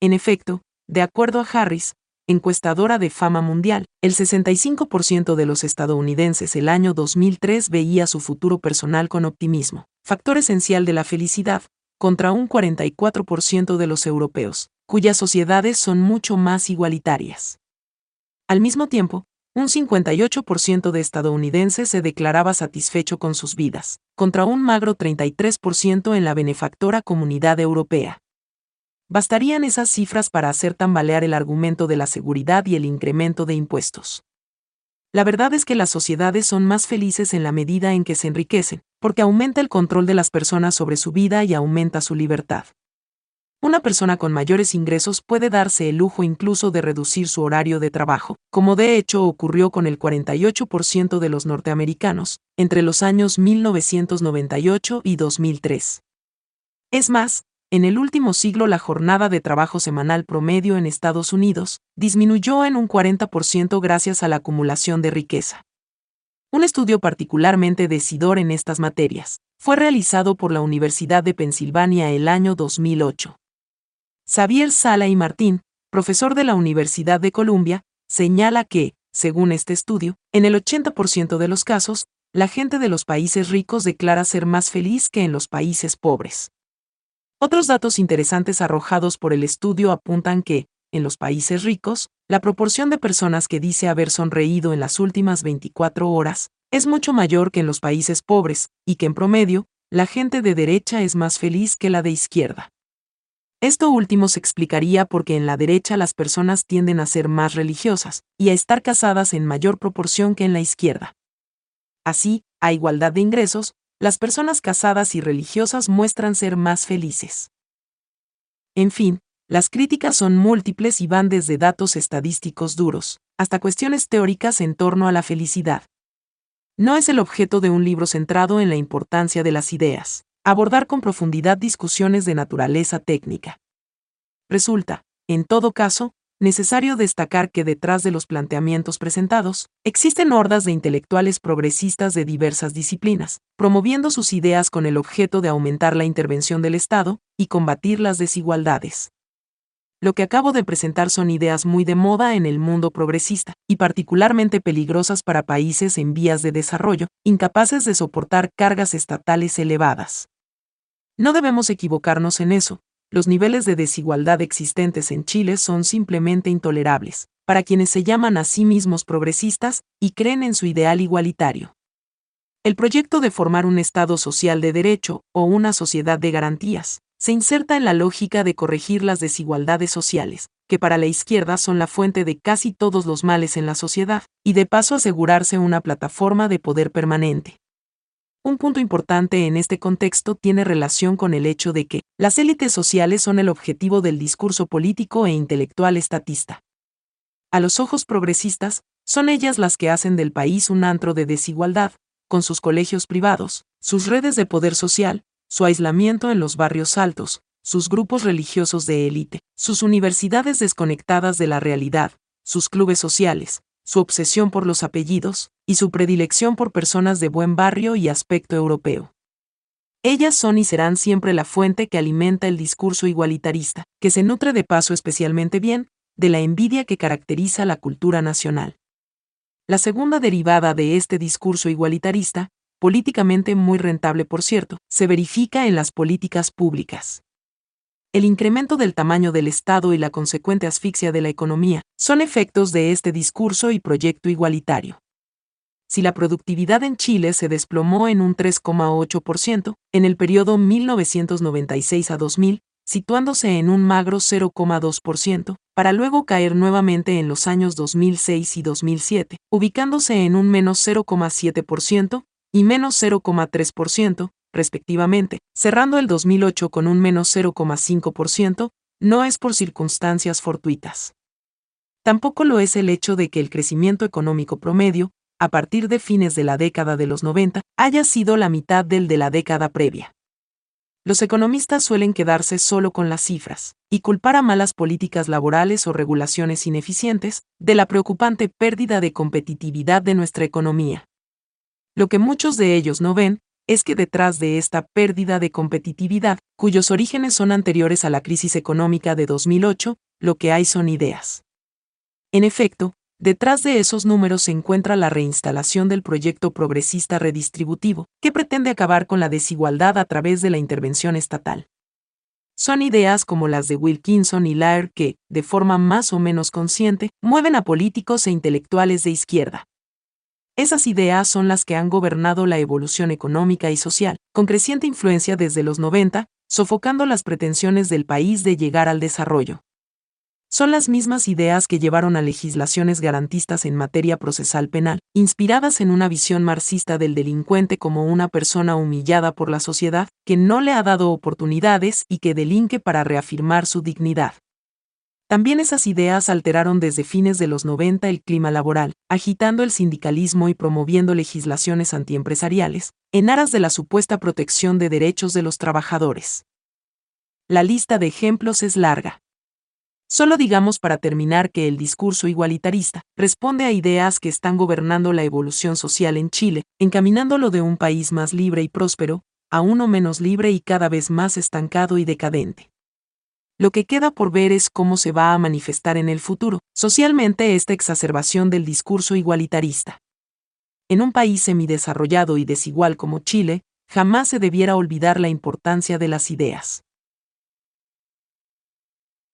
En efecto, de acuerdo a Harris, encuestadora de fama mundial, el 65% de los estadounidenses el año 2003 veía su futuro personal con optimismo, factor esencial de la felicidad, contra un 44% de los europeos, cuyas sociedades son mucho más igualitarias. Al mismo tiempo, un 58% de estadounidenses se declaraba satisfecho con sus vidas, contra un magro 33% en la benefactora comunidad europea. Bastarían esas cifras para hacer tambalear el argumento de la seguridad y el incremento de impuestos. La verdad es que las sociedades son más felices en la medida en que se enriquecen, porque aumenta el control de las personas sobre su vida y aumenta su libertad. Una persona con mayores ingresos puede darse el lujo incluso de reducir su horario de trabajo, como de hecho ocurrió con el 48% de los norteamericanos, entre los años 1998 y 2003. Es más, en el último siglo la jornada de trabajo semanal promedio en Estados Unidos disminuyó en un 40% gracias a la acumulación de riqueza. Un estudio particularmente decidor en estas materias fue realizado por la Universidad de Pensilvania el año 2008. Xavier Sala y Martín, profesor de la Universidad de Columbia, señala que, según este estudio, en el 80% de los casos, la gente de los países ricos declara ser más feliz que en los países pobres. Otros datos interesantes arrojados por el estudio apuntan que, en los países ricos, la proporción de personas que dice haber sonreído en las últimas 24 horas es mucho mayor que en los países pobres, y que en promedio, la gente de derecha es más feliz que la de izquierda. Esto último se explicaría porque en la derecha las personas tienden a ser más religiosas y a estar casadas en mayor proporción que en la izquierda. Así, a igualdad de ingresos, las personas casadas y religiosas muestran ser más felices. En fin, las críticas son múltiples y van desde datos estadísticos duros, hasta cuestiones teóricas en torno a la felicidad. No es el objeto de un libro centrado en la importancia de las ideas, abordar con profundidad discusiones de naturaleza técnica. Resulta, en todo caso, necesario destacar que detrás de los planteamientos presentados, existen hordas de intelectuales progresistas de diversas disciplinas, promoviendo sus ideas con el objeto de aumentar la intervención del Estado y combatir las desigualdades. Lo que acabo de presentar son ideas muy de moda en el mundo progresista, y particularmente peligrosas para países en vías de desarrollo, incapaces de soportar cargas estatales elevadas. No debemos equivocarnos en eso, los niveles de desigualdad existentes en Chile son simplemente intolerables, para quienes se llaman a sí mismos progresistas y creen en su ideal igualitario. El proyecto de formar un Estado social de derecho o una sociedad de garantías se inserta en la lógica de corregir las desigualdades sociales, que para la izquierda son la fuente de casi todos los males en la sociedad, y de paso asegurarse una plataforma de poder permanente. Un punto importante en este contexto tiene relación con el hecho de que las élites sociales son el objetivo del discurso político e intelectual estatista. A los ojos progresistas, son ellas las que hacen del país un antro de desigualdad, con sus colegios privados, sus redes de poder social, su aislamiento en los barrios altos, sus grupos religiosos de élite, sus universidades desconectadas de la realidad, sus clubes sociales, su obsesión por los apellidos, y su predilección por personas de buen barrio y aspecto europeo. Ellas son y serán siempre la fuente que alimenta el discurso igualitarista, que se nutre de paso especialmente bien, de la envidia que caracteriza la cultura nacional. La segunda derivada de este discurso igualitarista, políticamente muy rentable por cierto, se verifica en las políticas públicas el incremento del tamaño del Estado y la consecuente asfixia de la economía son efectos de este discurso y proyecto igualitario. Si la productividad en Chile se desplomó en un 3,8% en el periodo 1996 a 2000, situándose en un magro 0,2%, para luego caer nuevamente en los años 2006 y 2007, ubicándose en un menos 0,7% y menos 0,3%, respectivamente, cerrando el 2008 con un menos 0,5%, no es por circunstancias fortuitas. Tampoco lo es el hecho de que el crecimiento económico promedio, a partir de fines de la década de los 90, haya sido la mitad del de la década previa. Los economistas suelen quedarse solo con las cifras, y culpar a malas políticas laborales o regulaciones ineficientes, de la preocupante pérdida de competitividad de nuestra economía. Lo que muchos de ellos no ven, es que detrás de esta pérdida de competitividad, cuyos orígenes son anteriores a la crisis económica de 2008, lo que hay son ideas. En efecto, detrás de esos números se encuentra la reinstalación del proyecto progresista redistributivo, que pretende acabar con la desigualdad a través de la intervención estatal. Son ideas como las de Wilkinson y Laird que, de forma más o menos consciente, mueven a políticos e intelectuales de izquierda, esas ideas son las que han gobernado la evolución económica y social, con creciente influencia desde los 90, sofocando las pretensiones del país de llegar al desarrollo. Son las mismas ideas que llevaron a legislaciones garantistas en materia procesal penal, inspiradas en una visión marxista del delincuente como una persona humillada por la sociedad, que no le ha dado oportunidades y que delinque para reafirmar su dignidad. También esas ideas alteraron desde fines de los 90 el clima laboral, agitando el sindicalismo y promoviendo legislaciones antiempresariales, en aras de la supuesta protección de derechos de los trabajadores. La lista de ejemplos es larga. Solo digamos para terminar que el discurso igualitarista responde a ideas que están gobernando la evolución social en Chile, encaminándolo de un país más libre y próspero, a uno menos libre y cada vez más estancado y decadente. Lo que queda por ver es cómo se va a manifestar en el futuro, socialmente, esta exacerbación del discurso igualitarista. En un país semidesarrollado y desigual como Chile, jamás se debiera olvidar la importancia de las ideas.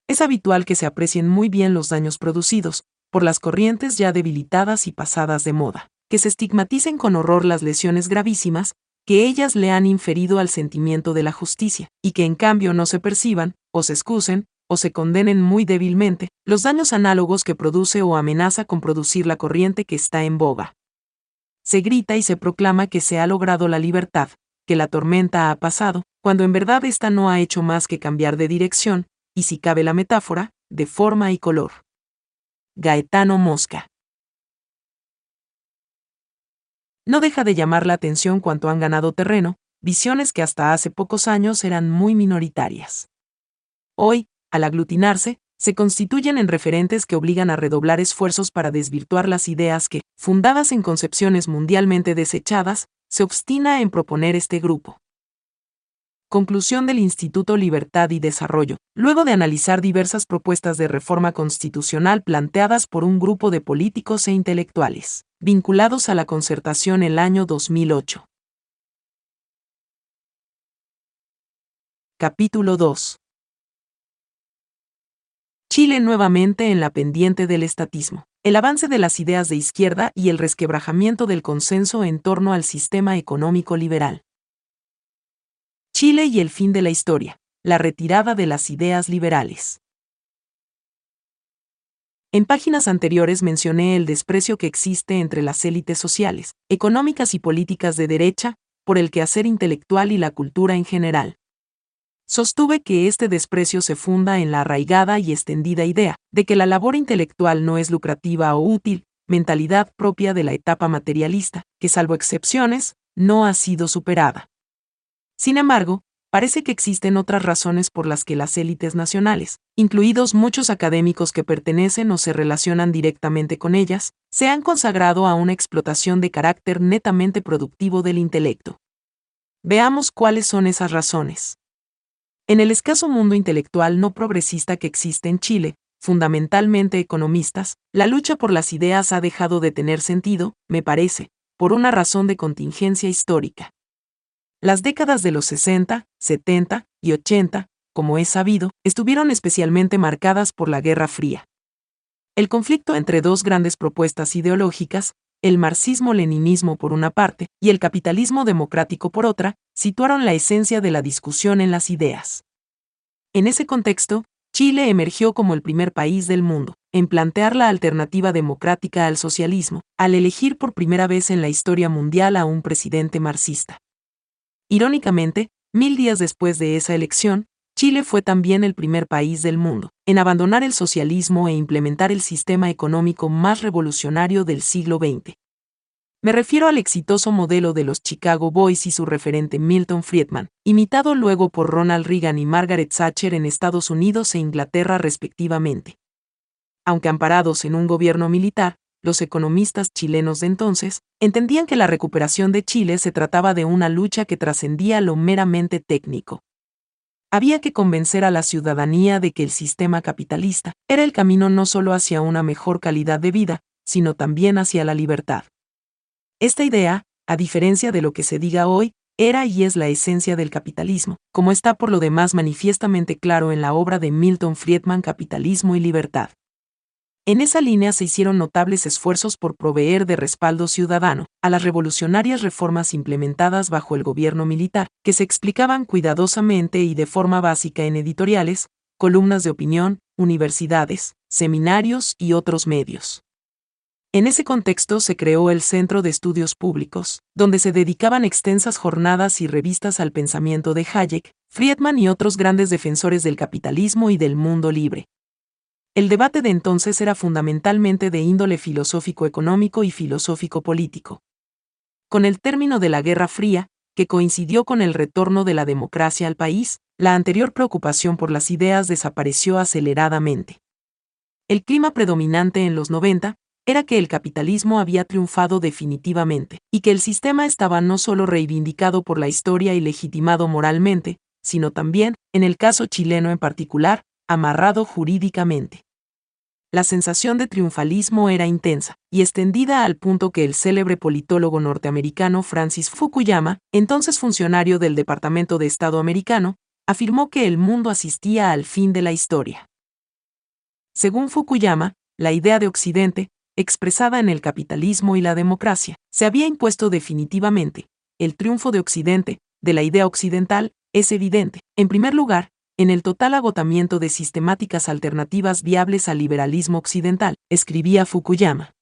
Es habitual que se aprecien muy bien los daños producidos, por las corrientes ya debilitadas y pasadas de moda, que se estigmaticen con horror las lesiones gravísimas, que ellas le han inferido al sentimiento de la justicia, y que en cambio no se perciban, o se excusen, o se condenen muy débilmente, los daños análogos que produce o amenaza con producir la corriente que está en boga. Se grita y se proclama que se ha logrado la libertad, que la tormenta ha pasado, cuando en verdad ésta no ha hecho más que cambiar de dirección, y si cabe la metáfora, de forma y color. Gaetano Mosca. No deja de llamar la atención cuanto han ganado terreno, visiones que hasta hace pocos años eran muy minoritarias. Hoy, al aglutinarse, se constituyen en referentes que obligan a redoblar esfuerzos para desvirtuar las ideas que, fundadas en concepciones mundialmente desechadas, se obstina en proponer este grupo. Conclusión del Instituto Libertad y Desarrollo. Luego de analizar diversas propuestas de reforma constitucional planteadas por un grupo de políticos e intelectuales, vinculados a la concertación el año 2008. Capítulo 2. Chile nuevamente en la pendiente del estatismo. El avance de las ideas de izquierda y el resquebrajamiento del consenso en torno al sistema económico liberal. Chile y el fin de la historia. La retirada de las ideas liberales. En páginas anteriores mencioné el desprecio que existe entre las élites sociales, económicas y políticas de derecha, por el quehacer intelectual y la cultura en general. Sostuve que este desprecio se funda en la arraigada y extendida idea de que la labor intelectual no es lucrativa o útil, mentalidad propia de la etapa materialista, que salvo excepciones, no ha sido superada. Sin embargo, parece que existen otras razones por las que las élites nacionales, incluidos muchos académicos que pertenecen o se relacionan directamente con ellas, se han consagrado a una explotación de carácter netamente productivo del intelecto. Veamos cuáles son esas razones. En el escaso mundo intelectual no progresista que existe en Chile, fundamentalmente economistas, la lucha por las ideas ha dejado de tener sentido, me parece, por una razón de contingencia histórica. Las décadas de los 60, 70 y 80, como es sabido, estuvieron especialmente marcadas por la Guerra Fría. El conflicto entre dos grandes propuestas ideológicas, el marxismo-leninismo por una parte y el capitalismo democrático por otra, situaron la esencia de la discusión en las ideas. En ese contexto, Chile emergió como el primer país del mundo en plantear la alternativa democrática al socialismo, al elegir por primera vez en la historia mundial a un presidente marxista. Irónicamente, mil días después de esa elección, Chile fue también el primer país del mundo en abandonar el socialismo e implementar el sistema económico más revolucionario del siglo XX. Me refiero al exitoso modelo de los Chicago Boys y su referente Milton Friedman, imitado luego por Ronald Reagan y Margaret Thatcher en Estados Unidos e Inglaterra respectivamente. Aunque amparados en un gobierno militar, los economistas chilenos de entonces, entendían que la recuperación de Chile se trataba de una lucha que trascendía lo meramente técnico. Había que convencer a la ciudadanía de que el sistema capitalista era el camino no solo hacia una mejor calidad de vida, sino también hacia la libertad. Esta idea, a diferencia de lo que se diga hoy, era y es la esencia del capitalismo, como está por lo demás manifiestamente claro en la obra de Milton Friedman Capitalismo y Libertad. En esa línea se hicieron notables esfuerzos por proveer de respaldo ciudadano a las revolucionarias reformas implementadas bajo el gobierno militar, que se explicaban cuidadosamente y de forma básica en editoriales, columnas de opinión, universidades, seminarios y otros medios. En ese contexto se creó el Centro de Estudios Públicos, donde se dedicaban extensas jornadas y revistas al pensamiento de Hayek, Friedman y otros grandes defensores del capitalismo y del mundo libre, el debate de entonces era fundamentalmente de índole filosófico-económico y filosófico-político. Con el término de la Guerra Fría, que coincidió con el retorno de la democracia al país, la anterior preocupación por las ideas desapareció aceleradamente. El clima predominante en los 90 era que el capitalismo había triunfado definitivamente, y que el sistema estaba no solo reivindicado por la historia y legitimado moralmente, sino también, en el caso chileno en particular, amarrado jurídicamente. La sensación de triunfalismo era intensa y extendida al punto que el célebre politólogo norteamericano Francis Fukuyama, entonces funcionario del Departamento de Estado americano, afirmó que el mundo asistía al fin de la historia. Según Fukuyama, la idea de Occidente, expresada en el capitalismo y la democracia, se había impuesto definitivamente. El triunfo de Occidente, de la idea occidental, es evidente, en primer lugar, en el total agotamiento de sistemáticas alternativas viables al liberalismo occidental, escribía Fukuyama.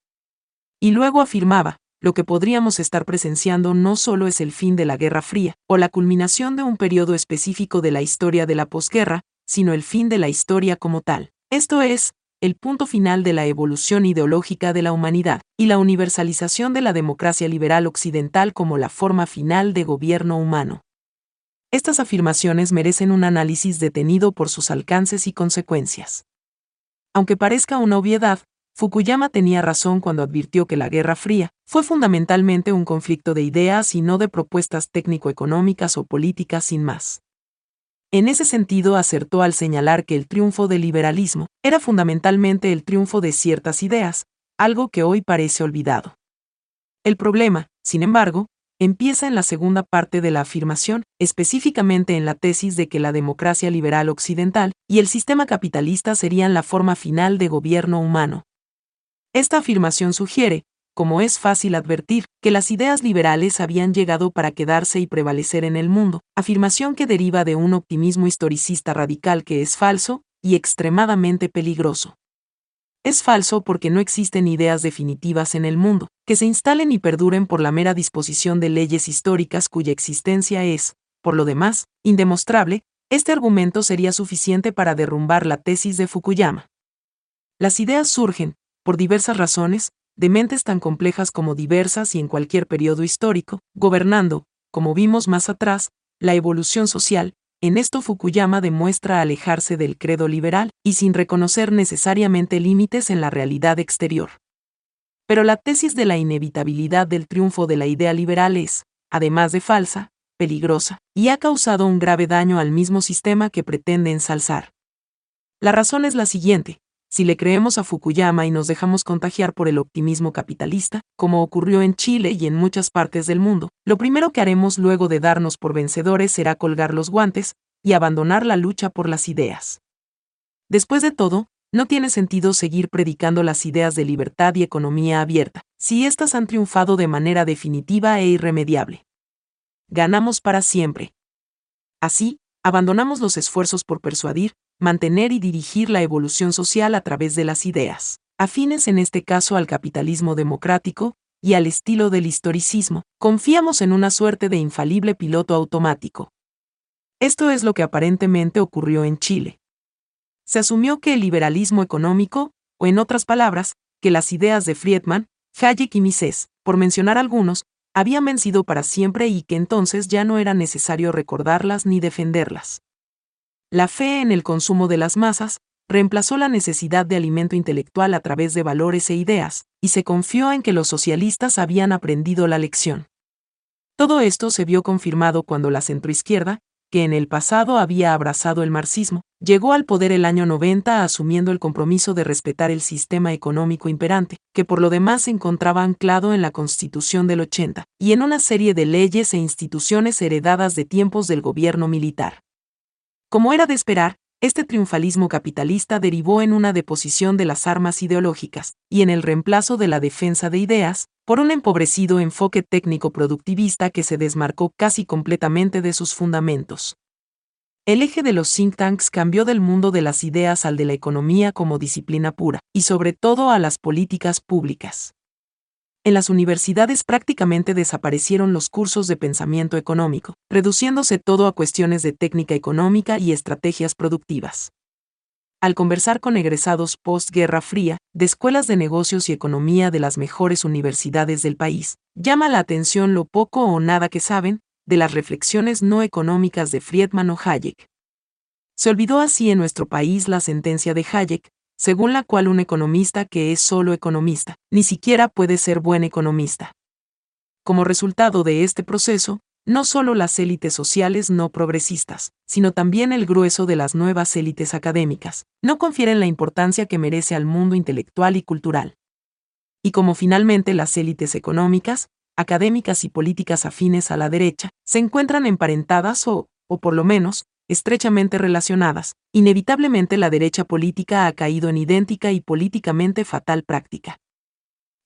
Y luego afirmaba, lo que podríamos estar presenciando no solo es el fin de la Guerra Fría, o la culminación de un periodo específico de la historia de la posguerra, sino el fin de la historia como tal. Esto es, el punto final de la evolución ideológica de la humanidad, y la universalización de la democracia liberal occidental como la forma final de gobierno humano. Estas afirmaciones merecen un análisis detenido por sus alcances y consecuencias. Aunque parezca una obviedad, Fukuyama tenía razón cuando advirtió que la Guerra Fría fue fundamentalmente un conflicto de ideas y no de propuestas técnico-económicas o políticas sin más. En ese sentido acertó al señalar que el triunfo del liberalismo era fundamentalmente el triunfo de ciertas ideas, algo que hoy parece olvidado. El problema, sin embargo, empieza en la segunda parte de la afirmación, específicamente en la tesis de que la democracia liberal occidental y el sistema capitalista serían la forma final de gobierno humano. Esta afirmación sugiere, como es fácil advertir, que las ideas liberales habían llegado para quedarse y prevalecer en el mundo, afirmación que deriva de un optimismo historicista radical que es falso y extremadamente peligroso. Es falso porque no existen ideas definitivas en el mundo, que se instalen y perduren por la mera disposición de leyes históricas cuya existencia es, por lo demás, indemostrable, este argumento sería suficiente para derrumbar la tesis de Fukuyama. Las ideas surgen, por diversas razones, de mentes tan complejas como diversas y en cualquier periodo histórico, gobernando, como vimos más atrás, la evolución social, en esto Fukuyama demuestra alejarse del credo liberal y sin reconocer necesariamente límites en la realidad exterior. Pero la tesis de la inevitabilidad del triunfo de la idea liberal es, además de falsa, peligrosa, y ha causado un grave daño al mismo sistema que pretende ensalzar. La razón es la siguiente, si le creemos a Fukuyama y nos dejamos contagiar por el optimismo capitalista, como ocurrió en Chile y en muchas partes del mundo, lo primero que haremos luego de darnos por vencedores será colgar los guantes y abandonar la lucha por las ideas. Después de todo, no tiene sentido seguir predicando las ideas de libertad y economía abierta, si éstas han triunfado de manera definitiva e irremediable. Ganamos para siempre. Así, abandonamos los esfuerzos por persuadir, mantener y dirigir la evolución social a través de las ideas, afines en este caso al capitalismo democrático, y al estilo del historicismo, confiamos en una suerte de infalible piloto automático. Esto es lo que aparentemente ocurrió en Chile. Se asumió que el liberalismo económico, o en otras palabras, que las ideas de Friedman, Hayek y Mises, por mencionar algunos, habían vencido para siempre y que entonces ya no era necesario recordarlas ni defenderlas. La fe en el consumo de las masas reemplazó la necesidad de alimento intelectual a través de valores e ideas, y se confió en que los socialistas habían aprendido la lección. Todo esto se vio confirmado cuando la centroizquierda, que en el pasado había abrazado el marxismo, llegó al poder el año 90 asumiendo el compromiso de respetar el sistema económico imperante, que por lo demás se encontraba anclado en la Constitución del 80, y en una serie de leyes e instituciones heredadas de tiempos del gobierno militar. Como era de esperar, este triunfalismo capitalista derivó en una deposición de las armas ideológicas y en el reemplazo de la defensa de ideas por un empobrecido enfoque técnico-productivista que se desmarcó casi completamente de sus fundamentos. El eje de los think tanks cambió del mundo de las ideas al de la economía como disciplina pura, y sobre todo a las políticas públicas en las universidades prácticamente desaparecieron los cursos de pensamiento económico, reduciéndose todo a cuestiones de técnica económica y estrategias productivas. Al conversar con egresados post-Guerra Fría, de escuelas de negocios y economía de las mejores universidades del país, llama la atención lo poco o nada que saben de las reflexiones no económicas de Friedman o Hayek. Se olvidó así en nuestro país la sentencia de Hayek, según la cual un economista que es solo economista, ni siquiera puede ser buen economista. Como resultado de este proceso, no solo las élites sociales no progresistas, sino también el grueso de las nuevas élites académicas, no confieren la importancia que merece al mundo intelectual y cultural. Y como finalmente las élites económicas, académicas y políticas afines a la derecha, se encuentran emparentadas o, o por lo menos, estrechamente relacionadas, inevitablemente la derecha política ha caído en idéntica y políticamente fatal práctica.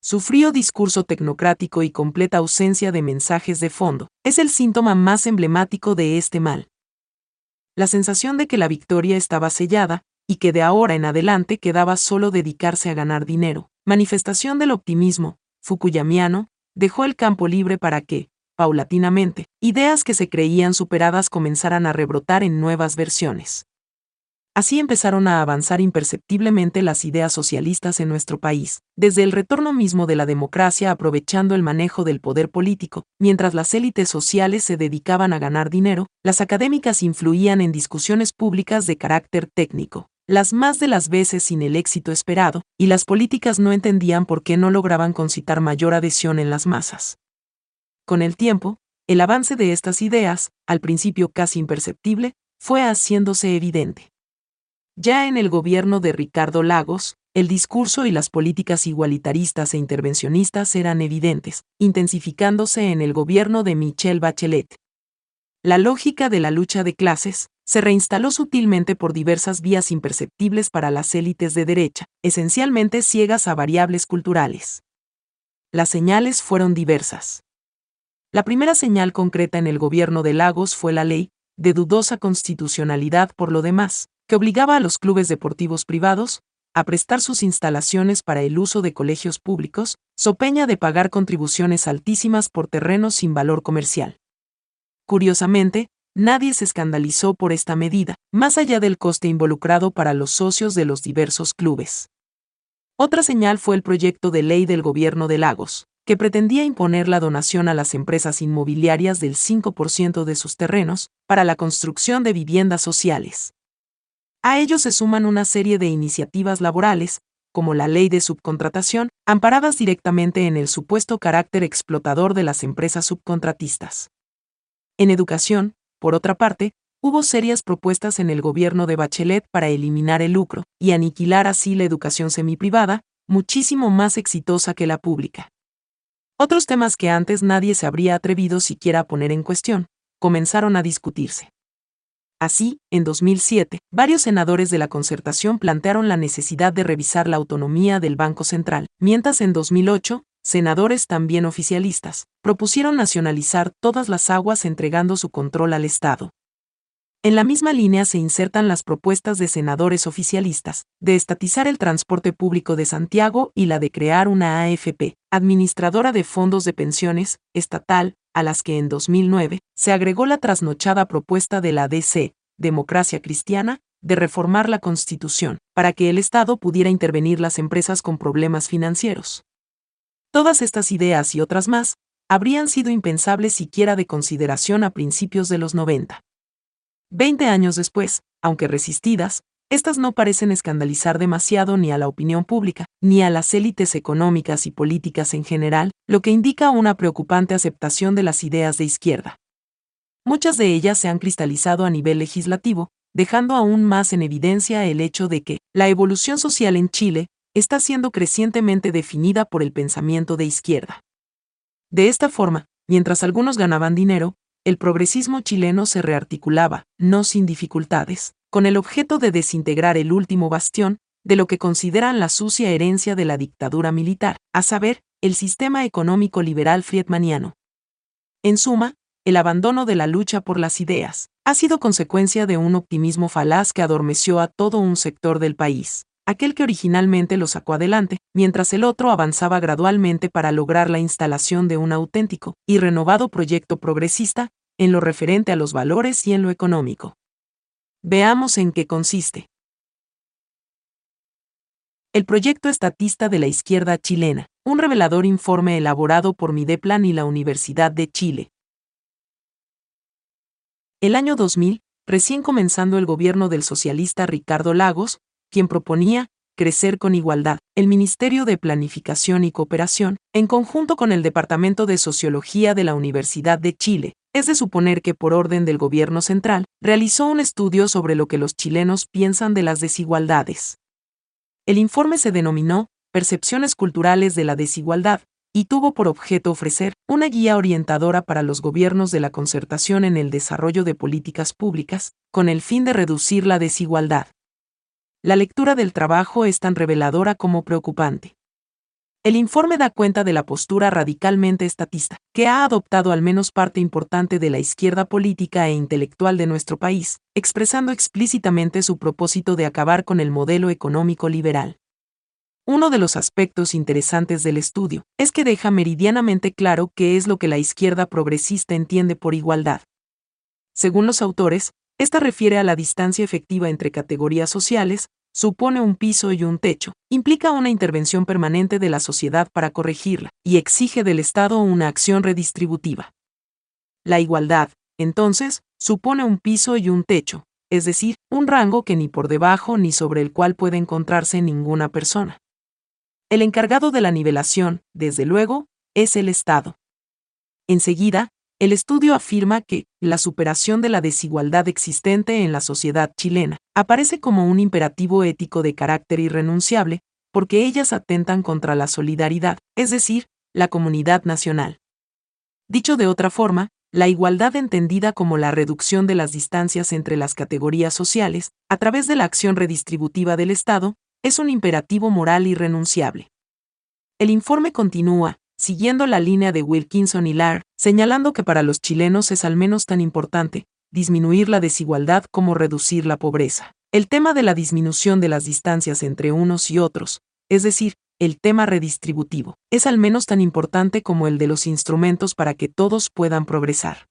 Su frío discurso tecnocrático y completa ausencia de mensajes de fondo es el síntoma más emblemático de este mal. La sensación de que la victoria estaba sellada, y que de ahora en adelante quedaba solo dedicarse a ganar dinero, manifestación del optimismo, fukuyamiano, dejó el campo libre para que, paulatinamente, ideas que se creían superadas comenzaran a rebrotar en nuevas versiones. Así empezaron a avanzar imperceptiblemente las ideas socialistas en nuestro país, desde el retorno mismo de la democracia aprovechando el manejo del poder político, mientras las élites sociales se dedicaban a ganar dinero, las académicas influían en discusiones públicas de carácter técnico, las más de las veces sin el éxito esperado, y las políticas no entendían por qué no lograban concitar mayor adhesión en las masas. Con el tiempo, el avance de estas ideas, al principio casi imperceptible, fue haciéndose evidente. Ya en el gobierno de Ricardo Lagos, el discurso y las políticas igualitaristas e intervencionistas eran evidentes, intensificándose en el gobierno de Michelle Bachelet. La lógica de la lucha de clases se reinstaló sutilmente por diversas vías imperceptibles para las élites de derecha, esencialmente ciegas a variables culturales. Las señales fueron diversas. La primera señal concreta en el gobierno de Lagos fue la ley, de dudosa constitucionalidad por lo demás, que obligaba a los clubes deportivos privados, a prestar sus instalaciones para el uso de colegios públicos, so peña de pagar contribuciones altísimas por terrenos sin valor comercial. Curiosamente, nadie se escandalizó por esta medida, más allá del coste involucrado para los socios de los diversos clubes. Otra señal fue el proyecto de ley del gobierno de Lagos, que pretendía imponer la donación a las empresas inmobiliarias del 5% de sus terrenos para la construcción de viviendas sociales. A ello se suman una serie de iniciativas laborales, como la ley de subcontratación, amparadas directamente en el supuesto carácter explotador de las empresas subcontratistas. En educación, por otra parte, hubo serias propuestas en el gobierno de Bachelet para eliminar el lucro y aniquilar así la educación semiprivada, muchísimo más exitosa que la pública. Otros temas que antes nadie se habría atrevido siquiera a poner en cuestión, comenzaron a discutirse. Así, en 2007, varios senadores de la concertación plantearon la necesidad de revisar la autonomía del Banco Central, mientras en 2008, senadores también oficialistas, propusieron nacionalizar todas las aguas entregando su control al Estado. En la misma línea se insertan las propuestas de senadores oficialistas, de estatizar el transporte público de Santiago y la de crear una AFP, administradora de fondos de pensiones, estatal, a las que en 2009 se agregó la trasnochada propuesta de la DC, Democracia Cristiana, de reformar la Constitución, para que el Estado pudiera intervenir las empresas con problemas financieros. Todas estas ideas y otras más habrían sido impensables siquiera de consideración a principios de los 90. Veinte años después, aunque resistidas, estas no parecen escandalizar demasiado ni a la opinión pública, ni a las élites económicas y políticas en general, lo que indica una preocupante aceptación de las ideas de izquierda. Muchas de ellas se han cristalizado a nivel legislativo, dejando aún más en evidencia el hecho de que la evolución social en Chile está siendo crecientemente definida por el pensamiento de izquierda. De esta forma, mientras algunos ganaban dinero, el progresismo chileno se rearticulaba, no sin dificultades, con el objeto de desintegrar el último bastión de lo que consideran la sucia herencia de la dictadura militar, a saber, el sistema económico liberal friedmaniano. En suma, el abandono de la lucha por las ideas ha sido consecuencia de un optimismo falaz que adormeció a todo un sector del país, aquel que originalmente lo sacó adelante, mientras el otro avanzaba gradualmente para lograr la instalación de un auténtico y renovado proyecto progresista en lo referente a los valores y en lo económico. Veamos en qué consiste. El proyecto estatista de la izquierda chilena, un revelador informe elaborado por Mideplan y la Universidad de Chile. El año 2000, recién comenzando el gobierno del socialista Ricardo Lagos, quien proponía crecer con igualdad. El Ministerio de Planificación y Cooperación, en conjunto con el Departamento de Sociología de la Universidad de Chile, es de suponer que por orden del gobierno central, realizó un estudio sobre lo que los chilenos piensan de las desigualdades. El informe se denominó Percepciones culturales de la desigualdad, y tuvo por objeto ofrecer una guía orientadora para los gobiernos de la concertación en el desarrollo de políticas públicas, con el fin de reducir la desigualdad. La lectura del trabajo es tan reveladora como preocupante. El informe da cuenta de la postura radicalmente estatista, que ha adoptado al menos parte importante de la izquierda política e intelectual de nuestro país, expresando explícitamente su propósito de acabar con el modelo económico liberal. Uno de los aspectos interesantes del estudio es que deja meridianamente claro qué es lo que la izquierda progresista entiende por igualdad. Según los autores, esta refiere a la distancia efectiva entre categorías sociales, supone un piso y un techo, implica una intervención permanente de la sociedad para corregirla, y exige del Estado una acción redistributiva. La igualdad, entonces, supone un piso y un techo, es decir, un rango que ni por debajo ni sobre el cual puede encontrarse ninguna persona. El encargado de la nivelación, desde luego, es el Estado. Enseguida, el estudio afirma que la superación de la desigualdad existente en la sociedad chilena aparece como un imperativo ético de carácter irrenunciable, porque ellas atentan contra la solidaridad, es decir, la comunidad nacional. Dicho de otra forma, la igualdad entendida como la reducción de las distancias entre las categorías sociales, a través de la acción redistributiva del Estado, es un imperativo moral irrenunciable. El informe continúa, siguiendo la línea de Wilkinson y Lahr, señalando que para los chilenos es al menos tan importante disminuir la desigualdad como reducir la pobreza. El tema de la disminución de las distancias entre unos y otros, es decir, el tema redistributivo, es al menos tan importante como el de los instrumentos para que todos puedan progresar.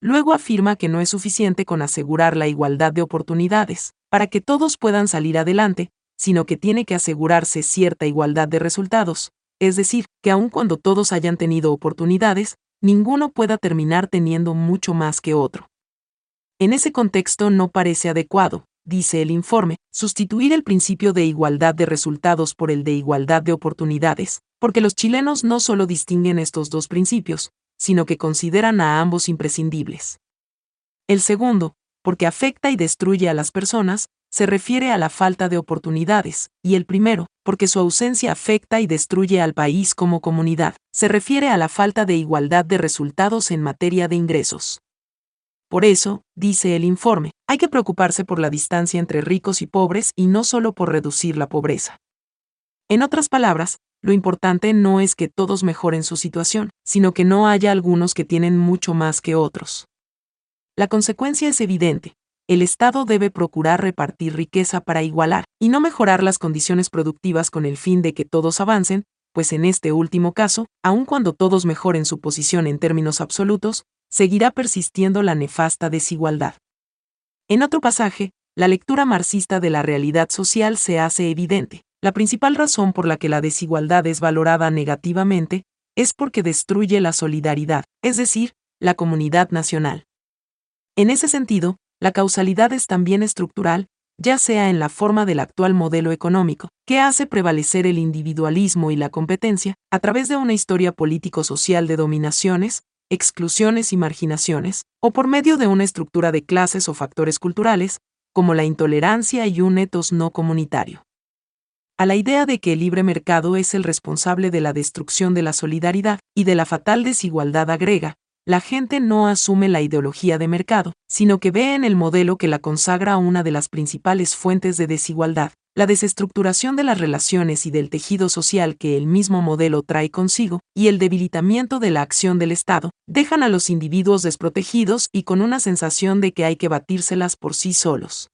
Luego afirma que no es suficiente con asegurar la igualdad de oportunidades, para que todos puedan salir adelante, sino que tiene que asegurarse cierta igualdad de resultados, es decir, que aun cuando todos hayan tenido oportunidades, ninguno pueda terminar teniendo mucho más que otro. En ese contexto no parece adecuado, dice el informe, sustituir el principio de igualdad de resultados por el de igualdad de oportunidades, porque los chilenos no solo distinguen estos dos principios, sino que consideran a ambos imprescindibles. El segundo, porque afecta y destruye a las personas, se refiere a la falta de oportunidades, y el primero, porque su ausencia afecta y destruye al país como comunidad, se refiere a la falta de igualdad de resultados en materia de ingresos. Por eso, dice el informe, hay que preocuparse por la distancia entre ricos y pobres y no solo por reducir la pobreza. En otras palabras, lo importante no es que todos mejoren su situación, sino que no haya algunos que tienen mucho más que otros. La consecuencia es evidente, el Estado debe procurar repartir riqueza para igualar, y no mejorar las condiciones productivas con el fin de que todos avancen, pues en este último caso, aun cuando todos mejoren su posición en términos absolutos, seguirá persistiendo la nefasta desigualdad. En otro pasaje, la lectura marxista de la realidad social se hace evidente. La principal razón por la que la desigualdad es valorada negativamente es porque destruye la solidaridad, es decir, la comunidad nacional. En ese sentido, la causalidad es también estructural, ya sea en la forma del actual modelo económico, que hace prevalecer el individualismo y la competencia, a través de una historia político-social de dominaciones, exclusiones y marginaciones, o por medio de una estructura de clases o factores culturales, como la intolerancia y un etos no comunitario. A la idea de que el libre mercado es el responsable de la destrucción de la solidaridad y de la fatal desigualdad agrega, la gente no asume la ideología de mercado, sino que ve en el modelo que la consagra una de las principales fuentes de desigualdad, la desestructuración de las relaciones y del tejido social que el mismo modelo trae consigo, y el debilitamiento de la acción del Estado, dejan a los individuos desprotegidos y con una sensación de que hay que batírselas por sí solos.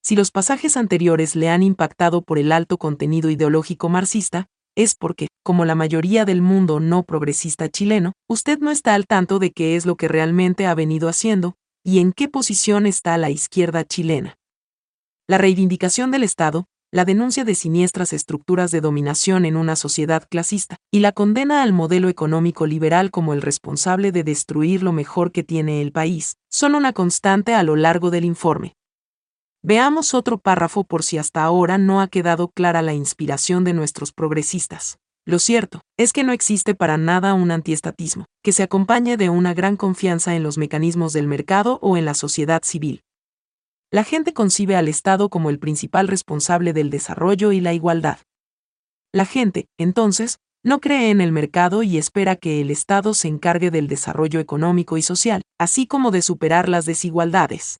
Si los pasajes anteriores le han impactado por el alto contenido ideológico marxista, es porque, como la mayoría del mundo no progresista chileno, usted no está al tanto de qué es lo que realmente ha venido haciendo y en qué posición está la izquierda chilena. La reivindicación del Estado, la denuncia de siniestras estructuras de dominación en una sociedad clasista, y la condena al modelo económico liberal como el responsable de destruir lo mejor que tiene el país, son una constante a lo largo del informe. Veamos otro párrafo por si hasta ahora no ha quedado clara la inspiración de nuestros progresistas. Lo cierto es que no existe para nada un antiestatismo, que se acompañe de una gran confianza en los mecanismos del mercado o en la sociedad civil. La gente concibe al Estado como el principal responsable del desarrollo y la igualdad. La gente, entonces, no cree en el mercado y espera que el Estado se encargue del desarrollo económico y social, así como de superar las desigualdades.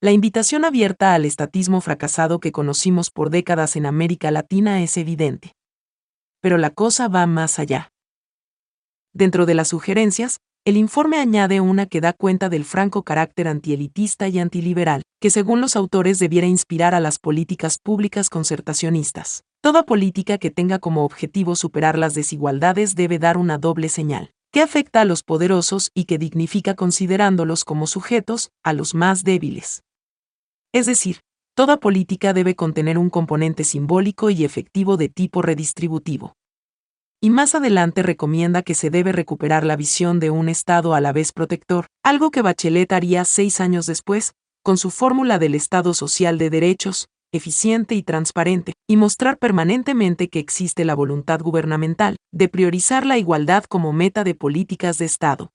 La invitación abierta al estatismo fracasado que conocimos por décadas en América Latina es evidente. Pero la cosa va más allá. Dentro de las sugerencias, el informe añade una que da cuenta del franco carácter antielitista y antiliberal, que según los autores debiera inspirar a las políticas públicas concertacionistas. Toda política que tenga como objetivo superar las desigualdades debe dar una doble señal, que afecta a los poderosos y que dignifica considerándolos como sujetos a los más débiles. Es decir, toda política debe contener un componente simbólico y efectivo de tipo redistributivo. Y más adelante recomienda que se debe recuperar la visión de un Estado a la vez protector, algo que Bachelet haría seis años después, con su fórmula del Estado social de derechos, eficiente y transparente, y mostrar permanentemente que existe la voluntad gubernamental de priorizar la igualdad como meta de políticas de Estado.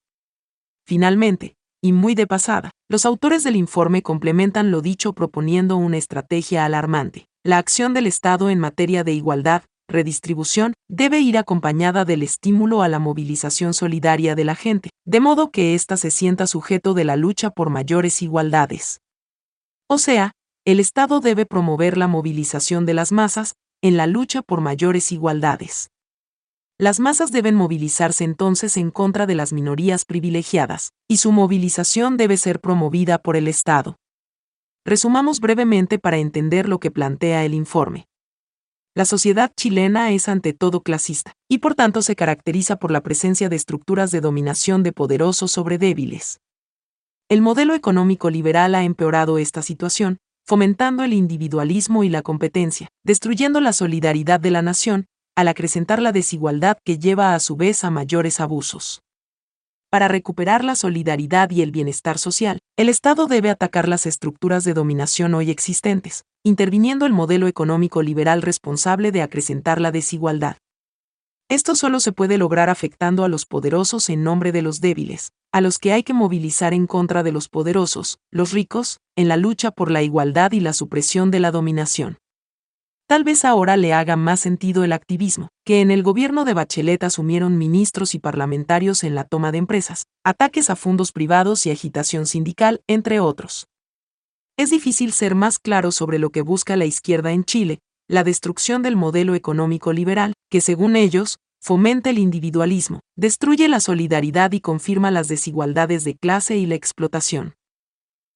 Finalmente, y muy de pasada, los autores del informe complementan lo dicho proponiendo una estrategia alarmante. La acción del Estado en materia de igualdad, redistribución, debe ir acompañada del estímulo a la movilización solidaria de la gente, de modo que ésta se sienta sujeto de la lucha por mayores igualdades. O sea, el Estado debe promover la movilización de las masas en la lucha por mayores igualdades. Las masas deben movilizarse entonces en contra de las minorías privilegiadas, y su movilización debe ser promovida por el Estado. Resumamos brevemente para entender lo que plantea el informe. La sociedad chilena es ante todo clasista, y por tanto se caracteriza por la presencia de estructuras de dominación de poderosos sobre débiles. El modelo económico liberal ha empeorado esta situación, fomentando el individualismo y la competencia, destruyendo la solidaridad de la nación, al acrecentar la desigualdad que lleva a su vez a mayores abusos. Para recuperar la solidaridad y el bienestar social, el Estado debe atacar las estructuras de dominación hoy existentes, interviniendo el modelo económico liberal responsable de acrecentar la desigualdad. Esto solo se puede lograr afectando a los poderosos en nombre de los débiles, a los que hay que movilizar en contra de los poderosos, los ricos, en la lucha por la igualdad y la supresión de la dominación. Tal vez ahora le haga más sentido el activismo, que en el gobierno de Bachelet asumieron ministros y parlamentarios en la toma de empresas, ataques a fondos privados y agitación sindical, entre otros. Es difícil ser más claro sobre lo que busca la izquierda en Chile, la destrucción del modelo económico liberal, que según ellos, fomenta el individualismo, destruye la solidaridad y confirma las desigualdades de clase y la explotación.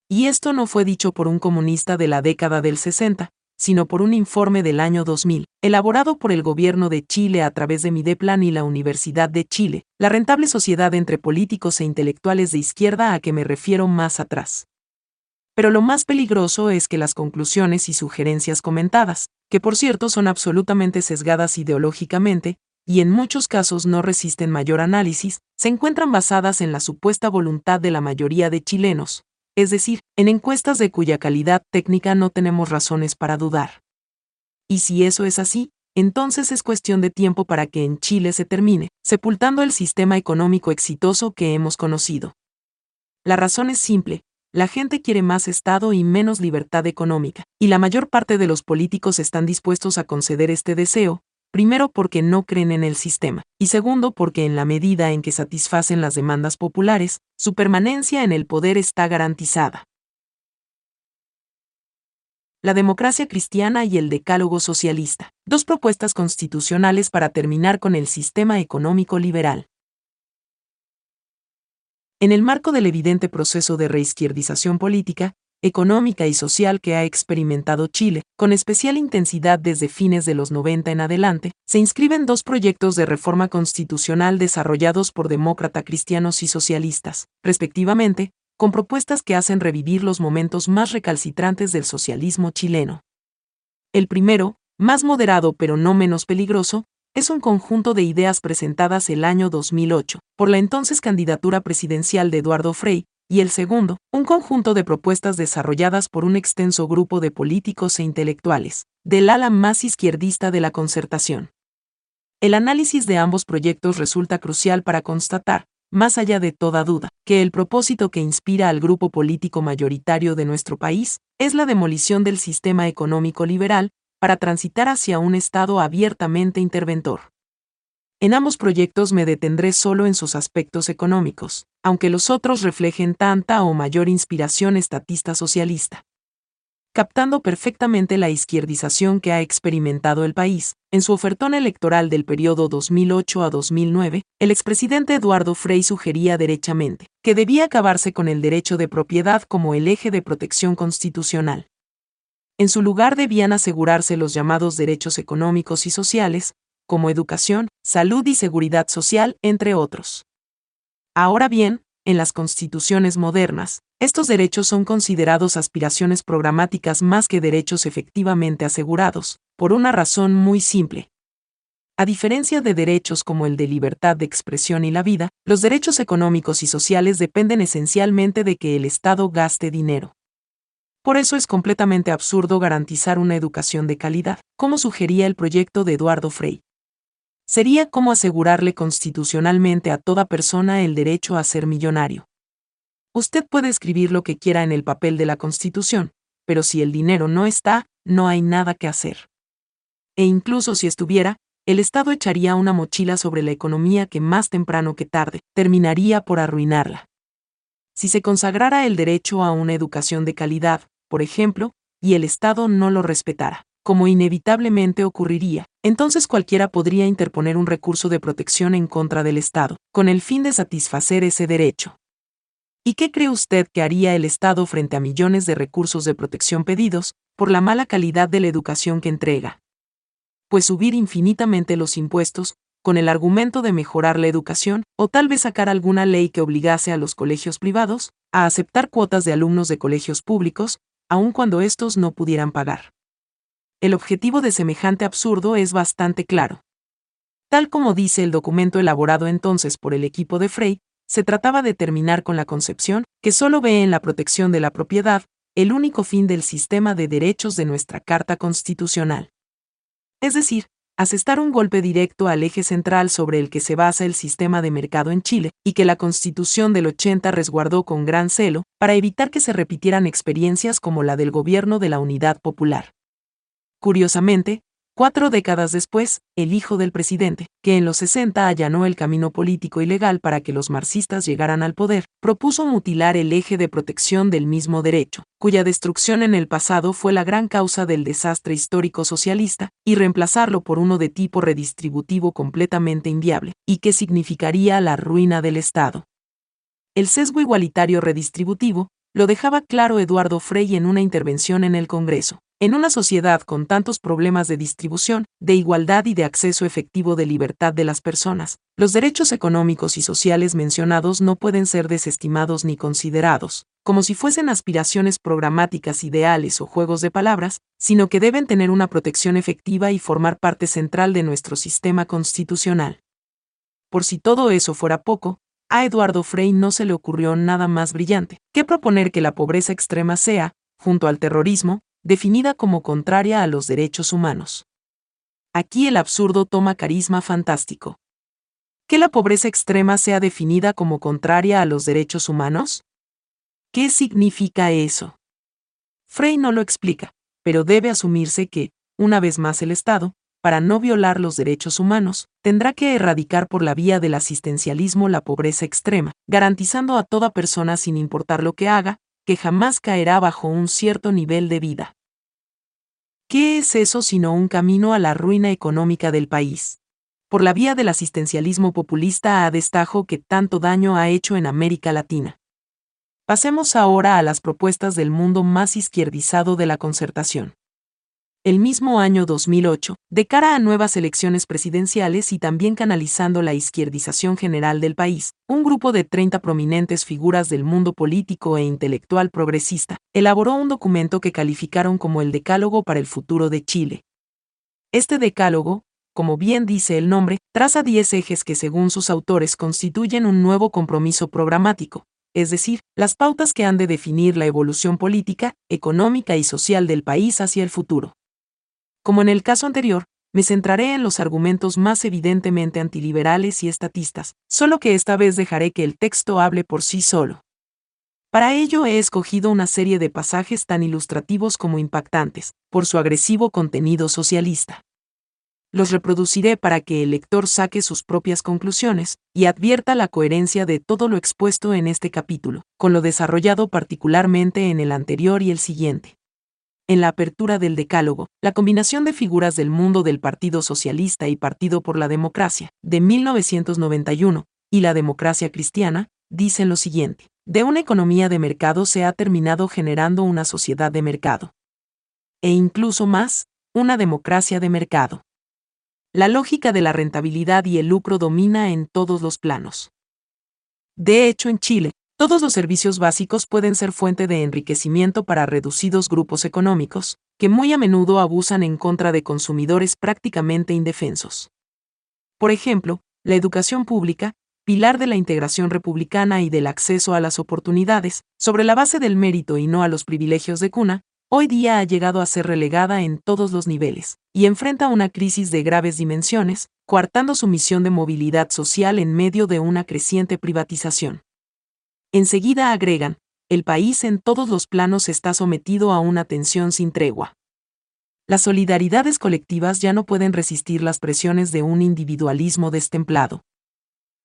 Y esto no fue dicho por un comunista de la década del 60, sino por un informe del año 2000, elaborado por el gobierno de Chile a través de Mideplan y la Universidad de Chile, la rentable sociedad entre políticos e intelectuales de izquierda a que me refiero más atrás. Pero lo más peligroso es que las conclusiones y sugerencias comentadas, que por cierto son absolutamente sesgadas ideológicamente, y en muchos casos no resisten mayor análisis, se encuentran basadas en la supuesta voluntad de la mayoría de chilenos, es decir, en encuestas de cuya calidad técnica no tenemos razones para dudar. Y si eso es así, entonces es cuestión de tiempo para que en Chile se termine, sepultando el sistema económico exitoso que hemos conocido. La razón es simple, la gente quiere más Estado y menos libertad económica, y la mayor parte de los políticos están dispuestos a conceder este deseo, primero porque no creen en el sistema, y segundo porque en la medida en que satisfacen las demandas populares, su permanencia en el poder está garantizada. La democracia cristiana y el decálogo socialista, dos propuestas constitucionales para terminar con el sistema económico liberal. En el marco del evidente proceso de reizquierdización política, económica y social que ha experimentado Chile, con especial intensidad desde fines de los 90 en adelante, se inscriben dos proyectos de reforma constitucional desarrollados por demócrata cristianos y socialistas, respectivamente, con propuestas que hacen revivir los momentos más recalcitrantes del socialismo chileno. El primero, más moderado pero no menos peligroso, es un conjunto de ideas presentadas el año 2008 por la entonces candidatura presidencial de Eduardo Frei, y el segundo, un conjunto de propuestas desarrolladas por un extenso grupo de políticos e intelectuales, del ala más izquierdista de la concertación. El análisis de ambos proyectos resulta crucial para constatar, más allá de toda duda, que el propósito que inspira al grupo político mayoritario de nuestro país es la demolición del sistema económico liberal para transitar hacia un Estado abiertamente interventor. En ambos proyectos me detendré solo en sus aspectos económicos, aunque los otros reflejen tanta o mayor inspiración estatista socialista. Captando perfectamente la izquierdización que ha experimentado el país, en su ofertón electoral del periodo 2008 a 2009, el expresidente Eduardo Frei sugería derechamente que debía acabarse con el derecho de propiedad como el eje de protección constitucional. En su lugar debían asegurarse los llamados derechos económicos y sociales, como educación, salud y seguridad social, entre otros. Ahora bien, en las constituciones modernas, estos derechos son considerados aspiraciones programáticas más que derechos efectivamente asegurados, por una razón muy simple. A diferencia de derechos como el de libertad de expresión y la vida, los derechos económicos y sociales dependen esencialmente de que el Estado gaste dinero. Por eso es completamente absurdo garantizar una educación de calidad, como sugería el proyecto de Eduardo Frei. Sería como asegurarle constitucionalmente a toda persona el derecho a ser millonario. Usted puede escribir lo que quiera en el papel de la Constitución, pero si el dinero no está, no hay nada que hacer. E incluso si estuviera, el Estado echaría una mochila sobre la economía que más temprano que tarde terminaría por arruinarla. Si se consagrara el derecho a una educación de calidad, por ejemplo, y el Estado no lo respetara, como inevitablemente ocurriría, entonces cualquiera podría interponer un recurso de protección en contra del Estado, con el fin de satisfacer ese derecho. ¿Y qué cree usted que haría el Estado frente a millones de recursos de protección pedidos, por la mala calidad de la educación que entrega? Pues subir infinitamente los impuestos, con el argumento de mejorar la educación, o tal vez sacar alguna ley que obligase a los colegios privados a aceptar cuotas de alumnos de colegios públicos, aun cuando estos no pudieran pagar. El objetivo de semejante absurdo es bastante claro. Tal como dice el documento elaborado entonces por el equipo de Frey, se trataba de terminar con la concepción, que solo ve en la protección de la propiedad, el único fin del sistema de derechos de nuestra Carta Constitucional. Es decir, asestar un golpe directo al eje central sobre el que se basa el sistema de mercado en Chile, y que la Constitución del 80 resguardó con gran celo, para evitar que se repitieran experiencias como la del gobierno de la Unidad Popular. Curiosamente, Cuatro décadas después, el hijo del presidente, que en los 60 allanó el camino político y legal para que los marxistas llegaran al poder, propuso mutilar el eje de protección del mismo derecho, cuya destrucción en el pasado fue la gran causa del desastre histórico socialista, y reemplazarlo por uno de tipo redistributivo completamente inviable, y que significaría la ruina del Estado. El sesgo igualitario redistributivo, lo dejaba claro Eduardo Frei en una intervención en el Congreso. En una sociedad con tantos problemas de distribución, de igualdad y de acceso efectivo de libertad de las personas, los derechos económicos y sociales mencionados no pueden ser desestimados ni considerados, como si fuesen aspiraciones programáticas ideales o juegos de palabras, sino que deben tener una protección efectiva y formar parte central de nuestro sistema constitucional. Por si todo eso fuera poco, a Eduardo Frei no se le ocurrió nada más brillante que proponer que la pobreza extrema sea, junto al terrorismo, definida como contraria a los derechos humanos. Aquí el absurdo toma carisma fantástico. ¿Que la pobreza extrema sea definida como contraria a los derechos humanos? ¿Qué significa eso? Frey no lo explica, pero debe asumirse que, una vez más el Estado, para no violar los derechos humanos, tendrá que erradicar por la vía del asistencialismo la pobreza extrema, garantizando a toda persona sin importar lo que haga, que jamás caerá bajo un cierto nivel de vida. ¿Qué es eso sino un camino a la ruina económica del país? Por la vía del asistencialismo populista a destajo que tanto daño ha hecho en América Latina. Pasemos ahora a las propuestas del mundo más izquierdizado de la concertación el mismo año 2008, de cara a nuevas elecciones presidenciales y también canalizando la izquierdización general del país, un grupo de 30 prominentes figuras del mundo político e intelectual progresista elaboró un documento que calificaron como el Decálogo para el futuro de Chile. Este decálogo, como bien dice el nombre, traza 10 ejes que según sus autores constituyen un nuevo compromiso programático, es decir, las pautas que han de definir la evolución política, económica y social del país hacia el futuro. Como en el caso anterior, me centraré en los argumentos más evidentemente antiliberales y estatistas, solo que esta vez dejaré que el texto hable por sí solo. Para ello he escogido una serie de pasajes tan ilustrativos como impactantes, por su agresivo contenido socialista. Los reproduciré para que el lector saque sus propias conclusiones y advierta la coherencia de todo lo expuesto en este capítulo, con lo desarrollado particularmente en el anterior y el siguiente en la apertura del Decálogo, la combinación de figuras del mundo del Partido Socialista y Partido por la Democracia, de 1991, y la democracia cristiana, dicen lo siguiente. De una economía de mercado se ha terminado generando una sociedad de mercado. E incluso más, una democracia de mercado. La lógica de la rentabilidad y el lucro domina en todos los planos. De hecho, en Chile, todos los servicios básicos pueden ser fuente de enriquecimiento para reducidos grupos económicos, que muy a menudo abusan en contra de consumidores prácticamente indefensos. Por ejemplo, la educación pública, pilar de la integración republicana y del acceso a las oportunidades, sobre la base del mérito y no a los privilegios de cuna, hoy día ha llegado a ser relegada en todos los niveles, y enfrenta una crisis de graves dimensiones, coartando su misión de movilidad social en medio de una creciente privatización. Enseguida agregan, el país en todos los planos está sometido a una tensión sin tregua. Las solidaridades colectivas ya no pueden resistir las presiones de un individualismo destemplado.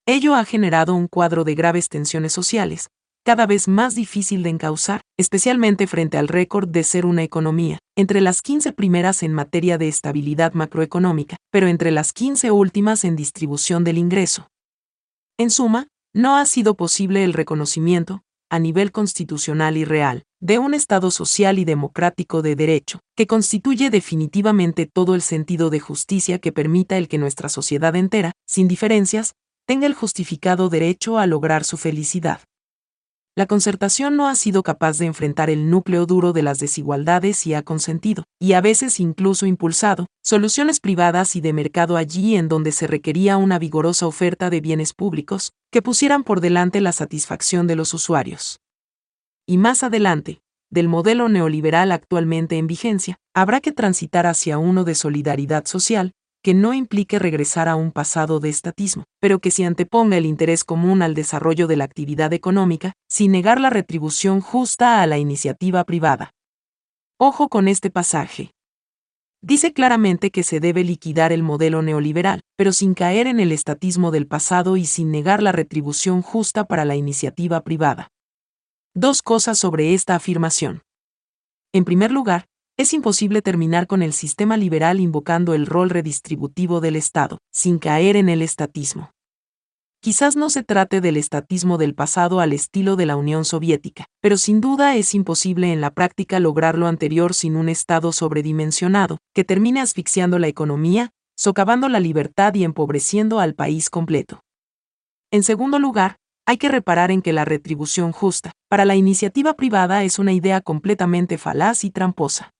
Ello ha generado un cuadro de graves tensiones sociales, cada vez más difícil de encauzar, especialmente frente al récord de ser una economía, entre las 15 primeras en materia de estabilidad macroeconómica, pero entre las 15 últimas en distribución del ingreso. En suma, no ha sido posible el reconocimiento, a nivel constitucional y real, de un Estado social y democrático de derecho, que constituye definitivamente todo el sentido de justicia que permita el que nuestra sociedad entera, sin diferencias, tenga el justificado derecho a lograr su felicidad. La concertación no ha sido capaz de enfrentar el núcleo duro de las desigualdades y ha consentido, y a veces incluso impulsado, soluciones privadas y de mercado allí en donde se requería una vigorosa oferta de bienes públicos, que pusieran por delante la satisfacción de los usuarios. Y más adelante, del modelo neoliberal actualmente en vigencia, habrá que transitar hacia uno de solidaridad social, que no implique regresar a un pasado de estatismo, pero que se anteponga el interés común al desarrollo de la actividad económica, sin negar la retribución justa a la iniciativa privada. Ojo con este pasaje. Dice claramente que se debe liquidar el modelo neoliberal, pero sin caer en el estatismo del pasado y sin negar la retribución justa para la iniciativa privada. Dos cosas sobre esta afirmación. En primer lugar, es imposible terminar con el sistema liberal invocando el rol redistributivo del Estado, sin caer en el estatismo. Quizás no se trate del estatismo del pasado al estilo de la Unión Soviética, pero sin duda es imposible en la práctica lograr lo anterior sin un Estado sobredimensionado, que termine asfixiando la economía, socavando la libertad y empobreciendo al país completo. En segundo lugar, hay que reparar en que la retribución justa, para la iniciativa privada es una idea completamente falaz y tramposa.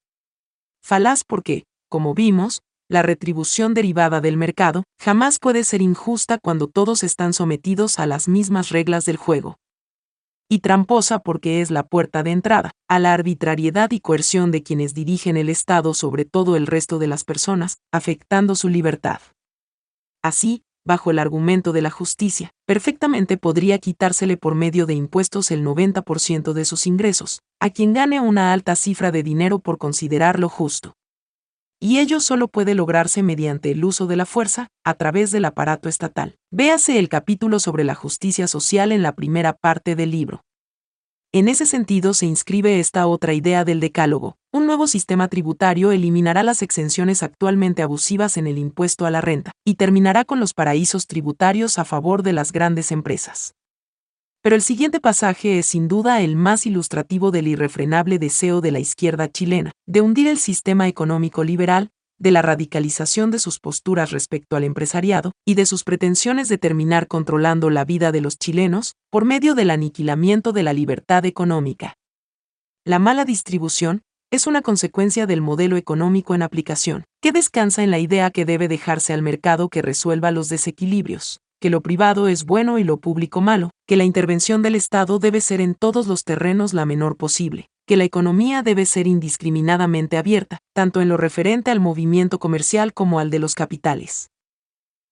Falaz porque, como vimos, la retribución derivada del mercado jamás puede ser injusta cuando todos están sometidos a las mismas reglas del juego. Y tramposa porque es la puerta de entrada a la arbitrariedad y coerción de quienes dirigen el Estado sobre todo el resto de las personas, afectando su libertad. Así, bajo el argumento de la justicia, perfectamente podría quitársele por medio de impuestos el 90% de sus ingresos, a quien gane una alta cifra de dinero por considerarlo justo. Y ello solo puede lograrse mediante el uso de la fuerza, a través del aparato estatal. Véase el capítulo sobre la justicia social en la primera parte del libro. En ese sentido se inscribe esta otra idea del decálogo. Un nuevo sistema tributario eliminará las exenciones actualmente abusivas en el impuesto a la renta, y terminará con los paraísos tributarios a favor de las grandes empresas. Pero el siguiente pasaje es sin duda el más ilustrativo del irrefrenable deseo de la izquierda chilena, de hundir el sistema económico liberal, de la radicalización de sus posturas respecto al empresariado y de sus pretensiones de terminar controlando la vida de los chilenos por medio del aniquilamiento de la libertad económica. La mala distribución es una consecuencia del modelo económico en aplicación, que descansa en la idea que debe dejarse al mercado que resuelva los desequilibrios, que lo privado es bueno y lo público malo, que la intervención del Estado debe ser en todos los terrenos la menor posible, que la economía debe ser indiscriminadamente abierta, tanto en lo referente al movimiento comercial como al de los capitales.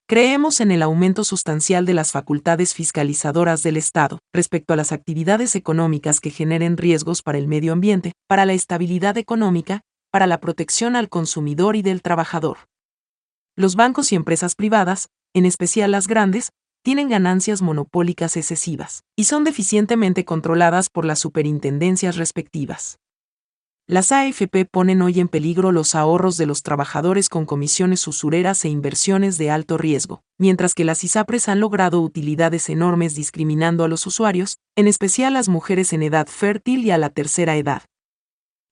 Creemos en el aumento sustancial de las facultades fiscalizadoras del Estado respecto a las actividades económicas que generen riesgos para el medio ambiente, para la estabilidad económica, para la protección al consumidor y del trabajador. Los bancos y empresas privadas, en especial las grandes, tienen ganancias monopólicas excesivas y son deficientemente controladas por las superintendencias respectivas. Las AFP ponen hoy en peligro los ahorros de los trabajadores con comisiones usureras e inversiones de alto riesgo, mientras que las ISAPRES han logrado utilidades enormes discriminando a los usuarios, en especial a las mujeres en edad fértil y a la tercera edad.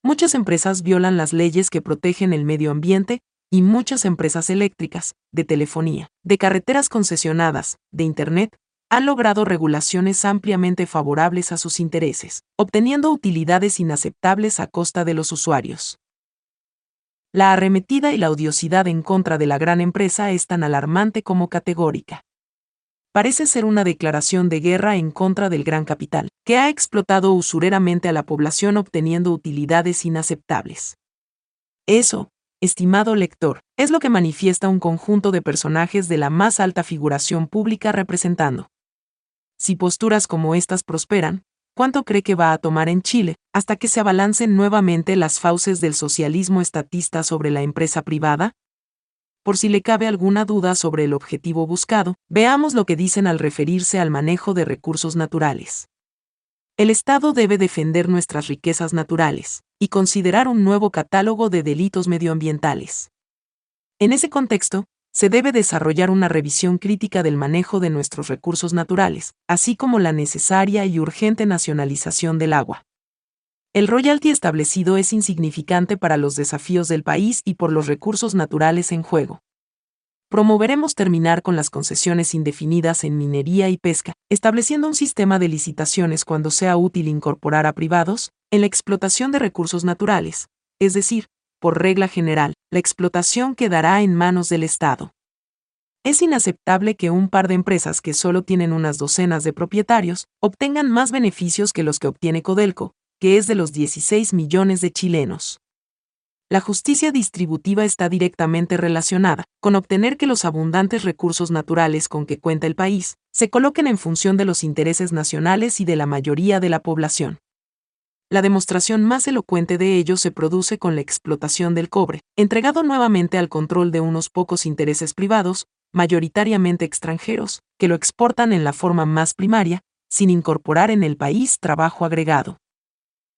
Muchas empresas violan las leyes que protegen el medio ambiente, y muchas empresas eléctricas, de telefonía, de carreteras concesionadas, de Internet, han logrado regulaciones ampliamente favorables a sus intereses, obteniendo utilidades inaceptables a costa de los usuarios. La arremetida y la odiosidad en contra de la gran empresa es tan alarmante como categórica. parece ser una declaración de guerra en contra del gran capital, que ha explotado usureramente a la población obteniendo utilidades inaceptables. Eso, estimado lector, es lo que manifiesta un conjunto de personajes de la más alta figuración pública representando. Si posturas como estas prosperan, ¿cuánto cree que va a tomar en Chile hasta que se abalancen nuevamente las fauces del socialismo estatista sobre la empresa privada? por si le cabe alguna duda sobre el objetivo buscado, veamos lo que dicen al referirse al manejo de recursos naturales. El Estado debe defender nuestras riquezas naturales y considerar un nuevo catálogo de delitos medioambientales. En ese contexto, se debe desarrollar una revisión crítica del manejo de nuestros recursos naturales, así como la necesaria y urgente nacionalización del agua. El royalty establecido es insignificante para los desafíos del país y por los recursos naturales en juego. Promoveremos terminar con las concesiones indefinidas en minería y pesca, estableciendo un sistema de licitaciones cuando sea útil incorporar a privados en la explotación de recursos naturales, es decir, por regla general, la explotación quedará en manos del Estado. Es inaceptable que un par de empresas que solo tienen unas docenas de propietarios obtengan más beneficios que los que obtiene Codelco, que es de los 16 millones de chilenos. La justicia distributiva está directamente relacionada con obtener que los abundantes recursos naturales con que cuenta el país se coloquen en función de los intereses nacionales y de la mayoría de la población. La demostración más elocuente de ello se produce con la explotación del cobre, entregado nuevamente al control de unos pocos intereses privados, mayoritariamente extranjeros, que lo exportan en la forma más primaria, sin incorporar en el país trabajo agregado.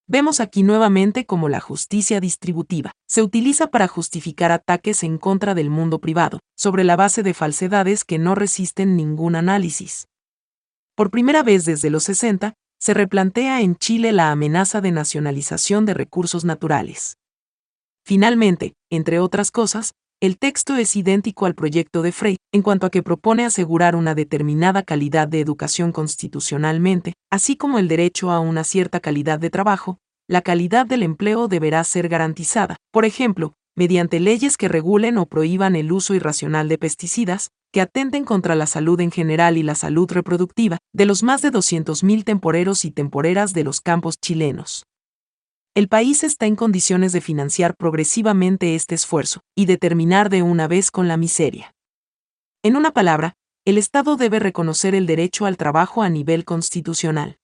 Vemos aquí nuevamente cómo la justicia distributiva se utiliza para justificar ataques en contra del mundo privado, sobre la base de falsedades que no resisten ningún análisis. Por primera vez desde los 60, se replantea en Chile la amenaza de nacionalización de recursos naturales. Finalmente, entre otras cosas, el texto es idéntico al proyecto de Frey en cuanto a que propone asegurar una determinada calidad de educación constitucionalmente, así como el derecho a una cierta calidad de trabajo, la calidad del empleo deberá ser garantizada, por ejemplo, mediante leyes que regulen o prohíban el uso irracional de pesticidas, que atenten contra la salud en general y la salud reproductiva de los más de 200.000 temporeros y temporeras de los campos chilenos. El país está en condiciones de financiar progresivamente este esfuerzo y de terminar de una vez con la miseria. En una palabra, el Estado debe reconocer el derecho al trabajo a nivel constitucional.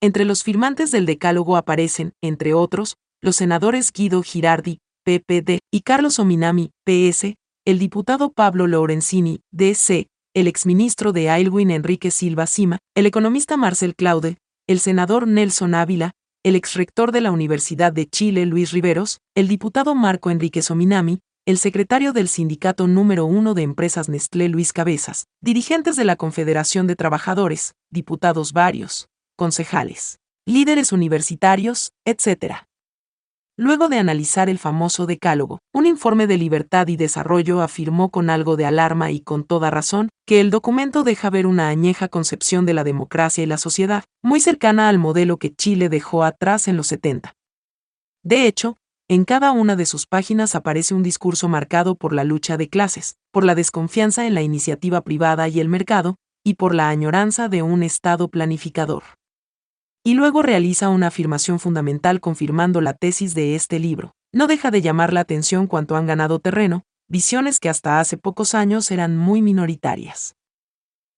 Entre los firmantes del Decálogo aparecen, entre otros, los senadores Guido Girardi, PPD, y Carlos Ominami, PS, el diputado Pablo Lorenzini, DC, el exministro de Aylwin Enrique Silva Sima, el economista Marcel Claude, el senador Nelson Ávila, el exrector de la Universidad de Chile Luis Riveros, el diputado Marco Enrique Sominami, el secretario del sindicato número uno de empresas Nestlé Luis Cabezas, dirigentes de la Confederación de Trabajadores, diputados varios, concejales, líderes universitarios, etc. Luego de analizar el famoso decálogo, un informe de libertad y desarrollo afirmó con algo de alarma y con toda razón que el documento deja ver una añeja concepción de la democracia y la sociedad, muy cercana al modelo que Chile dejó atrás en los 70. De hecho, en cada una de sus páginas aparece un discurso marcado por la lucha de clases, por la desconfianza en la iniciativa privada y el mercado, y por la añoranza de un Estado planificador y luego realiza una afirmación fundamental confirmando la tesis de este libro. No deja de llamar la atención cuanto han ganado terreno, visiones que hasta hace pocos años eran muy minoritarias.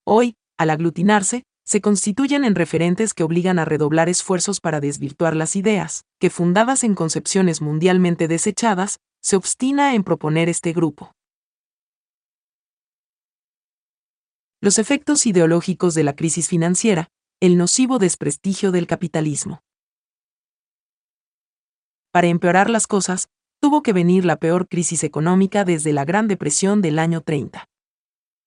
Hoy, al aglutinarse, se constituyen en referentes que obligan a redoblar esfuerzos para desvirtuar las ideas, que fundadas en concepciones mundialmente desechadas, se obstina en proponer este grupo. Los efectos ideológicos de la crisis financiera, el nocivo desprestigio del capitalismo. Para empeorar las cosas, tuvo que venir la peor crisis económica desde la Gran Depresión del año 30.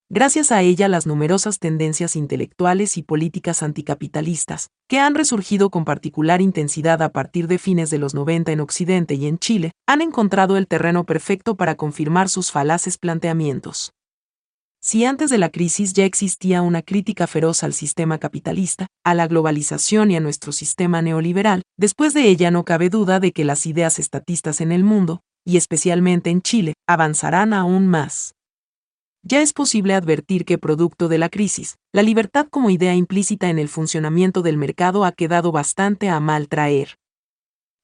Gracias a ella las numerosas tendencias intelectuales y políticas anticapitalistas, que han resurgido con particular intensidad a partir de fines de los 90 en Occidente y en Chile, han encontrado el terreno perfecto para confirmar sus falaces planteamientos. Si antes de la crisis ya existía una crítica feroz al sistema capitalista, a la globalización y a nuestro sistema neoliberal, después de ella no cabe duda de que las ideas estatistas en el mundo, y especialmente en Chile, avanzarán aún más. ya es posible advertir que producto de la crisis, la libertad como idea implícita en el funcionamiento del mercado ha quedado bastante a mal traer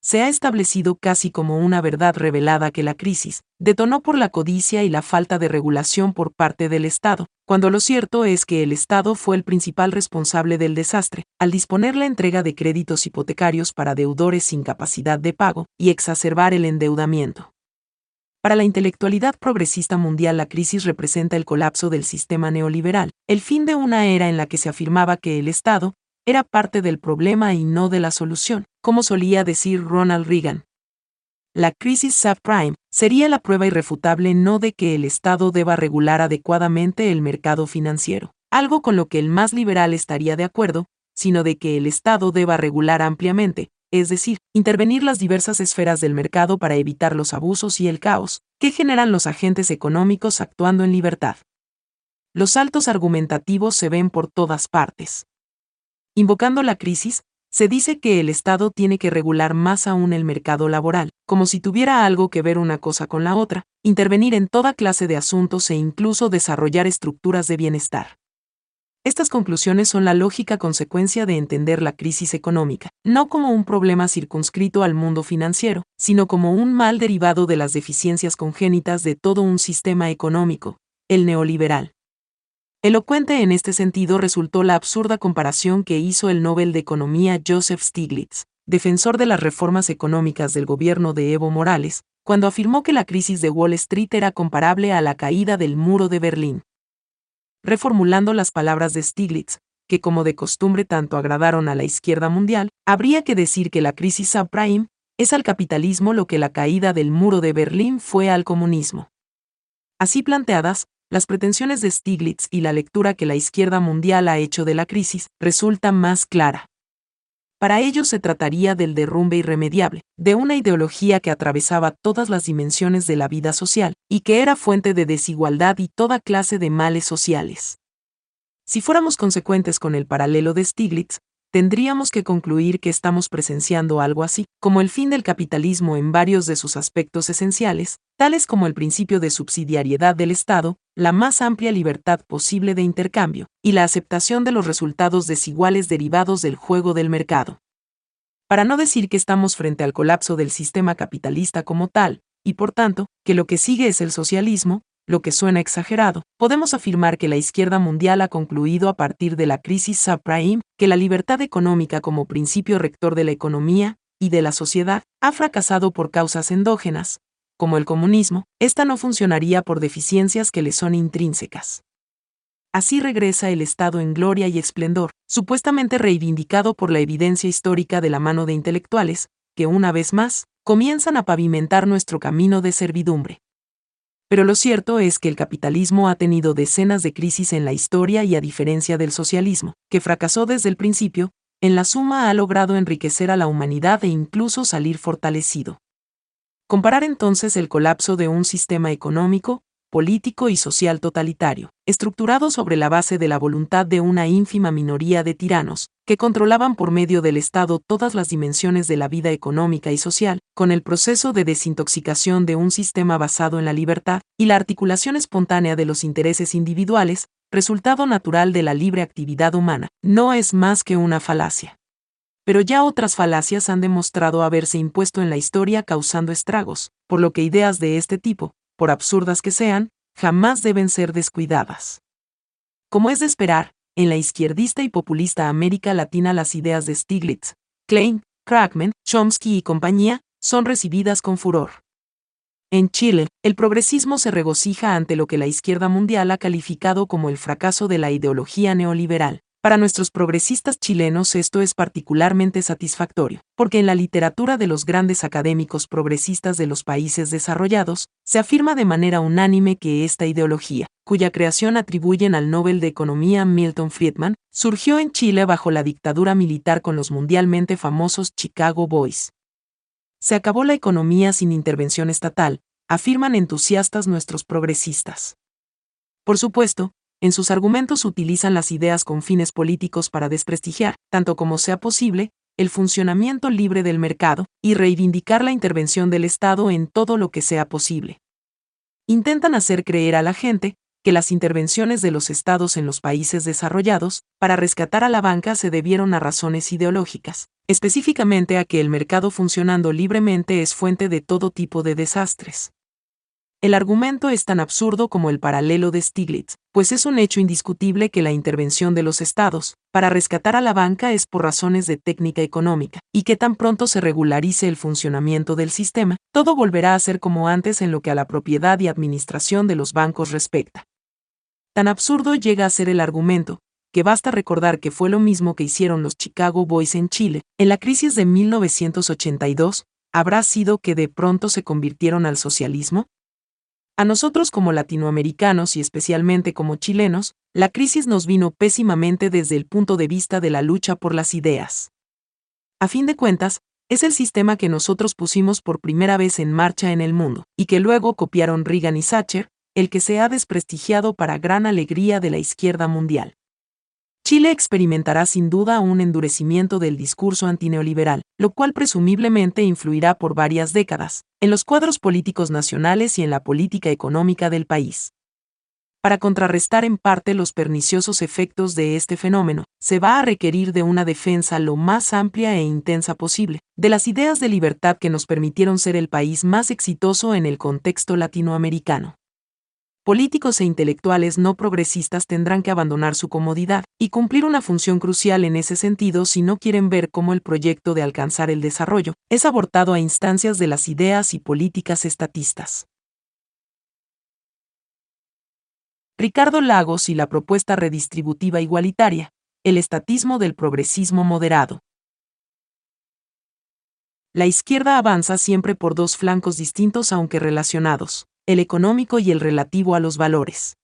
se ha establecido casi como una verdad revelada que la crisis detonó por la codicia y la falta de regulación por parte del Estado, cuando lo cierto es que el Estado fue el principal responsable del desastre, al disponer la entrega de créditos hipotecarios para deudores sin capacidad de pago y exacerbar el endeudamiento. Para la intelectualidad progresista mundial la crisis representa el colapso del sistema neoliberal, el fin de una era en la que se afirmaba que el Estado era parte del problema y no de la solución, como solía decir Ronald Reagan. La crisis subprime sería la prueba irrefutable no de que el Estado deba regular adecuadamente el mercado financiero, algo con lo que el más liberal estaría de acuerdo, sino de que el Estado deba regular ampliamente, es decir, intervenir las diversas esferas del mercado para evitar los abusos y el caos que generan los agentes económicos actuando en libertad. Los saltos argumentativos se ven por todas partes. Invocando la crisis, se dice que el Estado tiene que regular más aún el mercado laboral, como si tuviera algo que ver una cosa con la otra, intervenir en toda clase de asuntos e incluso desarrollar estructuras de bienestar. Estas conclusiones son la lógica consecuencia de entender la crisis económica, no como un problema circunscrito al mundo financiero, sino como un mal derivado de las deficiencias congénitas de todo un sistema económico, el neoliberal. Elocuente en este sentido resultó la absurda comparación que hizo el Nobel de Economía Joseph Stiglitz, defensor de las reformas económicas del gobierno de Evo Morales, cuando afirmó que la crisis de Wall Street era comparable a la caída del muro de Berlín. Reformulando las palabras de Stiglitz, que como de costumbre tanto agradaron a la izquierda mundial, habría que decir que la crisis subprime es al capitalismo lo que la caída del muro de Berlín fue al comunismo. Así planteadas, las pretensiones de Stiglitz y la lectura que la izquierda mundial ha hecho de la crisis resulta más clara. Para ellos se trataría del derrumbe irremediable, de una ideología que atravesaba todas las dimensiones de la vida social, y que era fuente de desigualdad y toda clase de males sociales. Si fuéramos consecuentes con el paralelo de Stiglitz, tendríamos que concluir que estamos presenciando algo así, como el fin del capitalismo en varios de sus aspectos esenciales, tales como el principio de subsidiariedad del Estado, la más amplia libertad posible de intercambio, y la aceptación de los resultados desiguales derivados del juego del mercado. Para no decir que estamos frente al colapso del sistema capitalista como tal, y por tanto, que lo que sigue es el socialismo, lo que suena exagerado, podemos afirmar que la izquierda mundial ha concluido a partir de la crisis subprime que la libertad económica como principio rector de la economía y de la sociedad ha fracasado por causas endógenas, como el comunismo, esta no funcionaría por deficiencias que le son intrínsecas. Así regresa el Estado en gloria y esplendor, supuestamente reivindicado por la evidencia histórica de la mano de intelectuales, que una vez más, comienzan a pavimentar nuestro camino de servidumbre. Pero lo cierto es que el capitalismo ha tenido decenas de crisis en la historia y a diferencia del socialismo, que fracasó desde el principio, en la suma ha logrado enriquecer a la humanidad e incluso salir fortalecido. Comparar entonces el colapso de un sistema económico, político y social totalitario, estructurado sobre la base de la voluntad de una ínfima minoría de tiranos, que controlaban por medio del Estado todas las dimensiones de la vida económica y social, con el proceso de desintoxicación de un sistema basado en la libertad y la articulación espontánea de los intereses individuales, resultado natural de la libre actividad humana, no es más que una falacia. Pero ya otras falacias han demostrado haberse impuesto en la historia causando estragos, por lo que ideas de este tipo, por absurdas que sean, jamás deben ser descuidadas. Como es de esperar, en la izquierdista y populista América Latina las ideas de Stiglitz, Klein, Krugman, Chomsky y compañía son recibidas con furor. En Chile, el progresismo se regocija ante lo que la izquierda mundial ha calificado como el fracaso de la ideología neoliberal. Para nuestros progresistas chilenos esto es particularmente satisfactorio, porque en la literatura de los grandes académicos progresistas de los países desarrollados, se afirma de manera unánime que esta ideología, cuya creación atribuyen al Nobel de Economía Milton Friedman, surgió en Chile bajo la dictadura militar con los mundialmente famosos Chicago Boys. Se acabó la economía sin intervención estatal, afirman entusiastas nuestros progresistas. Por supuesto, en sus argumentos utilizan las ideas con fines políticos para desprestigiar, tanto como sea posible, el funcionamiento libre del mercado y reivindicar la intervención del Estado en todo lo que sea posible. Intentan hacer creer a la gente que las intervenciones de los estados en los países desarrollados, para rescatar a la banca se debieron a razones ideológicas, específicamente a que el mercado funcionando libremente es fuente de todo tipo de desastres. El argumento es tan absurdo como el paralelo de Stiglitz, pues es un hecho indiscutible que la intervención de los estados, para rescatar a la banca es por razones de técnica económica, y que tan pronto se regularice el funcionamiento del sistema, todo volverá a ser como antes en lo que a la propiedad y administración de los bancos respecta. Tan absurdo llega a ser el argumento, que basta recordar que fue lo mismo que hicieron los Chicago Boys en Chile, en la crisis de 1982, ¿habrá sido que de pronto se convirtieron al socialismo? A nosotros como latinoamericanos y especialmente como chilenos, la crisis nos vino pésimamente desde el punto de vista de la lucha por las ideas. A fin de cuentas, es el sistema que nosotros pusimos por primera vez en marcha en el mundo, y que luego copiaron Reagan y Thatcher, el que se ha desprestigiado para gran alegría de la izquierda mundial. Chile experimentará sin duda un endurecimiento del discurso antineoliberal, lo cual presumiblemente influirá por varias décadas, en los cuadros políticos nacionales y en la política económica del país. Para contrarrestar en parte los perniciosos efectos de este fenómeno, se va a requerir de una defensa lo más amplia e intensa posible, de las ideas de libertad que nos permitieron ser el país más exitoso en el contexto latinoamericano políticos e intelectuales no progresistas tendrán que abandonar su comodidad y cumplir una función crucial en ese sentido si no quieren ver cómo el proyecto de alcanzar el desarrollo es abortado a instancias de las ideas y políticas estatistas. Ricardo Lagos y la propuesta redistributiva igualitaria, el estatismo del progresismo moderado. La izquierda avanza siempre por dos flancos distintos aunque relacionados el económico y el relativo a los valores.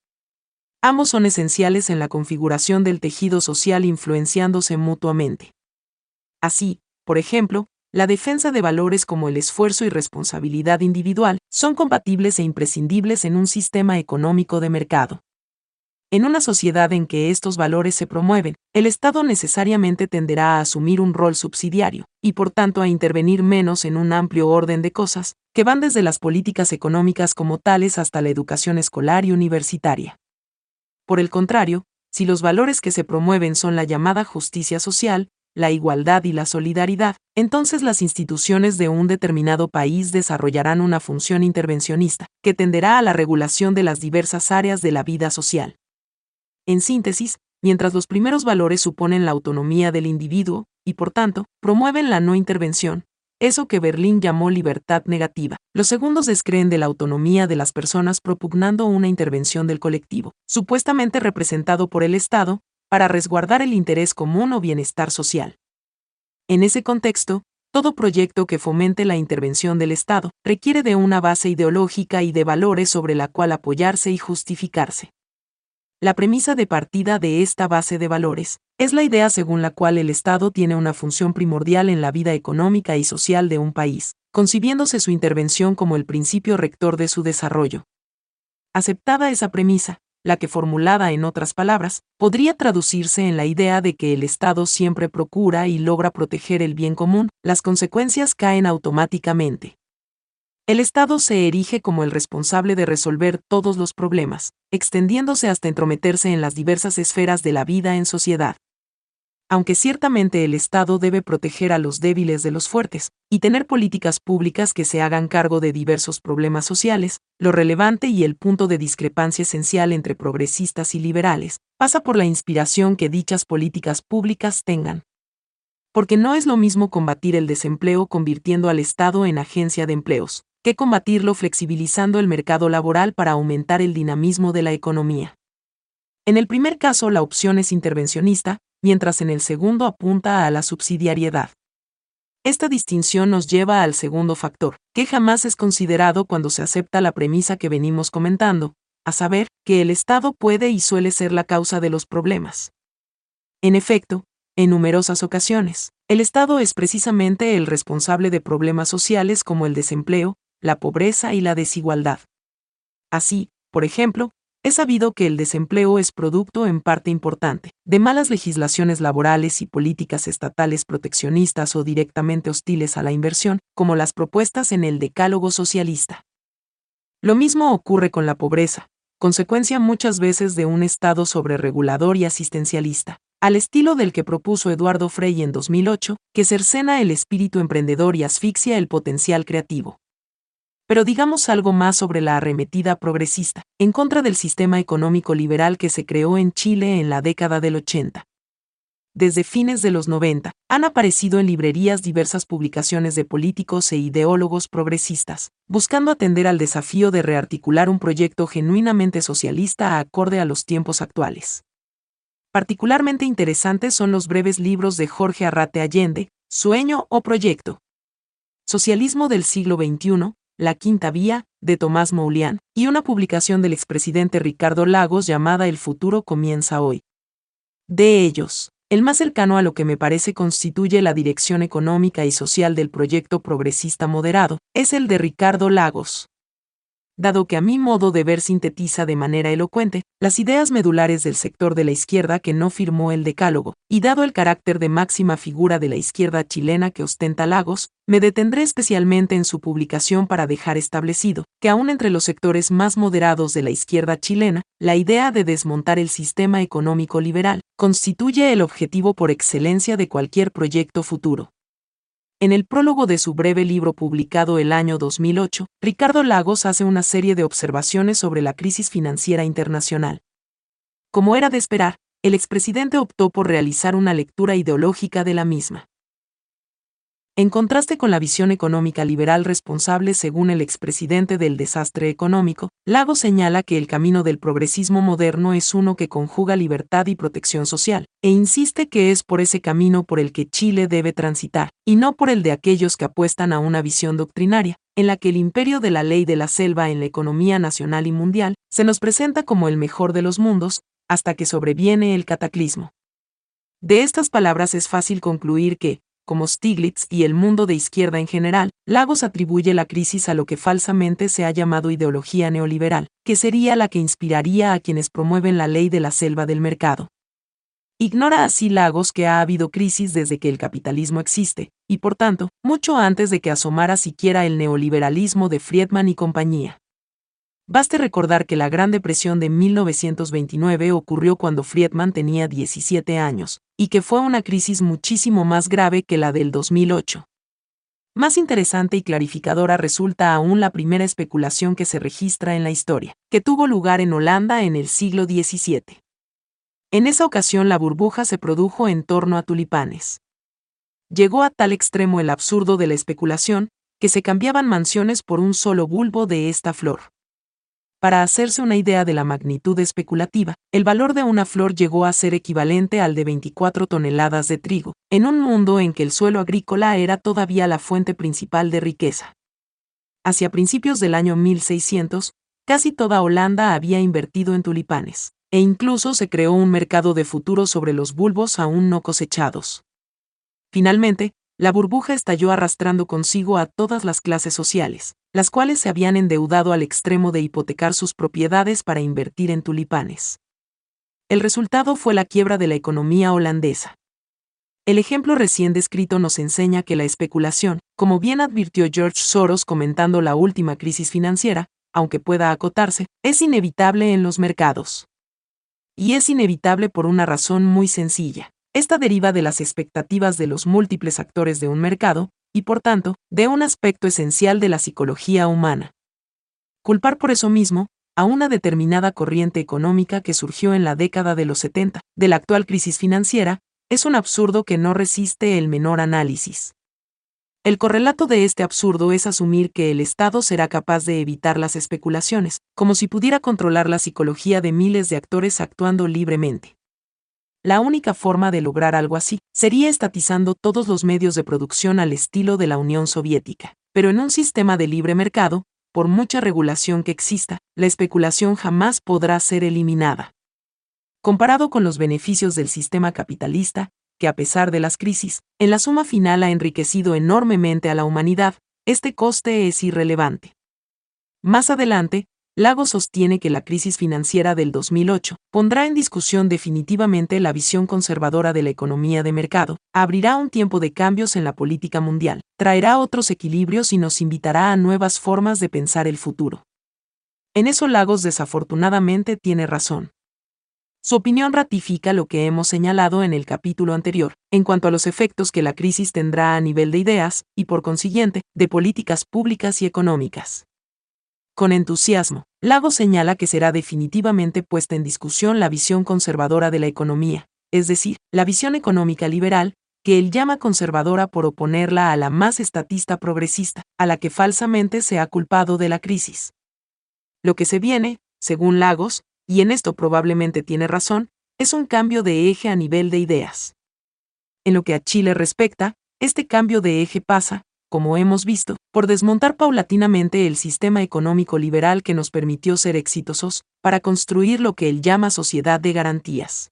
Ambos son esenciales en la configuración del tejido social influenciándose mutuamente. Así, por ejemplo, la defensa de valores como el esfuerzo y responsabilidad individual son compatibles e imprescindibles en un sistema económico de mercado. En una sociedad en que estos valores se promueven, el Estado necesariamente tenderá a asumir un rol subsidiario, y por tanto a intervenir menos en un amplio orden de cosas, que van desde las políticas económicas como tales hasta la educación escolar y universitaria. Por el contrario, si los valores que se promueven son la llamada justicia social, la igualdad y la solidaridad, entonces las instituciones de un determinado país desarrollarán una función intervencionista, que tenderá a la regulación de las diversas áreas de la vida social. En síntesis, mientras los primeros valores suponen la autonomía del individuo, y por tanto, promueven la no intervención, eso que Berlín llamó libertad negativa. Los segundos descreen de la autonomía de las personas propugnando una intervención del colectivo, supuestamente representado por el Estado, para resguardar el interés común o bienestar social. En ese contexto, todo proyecto que fomente la intervención del Estado requiere de una base ideológica y de valores sobre la cual apoyarse y justificarse. La premisa de partida de esta base de valores es la idea según la cual el Estado tiene una función primordial en la vida económica y social de un país, concibiéndose su intervención como el principio rector de su desarrollo. Aceptada esa premisa, la que formulada en otras palabras, podría traducirse en la idea de que el Estado siempre procura y logra proteger el bien común, las consecuencias caen automáticamente. El Estado se erige como el responsable de resolver todos los problemas, extendiéndose hasta entrometerse en las diversas esferas de la vida en sociedad. Aunque ciertamente el Estado debe proteger a los débiles de los fuertes, y tener políticas públicas que se hagan cargo de diversos problemas sociales, lo relevante y el punto de discrepancia esencial entre progresistas y liberales, pasa por la inspiración que dichas políticas públicas tengan. Porque no es lo mismo combatir el desempleo convirtiendo al Estado en agencia de empleos, que combatirlo flexibilizando el mercado laboral para aumentar el dinamismo de la economía. En el primer caso la opción es intervencionista, mientras en el segundo apunta a la subsidiariedad. Esta distinción nos lleva al segundo factor, que jamás es considerado cuando se acepta la premisa que venimos comentando, a saber, que el Estado puede y suele ser la causa de los problemas. En efecto, en numerosas ocasiones, el Estado es precisamente el responsable de problemas sociales como el desempleo, la pobreza y la desigualdad. Así, por ejemplo, es sabido que el desempleo es producto en parte importante de malas legislaciones laborales y políticas estatales proteccionistas o directamente hostiles a la inversión, como las propuestas en el Decálogo Socialista. Lo mismo ocurre con la pobreza, consecuencia muchas veces de un Estado sobreregulador y asistencialista, al estilo del que propuso Eduardo Frei en 2008, que cercena el espíritu emprendedor y asfixia el potencial creativo. Pero digamos algo más sobre la arremetida progresista, en contra del sistema económico liberal que se creó en Chile en la década del 80 desde fines de los 90, han aparecido en librerías diversas publicaciones de políticos e ideólogos progresistas, buscando atender al desafío de rearticular un proyecto genuinamente socialista acorde a los tiempos actuales. Particularmente interesantes son los breves libros de Jorge Arrate Allende, Sueño o Proyecto. Socialismo del siglo XXI, La Quinta Vía, de Tomás Moulian, y una publicación del expresidente Ricardo Lagos llamada El futuro comienza hoy. De ellos, el más cercano a lo que me parece constituye la dirección económica y social del proyecto progresista moderado, es el de Ricardo Lagos, dado que a mi modo de ver sintetiza de manera elocuente las ideas medulares del sector de la izquierda que no firmó el decálogo, y dado el carácter de máxima figura de la izquierda chilena que ostenta Lagos, me detendré especialmente en su publicación para dejar establecido que aún entre los sectores más moderados de la izquierda chilena, la idea de desmontar el sistema económico liberal constituye el objetivo por excelencia de cualquier proyecto futuro. En el prólogo de su breve libro publicado el año 2008, Ricardo Lagos hace una serie de observaciones sobre la crisis financiera internacional. Como era de esperar, el expresidente optó por realizar una lectura ideológica de la misma. En contraste con la visión económica liberal responsable según el expresidente del desastre económico, Lago señala que el camino del progresismo moderno es uno que conjuga libertad y protección social, e insiste que es por ese camino por el que Chile debe transitar, y no por el de aquellos que apuestan a una visión doctrinaria, en la que el imperio de la ley de la selva en la economía nacional y mundial se nos presenta como el mejor de los mundos, hasta que sobreviene el cataclismo. De estas palabras es fácil concluir que, como Stiglitz y el mundo de izquierda en general, Lagos atribuye la crisis a lo que falsamente se ha llamado ideología neoliberal, que sería la que inspiraría a quienes promueven la ley de la selva del mercado. Ignora así Lagos que ha habido crisis desde que el capitalismo existe, y por tanto, mucho antes de que asomara siquiera el neoliberalismo de Friedman y compañía. Baste recordar que la Gran Depresión de 1929 ocurrió cuando Friedman tenía 17 años, y que fue una crisis muchísimo más grave que la del 2008. Más interesante y clarificadora resulta aún la primera especulación que se registra en la historia, que tuvo lugar en Holanda en el siglo XVII. En esa ocasión la burbuja se produjo en torno a tulipanes. Llegó a tal extremo el absurdo de la especulación, que se cambiaban mansiones por un solo bulbo de esta flor. Para hacerse una idea de la magnitud especulativa, el valor de una flor llegó a ser equivalente al de 24 toneladas de trigo, en un mundo en que el suelo agrícola era todavía la fuente principal de riqueza. Hacia principios del año 1600, casi toda Holanda había invertido en tulipanes, e incluso se creó un mercado de futuro sobre los bulbos aún no cosechados. Finalmente, la burbuja estalló arrastrando consigo a todas las clases sociales, las cuales se habían endeudado al extremo de hipotecar sus propiedades para invertir en tulipanes. El resultado fue la quiebra de la economía holandesa. El ejemplo recién descrito nos enseña que la especulación, como bien advirtió George Soros comentando la última crisis financiera, aunque pueda acotarse, es inevitable en los mercados. Y es inevitable por una razón muy sencilla. Esta deriva de las expectativas de los múltiples actores de un mercado, y por tanto, de un aspecto esencial de la psicología humana. Culpar por eso mismo, a una determinada corriente económica que surgió en la década de los 70, de la actual crisis financiera, es un absurdo que no resiste el menor análisis. El correlato de este absurdo es asumir que el Estado será capaz de evitar las especulaciones, como si pudiera controlar la psicología de miles de actores actuando libremente. La única forma de lograr algo así sería estatizando todos los medios de producción al estilo de la Unión Soviética. Pero en un sistema de libre mercado, por mucha regulación que exista, la especulación jamás podrá ser eliminada. Comparado con los beneficios del sistema capitalista, que a pesar de las crisis, en la suma final ha enriquecido enormemente a la humanidad, este coste es irrelevante. Más adelante, Lago sostiene que la crisis financiera del 2008 pondrá en discusión definitivamente la visión conservadora de la economía de mercado, abrirá un tiempo de cambios en la política mundial, traerá otros equilibrios y nos invitará a nuevas formas de pensar el futuro. En eso Lagos desafortunadamente tiene razón. Su opinión ratifica lo que hemos señalado en el capítulo anterior, en cuanto a los efectos que la crisis tendrá a nivel de ideas, y por consiguiente, de políticas públicas y económicas. Con entusiasmo, Lagos señala que será definitivamente puesta en discusión la visión conservadora de la economía, es decir, la visión económica liberal, que él llama conservadora por oponerla a la más estatista progresista, a la que falsamente se ha culpado de la crisis. Lo que se viene, según Lagos, y en esto probablemente tiene razón, es un cambio de eje a nivel de ideas. En lo que a Chile respecta, este cambio de eje pasa, como hemos visto, por desmontar paulatinamente el sistema económico liberal que nos permitió ser exitosos, para construir lo que él llama sociedad de garantías.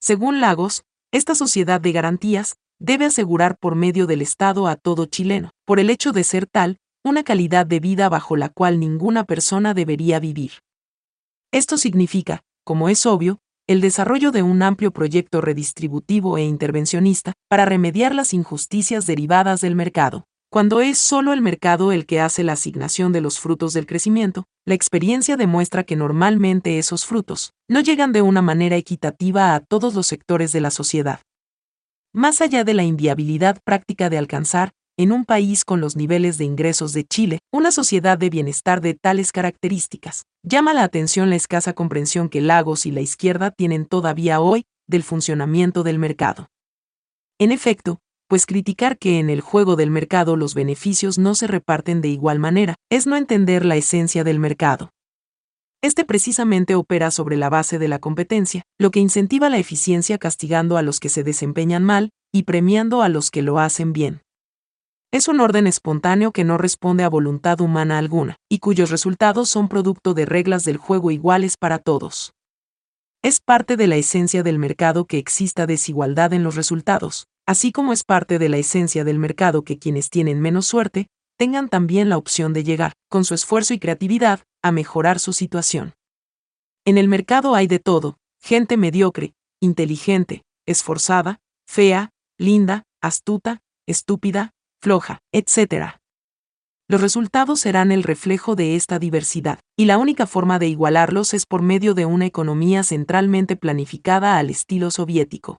Según Lagos, esta sociedad de garantías debe asegurar por medio del Estado a todo chileno, por el hecho de ser tal, una calidad de vida bajo la cual ninguna persona debería vivir. Esto significa, como es obvio, el desarrollo de un amplio proyecto redistributivo e intervencionista para remediar las injusticias derivadas del mercado. Cuando es solo el mercado el que hace la asignación de los frutos del crecimiento, la experiencia demuestra que normalmente esos frutos no llegan de una manera equitativa a todos los sectores de la sociedad. Más allá de la inviabilidad práctica de alcanzar, en un país con los niveles de ingresos de Chile, una sociedad de bienestar de tales características. Llama la atención la escasa comprensión que Lagos y la izquierda tienen todavía hoy del funcionamiento del mercado. En efecto, pues criticar que en el juego del mercado los beneficios no se reparten de igual manera es no entender la esencia del mercado. Este precisamente opera sobre la base de la competencia, lo que incentiva la eficiencia castigando a los que se desempeñan mal y premiando a los que lo hacen bien es un orden espontáneo que no responde a voluntad humana alguna, y cuyos resultados son producto de reglas del juego iguales para todos. Es parte de la esencia del mercado que exista desigualdad en los resultados, así como es parte de la esencia del mercado que quienes tienen menos suerte, tengan también la opción de llegar, con su esfuerzo y creatividad, a mejorar su situación. En el mercado hay de todo, gente mediocre, inteligente, esforzada, fea, linda, astuta, estúpida, floja, etc. Los resultados serán el reflejo de esta diversidad, y la única forma de igualarlos es por medio de una economía centralmente planificada al estilo soviético.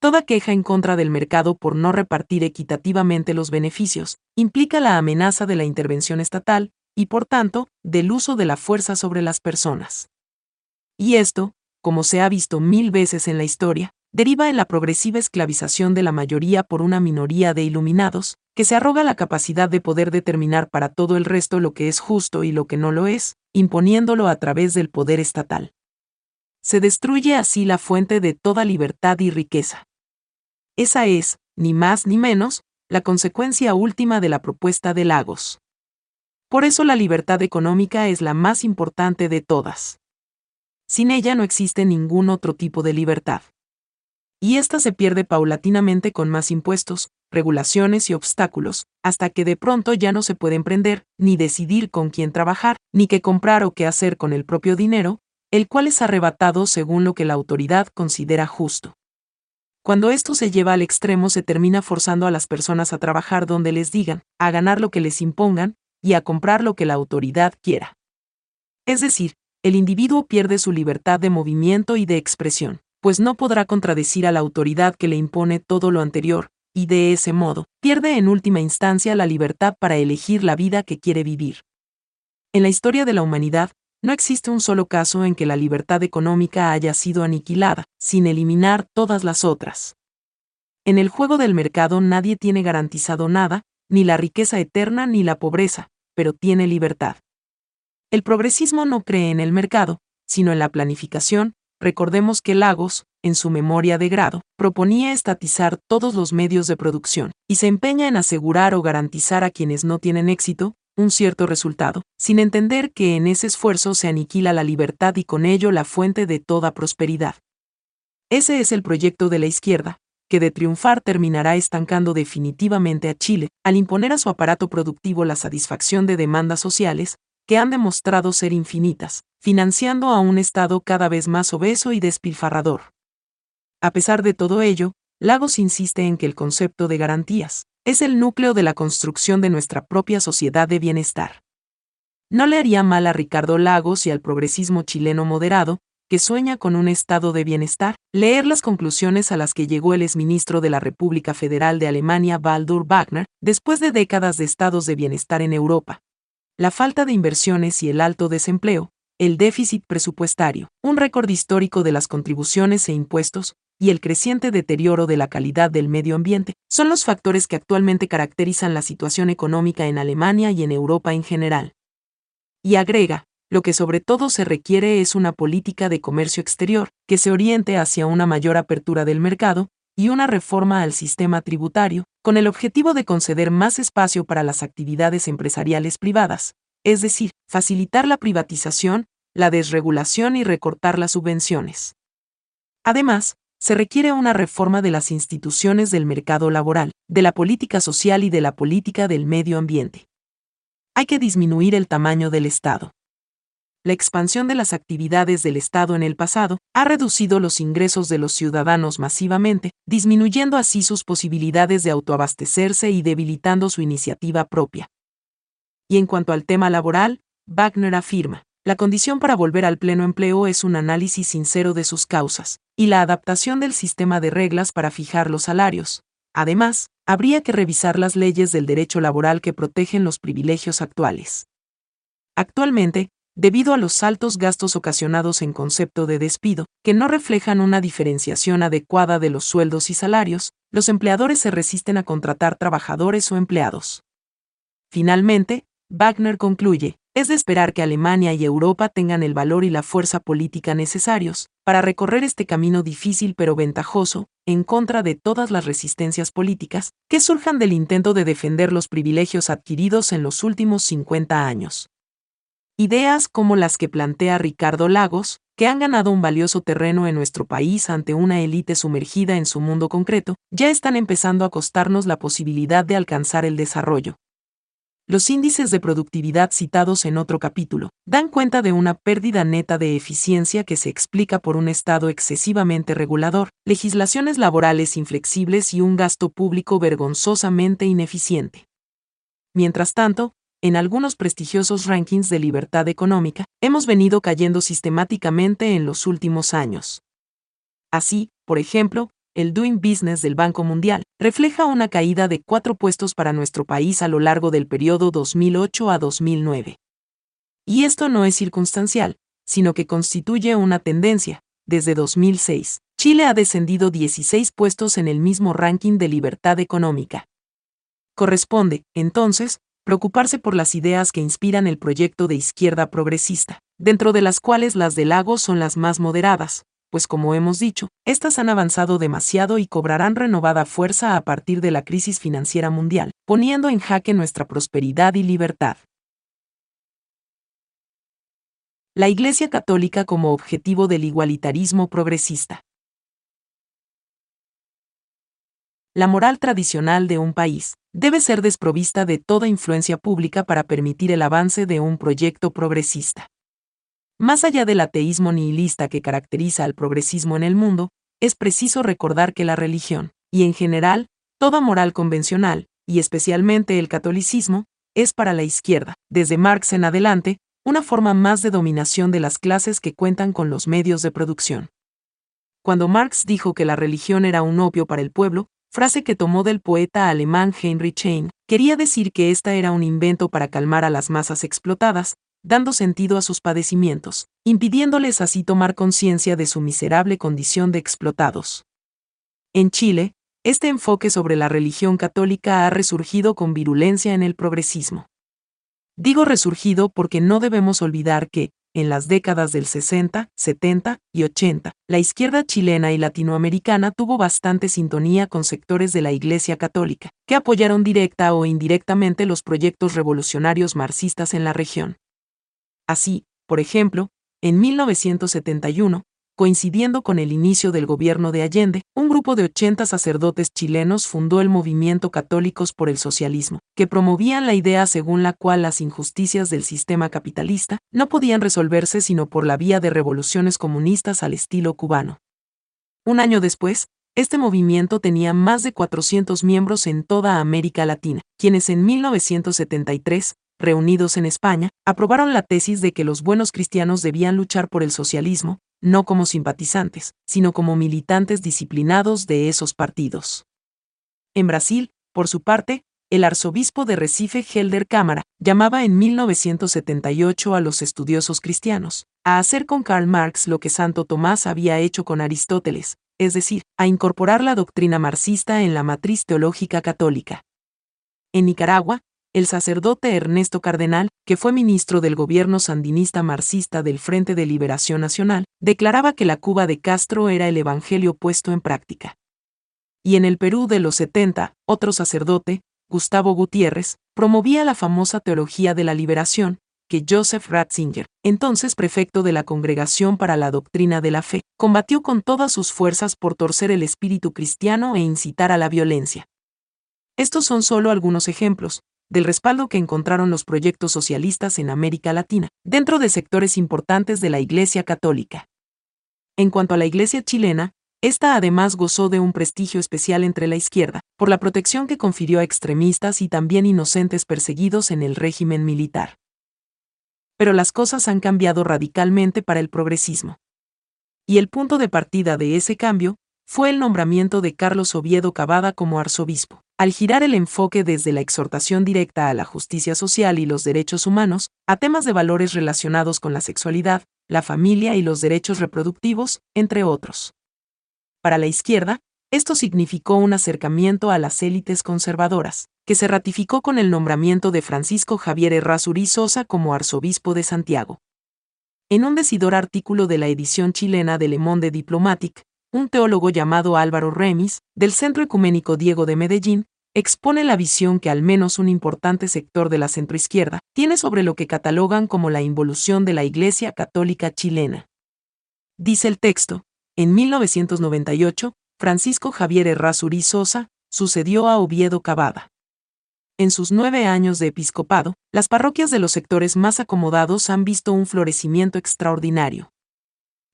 Toda queja en contra del mercado por no repartir equitativamente los beneficios implica la amenaza de la intervención estatal y, por tanto, del uso de la fuerza sobre las personas. Y esto, como se ha visto mil veces en la historia, deriva en la progresiva esclavización de la mayoría por una minoría de iluminados, que se arroga la capacidad de poder determinar para todo el resto lo que es justo y lo que no lo es, imponiéndolo a través del poder estatal. Se destruye así la fuente de toda libertad y riqueza. Esa es, ni más ni menos, la consecuencia última de la propuesta de Lagos. Por eso la libertad económica es la más importante de todas. Sin ella no existe ningún otro tipo de libertad y ésta se pierde paulatinamente con más impuestos, regulaciones y obstáculos, hasta que de pronto ya no se puede emprender, ni decidir con quién trabajar, ni qué comprar o qué hacer con el propio dinero, el cual es arrebatado según lo que la autoridad considera justo. Cuando esto se lleva al extremo se termina forzando a las personas a trabajar donde les digan, a ganar lo que les impongan, y a comprar lo que la autoridad quiera. Es decir, el individuo pierde su libertad de movimiento y de expresión pues no podrá contradecir a la autoridad que le impone todo lo anterior, y de ese modo, pierde en última instancia la libertad para elegir la vida que quiere vivir. En la historia de la humanidad, no existe un solo caso en que la libertad económica haya sido aniquilada, sin eliminar todas las otras. En el juego del mercado nadie tiene garantizado nada, ni la riqueza eterna ni la pobreza, pero tiene libertad. El progresismo no cree en el mercado, sino en la planificación, Recordemos que Lagos, en su memoria de grado, proponía estatizar todos los medios de producción, y se empeña en asegurar o garantizar a quienes no tienen éxito, un cierto resultado, sin entender que en ese esfuerzo se aniquila la libertad y con ello la fuente de toda prosperidad. Ese es el proyecto de la izquierda, que de triunfar terminará estancando definitivamente a Chile, al imponer a su aparato productivo la satisfacción de demandas sociales, que han demostrado ser infinitas, financiando a un Estado cada vez más obeso y despilfarrador. A pesar de todo ello, Lagos insiste en que el concepto de garantías es el núcleo de la construcción de nuestra propia sociedad de bienestar. no le haría mal a Ricardo Lagos y al progresismo chileno moderado, que sueña con un estado de bienestar, leer las conclusiones a las que llegó el exministro de la República Federal de Alemania Baldur Wagner, después de décadas de estados de bienestar en Europa. La falta de inversiones y el alto desempleo, el déficit presupuestario, un récord histórico de las contribuciones e impuestos, y el creciente deterioro de la calidad del medio ambiente, son los factores que actualmente caracterizan la situación económica en Alemania y en Europa en general. Y agrega, lo que sobre todo se requiere es una política de comercio exterior que se oriente hacia una mayor apertura del mercado y una reforma al sistema tributario, con el objetivo de conceder más espacio para las actividades empresariales privadas, es decir, facilitar la privatización, la desregulación y recortar las subvenciones. Además, se requiere una reforma de las instituciones del mercado laboral, de la política social y de la política del medio ambiente. Hay que disminuir el tamaño del Estado. La expansión de las actividades del Estado en el pasado ha reducido los ingresos de los ciudadanos masivamente, disminuyendo así sus posibilidades de autoabastecerse y debilitando su iniciativa propia. Y en cuanto al tema laboral, Wagner afirma, la condición para volver al pleno empleo es un análisis sincero de sus causas, y la adaptación del sistema de reglas para fijar los salarios. Además, habría que revisar las leyes del derecho laboral que protegen los privilegios actuales. Actualmente, debido a los altos gastos ocasionados en concepto de despido, que no reflejan una diferenciación adecuada de los sueldos y salarios, los empleadores se resisten a contratar trabajadores o empleados. Finalmente, Wagner concluye, es de esperar que Alemania y Europa tengan el valor y la fuerza política necesarios para recorrer este camino difícil pero ventajoso, en contra de todas las resistencias políticas que surjan del intento de defender los privilegios adquiridos en los últimos 50 años. Ideas como las que plantea Ricardo Lagos, que han ganado un valioso terreno en nuestro país ante una élite sumergida en su mundo concreto, ya están empezando a costarnos la posibilidad de alcanzar el desarrollo. Los índices de productividad citados en otro capítulo dan cuenta de una pérdida neta de eficiencia que se explica por un Estado excesivamente regulador, legislaciones laborales inflexibles y un gasto público vergonzosamente ineficiente. Mientras tanto, en algunos prestigiosos rankings de libertad económica, hemos venido cayendo sistemáticamente en los últimos años. Así, por ejemplo, el Doing Business del Banco Mundial, refleja una caída de cuatro puestos para nuestro país a lo largo del periodo 2008 a 2009. Y esto no es circunstancial, sino que constituye una tendencia. Desde 2006, Chile ha descendido 16 puestos en el mismo ranking de libertad económica. Corresponde, entonces, preocuparse por las ideas que inspiran el proyecto de izquierda progresista, dentro de las cuales las de Lagos son las más moderadas, pues como hemos dicho, estas han avanzado demasiado y cobrarán renovada fuerza a partir de la crisis financiera mundial, poniendo en jaque nuestra prosperidad y libertad. La Iglesia Católica como objetivo del igualitarismo progresista. La moral tradicional de un país debe ser desprovista de toda influencia pública para permitir el avance de un proyecto progresista. Más allá del ateísmo nihilista que caracteriza al progresismo en el mundo, es preciso recordar que la religión, y en general, toda moral convencional, y especialmente el catolicismo, es para la izquierda, desde Marx en adelante, una forma más de dominación de las clases que cuentan con los medios de producción. Cuando Marx dijo que la religión era un opio para el pueblo, frase que tomó del poeta alemán Heinrich Heine, quería decir que esta era un invento para calmar a las masas explotadas, dando sentido a sus padecimientos, impidiéndoles así tomar conciencia de su miserable condición de explotados. En Chile, este enfoque sobre la religión católica ha resurgido con virulencia en el progresismo. Digo resurgido porque no debemos olvidar que, en las décadas del 60, 70 y 80, la izquierda chilena y latinoamericana tuvo bastante sintonía con sectores de la Iglesia Católica, que apoyaron directa o indirectamente los proyectos revolucionarios marxistas en la región. Así, por ejemplo, en 1971, coincidiendo con el inicio del gobierno de Allende, un grupo de 80 sacerdotes chilenos fundó el Movimiento Católicos por el Socialismo, que promovían la idea según la cual las injusticias del sistema capitalista no podían resolverse sino por la vía de revoluciones comunistas al estilo cubano. Un año después, este movimiento tenía más de 400 miembros en toda América Latina, quienes en 1973 reunidos en España, aprobaron la tesis de que los buenos cristianos debían luchar por el socialismo, no como simpatizantes, sino como militantes disciplinados de esos partidos. En Brasil, por su parte, el arzobispo de Recife Helder Cámara llamaba en 1978 a los estudiosos cristianos a hacer con Karl Marx lo que Santo Tomás había hecho con Aristóteles, es decir, a incorporar la doctrina marxista en la matriz teológica católica. En Nicaragua, el sacerdote Ernesto Cardenal, que fue ministro del gobierno sandinista marxista del Frente de Liberación Nacional, declaraba que la Cuba de Castro era el Evangelio puesto en práctica. Y en el Perú de los 70, otro sacerdote, Gustavo Gutiérrez, promovía la famosa teología de la liberación, que Joseph Ratzinger, entonces prefecto de la Congregación para la Doctrina de la Fe, combatió con todas sus fuerzas por torcer el espíritu cristiano e incitar a la violencia. Estos son solo algunos ejemplos del respaldo que encontraron los proyectos socialistas en América Latina, dentro de sectores importantes de la Iglesia Católica. En cuanto a la Iglesia chilena, esta además gozó de un prestigio especial entre la izquierda, por la protección que confirió a extremistas y también inocentes perseguidos en el régimen militar. Pero las cosas han cambiado radicalmente para el progresismo. Y el punto de partida de ese cambio fue el nombramiento de Carlos Oviedo Cavada como arzobispo. Al girar el enfoque desde la exhortación directa a la justicia social y los derechos humanos, a temas de valores relacionados con la sexualidad, la familia y los derechos reproductivos, entre otros. Para la izquierda, esto significó un acercamiento a las élites conservadoras, que se ratificó con el nombramiento de Francisco Javier Errázuriz Sosa como arzobispo de Santiago. En un decidor artículo de la edición chilena de Le Monde Diplomatique, un teólogo llamado Álvaro Remis, del Centro Ecuménico Diego de Medellín, expone la visión que al menos un importante sector de la centroizquierda tiene sobre lo que catalogan como la involución de la Iglesia Católica chilena. Dice el texto, en 1998, Francisco Javier Errázuriz Sosa sucedió a Oviedo Cavada. En sus nueve años de episcopado, las parroquias de los sectores más acomodados han visto un florecimiento extraordinario.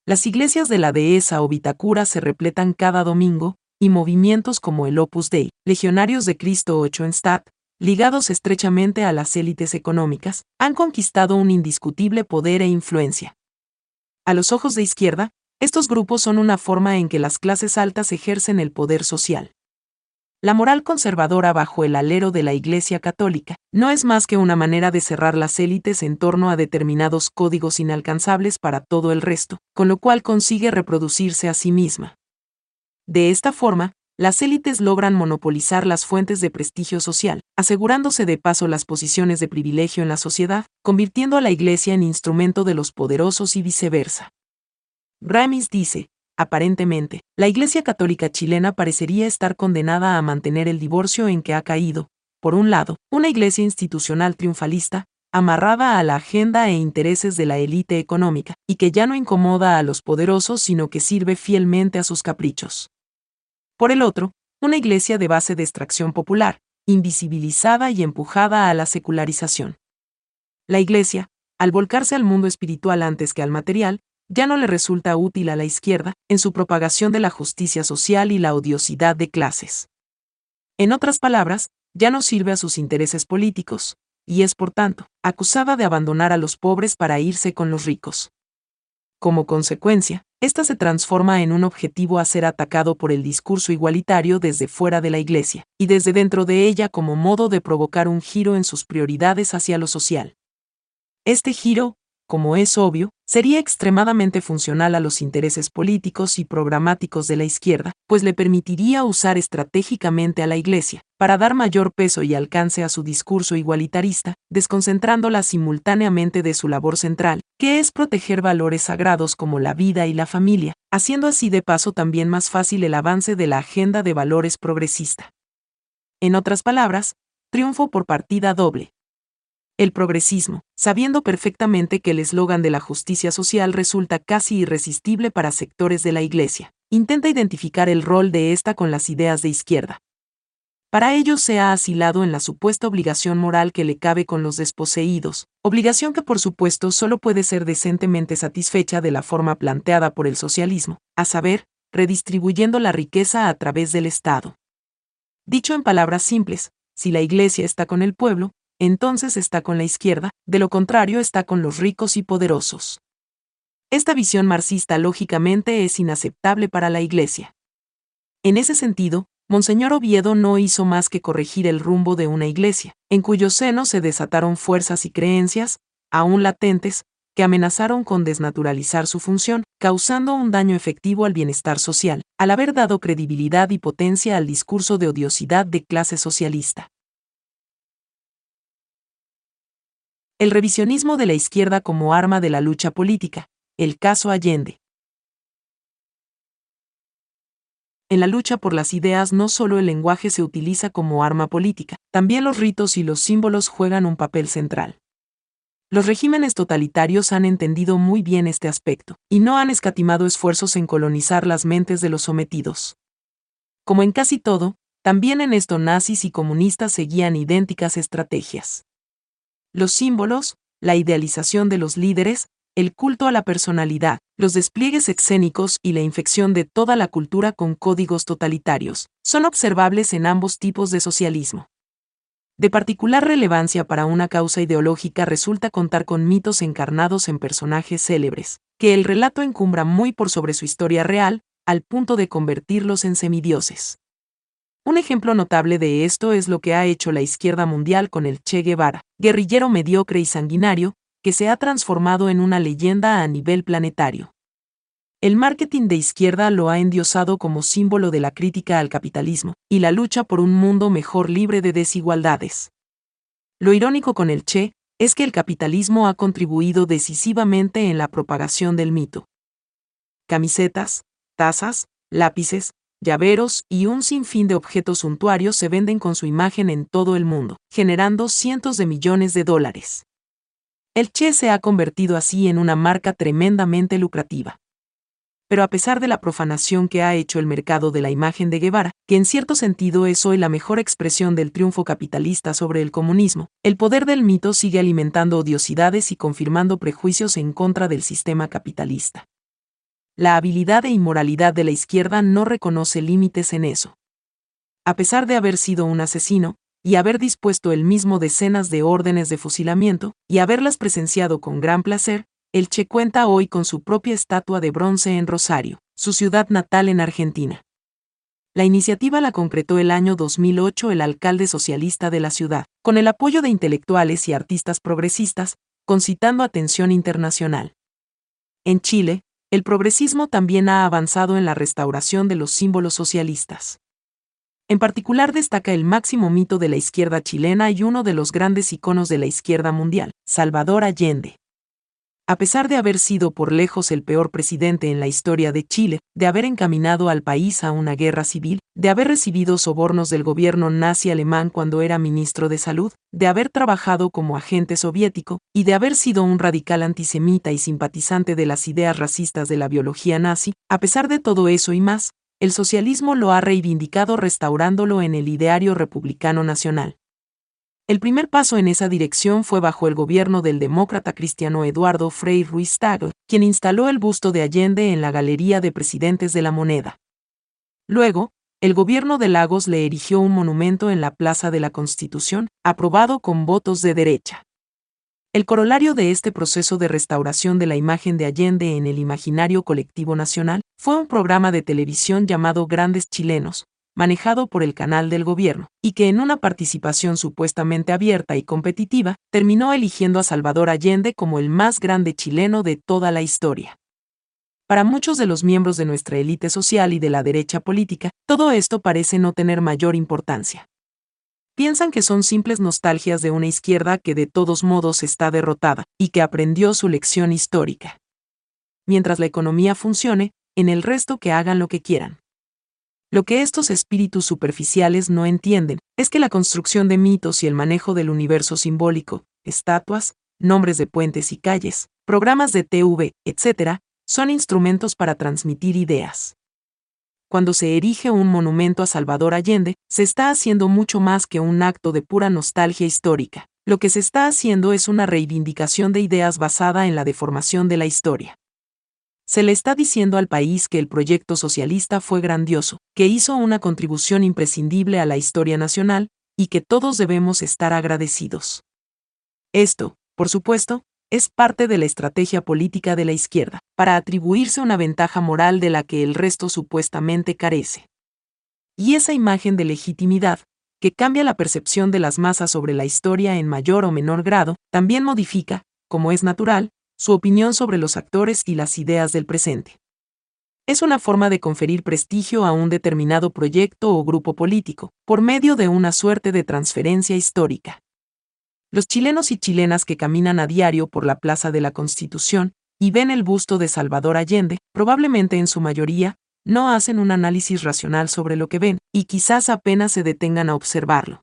Las iglesias de la dehesa o Vitacura se repletan cada domingo, y movimientos como el Opus Dei, Legionarios de Cristo o ligados estrechamente a las élites económicas, han conquistado un indiscutible poder e influencia. A los ojos de izquierda, estos grupos son una forma en que las clases altas ejercen el poder social. La moral conservadora bajo el alero de la Iglesia Católica no es más que una manera de cerrar las élites en torno a determinados códigos inalcanzables para todo el resto, con lo cual consigue reproducirse a sí misma. De esta forma, las élites logran monopolizar las fuentes de prestigio social, asegurándose de paso las posiciones de privilegio en la sociedad, convirtiendo a la Iglesia en instrumento de los poderosos y viceversa. Ramis dice, aparentemente, la Iglesia Católica chilena parecería estar condenada a mantener el divorcio en que ha caído, por un lado, una iglesia institucional triunfalista, amarrada a la agenda e intereses de la élite económica, y que ya no incomoda a los poderosos sino que sirve fielmente a sus caprichos. Por el otro, una iglesia de base de extracción popular, invisibilizada y empujada a la secularización. La iglesia, al volcarse al mundo espiritual antes que al material, ya no le resulta útil a la izquierda en su propagación de la justicia social y la odiosidad de clases. En otras palabras, ya no sirve a sus intereses políticos, y es por tanto acusada de abandonar a los pobres para irse con los ricos. Como consecuencia, esta se transforma en un objetivo a ser atacado por el discurso igualitario desde fuera de la Iglesia, y desde dentro de ella como modo de provocar un giro en sus prioridades hacia lo social. Este giro, como es obvio, sería extremadamente funcional a los intereses políticos y programáticos de la izquierda, pues le permitiría usar estratégicamente a la Iglesia, para dar mayor peso y alcance a su discurso igualitarista, desconcentrándola simultáneamente de su labor central, que es proteger valores sagrados como la vida y la familia, haciendo así de paso también más fácil el avance de la agenda de valores progresista. En otras palabras, triunfo por partida doble, el progresismo, sabiendo perfectamente que el eslogan de la justicia social resulta casi irresistible para sectores de la Iglesia, intenta identificar el rol de esta con las ideas de izquierda. Para ello se ha asilado en la supuesta obligación moral que le cabe con los desposeídos, obligación que por supuesto solo puede ser decentemente satisfecha de la forma planteada por el socialismo, a saber, redistribuyendo la riqueza a través del Estado. Dicho en palabras simples, si la Iglesia está con el pueblo, entonces está con la izquierda, de lo contrario está con los ricos y poderosos. Esta visión marxista lógicamente es inaceptable para la Iglesia. En ese sentido, Monseñor Oviedo no hizo más que corregir el rumbo de una iglesia, en cuyo seno se desataron fuerzas y creencias, aún latentes, que amenazaron con desnaturalizar su función, causando un daño efectivo al bienestar social, al haber dado credibilidad y potencia al discurso de odiosidad de clase socialista. El revisionismo de la izquierda como arma de la lucha política, el caso Allende. En la lucha por las ideas no solo el lenguaje se utiliza como arma política, también los ritos y los símbolos juegan un papel central. Los regímenes totalitarios han entendido muy bien este aspecto, y no han escatimado esfuerzos en colonizar las mentes de los sometidos. Como en casi todo, también en esto nazis y comunistas seguían idénticas estrategias. Los símbolos, la idealización de los líderes, el culto a la personalidad, los despliegues escénicos y la infección de toda la cultura con códigos totalitarios, son observables en ambos tipos de socialismo. De particular relevancia para una causa ideológica resulta contar con mitos encarnados en personajes célebres, que el relato encumbra muy por sobre su historia real, al punto de convertirlos en semidioses. Un ejemplo notable de esto es lo que ha hecho la izquierda mundial con el Che Guevara, guerrillero mediocre y sanguinario, que se ha transformado en una leyenda a nivel planetario. El marketing de izquierda lo ha endiosado como símbolo de la crítica al capitalismo y la lucha por un mundo mejor libre de desigualdades. Lo irónico con el Che es que el capitalismo ha contribuido decisivamente en la propagación del mito. Camisetas, tazas, lápices, llaveros y un sinfín de objetos suntuarios se venden con su imagen en todo el mundo, generando cientos de millones de dólares. El Che se ha convertido así en una marca tremendamente lucrativa. Pero a pesar de la profanación que ha hecho el mercado de la imagen de Guevara, que en cierto sentido es hoy la mejor expresión del triunfo capitalista sobre el comunismo, el poder del mito sigue alimentando odiosidades y confirmando prejuicios en contra del sistema capitalista. La habilidad e inmoralidad de la izquierda no reconoce límites en eso. A pesar de haber sido un asesino, y haber dispuesto él mismo decenas de órdenes de fusilamiento, y haberlas presenciado con gran placer, el Che cuenta hoy con su propia estatua de bronce en Rosario, su ciudad natal en Argentina. La iniciativa la concretó el año 2008 el alcalde socialista de la ciudad, con el apoyo de intelectuales y artistas progresistas, concitando atención internacional. En Chile, el progresismo también ha avanzado en la restauración de los símbolos socialistas. En particular destaca el máximo mito de la izquierda chilena y uno de los grandes iconos de la izquierda mundial, Salvador Allende. A pesar de haber sido por lejos el peor presidente en la historia de Chile, de haber encaminado al país a una guerra civil, de haber recibido sobornos del gobierno nazi alemán cuando era ministro de Salud, de haber trabajado como agente soviético, y de haber sido un radical antisemita y simpatizante de las ideas racistas de la biología nazi, a pesar de todo eso y más, el socialismo lo ha reivindicado restaurándolo en el ideario republicano nacional. El primer paso en esa dirección fue bajo el gobierno del demócrata cristiano Eduardo Frei Ruiz Tagle, quien instaló el busto de Allende en la Galería de Presidentes de la Moneda. Luego, el gobierno de Lagos le erigió un monumento en la Plaza de la Constitución, aprobado con votos de derecha. El corolario de este proceso de restauración de la imagen de Allende en el imaginario colectivo nacional fue un programa de televisión llamado Grandes Chilenos, manejado por el canal del gobierno, y que en una participación supuestamente abierta y competitiva, terminó eligiendo a Salvador Allende como el más grande chileno de toda la historia. Para muchos de los miembros de nuestra élite social y de la derecha política, todo esto parece no tener mayor importancia piensan que son simples nostalgias de una izquierda que de todos modos está derrotada y que aprendió su lección histórica. Mientras la economía funcione, en el resto que hagan lo que quieran. Lo que estos espíritus superficiales no entienden es que la construcción de mitos y el manejo del universo simbólico, estatuas, nombres de puentes y calles, programas de TV, etc., son instrumentos para transmitir ideas cuando se erige un monumento a Salvador Allende, se está haciendo mucho más que un acto de pura nostalgia histórica. Lo que se está haciendo es una reivindicación de ideas basada en la deformación de la historia. Se le está diciendo al país que el proyecto socialista fue grandioso, que hizo una contribución imprescindible a la historia nacional, y que todos debemos estar agradecidos. Esto, por supuesto, es parte de la estrategia política de la izquierda, para atribuirse una ventaja moral de la que el resto supuestamente carece. Y esa imagen de legitimidad, que cambia la percepción de las masas sobre la historia en mayor o menor grado, también modifica, como es natural, su opinión sobre los actores y las ideas del presente. Es una forma de conferir prestigio a un determinado proyecto o grupo político, por medio de una suerte de transferencia histórica. Los chilenos y chilenas que caminan a diario por la Plaza de la Constitución y ven el busto de Salvador Allende, probablemente en su mayoría, no hacen un análisis racional sobre lo que ven, y quizás apenas se detengan a observarlo.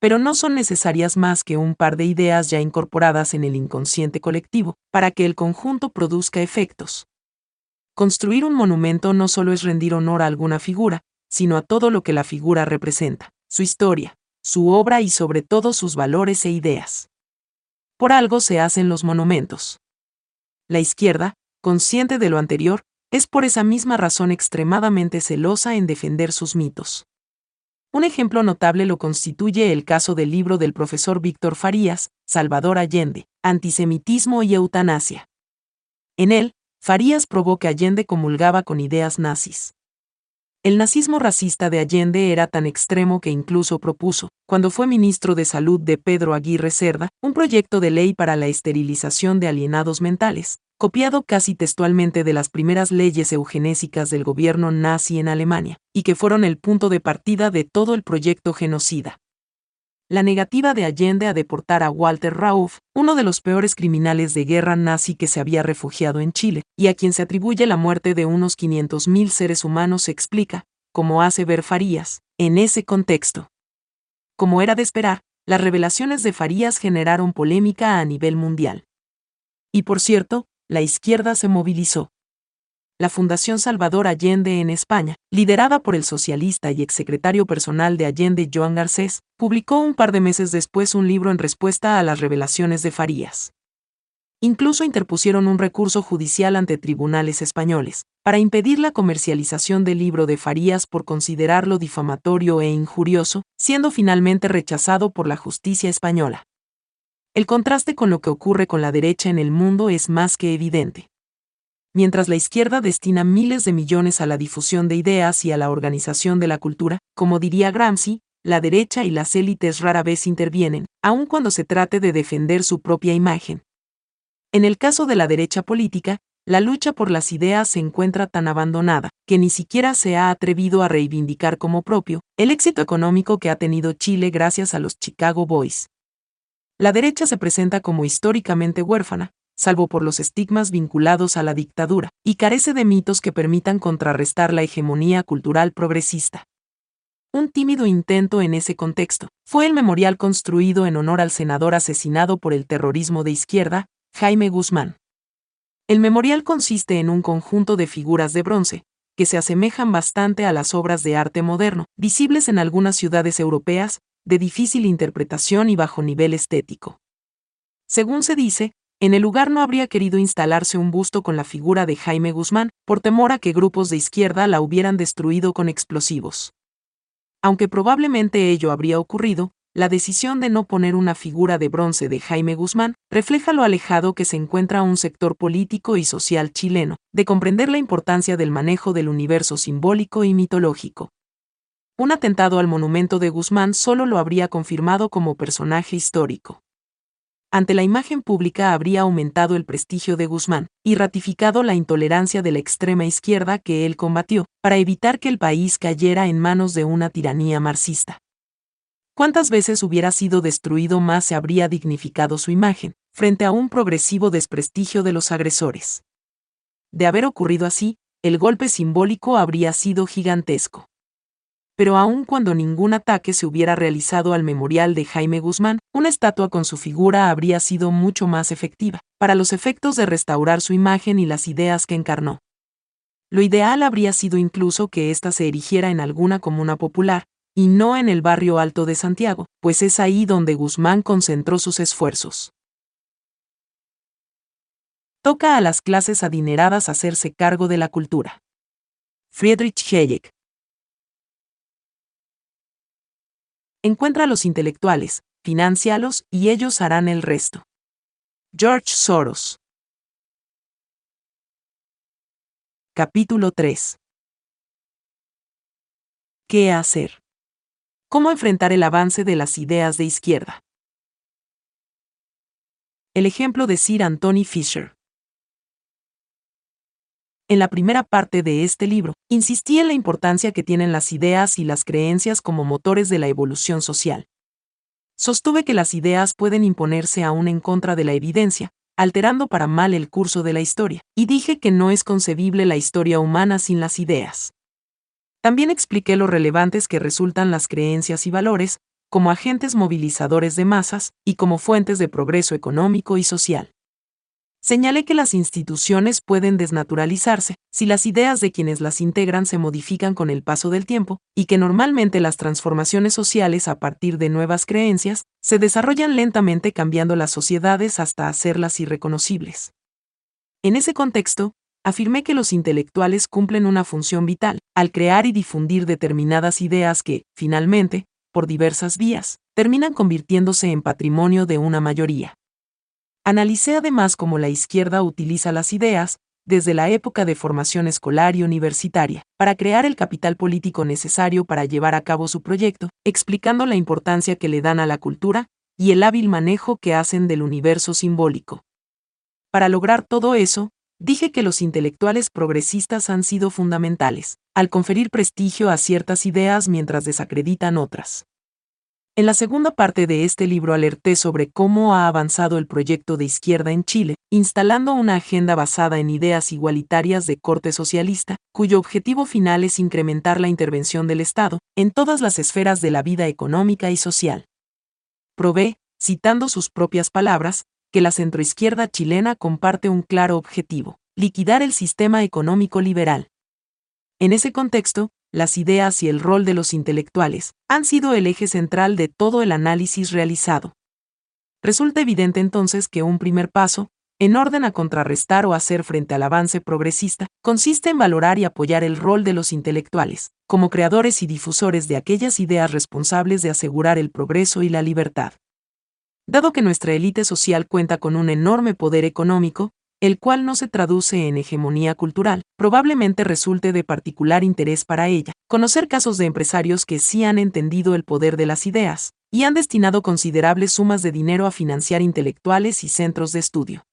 Pero no son necesarias más que un par de ideas ya incorporadas en el inconsciente colectivo, para que el conjunto produzca efectos. Construir un monumento no solo es rendir honor a alguna figura, sino a todo lo que la figura representa, su historia, su obra y sobre todo sus valores e ideas. Por algo se hacen los monumentos. La izquierda, consciente de lo anterior, es por esa misma razón extremadamente celosa en defender sus mitos. Un ejemplo notable lo constituye el caso del libro del profesor Víctor Farías, Salvador Allende, Antisemitismo y Eutanasia. En él, Farías probó que Allende comulgaba con ideas nazis. El nazismo racista de Allende era tan extremo que incluso propuso, cuando fue ministro de Salud de Pedro Aguirre Cerda, un proyecto de ley para la esterilización de alienados mentales, copiado casi textualmente de las primeras leyes eugenésicas del gobierno nazi en Alemania, y que fueron el punto de partida de todo el proyecto genocida. La negativa de Allende a deportar a Walter Rauf, uno de los peores criminales de guerra nazi que se había refugiado en Chile, y a quien se atribuye la muerte de unos 500.000 seres humanos, se explica, como hace ver Farías, en ese contexto. Como era de esperar, las revelaciones de Farías generaron polémica a nivel mundial. Y por cierto, la izquierda se movilizó. La Fundación Salvador Allende en España, liderada por el socialista y exsecretario personal de Allende Joan Garcés, publicó un par de meses después un libro en respuesta a las revelaciones de Farías. Incluso interpusieron un recurso judicial ante tribunales españoles, para impedir la comercialización del libro de Farías por considerarlo difamatorio e injurioso, siendo finalmente rechazado por la justicia española. El contraste con lo que ocurre con la derecha en el mundo es más que evidente. Mientras la izquierda destina miles de millones a la difusión de ideas y a la organización de la cultura, como diría Gramsci, la derecha y las élites rara vez intervienen, aun cuando se trate de defender su propia imagen. En el caso de la derecha política, la lucha por las ideas se encuentra tan abandonada, que ni siquiera se ha atrevido a reivindicar como propio el éxito económico que ha tenido Chile gracias a los Chicago Boys. La derecha se presenta como históricamente huérfana, salvo por los estigmas vinculados a la dictadura, y carece de mitos que permitan contrarrestar la hegemonía cultural progresista. Un tímido intento en ese contexto fue el memorial construido en honor al senador asesinado por el terrorismo de izquierda, Jaime Guzmán. El memorial consiste en un conjunto de figuras de bronce, que se asemejan bastante a las obras de arte moderno, visibles en algunas ciudades europeas, de difícil interpretación y bajo nivel estético. Según se dice, en el lugar no habría querido instalarse un busto con la figura de Jaime Guzmán, por temor a que grupos de izquierda la hubieran destruido con explosivos. Aunque probablemente ello habría ocurrido, la decisión de no poner una figura de bronce de Jaime Guzmán refleja lo alejado que se encuentra un sector político y social chileno, de comprender la importancia del manejo del universo simbólico y mitológico. Un atentado al monumento de Guzmán solo lo habría confirmado como personaje histórico. Ante la imagen pública habría aumentado el prestigio de Guzmán y ratificado la intolerancia de la extrema izquierda que él combatió, para evitar que el país cayera en manos de una tiranía marxista. ¿Cuántas veces hubiera sido destruido más se habría dignificado su imagen, frente a un progresivo desprestigio de los agresores? De haber ocurrido así, el golpe simbólico habría sido gigantesco pero aun cuando ningún ataque se hubiera realizado al memorial de Jaime Guzmán, una estatua con su figura habría sido mucho más efectiva, para los efectos de restaurar su imagen y las ideas que encarnó. Lo ideal habría sido incluso que ésta se erigiera en alguna comuna popular, y no en el barrio alto de Santiago, pues es ahí donde Guzmán concentró sus esfuerzos. Toca a las clases adineradas hacerse cargo de la cultura. Friedrich Hayek encuentra a los intelectuales, financialos y ellos harán el resto. George Soros. Capítulo 3. ¿Qué hacer? ¿Cómo enfrentar el avance de las ideas de izquierda? El ejemplo de Sir Anthony Fisher. En la primera parte de este libro, insistí en la importancia que tienen las ideas y las creencias como motores de la evolución social. Sostuve que las ideas pueden imponerse aún en contra de la evidencia, alterando para mal el curso de la historia, y dije que no es concebible la historia humana sin las ideas. También expliqué lo relevantes que resultan las creencias y valores, como agentes movilizadores de masas y como fuentes de progreso económico y social. Señalé que las instituciones pueden desnaturalizarse si las ideas de quienes las integran se modifican con el paso del tiempo, y que normalmente las transformaciones sociales a partir de nuevas creencias se desarrollan lentamente cambiando las sociedades hasta hacerlas irreconocibles. En ese contexto, afirmé que los intelectuales cumplen una función vital, al crear y difundir determinadas ideas que, finalmente, por diversas vías, terminan convirtiéndose en patrimonio de una mayoría. Analicé además cómo la izquierda utiliza las ideas, desde la época de formación escolar y universitaria, para crear el capital político necesario para llevar a cabo su proyecto, explicando la importancia que le dan a la cultura y el hábil manejo que hacen del universo simbólico. Para lograr todo eso, dije que los intelectuales progresistas han sido fundamentales, al conferir prestigio a ciertas ideas mientras desacreditan otras. En la segunda parte de este libro alerté sobre cómo ha avanzado el proyecto de izquierda en Chile, instalando una agenda basada en ideas igualitarias de corte socialista, cuyo objetivo final es incrementar la intervención del Estado en todas las esferas de la vida económica y social. Probé, citando sus propias palabras, que la centroizquierda chilena comparte un claro objetivo, liquidar el sistema económico liberal. En ese contexto, las ideas y el rol de los intelectuales han sido el eje central de todo el análisis realizado. Resulta evidente entonces que un primer paso, en orden a contrarrestar o hacer frente al avance progresista, consiste en valorar y apoyar el rol de los intelectuales, como creadores y difusores de aquellas ideas responsables de asegurar el progreso y la libertad. Dado que nuestra élite social cuenta con un enorme poder económico, el cual no se traduce en hegemonía cultural, probablemente resulte de particular interés para ella conocer casos de empresarios que sí han entendido el poder de las ideas y han destinado considerables sumas de dinero a financiar intelectuales y centros de estudio.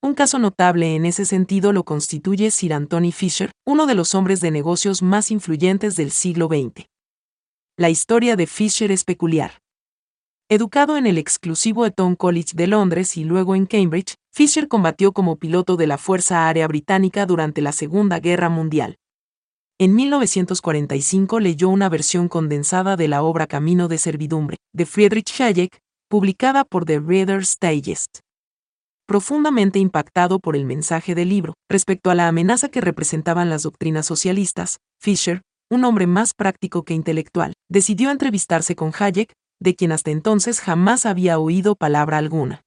Un caso notable en ese sentido lo constituye Sir Anthony Fisher, uno de los hombres de negocios más influyentes del siglo XX. La historia de Fisher es peculiar. Educado en el exclusivo Eton College de Londres y luego en Cambridge, Fisher combatió como piloto de la Fuerza Aérea Británica durante la Segunda Guerra Mundial. En 1945 leyó una versión condensada de la obra Camino de Servidumbre, de Friedrich Hayek, publicada por The Reader's Digest. Profundamente impactado por el mensaje del libro, respecto a la amenaza que representaban las doctrinas socialistas, Fisher, un hombre más práctico que intelectual, decidió entrevistarse con Hayek, de quien hasta entonces jamás había oído palabra alguna.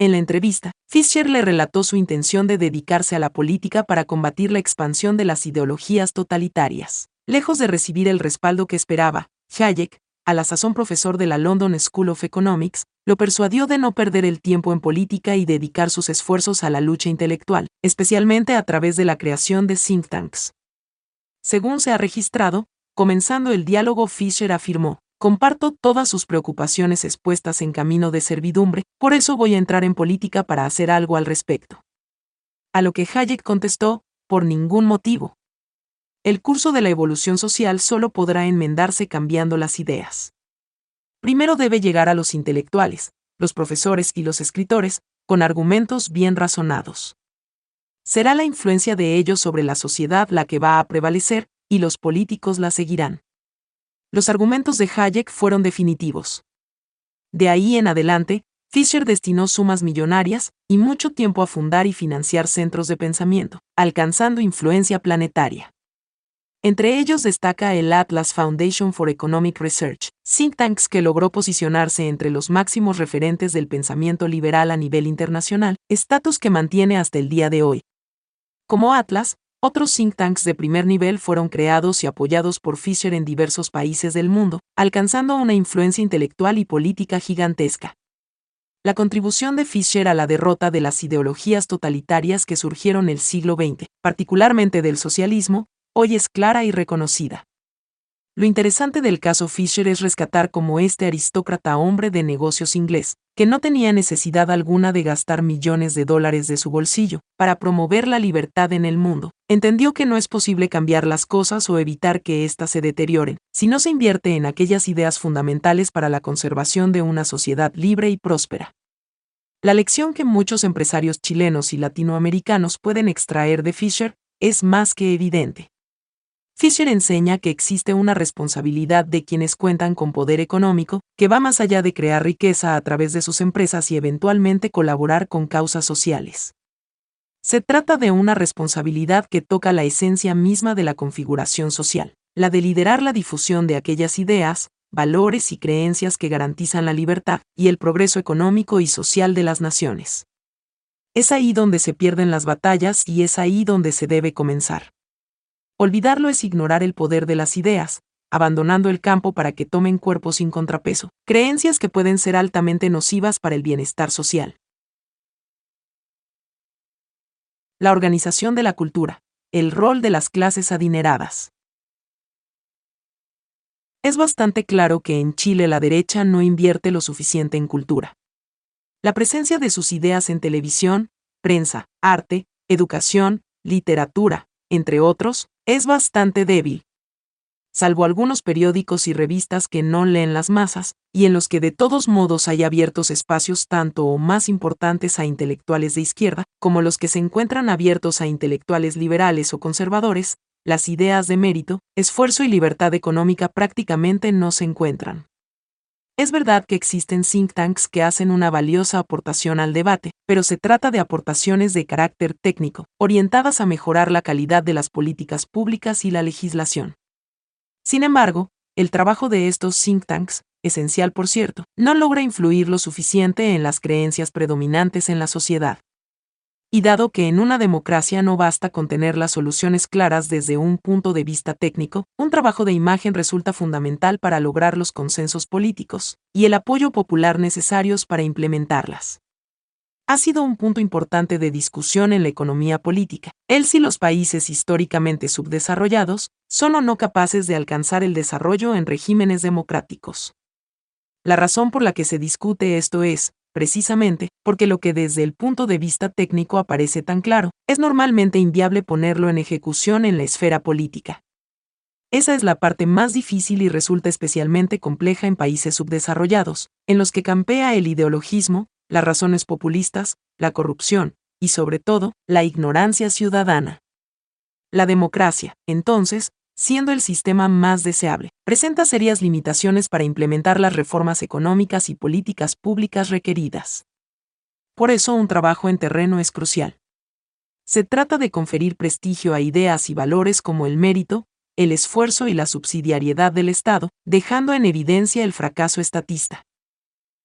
En la entrevista, Fischer le relató su intención de dedicarse a la política para combatir la expansión de las ideologías totalitarias. Lejos de recibir el respaldo que esperaba, Hayek, a la sazón profesor de la London School of Economics, lo persuadió de no perder el tiempo en política y dedicar sus esfuerzos a la lucha intelectual, especialmente a través de la creación de think tanks. Según se ha registrado, comenzando el diálogo Fischer afirmó, Comparto todas sus preocupaciones expuestas en camino de servidumbre, por eso voy a entrar en política para hacer algo al respecto. A lo que Hayek contestó, por ningún motivo. El curso de la evolución social solo podrá enmendarse cambiando las ideas. Primero debe llegar a los intelectuales, los profesores y los escritores, con argumentos bien razonados. Será la influencia de ellos sobre la sociedad la que va a prevalecer, y los políticos la seguirán los argumentos de Hayek fueron definitivos. De ahí en adelante, Fisher destinó sumas millonarias y mucho tiempo a fundar y financiar centros de pensamiento, alcanzando influencia planetaria. Entre ellos destaca el Atlas Foundation for Economic Research, think tanks que logró posicionarse entre los máximos referentes del pensamiento liberal a nivel internacional, estatus que mantiene hasta el día de hoy. Como Atlas, Otros think tanks de primer nivel fueron creados y apoyados por Fisher en diversos países del mundo, alcanzando una influencia intelectual y política gigantesca. La contribución de Fisher a la derrota de las ideologías totalitarias que surgieron el siglo XX, particularmente del socialismo, hoy es clara y reconocida. Lo interesante del caso Fisher es rescatar como este aristócrata hombre de negocios inglés, que no tenía necesidad alguna de gastar millones de dólares de su bolsillo para promover la libertad en el mundo, entendió que no es posible cambiar las cosas o evitar que éstas se deterioren, si no se invierte en aquellas ideas fundamentales para la conservación de una sociedad libre y próspera. La lección que muchos empresarios chilenos y latinoamericanos pueden extraer de Fisher es más que evidente. Fisher enseña que existe una responsabilidad de quienes cuentan con poder económico, que va más allá de crear riqueza a través de sus empresas y eventualmente colaborar con causas sociales. Se trata de una responsabilidad que toca la esencia misma de la configuración social, la de liderar la difusión de aquellas ideas, valores y creencias que garantizan la libertad y el progreso económico y social de las naciones. Es ahí donde se pierden las batallas y es ahí donde se debe comenzar. Olvidarlo es ignorar el poder de las ideas, abandonando el campo para que tomen cuerpo sin contrapeso, creencias que pueden ser altamente nocivas para el bienestar social. La organización de la cultura, el rol de las clases adineradas. Es bastante claro que en Chile la derecha no invierte lo suficiente en cultura. La presencia de sus ideas en televisión, prensa, arte, educación, literatura, entre otros, es bastante débil. Salvo algunos periódicos y revistas que no leen las masas, y en los que de todos modos hay abiertos espacios tanto o más importantes a intelectuales de izquierda, como los que se encuentran abiertos a intelectuales liberales o conservadores, las ideas de mérito, esfuerzo y libertad económica prácticamente no se encuentran. Es verdad que existen think tanks que hacen una valiosa aportación al debate, pero se trata de aportaciones de carácter técnico, orientadas a mejorar la calidad de las políticas públicas y la legislación. Sin embargo, el trabajo de estos think tanks, esencial por cierto, no logra influir lo suficiente en las creencias predominantes en la sociedad y dado que en una democracia no basta con tener las soluciones claras desde un punto de vista técnico, un trabajo de imagen resulta fundamental para lograr los consensos políticos y el apoyo popular necesarios para implementarlas. Ha sido un punto importante de discusión en la economía política, el si los países históricamente subdesarrollados son o no capaces de alcanzar el desarrollo en regímenes democráticos. La razón por la que se discute esto es, precisamente, porque lo que desde el punto de vista técnico aparece tan claro, es normalmente inviable ponerlo en ejecución en la esfera política. Esa es la parte más difícil y resulta especialmente compleja en países subdesarrollados, en los que campea el ideologismo, las razones populistas, la corrupción, y sobre todo, la ignorancia ciudadana. La democracia, entonces, siendo el sistema más deseable, presenta serias limitaciones para implementar las reformas económicas y políticas públicas requeridas. Por eso un trabajo en terreno es crucial. Se trata de conferir prestigio a ideas y valores como el mérito, el esfuerzo y la subsidiariedad del Estado, dejando en evidencia el fracaso estatista.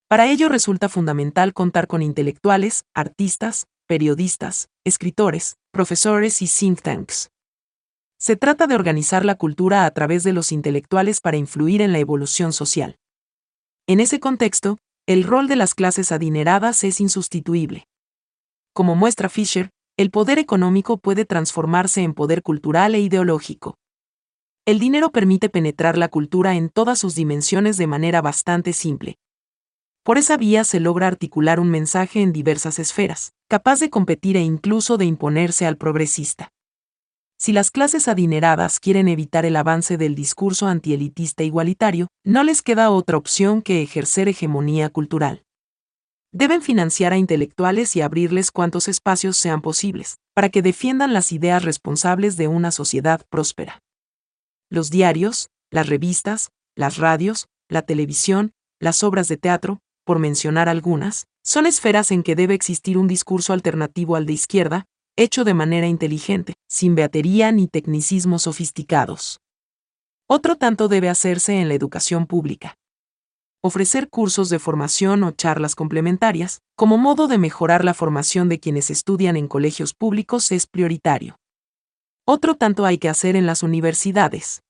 Para ello resulta fundamental contar con intelectuales, artistas, periodistas, escritores, profesores y think tanks. Se trata de organizar la cultura a través de los intelectuales para influir en la evolución social. En ese contexto, el rol de las clases adineradas es insustituible. Como muestra Fisher, el poder económico puede transformarse en poder cultural e ideológico. El dinero permite penetrar la cultura en todas sus dimensiones de manera bastante simple. Por esa vía se logra articular un mensaje en diversas esferas, capaz de competir e incluso de imponerse al progresista. Si las clases adineradas quieren evitar el avance del discurso antielitista igualitario, no les queda otra opción que ejercer hegemonía cultural. Deben financiar a intelectuales y abrirles cuantos espacios sean posibles, para que defiendan las ideas responsables de una sociedad próspera. Los diarios, las revistas, las radios, la televisión, las obras de teatro, por mencionar algunas, son esferas en que debe existir un discurso alternativo al de izquierda, hecho de manera inteligente, sin beatería ni tecnicismos sofisticados. Otro tanto debe hacerse en la educación pública. Ofrecer cursos de formación o charlas complementarias, como modo de mejorar la formación de quienes estudian en colegios públicos, es prioritario. Otro tanto hay que hacer en las universidades.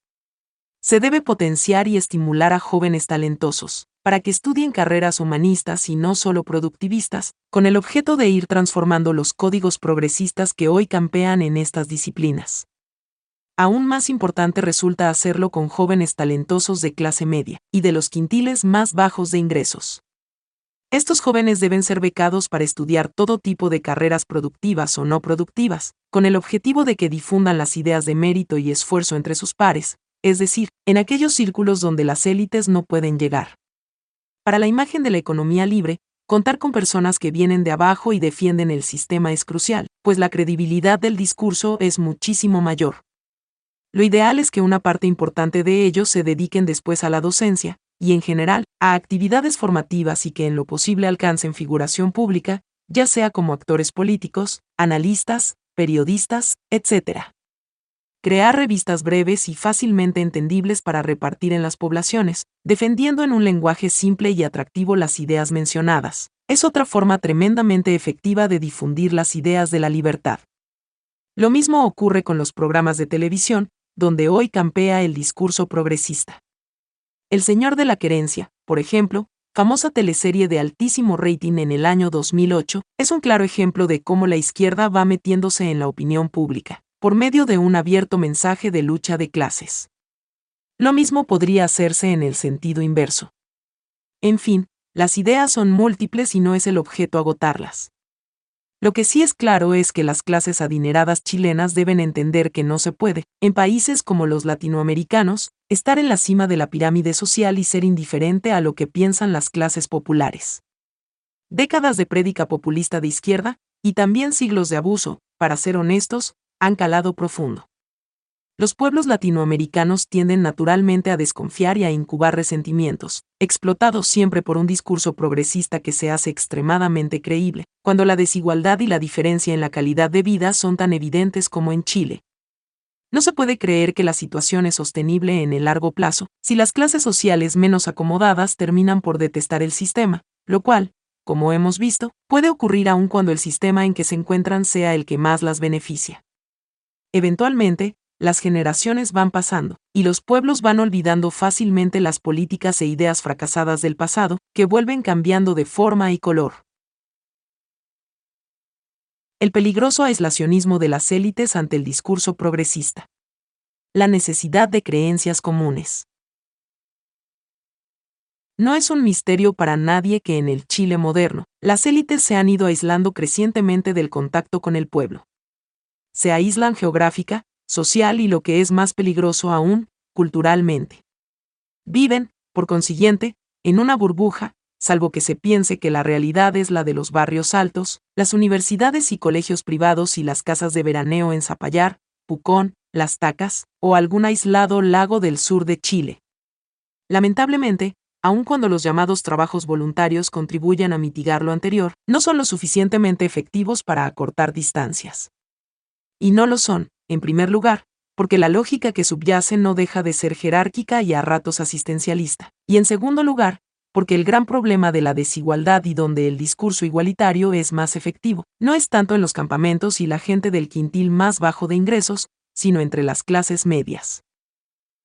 Se debe potenciar y estimular a jóvenes talentosos, para que estudien carreras humanistas y no solo productivistas, con el objeto de ir transformando los códigos progresistas que hoy campean en estas disciplinas. Aún más importante resulta hacerlo con jóvenes talentosos de clase media y de los quintiles más bajos de ingresos. Estos jóvenes deben ser becados para estudiar todo tipo de carreras productivas o no productivas, con el objetivo de que difundan las ideas de mérito y esfuerzo entre sus pares, es decir, en aquellos círculos donde las élites no pueden llegar. Para la imagen de la economía libre, contar con personas que vienen de abajo y defienden el sistema es crucial, pues la credibilidad del discurso es muchísimo mayor. Lo ideal es que una parte importante de ellos se dediquen después a la docencia, y en general, a actividades formativas y que en lo posible alcancen figuración pública, ya sea como actores políticos, analistas, periodistas, etc. Crear revistas breves y fácilmente entendibles para repartir en las poblaciones, defendiendo en un lenguaje simple y atractivo las ideas mencionadas, es otra forma tremendamente efectiva de difundir las ideas de la libertad. Lo mismo ocurre con los programas de televisión, donde hoy campea el discurso progresista. El Señor de la Querencia, por ejemplo, famosa teleserie de altísimo rating en el año 2008, es un claro ejemplo de cómo la izquierda va metiéndose en la opinión pública, por medio de un abierto mensaje de lucha de clases. Lo mismo podría hacerse en el sentido inverso. En fin, las ideas son múltiples y no es el objeto agotarlas. Lo que sí es claro es que las clases adineradas chilenas deben entender que no se puede, en países como los latinoamericanos, estar en la cima de la pirámide social y ser indiferente a lo que piensan las clases populares. Décadas de prédica populista de izquierda, y también siglos de abuso, para ser honestos, han calado profundo. Los pueblos latinoamericanos tienden naturalmente a desconfiar y a incubar resentimientos, explotados siempre por un discurso progresista que se hace extremadamente creíble, cuando la desigualdad y la diferencia en la calidad de vida son tan evidentes como en Chile. No se puede creer que la situación es sostenible en el largo plazo, si las clases sociales menos acomodadas terminan por detestar el sistema, lo cual, como hemos visto, puede ocurrir aun cuando el sistema en que se encuentran sea el que más las beneficia. Eventualmente, las generaciones van pasando, y los pueblos van olvidando fácilmente las políticas e ideas fracasadas del pasado, que vuelven cambiando de forma y color. El peligroso aislacionismo de las élites ante el discurso progresista. La necesidad de creencias comunes. No es un misterio para nadie que en el Chile moderno, las élites se han ido aislando crecientemente del contacto con el pueblo. Se aíslan geográfica, social y lo que es más peligroso aún, culturalmente. Viven, por consiguiente, en una burbuja, salvo que se piense que la realidad es la de los barrios altos, las universidades y colegios privados y las casas de veraneo en Zapallar, Pucón, Las Tacas, o algún aislado lago del sur de Chile. Lamentablemente, aun cuando los llamados trabajos voluntarios contribuyan a mitigar lo anterior, no son lo suficientemente efectivos para acortar distancias. Y no lo son, en primer lugar, porque la lógica que subyace no deja de ser jerárquica y a ratos asistencialista. Y en segundo lugar, porque el gran problema de la desigualdad y donde el discurso igualitario es más efectivo, no es tanto en los campamentos y la gente del quintil más bajo de ingresos, sino entre las clases medias.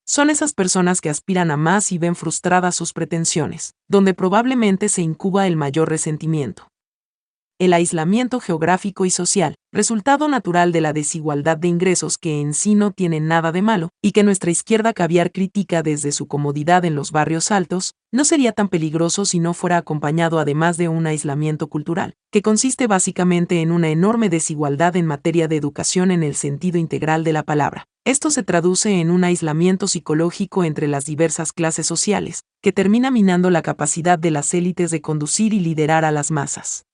Son esas personas que aspiran a más y ven frustradas sus pretensiones, donde probablemente se incuba el mayor resentimiento el aislamiento geográfico y social, resultado natural de la desigualdad de ingresos que en sí no tiene nada de malo, y que nuestra izquierda caviar critica desde su comodidad en los barrios altos, no sería tan peligroso si no fuera acompañado además de un aislamiento cultural, que consiste básicamente en una enorme desigualdad en materia de educación en el sentido integral de la palabra. Esto se traduce en un aislamiento psicológico entre las diversas clases sociales, que termina minando la capacidad de las élites de conducir y liderar a las masas.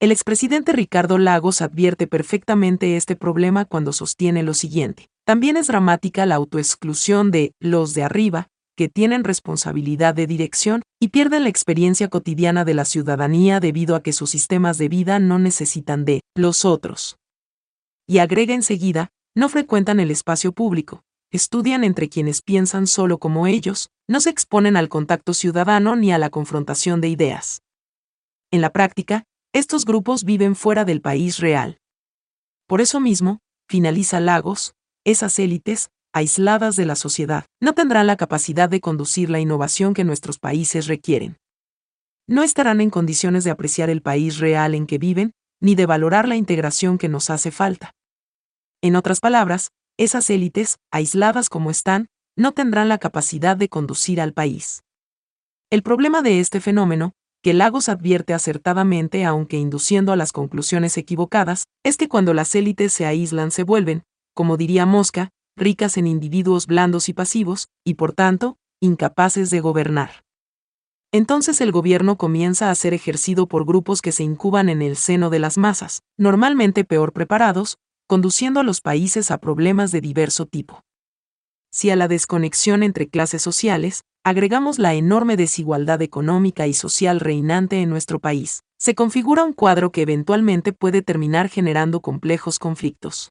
El expresidente Ricardo Lagos advierte perfectamente este problema cuando sostiene lo siguiente. También es dramática la autoexclusión de los de arriba, que tienen responsabilidad de dirección y pierden la experiencia cotidiana de la ciudadanía debido a que sus sistemas de vida no necesitan de los otros. Y agrega enseguida, no frecuentan el espacio público, estudian entre quienes piensan solo como ellos, no se exponen al contacto ciudadano ni a la confrontación de ideas. En la práctica, estos grupos viven fuera del país real. Por eso mismo, finaliza Lagos, esas élites, aisladas de la sociedad, no tendrán la capacidad de conducir la innovación que nuestros países requieren. No estarán en condiciones de apreciar el país real en que viven, ni de valorar la integración que nos hace falta. En otras palabras, esas élites, aisladas como están, no tendrán la capacidad de conducir al país. El problema de este fenómeno, que Lagos advierte acertadamente aunque induciendo a las conclusiones equivocadas, es que cuando las élites se aíslan se vuelven, como diría Mosca, ricas en individuos blandos y pasivos, y por tanto, incapaces de gobernar. Entonces el gobierno comienza a ser ejercido por grupos que se incuban en el seno de las masas, normalmente peor preparados, conduciendo a los países a problemas de diverso tipo. Si a la desconexión entre clases sociales, agregamos la enorme desigualdad económica y social reinante en nuestro país, se configura un cuadro que eventualmente puede terminar generando complejos conflictos.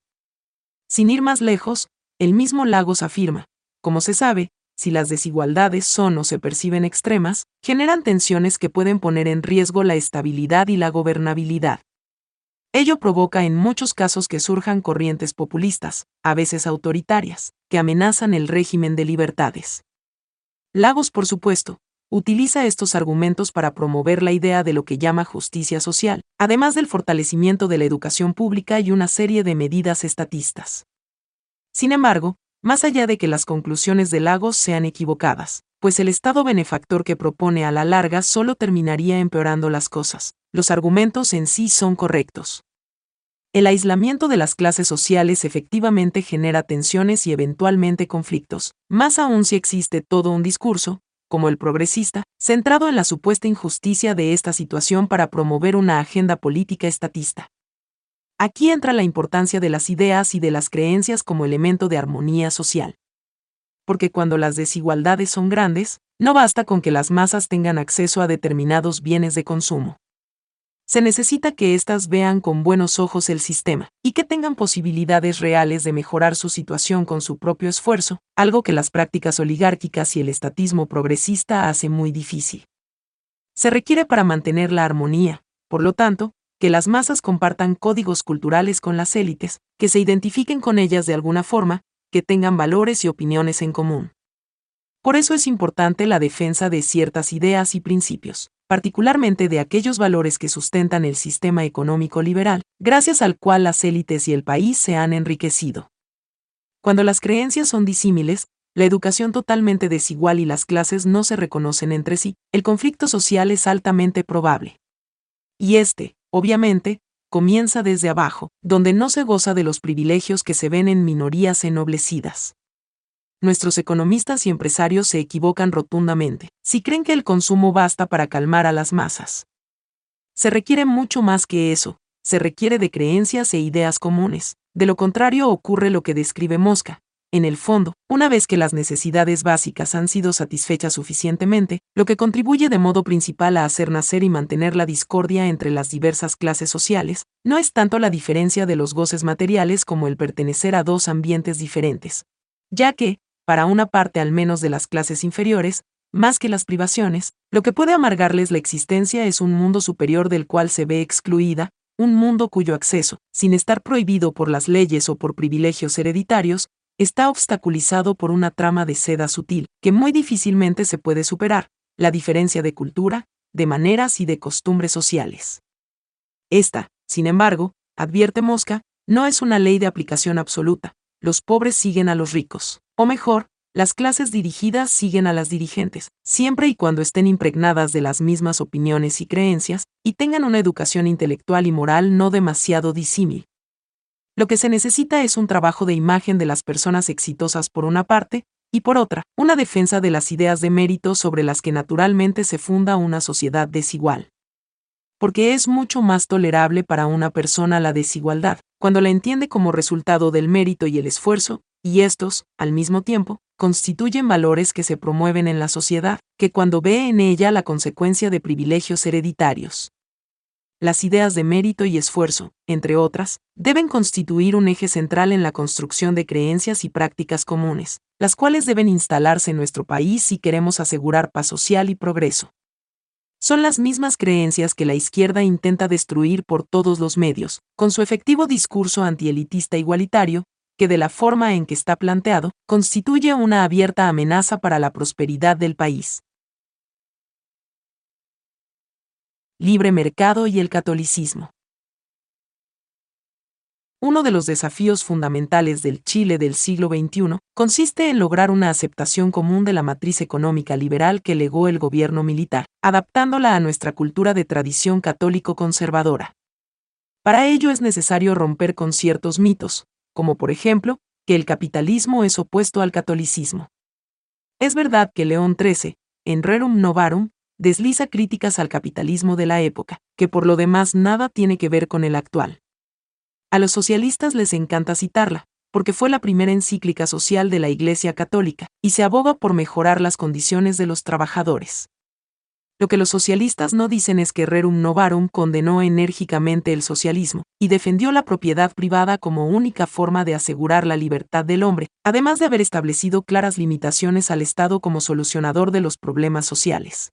Sin ir más lejos, el mismo Lagos afirma, como se sabe, si las desigualdades son o se perciben extremas, generan tensiones que pueden poner en riesgo la estabilidad y la gobernabilidad. Ello provoca en muchos casos que surjan corrientes populistas, a veces autoritarias, que amenazan el régimen de libertades. Lagos, por supuesto, utiliza estos argumentos para promover la idea de lo que llama justicia social, además del fortalecimiento de la educación pública y una serie de medidas estatistas. Sin embargo, más allá de que las conclusiones de Lagos sean equivocadas, pues el Estado benefactor que propone a la larga solo terminaría empeorando las cosas, los argumentos en sí son correctos. El aislamiento de las clases sociales efectivamente genera tensiones y eventualmente conflictos, más aún si existe todo un discurso, como el progresista, centrado en la supuesta injusticia de esta situación para promover una agenda política estatista. Aquí entra la importancia de las ideas y de las creencias como elemento de armonía social. Porque cuando las desigualdades son grandes, no basta con que las masas tengan acceso a determinados bienes de consumo. Se necesita que éstas vean con buenos ojos el sistema y que tengan posibilidades reales de mejorar su situación con su propio esfuerzo, algo que las prácticas oligárquicas y el estatismo progresista hace muy difícil. Se requiere para mantener la armonía, por lo tanto, que las masas compartan códigos culturales con las élites, que se identifiquen con ellas de alguna forma, que tengan valores y opiniones en común. Por eso es importante la defensa de ciertas ideas y principios, particularmente de aquellos valores que sustentan el sistema económico liberal, gracias al cual las élites y el país se han enriquecido. Cuando las creencias son disímiles, la educación totalmente desigual y las clases no se reconocen entre sí, el conflicto social es altamente probable. Y este, obviamente, comienza desde abajo, donde no se goza de los privilegios que se ven en minorías ennoblecidas. Nuestros economistas y empresarios se equivocan rotundamente si creen que el consumo basta para calmar a las masas. Se requiere mucho más que eso, se requiere de creencias e ideas comunes, de lo contrario ocurre lo que describe Mosca, en el fondo, una vez que las necesidades básicas han sido satisfechas suficientemente, lo que contribuye de modo principal a hacer nacer y mantener la discordia entre las diversas clases sociales, no es tanto la diferencia de los goces materiales como el pertenecer a dos ambientes diferentes. Ya que, para una parte al menos de las clases inferiores, más que las privaciones, lo que puede amargarles la existencia es un mundo superior del cual se ve excluida, un mundo cuyo acceso, sin estar prohibido por las leyes o por privilegios hereditarios, está obstaculizado por una trama de seda sutil, que muy difícilmente se puede superar, la diferencia de cultura, de maneras y de costumbres sociales. Esta, sin embargo, advierte Mosca, no es una ley de aplicación absoluta, los pobres siguen a los ricos, o mejor, las clases dirigidas siguen a las dirigentes, siempre y cuando estén impregnadas de las mismas opiniones y creencias, y tengan una educación intelectual y moral no demasiado disímil, lo que se necesita es un trabajo de imagen de las personas exitosas por una parte, y por otra, una defensa de las ideas de mérito sobre las que naturalmente se funda una sociedad desigual. Porque es mucho más tolerable para una persona la desigualdad, cuando la entiende como resultado del mérito y el esfuerzo, y estos, al mismo tiempo, constituyen valores que se promueven en la sociedad, que cuando ve en ella la consecuencia de privilegios hereditarios las ideas de mérito y esfuerzo, entre otras, deben constituir un eje central en la construcción de creencias y prácticas comunes, las cuales deben instalarse en nuestro país si queremos asegurar paz social y progreso. Son las mismas creencias que la izquierda intenta destruir por todos los medios, con su efectivo discurso antielitista igualitario, que de la forma en que está planteado, constituye una abierta amenaza para la prosperidad del país. Libre mercado y el catolicismo. Uno de los desafíos fundamentales del Chile del siglo XXI consiste en lograr una aceptación común de la matriz económica liberal que legó el gobierno militar, adaptándola a nuestra cultura de tradición católico conservadora. Para ello es necesario romper con ciertos mitos, como por ejemplo, que el capitalismo es opuesto al catolicismo. Es verdad que León XIII, en Rerum Novarum, desliza críticas al capitalismo de la época, que por lo demás nada tiene que ver con el actual. A los socialistas les encanta citarla, porque fue la primera encíclica social de la Iglesia Católica, y se aboga por mejorar las condiciones de los trabajadores. Lo que los socialistas no dicen es que Rerum Novarum condenó enérgicamente el socialismo, y defendió la propiedad privada como única forma de asegurar la libertad del hombre, además de haber establecido claras limitaciones al Estado como solucionador de los problemas sociales.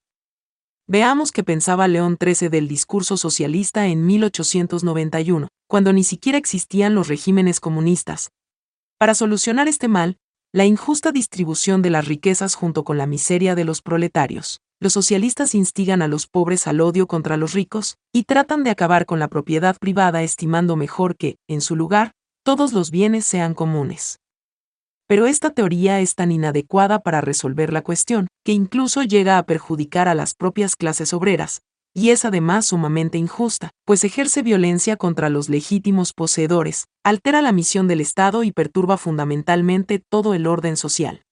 Veamos qué pensaba León XIII del discurso socialista en 1891, cuando ni siquiera existían los regímenes comunistas. Para solucionar este mal, la injusta distribución de las riquezas junto con la miseria de los proletarios, los socialistas instigan a los pobres al odio contra los ricos, y tratan de acabar con la propiedad privada estimando mejor que, en su lugar, todos los bienes sean comunes. Pero esta teoría es tan inadecuada para resolver la cuestión, que incluso llega a perjudicar a las propias clases obreras, y es además sumamente injusta, pues ejerce violencia contra los legítimos poseedores, altera la misión del Estado y perturba fundamentalmente todo el orden social.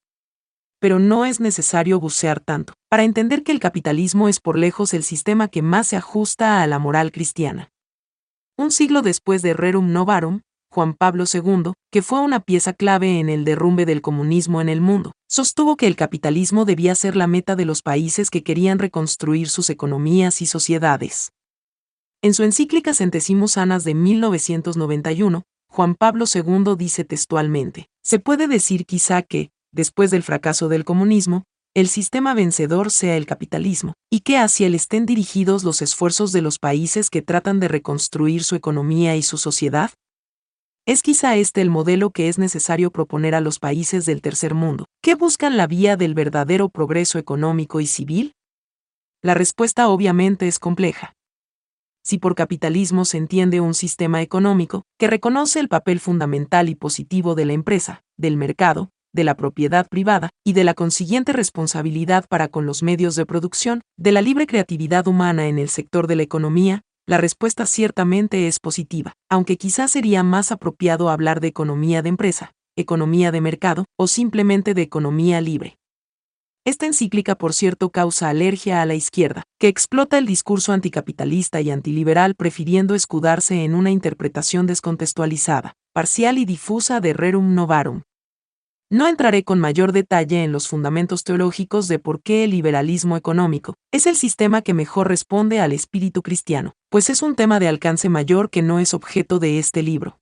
Pero no es necesario bucear tanto, para entender que el capitalismo es por lejos el sistema que más se ajusta a la moral cristiana. Un siglo después de Rerum Novarum, Juan Pablo II, que fue una pieza clave en el derrumbe del comunismo en el mundo, sostuvo que el capitalismo debía ser la meta de los países que querían reconstruir sus economías y sociedades. En su encíclica Centesimus Anas de 1991, Juan Pablo II dice textualmente, se puede decir quizá que, después del fracaso del comunismo, el sistema vencedor sea el capitalismo, y que hacia él estén dirigidos los esfuerzos de los países que tratan de reconstruir su economía y su sociedad? ¿Es quizá este el modelo que es necesario proponer a los países del tercer mundo, que buscan la vía del verdadero progreso económico y civil? La respuesta obviamente es compleja. Si por capitalismo se entiende un sistema económico que reconoce el papel fundamental y positivo de la empresa, del mercado, de la propiedad privada y de la consiguiente responsabilidad para con los medios de producción, de la libre creatividad humana en el sector de la economía, la respuesta ciertamente es positiva, aunque quizás sería más apropiado hablar de economía de empresa, economía de mercado o simplemente de economía libre. Esta encíclica, por cierto, causa alergia a la izquierda, que explota el discurso anticapitalista y antiliberal prefiriendo escudarse en una interpretación descontextualizada, parcial y difusa de Rerum Novarum, no entraré con mayor detalle en los fundamentos teológicos de por qué el liberalismo económico es el sistema que mejor responde al espíritu cristiano, pues es un tema de alcance mayor que no es objeto de este libro.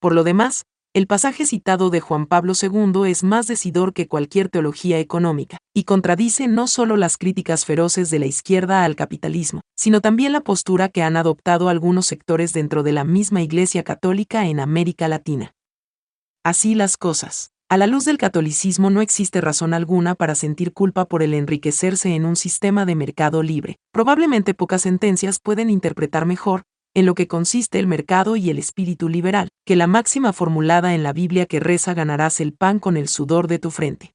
Por lo demás, el pasaje citado de Juan Pablo II es más decidor que cualquier teología económica, y contradice no solo las críticas feroces de la izquierda al capitalismo, sino también la postura que han adoptado algunos sectores dentro de la misma Iglesia Católica en América Latina. Así las cosas. A la luz del catolicismo no existe razón alguna para sentir culpa por el enriquecerse en un sistema de mercado libre. Probablemente pocas sentencias pueden interpretar mejor, en lo que consiste el mercado y el espíritu liberal, que la máxima formulada en la Biblia que reza ganarás el pan con el sudor de tu frente.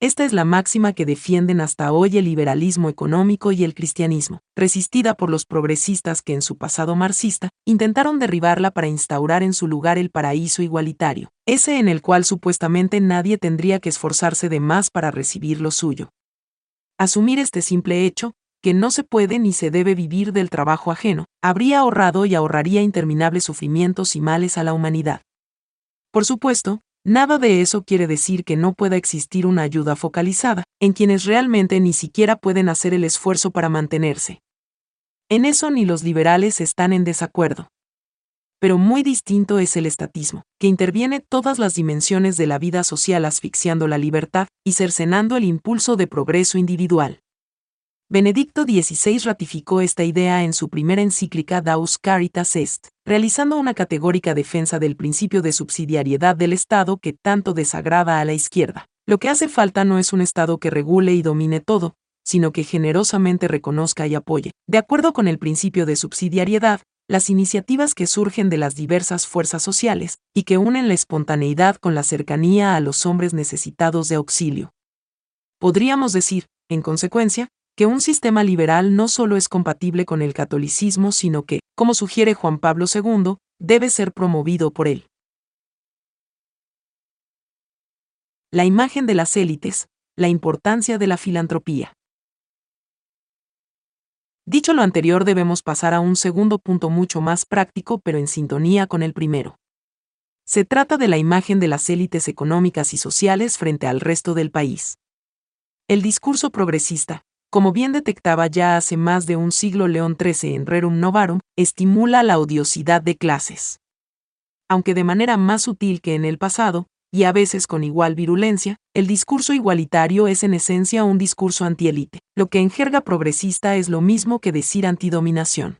Esta es la máxima que defienden hasta hoy el liberalismo económico y el cristianismo, resistida por los progresistas que en su pasado marxista intentaron derribarla para instaurar en su lugar el paraíso igualitario, ese en el cual supuestamente nadie tendría que esforzarse de más para recibir lo suyo. Asumir este simple hecho, que no se puede ni se debe vivir del trabajo ajeno, habría ahorrado y ahorraría interminables sufrimientos y males a la humanidad. Por supuesto, Nada de eso quiere decir que no pueda existir una ayuda focalizada, en quienes realmente ni siquiera pueden hacer el esfuerzo para mantenerse. En eso ni los liberales están en desacuerdo. Pero muy distinto es el estatismo, que interviene todas las dimensiones de la vida social asfixiando la libertad y cercenando el impulso de progreso individual. Benedicto XVI ratificó esta idea en su primera encíclica Daus Caritas Est, realizando una categórica defensa del principio de subsidiariedad del Estado que tanto desagrada a la izquierda. Lo que hace falta no es un Estado que regule y domine todo, sino que generosamente reconozca y apoye, de acuerdo con el principio de subsidiariedad, las iniciativas que surgen de las diversas fuerzas sociales y que unen la espontaneidad con la cercanía a los hombres necesitados de auxilio. Podríamos decir, en consecuencia, que un sistema liberal no solo es compatible con el catolicismo, sino que, como sugiere Juan Pablo II, debe ser promovido por él. La imagen de las élites, la importancia de la filantropía. Dicho lo anterior, debemos pasar a un segundo punto mucho más práctico, pero en sintonía con el primero. Se trata de la imagen de las élites económicas y sociales frente al resto del país. El discurso progresista, como bien detectaba ya hace más de un siglo León XIII en Rerum Novarum, estimula la odiosidad de clases. Aunque de manera más sutil que en el pasado, y a veces con igual virulencia, el discurso igualitario es en esencia un discurso antielite, lo que en jerga progresista es lo mismo que decir antidominación.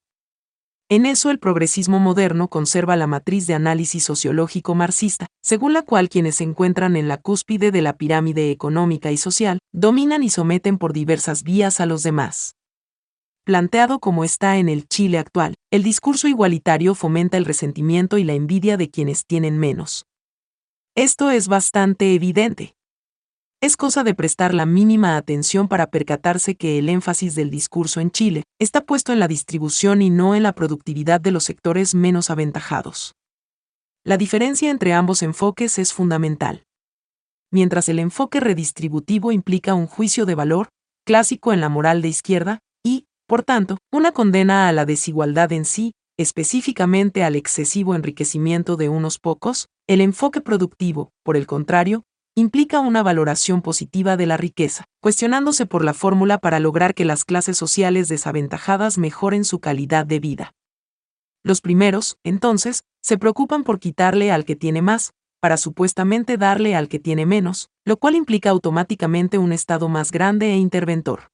En eso el progresismo moderno conserva la matriz de análisis sociológico marxista, según la cual quienes se encuentran en la cúspide de la pirámide económica y social, dominan y someten por diversas vías a los demás. Planteado como está en el Chile actual, el discurso igualitario fomenta el resentimiento y la envidia de quienes tienen menos. Esto es bastante evidente. Es cosa de prestar la mínima atención para percatarse que el énfasis del discurso en Chile está puesto en la distribución y no en la productividad de los sectores menos aventajados. La diferencia entre ambos enfoques es fundamental. Mientras el enfoque redistributivo implica un juicio de valor, clásico en la moral de izquierda, y, por tanto, una condena a la desigualdad en sí, específicamente al excesivo enriquecimiento de unos pocos, el enfoque productivo, por el contrario, implica una valoración positiva de la riqueza, cuestionándose por la fórmula para lograr que las clases sociales desaventajadas mejoren su calidad de vida. Los primeros, entonces, se preocupan por quitarle al que tiene más, para supuestamente darle al que tiene menos, lo cual implica automáticamente un Estado más grande e interventor.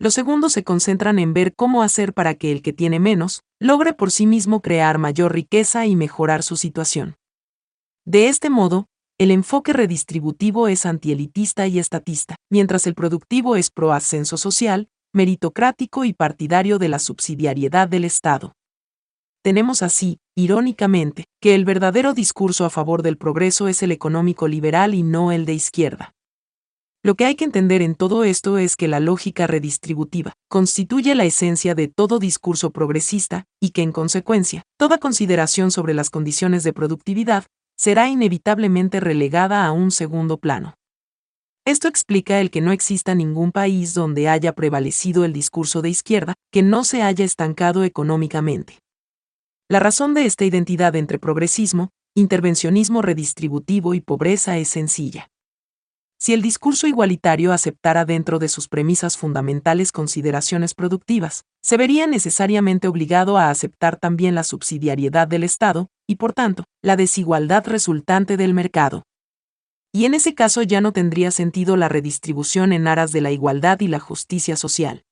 Los segundos se concentran en ver cómo hacer para que el que tiene menos, logre por sí mismo crear mayor riqueza y mejorar su situación. De este modo, el enfoque redistributivo es antielitista y estatista, mientras el productivo es pro ascenso social, meritocrático y partidario de la subsidiariedad del Estado. Tenemos así, irónicamente, que el verdadero discurso a favor del progreso es el económico liberal y no el de izquierda. Lo que hay que entender en todo esto es que la lógica redistributiva constituye la esencia de todo discurso progresista y que, en consecuencia, toda consideración sobre las condiciones de productividad será inevitablemente relegada a un segundo plano. Esto explica el que no exista ningún país donde haya prevalecido el discurso de izquierda que no se haya estancado económicamente. La razón de esta identidad entre progresismo, intervencionismo redistributivo y pobreza es sencilla. Si el discurso igualitario aceptara dentro de sus premisas fundamentales consideraciones productivas, se vería necesariamente obligado a aceptar también la subsidiariedad del Estado, y por tanto, la desigualdad resultante del mercado. Y en ese caso ya no tendría sentido la redistribución en aras de la igualdad y la justicia social.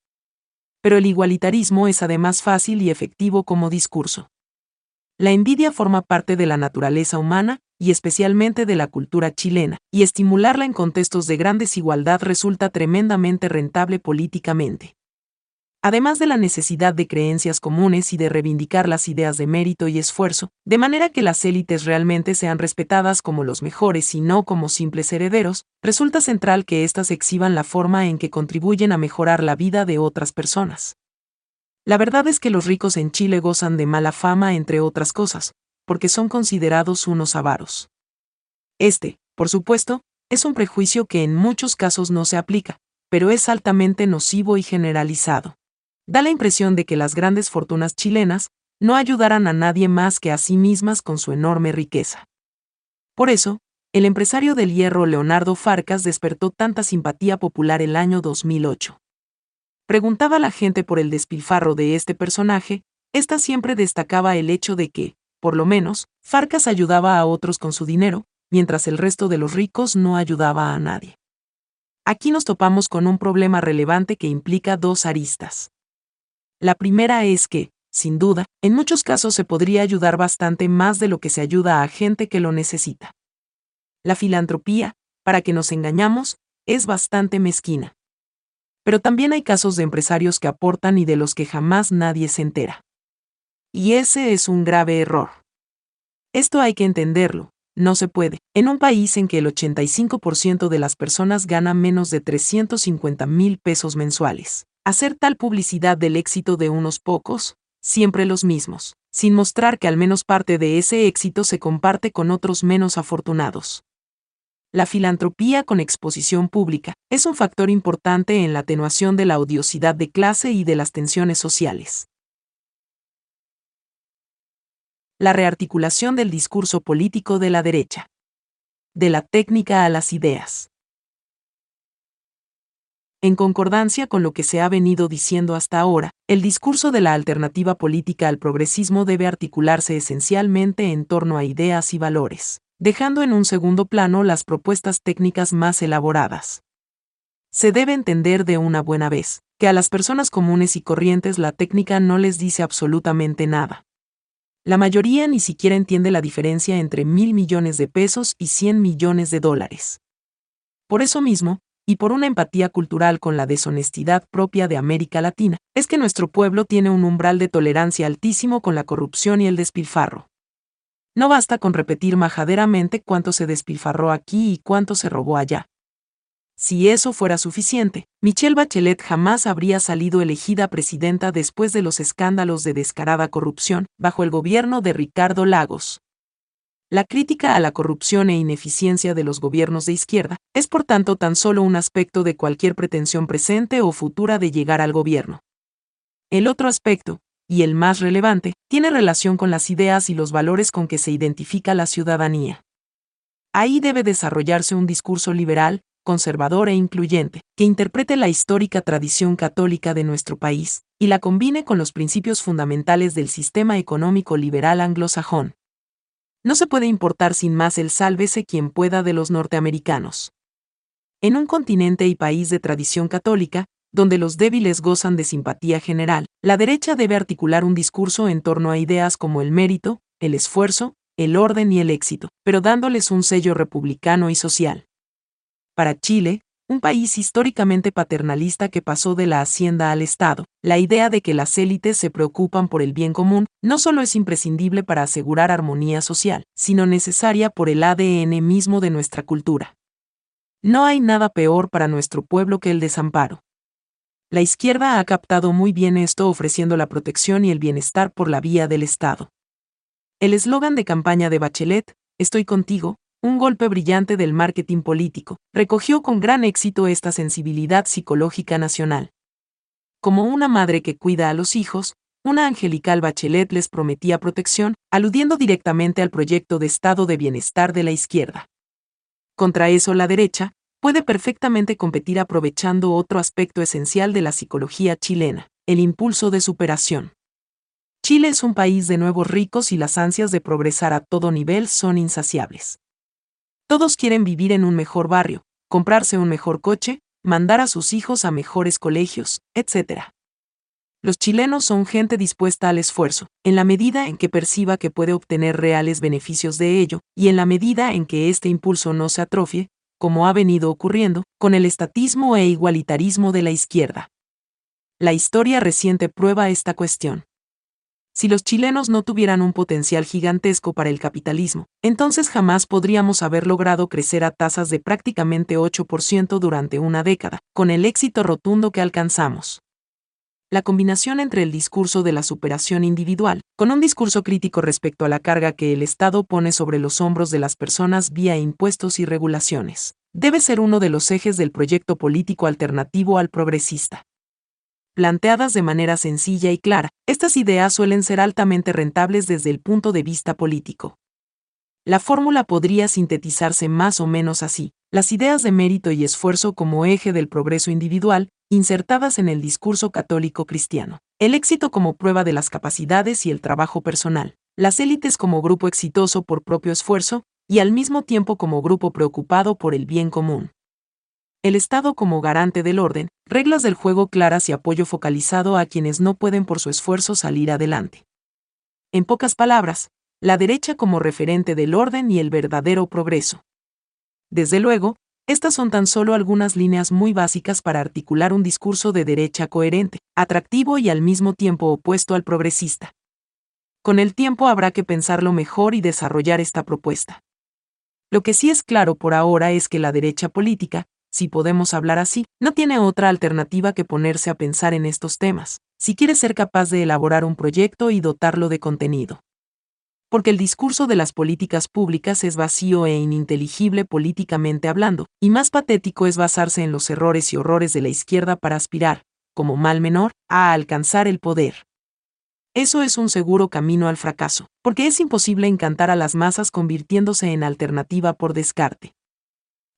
Pero el igualitarismo es además fácil y efectivo como discurso. La envidia forma parte de la naturaleza humana, y especialmente de la cultura chilena, y estimularla en contextos de gran desigualdad resulta tremendamente rentable políticamente. Además de la necesidad de creencias comunes y de reivindicar las ideas de mérito y esfuerzo, de manera que las élites realmente sean respetadas como los mejores y no como simples herederos, resulta central que éstas exhiban la forma en que contribuyen a mejorar la vida de otras personas. La verdad es que los ricos en Chile gozan de mala fama entre otras cosas, porque son considerados unos avaros. Este, por supuesto, es un prejuicio que en muchos casos no se aplica, pero es altamente nocivo y generalizado. Da la impresión de que las grandes fortunas chilenas no ayudarán a nadie más que a sí mismas con su enorme riqueza. Por eso, el empresario del hierro Leonardo Farcas despertó tanta simpatía popular el año 2008. Preguntaba a la gente por el despilfarro de este personaje, ésta siempre destacaba el hecho de que, por lo menos, Farcas ayudaba a otros con su dinero, mientras el resto de los ricos no ayudaba a nadie. aquí nos topamos con un problema relevante que implica dos aristas. La primera es que, sin duda, en muchos casos se podría ayudar bastante más de lo que se ayuda a gente que lo necesita. La filantropía, para que nos engañamos, es bastante mezquina. Pero también hay casos de empresarios que aportan y de los que jamás nadie se entera. Y ese es un grave error. Esto hay que entenderlo, no se puede, en un país en que el 85% de las personas gana menos de 350 mil pesos mensuales. Hacer tal publicidad del éxito de unos pocos, siempre los mismos, sin mostrar que al menos parte de ese éxito se comparte con otros menos afortunados. La filantropía con exposición pública es un factor importante en la atenuación de la odiosidad de clase y de las tensiones sociales. La rearticulación del discurso político de la derecha. De la técnica a las ideas. En concordancia con lo que se ha venido diciendo hasta ahora, el discurso de la alternativa política al progresismo debe articularse esencialmente en torno a ideas y valores, dejando en un segundo plano las propuestas técnicas más elaboradas. Se debe entender de una buena vez que a las personas comunes y corrientes la técnica no les dice absolutamente nada. La mayoría ni siquiera entiende la diferencia entre mil millones de pesos y cien millones de dólares. Por eso mismo, y por una empatía cultural con la deshonestidad propia de América Latina, es que nuestro pueblo tiene un umbral de tolerancia altísimo con la corrupción y el despilfarro. No basta con repetir majaderamente cuánto se despilfarró aquí y cuánto se robó allá. Si eso fuera suficiente, Michelle Bachelet jamás habría salido elegida presidenta después de los escándalos de descarada corrupción bajo el gobierno de Ricardo Lagos. La crítica a la corrupción e ineficiencia de los gobiernos de izquierda es por tanto tan solo un aspecto de cualquier pretensión presente o futura de llegar al gobierno. El otro aspecto, y el más relevante, tiene relación con las ideas y los valores con que se identifica la ciudadanía. Ahí debe desarrollarse un discurso liberal, conservador e incluyente, que interprete la histórica tradición católica de nuestro país, y la combine con los principios fundamentales del sistema económico liberal anglosajón, no se puede importar sin más el sálvese quien pueda de los norteamericanos. En un continente y país de tradición católica, donde los débiles gozan de simpatía general, la derecha debe articular un discurso en torno a ideas como el mérito, el esfuerzo, el orden y el éxito, pero dándoles un sello republicano y social. Para Chile, un país históricamente paternalista que pasó de la hacienda al Estado, la idea de que las élites se preocupan por el bien común no solo es imprescindible para asegurar armonía social, sino necesaria por el ADN mismo de nuestra cultura. No hay nada peor para nuestro pueblo que el desamparo. La izquierda ha captado muy bien esto ofreciendo la protección y el bienestar por la vía del Estado. El eslogan de campaña de Bachelet, Estoy contigo, un golpe brillante del marketing político, recogió con gran éxito esta sensibilidad psicológica nacional. Como una madre que cuida a los hijos, una angelical bachelet les prometía protección, aludiendo directamente al proyecto de estado de bienestar de la izquierda. Contra eso la derecha, puede perfectamente competir aprovechando otro aspecto esencial de la psicología chilena, el impulso de superación. Chile es un país de nuevos ricos y las ansias de progresar a todo nivel son insaciables. Todos quieren vivir en un mejor barrio, comprarse un mejor coche, mandar a sus hijos a mejores colegios, etc. Los chilenos son gente dispuesta al esfuerzo, en la medida en que perciba que puede obtener reales beneficios de ello, y en la medida en que este impulso no se atrofie, como ha venido ocurriendo, con el estatismo e igualitarismo de la izquierda. La historia reciente prueba esta cuestión. Si los chilenos no tuvieran un potencial gigantesco para el capitalismo, entonces jamás podríamos haber logrado crecer a tasas de prácticamente 8% durante una década, con el éxito rotundo que alcanzamos. La combinación entre el discurso de la superación individual, con un discurso crítico respecto a la carga que el Estado pone sobre los hombros de las personas vía impuestos y regulaciones, debe ser uno de los ejes del proyecto político alternativo al progresista planteadas de manera sencilla y clara, estas ideas suelen ser altamente rentables desde el punto de vista político. La fórmula podría sintetizarse más o menos así, las ideas de mérito y esfuerzo como eje del progreso individual, insertadas en el discurso católico cristiano, el éxito como prueba de las capacidades y el trabajo personal, las élites como grupo exitoso por propio esfuerzo, y al mismo tiempo como grupo preocupado por el bien común. El Estado como garante del orden, reglas del juego claras y apoyo focalizado a quienes no pueden por su esfuerzo salir adelante. En pocas palabras, la derecha como referente del orden y el verdadero progreso. Desde luego, estas son tan solo algunas líneas muy básicas para articular un discurso de derecha coherente, atractivo y al mismo tiempo opuesto al progresista. Con el tiempo habrá que pensarlo mejor y desarrollar esta propuesta. Lo que sí es claro por ahora es que la derecha política, si podemos hablar así, no tiene otra alternativa que ponerse a pensar en estos temas, si quiere ser capaz de elaborar un proyecto y dotarlo de contenido. Porque el discurso de las políticas públicas es vacío e ininteligible políticamente hablando, y más patético es basarse en los errores y horrores de la izquierda para aspirar, como mal menor, a alcanzar el poder. Eso es un seguro camino al fracaso, porque es imposible encantar a las masas convirtiéndose en alternativa por descarte.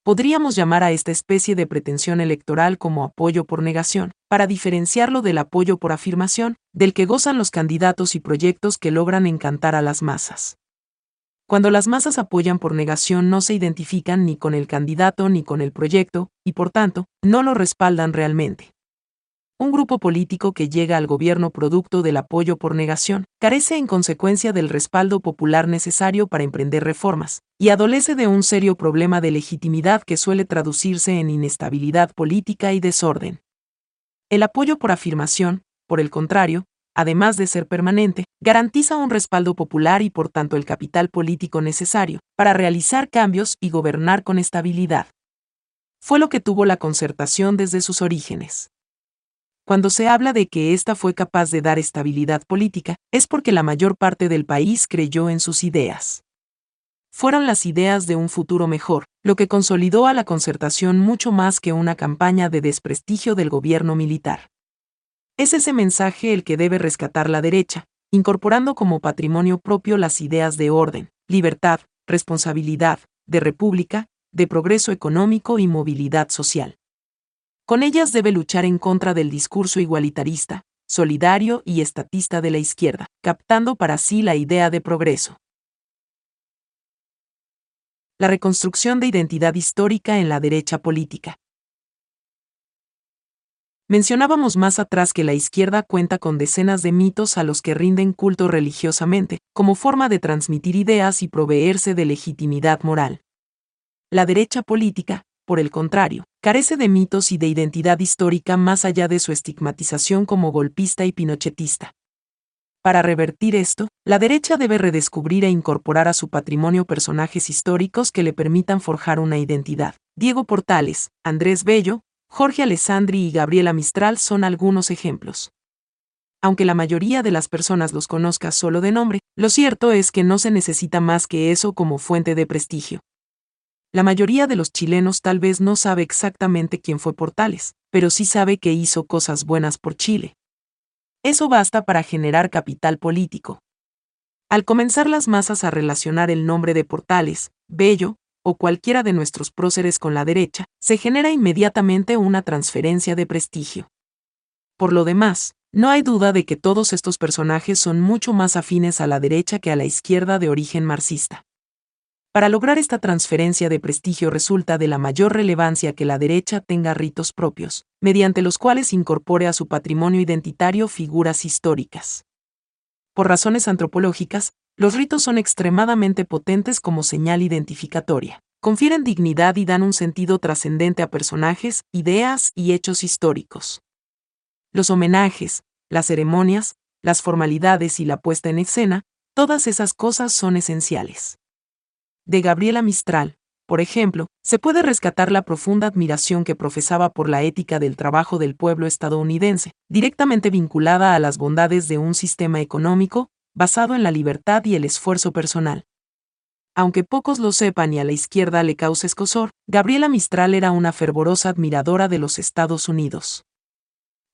Podríamos llamar a esta especie de pretensión electoral como apoyo por negación, para diferenciarlo del apoyo por afirmación, del que gozan los candidatos y proyectos que logran encantar a las masas. Cuando las masas apoyan por negación no se identifican ni con el candidato ni con el proyecto, y por tanto, no lo respaldan realmente. Un grupo político que llega al gobierno producto del apoyo por negación, carece en consecuencia del respaldo popular necesario para emprender reformas, y adolece de un serio problema de legitimidad que suele traducirse en inestabilidad política y desorden. El apoyo por afirmación, por el contrario, además de ser permanente, garantiza un respaldo popular y por tanto el capital político necesario para realizar cambios y gobernar con estabilidad. Fue lo que tuvo la concertación desde sus orígenes. Cuando se habla de que ésta fue capaz de dar estabilidad política, es porque la mayor parte del país creyó en sus ideas. Fueron las ideas de un futuro mejor, lo que consolidó a la concertación mucho más que una campaña de desprestigio del gobierno militar. Es ese mensaje el que debe rescatar la derecha, incorporando como patrimonio propio las ideas de orden, libertad, responsabilidad, de república, de progreso económico y movilidad social. Con ellas debe luchar en contra del discurso igualitarista, solidario y estatista de la izquierda, captando para sí la idea de progreso. La reconstrucción de identidad histórica en la derecha política. Mencionábamos más atrás que la izquierda cuenta con decenas de mitos a los que rinden culto religiosamente, como forma de transmitir ideas y proveerse de legitimidad moral. La derecha política, por el contrario, carece de mitos y de identidad histórica más allá de su estigmatización como golpista y pinochetista. Para revertir esto, la derecha debe redescubrir e incorporar a su patrimonio personajes históricos que le permitan forjar una identidad. Diego Portales, Andrés Bello, Jorge Alessandri y Gabriela Mistral son algunos ejemplos. Aunque la mayoría de las personas los conozca solo de nombre, lo cierto es que no se necesita más que eso como fuente de prestigio. La mayoría de los chilenos tal vez no sabe exactamente quién fue Portales, pero sí sabe que hizo cosas buenas por Chile. Eso basta para generar capital político. Al comenzar las masas a relacionar el nombre de Portales, Bello, o cualquiera de nuestros próceres con la derecha, se genera inmediatamente una transferencia de prestigio. Por lo demás, no hay duda de que todos estos personajes son mucho más afines a la derecha que a la izquierda de origen marxista. Para lograr esta transferencia de prestigio resulta de la mayor relevancia que la derecha tenga ritos propios, mediante los cuales incorpore a su patrimonio identitario figuras históricas. Por razones antropológicas, los ritos son extremadamente potentes como señal identificatoria. Confieren dignidad y dan un sentido trascendente a personajes, ideas y hechos históricos. Los homenajes, las ceremonias, las formalidades y la puesta en escena, todas esas cosas son esenciales de Gabriela Mistral, por ejemplo, se puede rescatar la profunda admiración que profesaba por la ética del trabajo del pueblo estadounidense, directamente vinculada a las bondades de un sistema económico, basado en la libertad y el esfuerzo personal. Aunque pocos lo sepan y a la izquierda le cause escosor, Gabriela Mistral era una fervorosa admiradora de los Estados Unidos.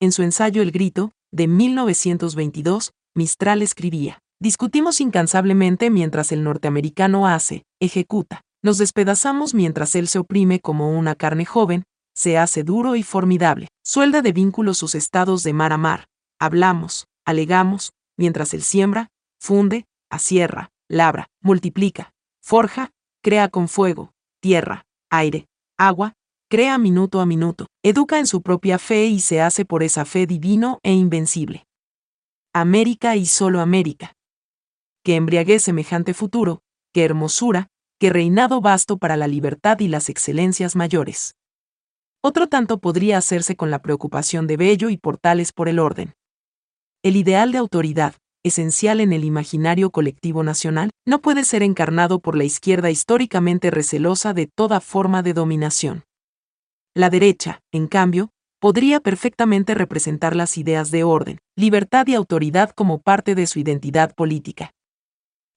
En su ensayo El Grito, de 1922, Mistral escribía, Discutimos incansablemente mientras el norteamericano hace, ejecuta. Nos despedazamos mientras él se oprime como una carne joven, se hace duro y formidable. Suelda de vínculos sus estados de mar a mar. Hablamos, alegamos, mientras él siembra, funde, asierra, labra, multiplica, forja, crea con fuego, tierra, aire, agua, crea minuto a minuto, educa en su propia fe y se hace por esa fe divino e invencible. América y solo América. Que embriaguez semejante futuro, qué hermosura, qué reinado vasto para la libertad y las excelencias mayores. Otro tanto podría hacerse con la preocupación de Bello y Portales por el orden. El ideal de autoridad, esencial en el imaginario colectivo nacional, no puede ser encarnado por la izquierda históricamente recelosa de toda forma de dominación. La derecha, en cambio, podría perfectamente representar las ideas de orden, libertad y autoridad como parte de su identidad política.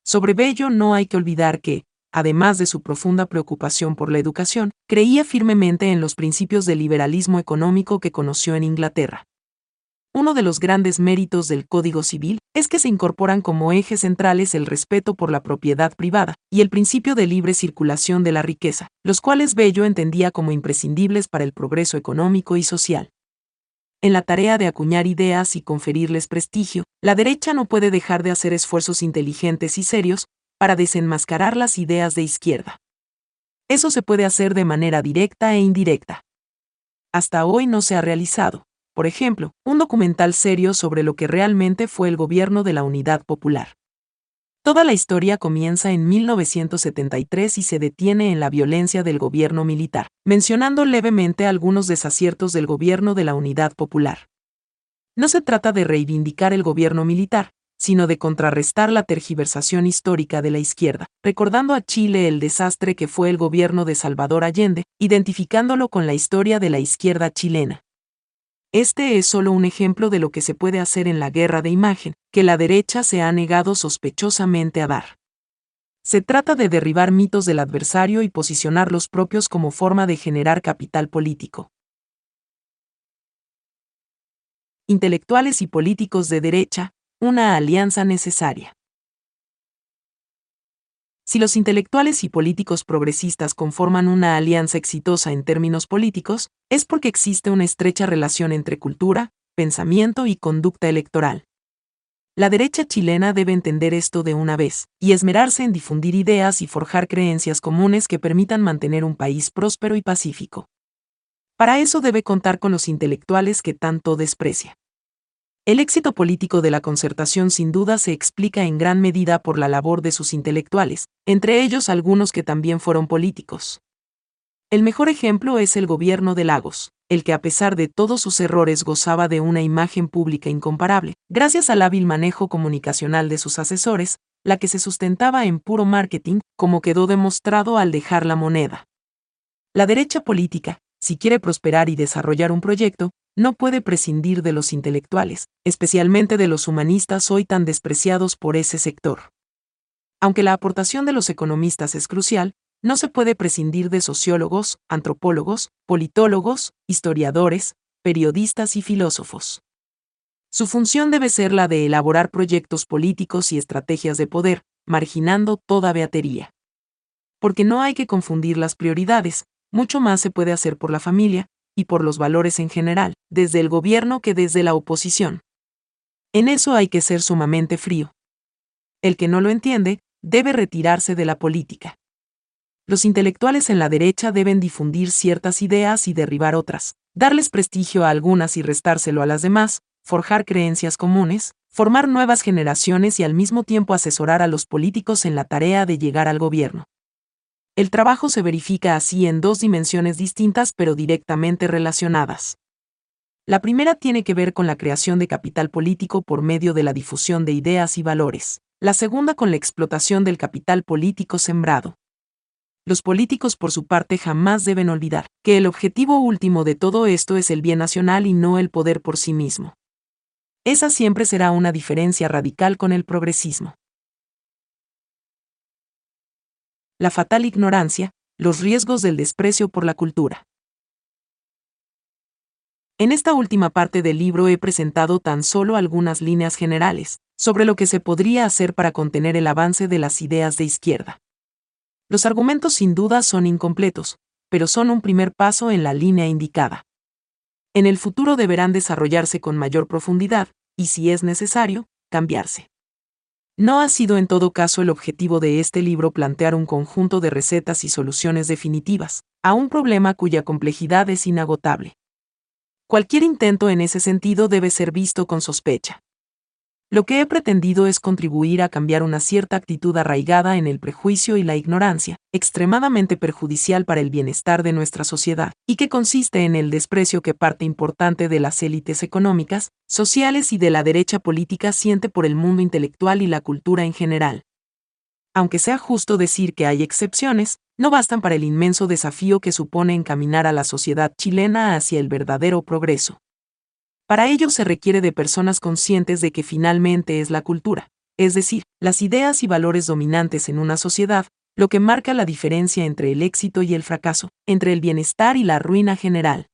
Sobre Bello no hay que olvidar que, además de su profunda preocupación por la educación, creía firmemente en los principios del liberalismo económico que conoció en Inglaterra. Uno de los grandes méritos del Código Civil es que se incorporan como ejes centrales el respeto por la propiedad privada y el principio de libre circulación de la riqueza, los cuales Bello entendía como imprescindibles para el progreso económico y social. En la tarea de acuñar ideas y conferirles prestigio, la derecha no puede dejar de hacer esfuerzos inteligentes y serios para desenmascarar las ideas de izquierda. Eso se puede hacer de manera directa e indirecta. Hasta hoy no se ha realizado, por ejemplo, un documental serio sobre lo que realmente fue el gobierno de la Unidad Popular. Toda la historia comienza en 1973 y se detiene en la violencia del gobierno militar, mencionando levemente algunos desaciertos del gobierno de la Unidad Popular. No se trata de reivindicar el gobierno militar, sino de contrarrestar la tergiversación histórica de la izquierda, recordando a Chile el desastre que fue el gobierno de Salvador Allende, identificándolo con la historia de la izquierda chilena. Este es solo un ejemplo de lo que se puede hacer en la guerra de imagen, que la derecha se ha negado sospechosamente a dar. Se trata de derribar mitos del adversario y posicionar los propios como forma de generar capital político. Intelectuales y políticos de derecha, una alianza necesaria. Si los intelectuales y políticos progresistas conforman una alianza exitosa en términos políticos, es porque existe una estrecha relación entre cultura, pensamiento y conducta electoral. La derecha chilena debe entender esto de una vez, y esmerarse en difundir ideas y forjar creencias comunes que permitan mantener un país próspero y pacífico. Para eso debe contar con los intelectuales que tanto desprecia. El éxito político de la concertación sin duda se explica en gran medida por la labor de sus intelectuales, entre ellos algunos que también fueron políticos. El mejor ejemplo es el gobierno de Lagos, el que a pesar de todos sus errores gozaba de una imagen pública incomparable, gracias al hábil manejo comunicacional de sus asesores, la que se sustentaba en puro marketing, como quedó demostrado al dejar la moneda. La derecha política, si quiere prosperar y desarrollar un proyecto, no puede prescindir de los intelectuales, especialmente de los humanistas hoy tan despreciados por ese sector. Aunque la aportación de los economistas es crucial, no se puede prescindir de sociólogos, antropólogos, politólogos, historiadores, periodistas y filósofos. Su función debe ser la de elaborar proyectos políticos y estrategias de poder, marginando toda beatería. Porque no hay que confundir las prioridades, mucho más se puede hacer por la familia, y por los valores en general, desde el gobierno que desde la oposición. En eso hay que ser sumamente frío. El que no lo entiende, debe retirarse de la política. Los intelectuales en la derecha deben difundir ciertas ideas y derribar otras, darles prestigio a algunas y restárselo a las demás, forjar creencias comunes, formar nuevas generaciones y al mismo tiempo asesorar a los políticos en la tarea de llegar al gobierno. El trabajo se verifica así en dos dimensiones distintas pero directamente relacionadas. La primera tiene que ver con la creación de capital político por medio de la difusión de ideas y valores, la segunda con la explotación del capital político sembrado. Los políticos por su parte jamás deben olvidar que el objetivo último de todo esto es el bien nacional y no el poder por sí mismo. Esa siempre será una diferencia radical con el progresismo. La fatal ignorancia, los riesgos del desprecio por la cultura. En esta última parte del libro he presentado tan solo algunas líneas generales sobre lo que se podría hacer para contener el avance de las ideas de izquierda. Los argumentos sin duda son incompletos, pero son un primer paso en la línea indicada. En el futuro deberán desarrollarse con mayor profundidad, y si es necesario, cambiarse. No ha sido en todo caso el objetivo de este libro plantear un conjunto de recetas y soluciones definitivas, a un problema cuya complejidad es inagotable. Cualquier intento en ese sentido debe ser visto con sospecha. Lo que he pretendido es contribuir a cambiar una cierta actitud arraigada en el prejuicio y la ignorancia, extremadamente perjudicial para el bienestar de nuestra sociedad, y que consiste en el desprecio que parte importante de las élites económicas, sociales y de la derecha política siente por el mundo intelectual y la cultura en general. Aunque sea justo decir que hay excepciones, no bastan para el inmenso desafío que supone encaminar a la sociedad chilena hacia el verdadero progreso. Para ello se requiere de personas conscientes de que finalmente es la cultura, es decir, las ideas y valores dominantes en una sociedad, lo que marca la diferencia entre el éxito y el fracaso, entre el bienestar y la ruina general.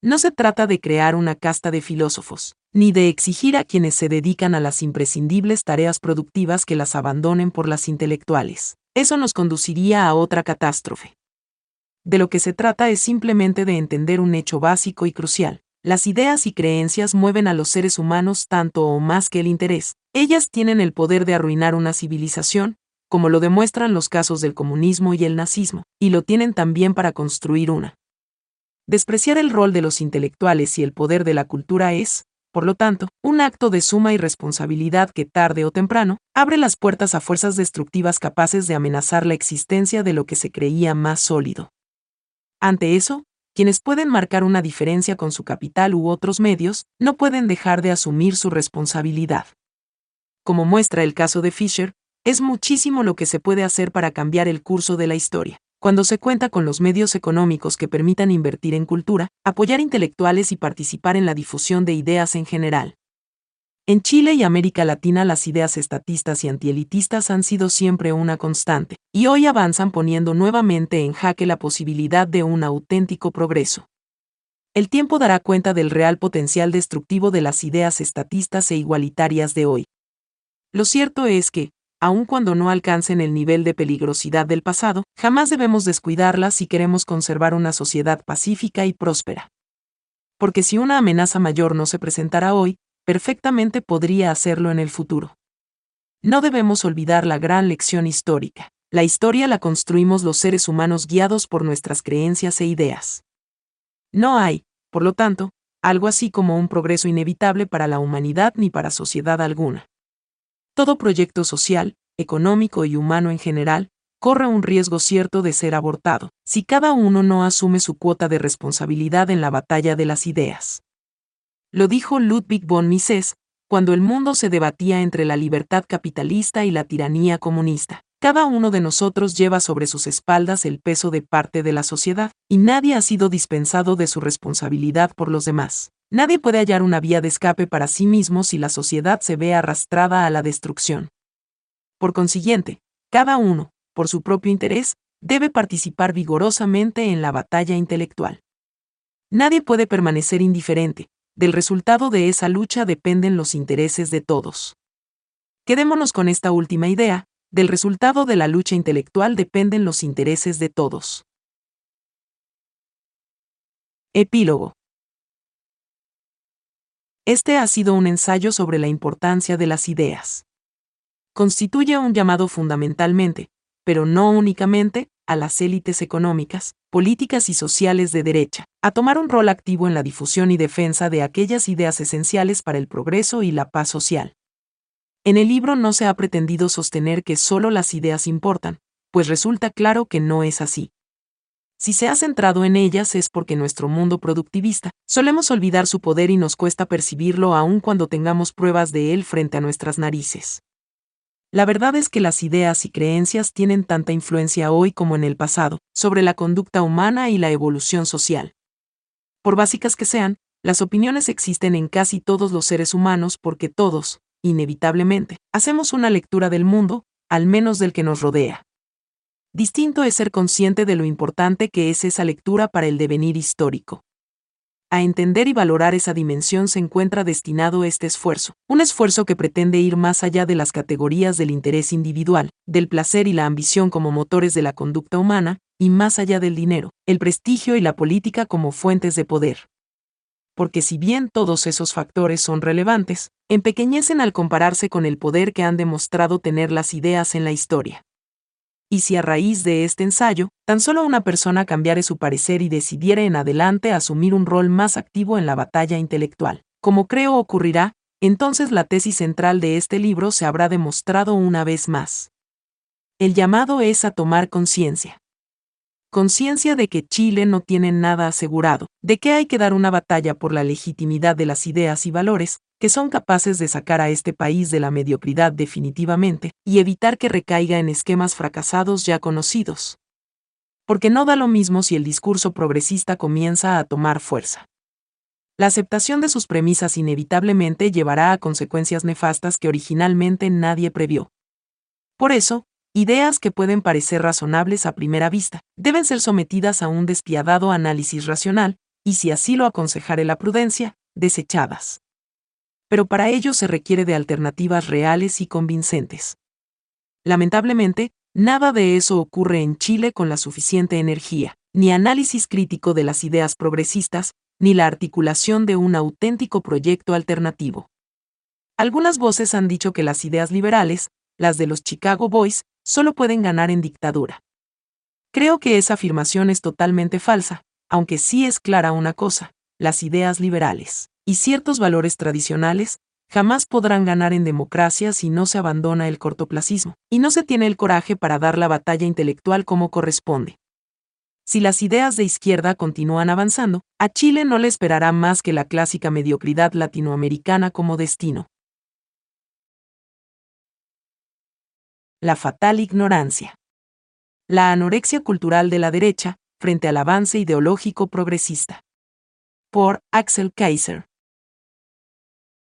No se trata de crear una casta de filósofos, ni de exigir a quienes se dedican a las imprescindibles tareas productivas que las abandonen por las intelectuales. Eso nos conduciría a otra catástrofe. De lo que se trata es simplemente de entender un hecho básico y crucial, las ideas y creencias mueven a los seres humanos tanto o más que el interés. Ellas tienen el poder de arruinar una civilización, como lo demuestran los casos del comunismo y el nazismo, y lo tienen también para construir una. Despreciar el rol de los intelectuales y el poder de la cultura es, por lo tanto, un acto de suma irresponsabilidad que tarde o temprano abre las puertas a fuerzas destructivas capaces de amenazar la existencia de lo que se creía más sólido. Ante eso, quienes pueden marcar una diferencia con su capital u otros medios, no pueden dejar de asumir su responsabilidad. Como muestra el caso de Fisher, es muchísimo lo que se puede hacer para cambiar el curso de la historia, cuando se cuenta con los medios económicos que permitan invertir en cultura, apoyar intelectuales y participar en la difusión de ideas en general. En Chile y América Latina las ideas estatistas y antielitistas han sido siempre una constante, y hoy avanzan poniendo nuevamente en jaque la posibilidad de un auténtico progreso. El tiempo dará cuenta del real potencial destructivo de las ideas estatistas e igualitarias de hoy. Lo cierto es que, aun cuando no alcancen el nivel de peligrosidad del pasado, jamás debemos descuidarlas si queremos conservar una sociedad pacífica y próspera. Porque si una amenaza mayor no se presentara hoy, perfectamente podría hacerlo en el futuro. No debemos olvidar la gran lección histórica. La historia la construimos los seres humanos guiados por nuestras creencias e ideas. No hay, por lo tanto, algo así como un progreso inevitable para la humanidad ni para sociedad alguna. Todo proyecto social, económico y humano en general, corre un riesgo cierto de ser abortado, si cada uno no asume su cuota de responsabilidad en la batalla de las ideas. Lo dijo Ludwig von Mises, cuando el mundo se debatía entre la libertad capitalista y la tiranía comunista. Cada uno de nosotros lleva sobre sus espaldas el peso de parte de la sociedad, y nadie ha sido dispensado de su responsabilidad por los demás. Nadie puede hallar una vía de escape para sí mismo si la sociedad se ve arrastrada a la destrucción. Por consiguiente, cada uno, por su propio interés, debe participar vigorosamente en la batalla intelectual. Nadie puede permanecer indiferente, del resultado de esa lucha dependen los intereses de todos. Quedémonos con esta última idea, del resultado de la lucha intelectual dependen los intereses de todos. Epílogo. Este ha sido un ensayo sobre la importancia de las ideas. Constituye un llamado fundamentalmente, pero no únicamente, a las élites económicas, políticas y sociales de derecha, a tomar un rol activo en la difusión y defensa de aquellas ideas esenciales para el progreso y la paz social. En el libro no se ha pretendido sostener que solo las ideas importan, pues resulta claro que no es así. Si se ha centrado en ellas es porque nuestro mundo productivista solemos olvidar su poder y nos cuesta percibirlo aun cuando tengamos pruebas de él frente a nuestras narices. La verdad es que las ideas y creencias tienen tanta influencia hoy como en el pasado, sobre la conducta humana y la evolución social. Por básicas que sean, las opiniones existen en casi todos los seres humanos porque todos, inevitablemente, hacemos una lectura del mundo, al menos del que nos rodea. Distinto es ser consciente de lo importante que es esa lectura para el devenir histórico a entender y valorar esa dimensión se encuentra destinado este esfuerzo, un esfuerzo que pretende ir más allá de las categorías del interés individual, del placer y la ambición como motores de la conducta humana, y más allá del dinero, el prestigio y la política como fuentes de poder. Porque si bien todos esos factores son relevantes, empequeñecen al compararse con el poder que han demostrado tener las ideas en la historia. Y si a raíz de este ensayo, tan solo una persona cambiare su parecer y decidiera en adelante asumir un rol más activo en la batalla intelectual, como creo ocurrirá, entonces la tesis central de este libro se habrá demostrado una vez más. El llamado es a tomar conciencia. Conciencia de que Chile no tiene nada asegurado, de que hay que dar una batalla por la legitimidad de las ideas y valores, que son capaces de sacar a este país de la mediocridad definitivamente, y evitar que recaiga en esquemas fracasados ya conocidos. Porque no da lo mismo si el discurso progresista comienza a tomar fuerza. La aceptación de sus premisas inevitablemente llevará a consecuencias nefastas que originalmente nadie previó. Por eso, ideas que pueden parecer razonables a primera vista, deben ser sometidas a un despiadado análisis racional, y si así lo aconsejare la prudencia, desechadas. Pero para ello se requiere de alternativas reales y convincentes. Lamentablemente, nada de eso ocurre en Chile con la suficiente energía, ni análisis crítico de las ideas progresistas, ni la articulación de un auténtico proyecto alternativo. Algunas voces han dicho que las ideas liberales, las de los Chicago Boys, solo pueden ganar en dictadura. Creo que esa afirmación es totalmente falsa, aunque sí es clara una cosa, las ideas liberales y ciertos valores tradicionales jamás podrán ganar en democracia si no se abandona el cortoplacismo y no se tiene el coraje para dar la batalla intelectual como corresponde. Si las ideas de izquierda continúan avanzando, a Chile no le esperará más que la clásica mediocridad latinoamericana como destino. La fatal ignorancia. La anorexia cultural de la derecha frente al avance ideológico progresista. Por Axel Kaiser.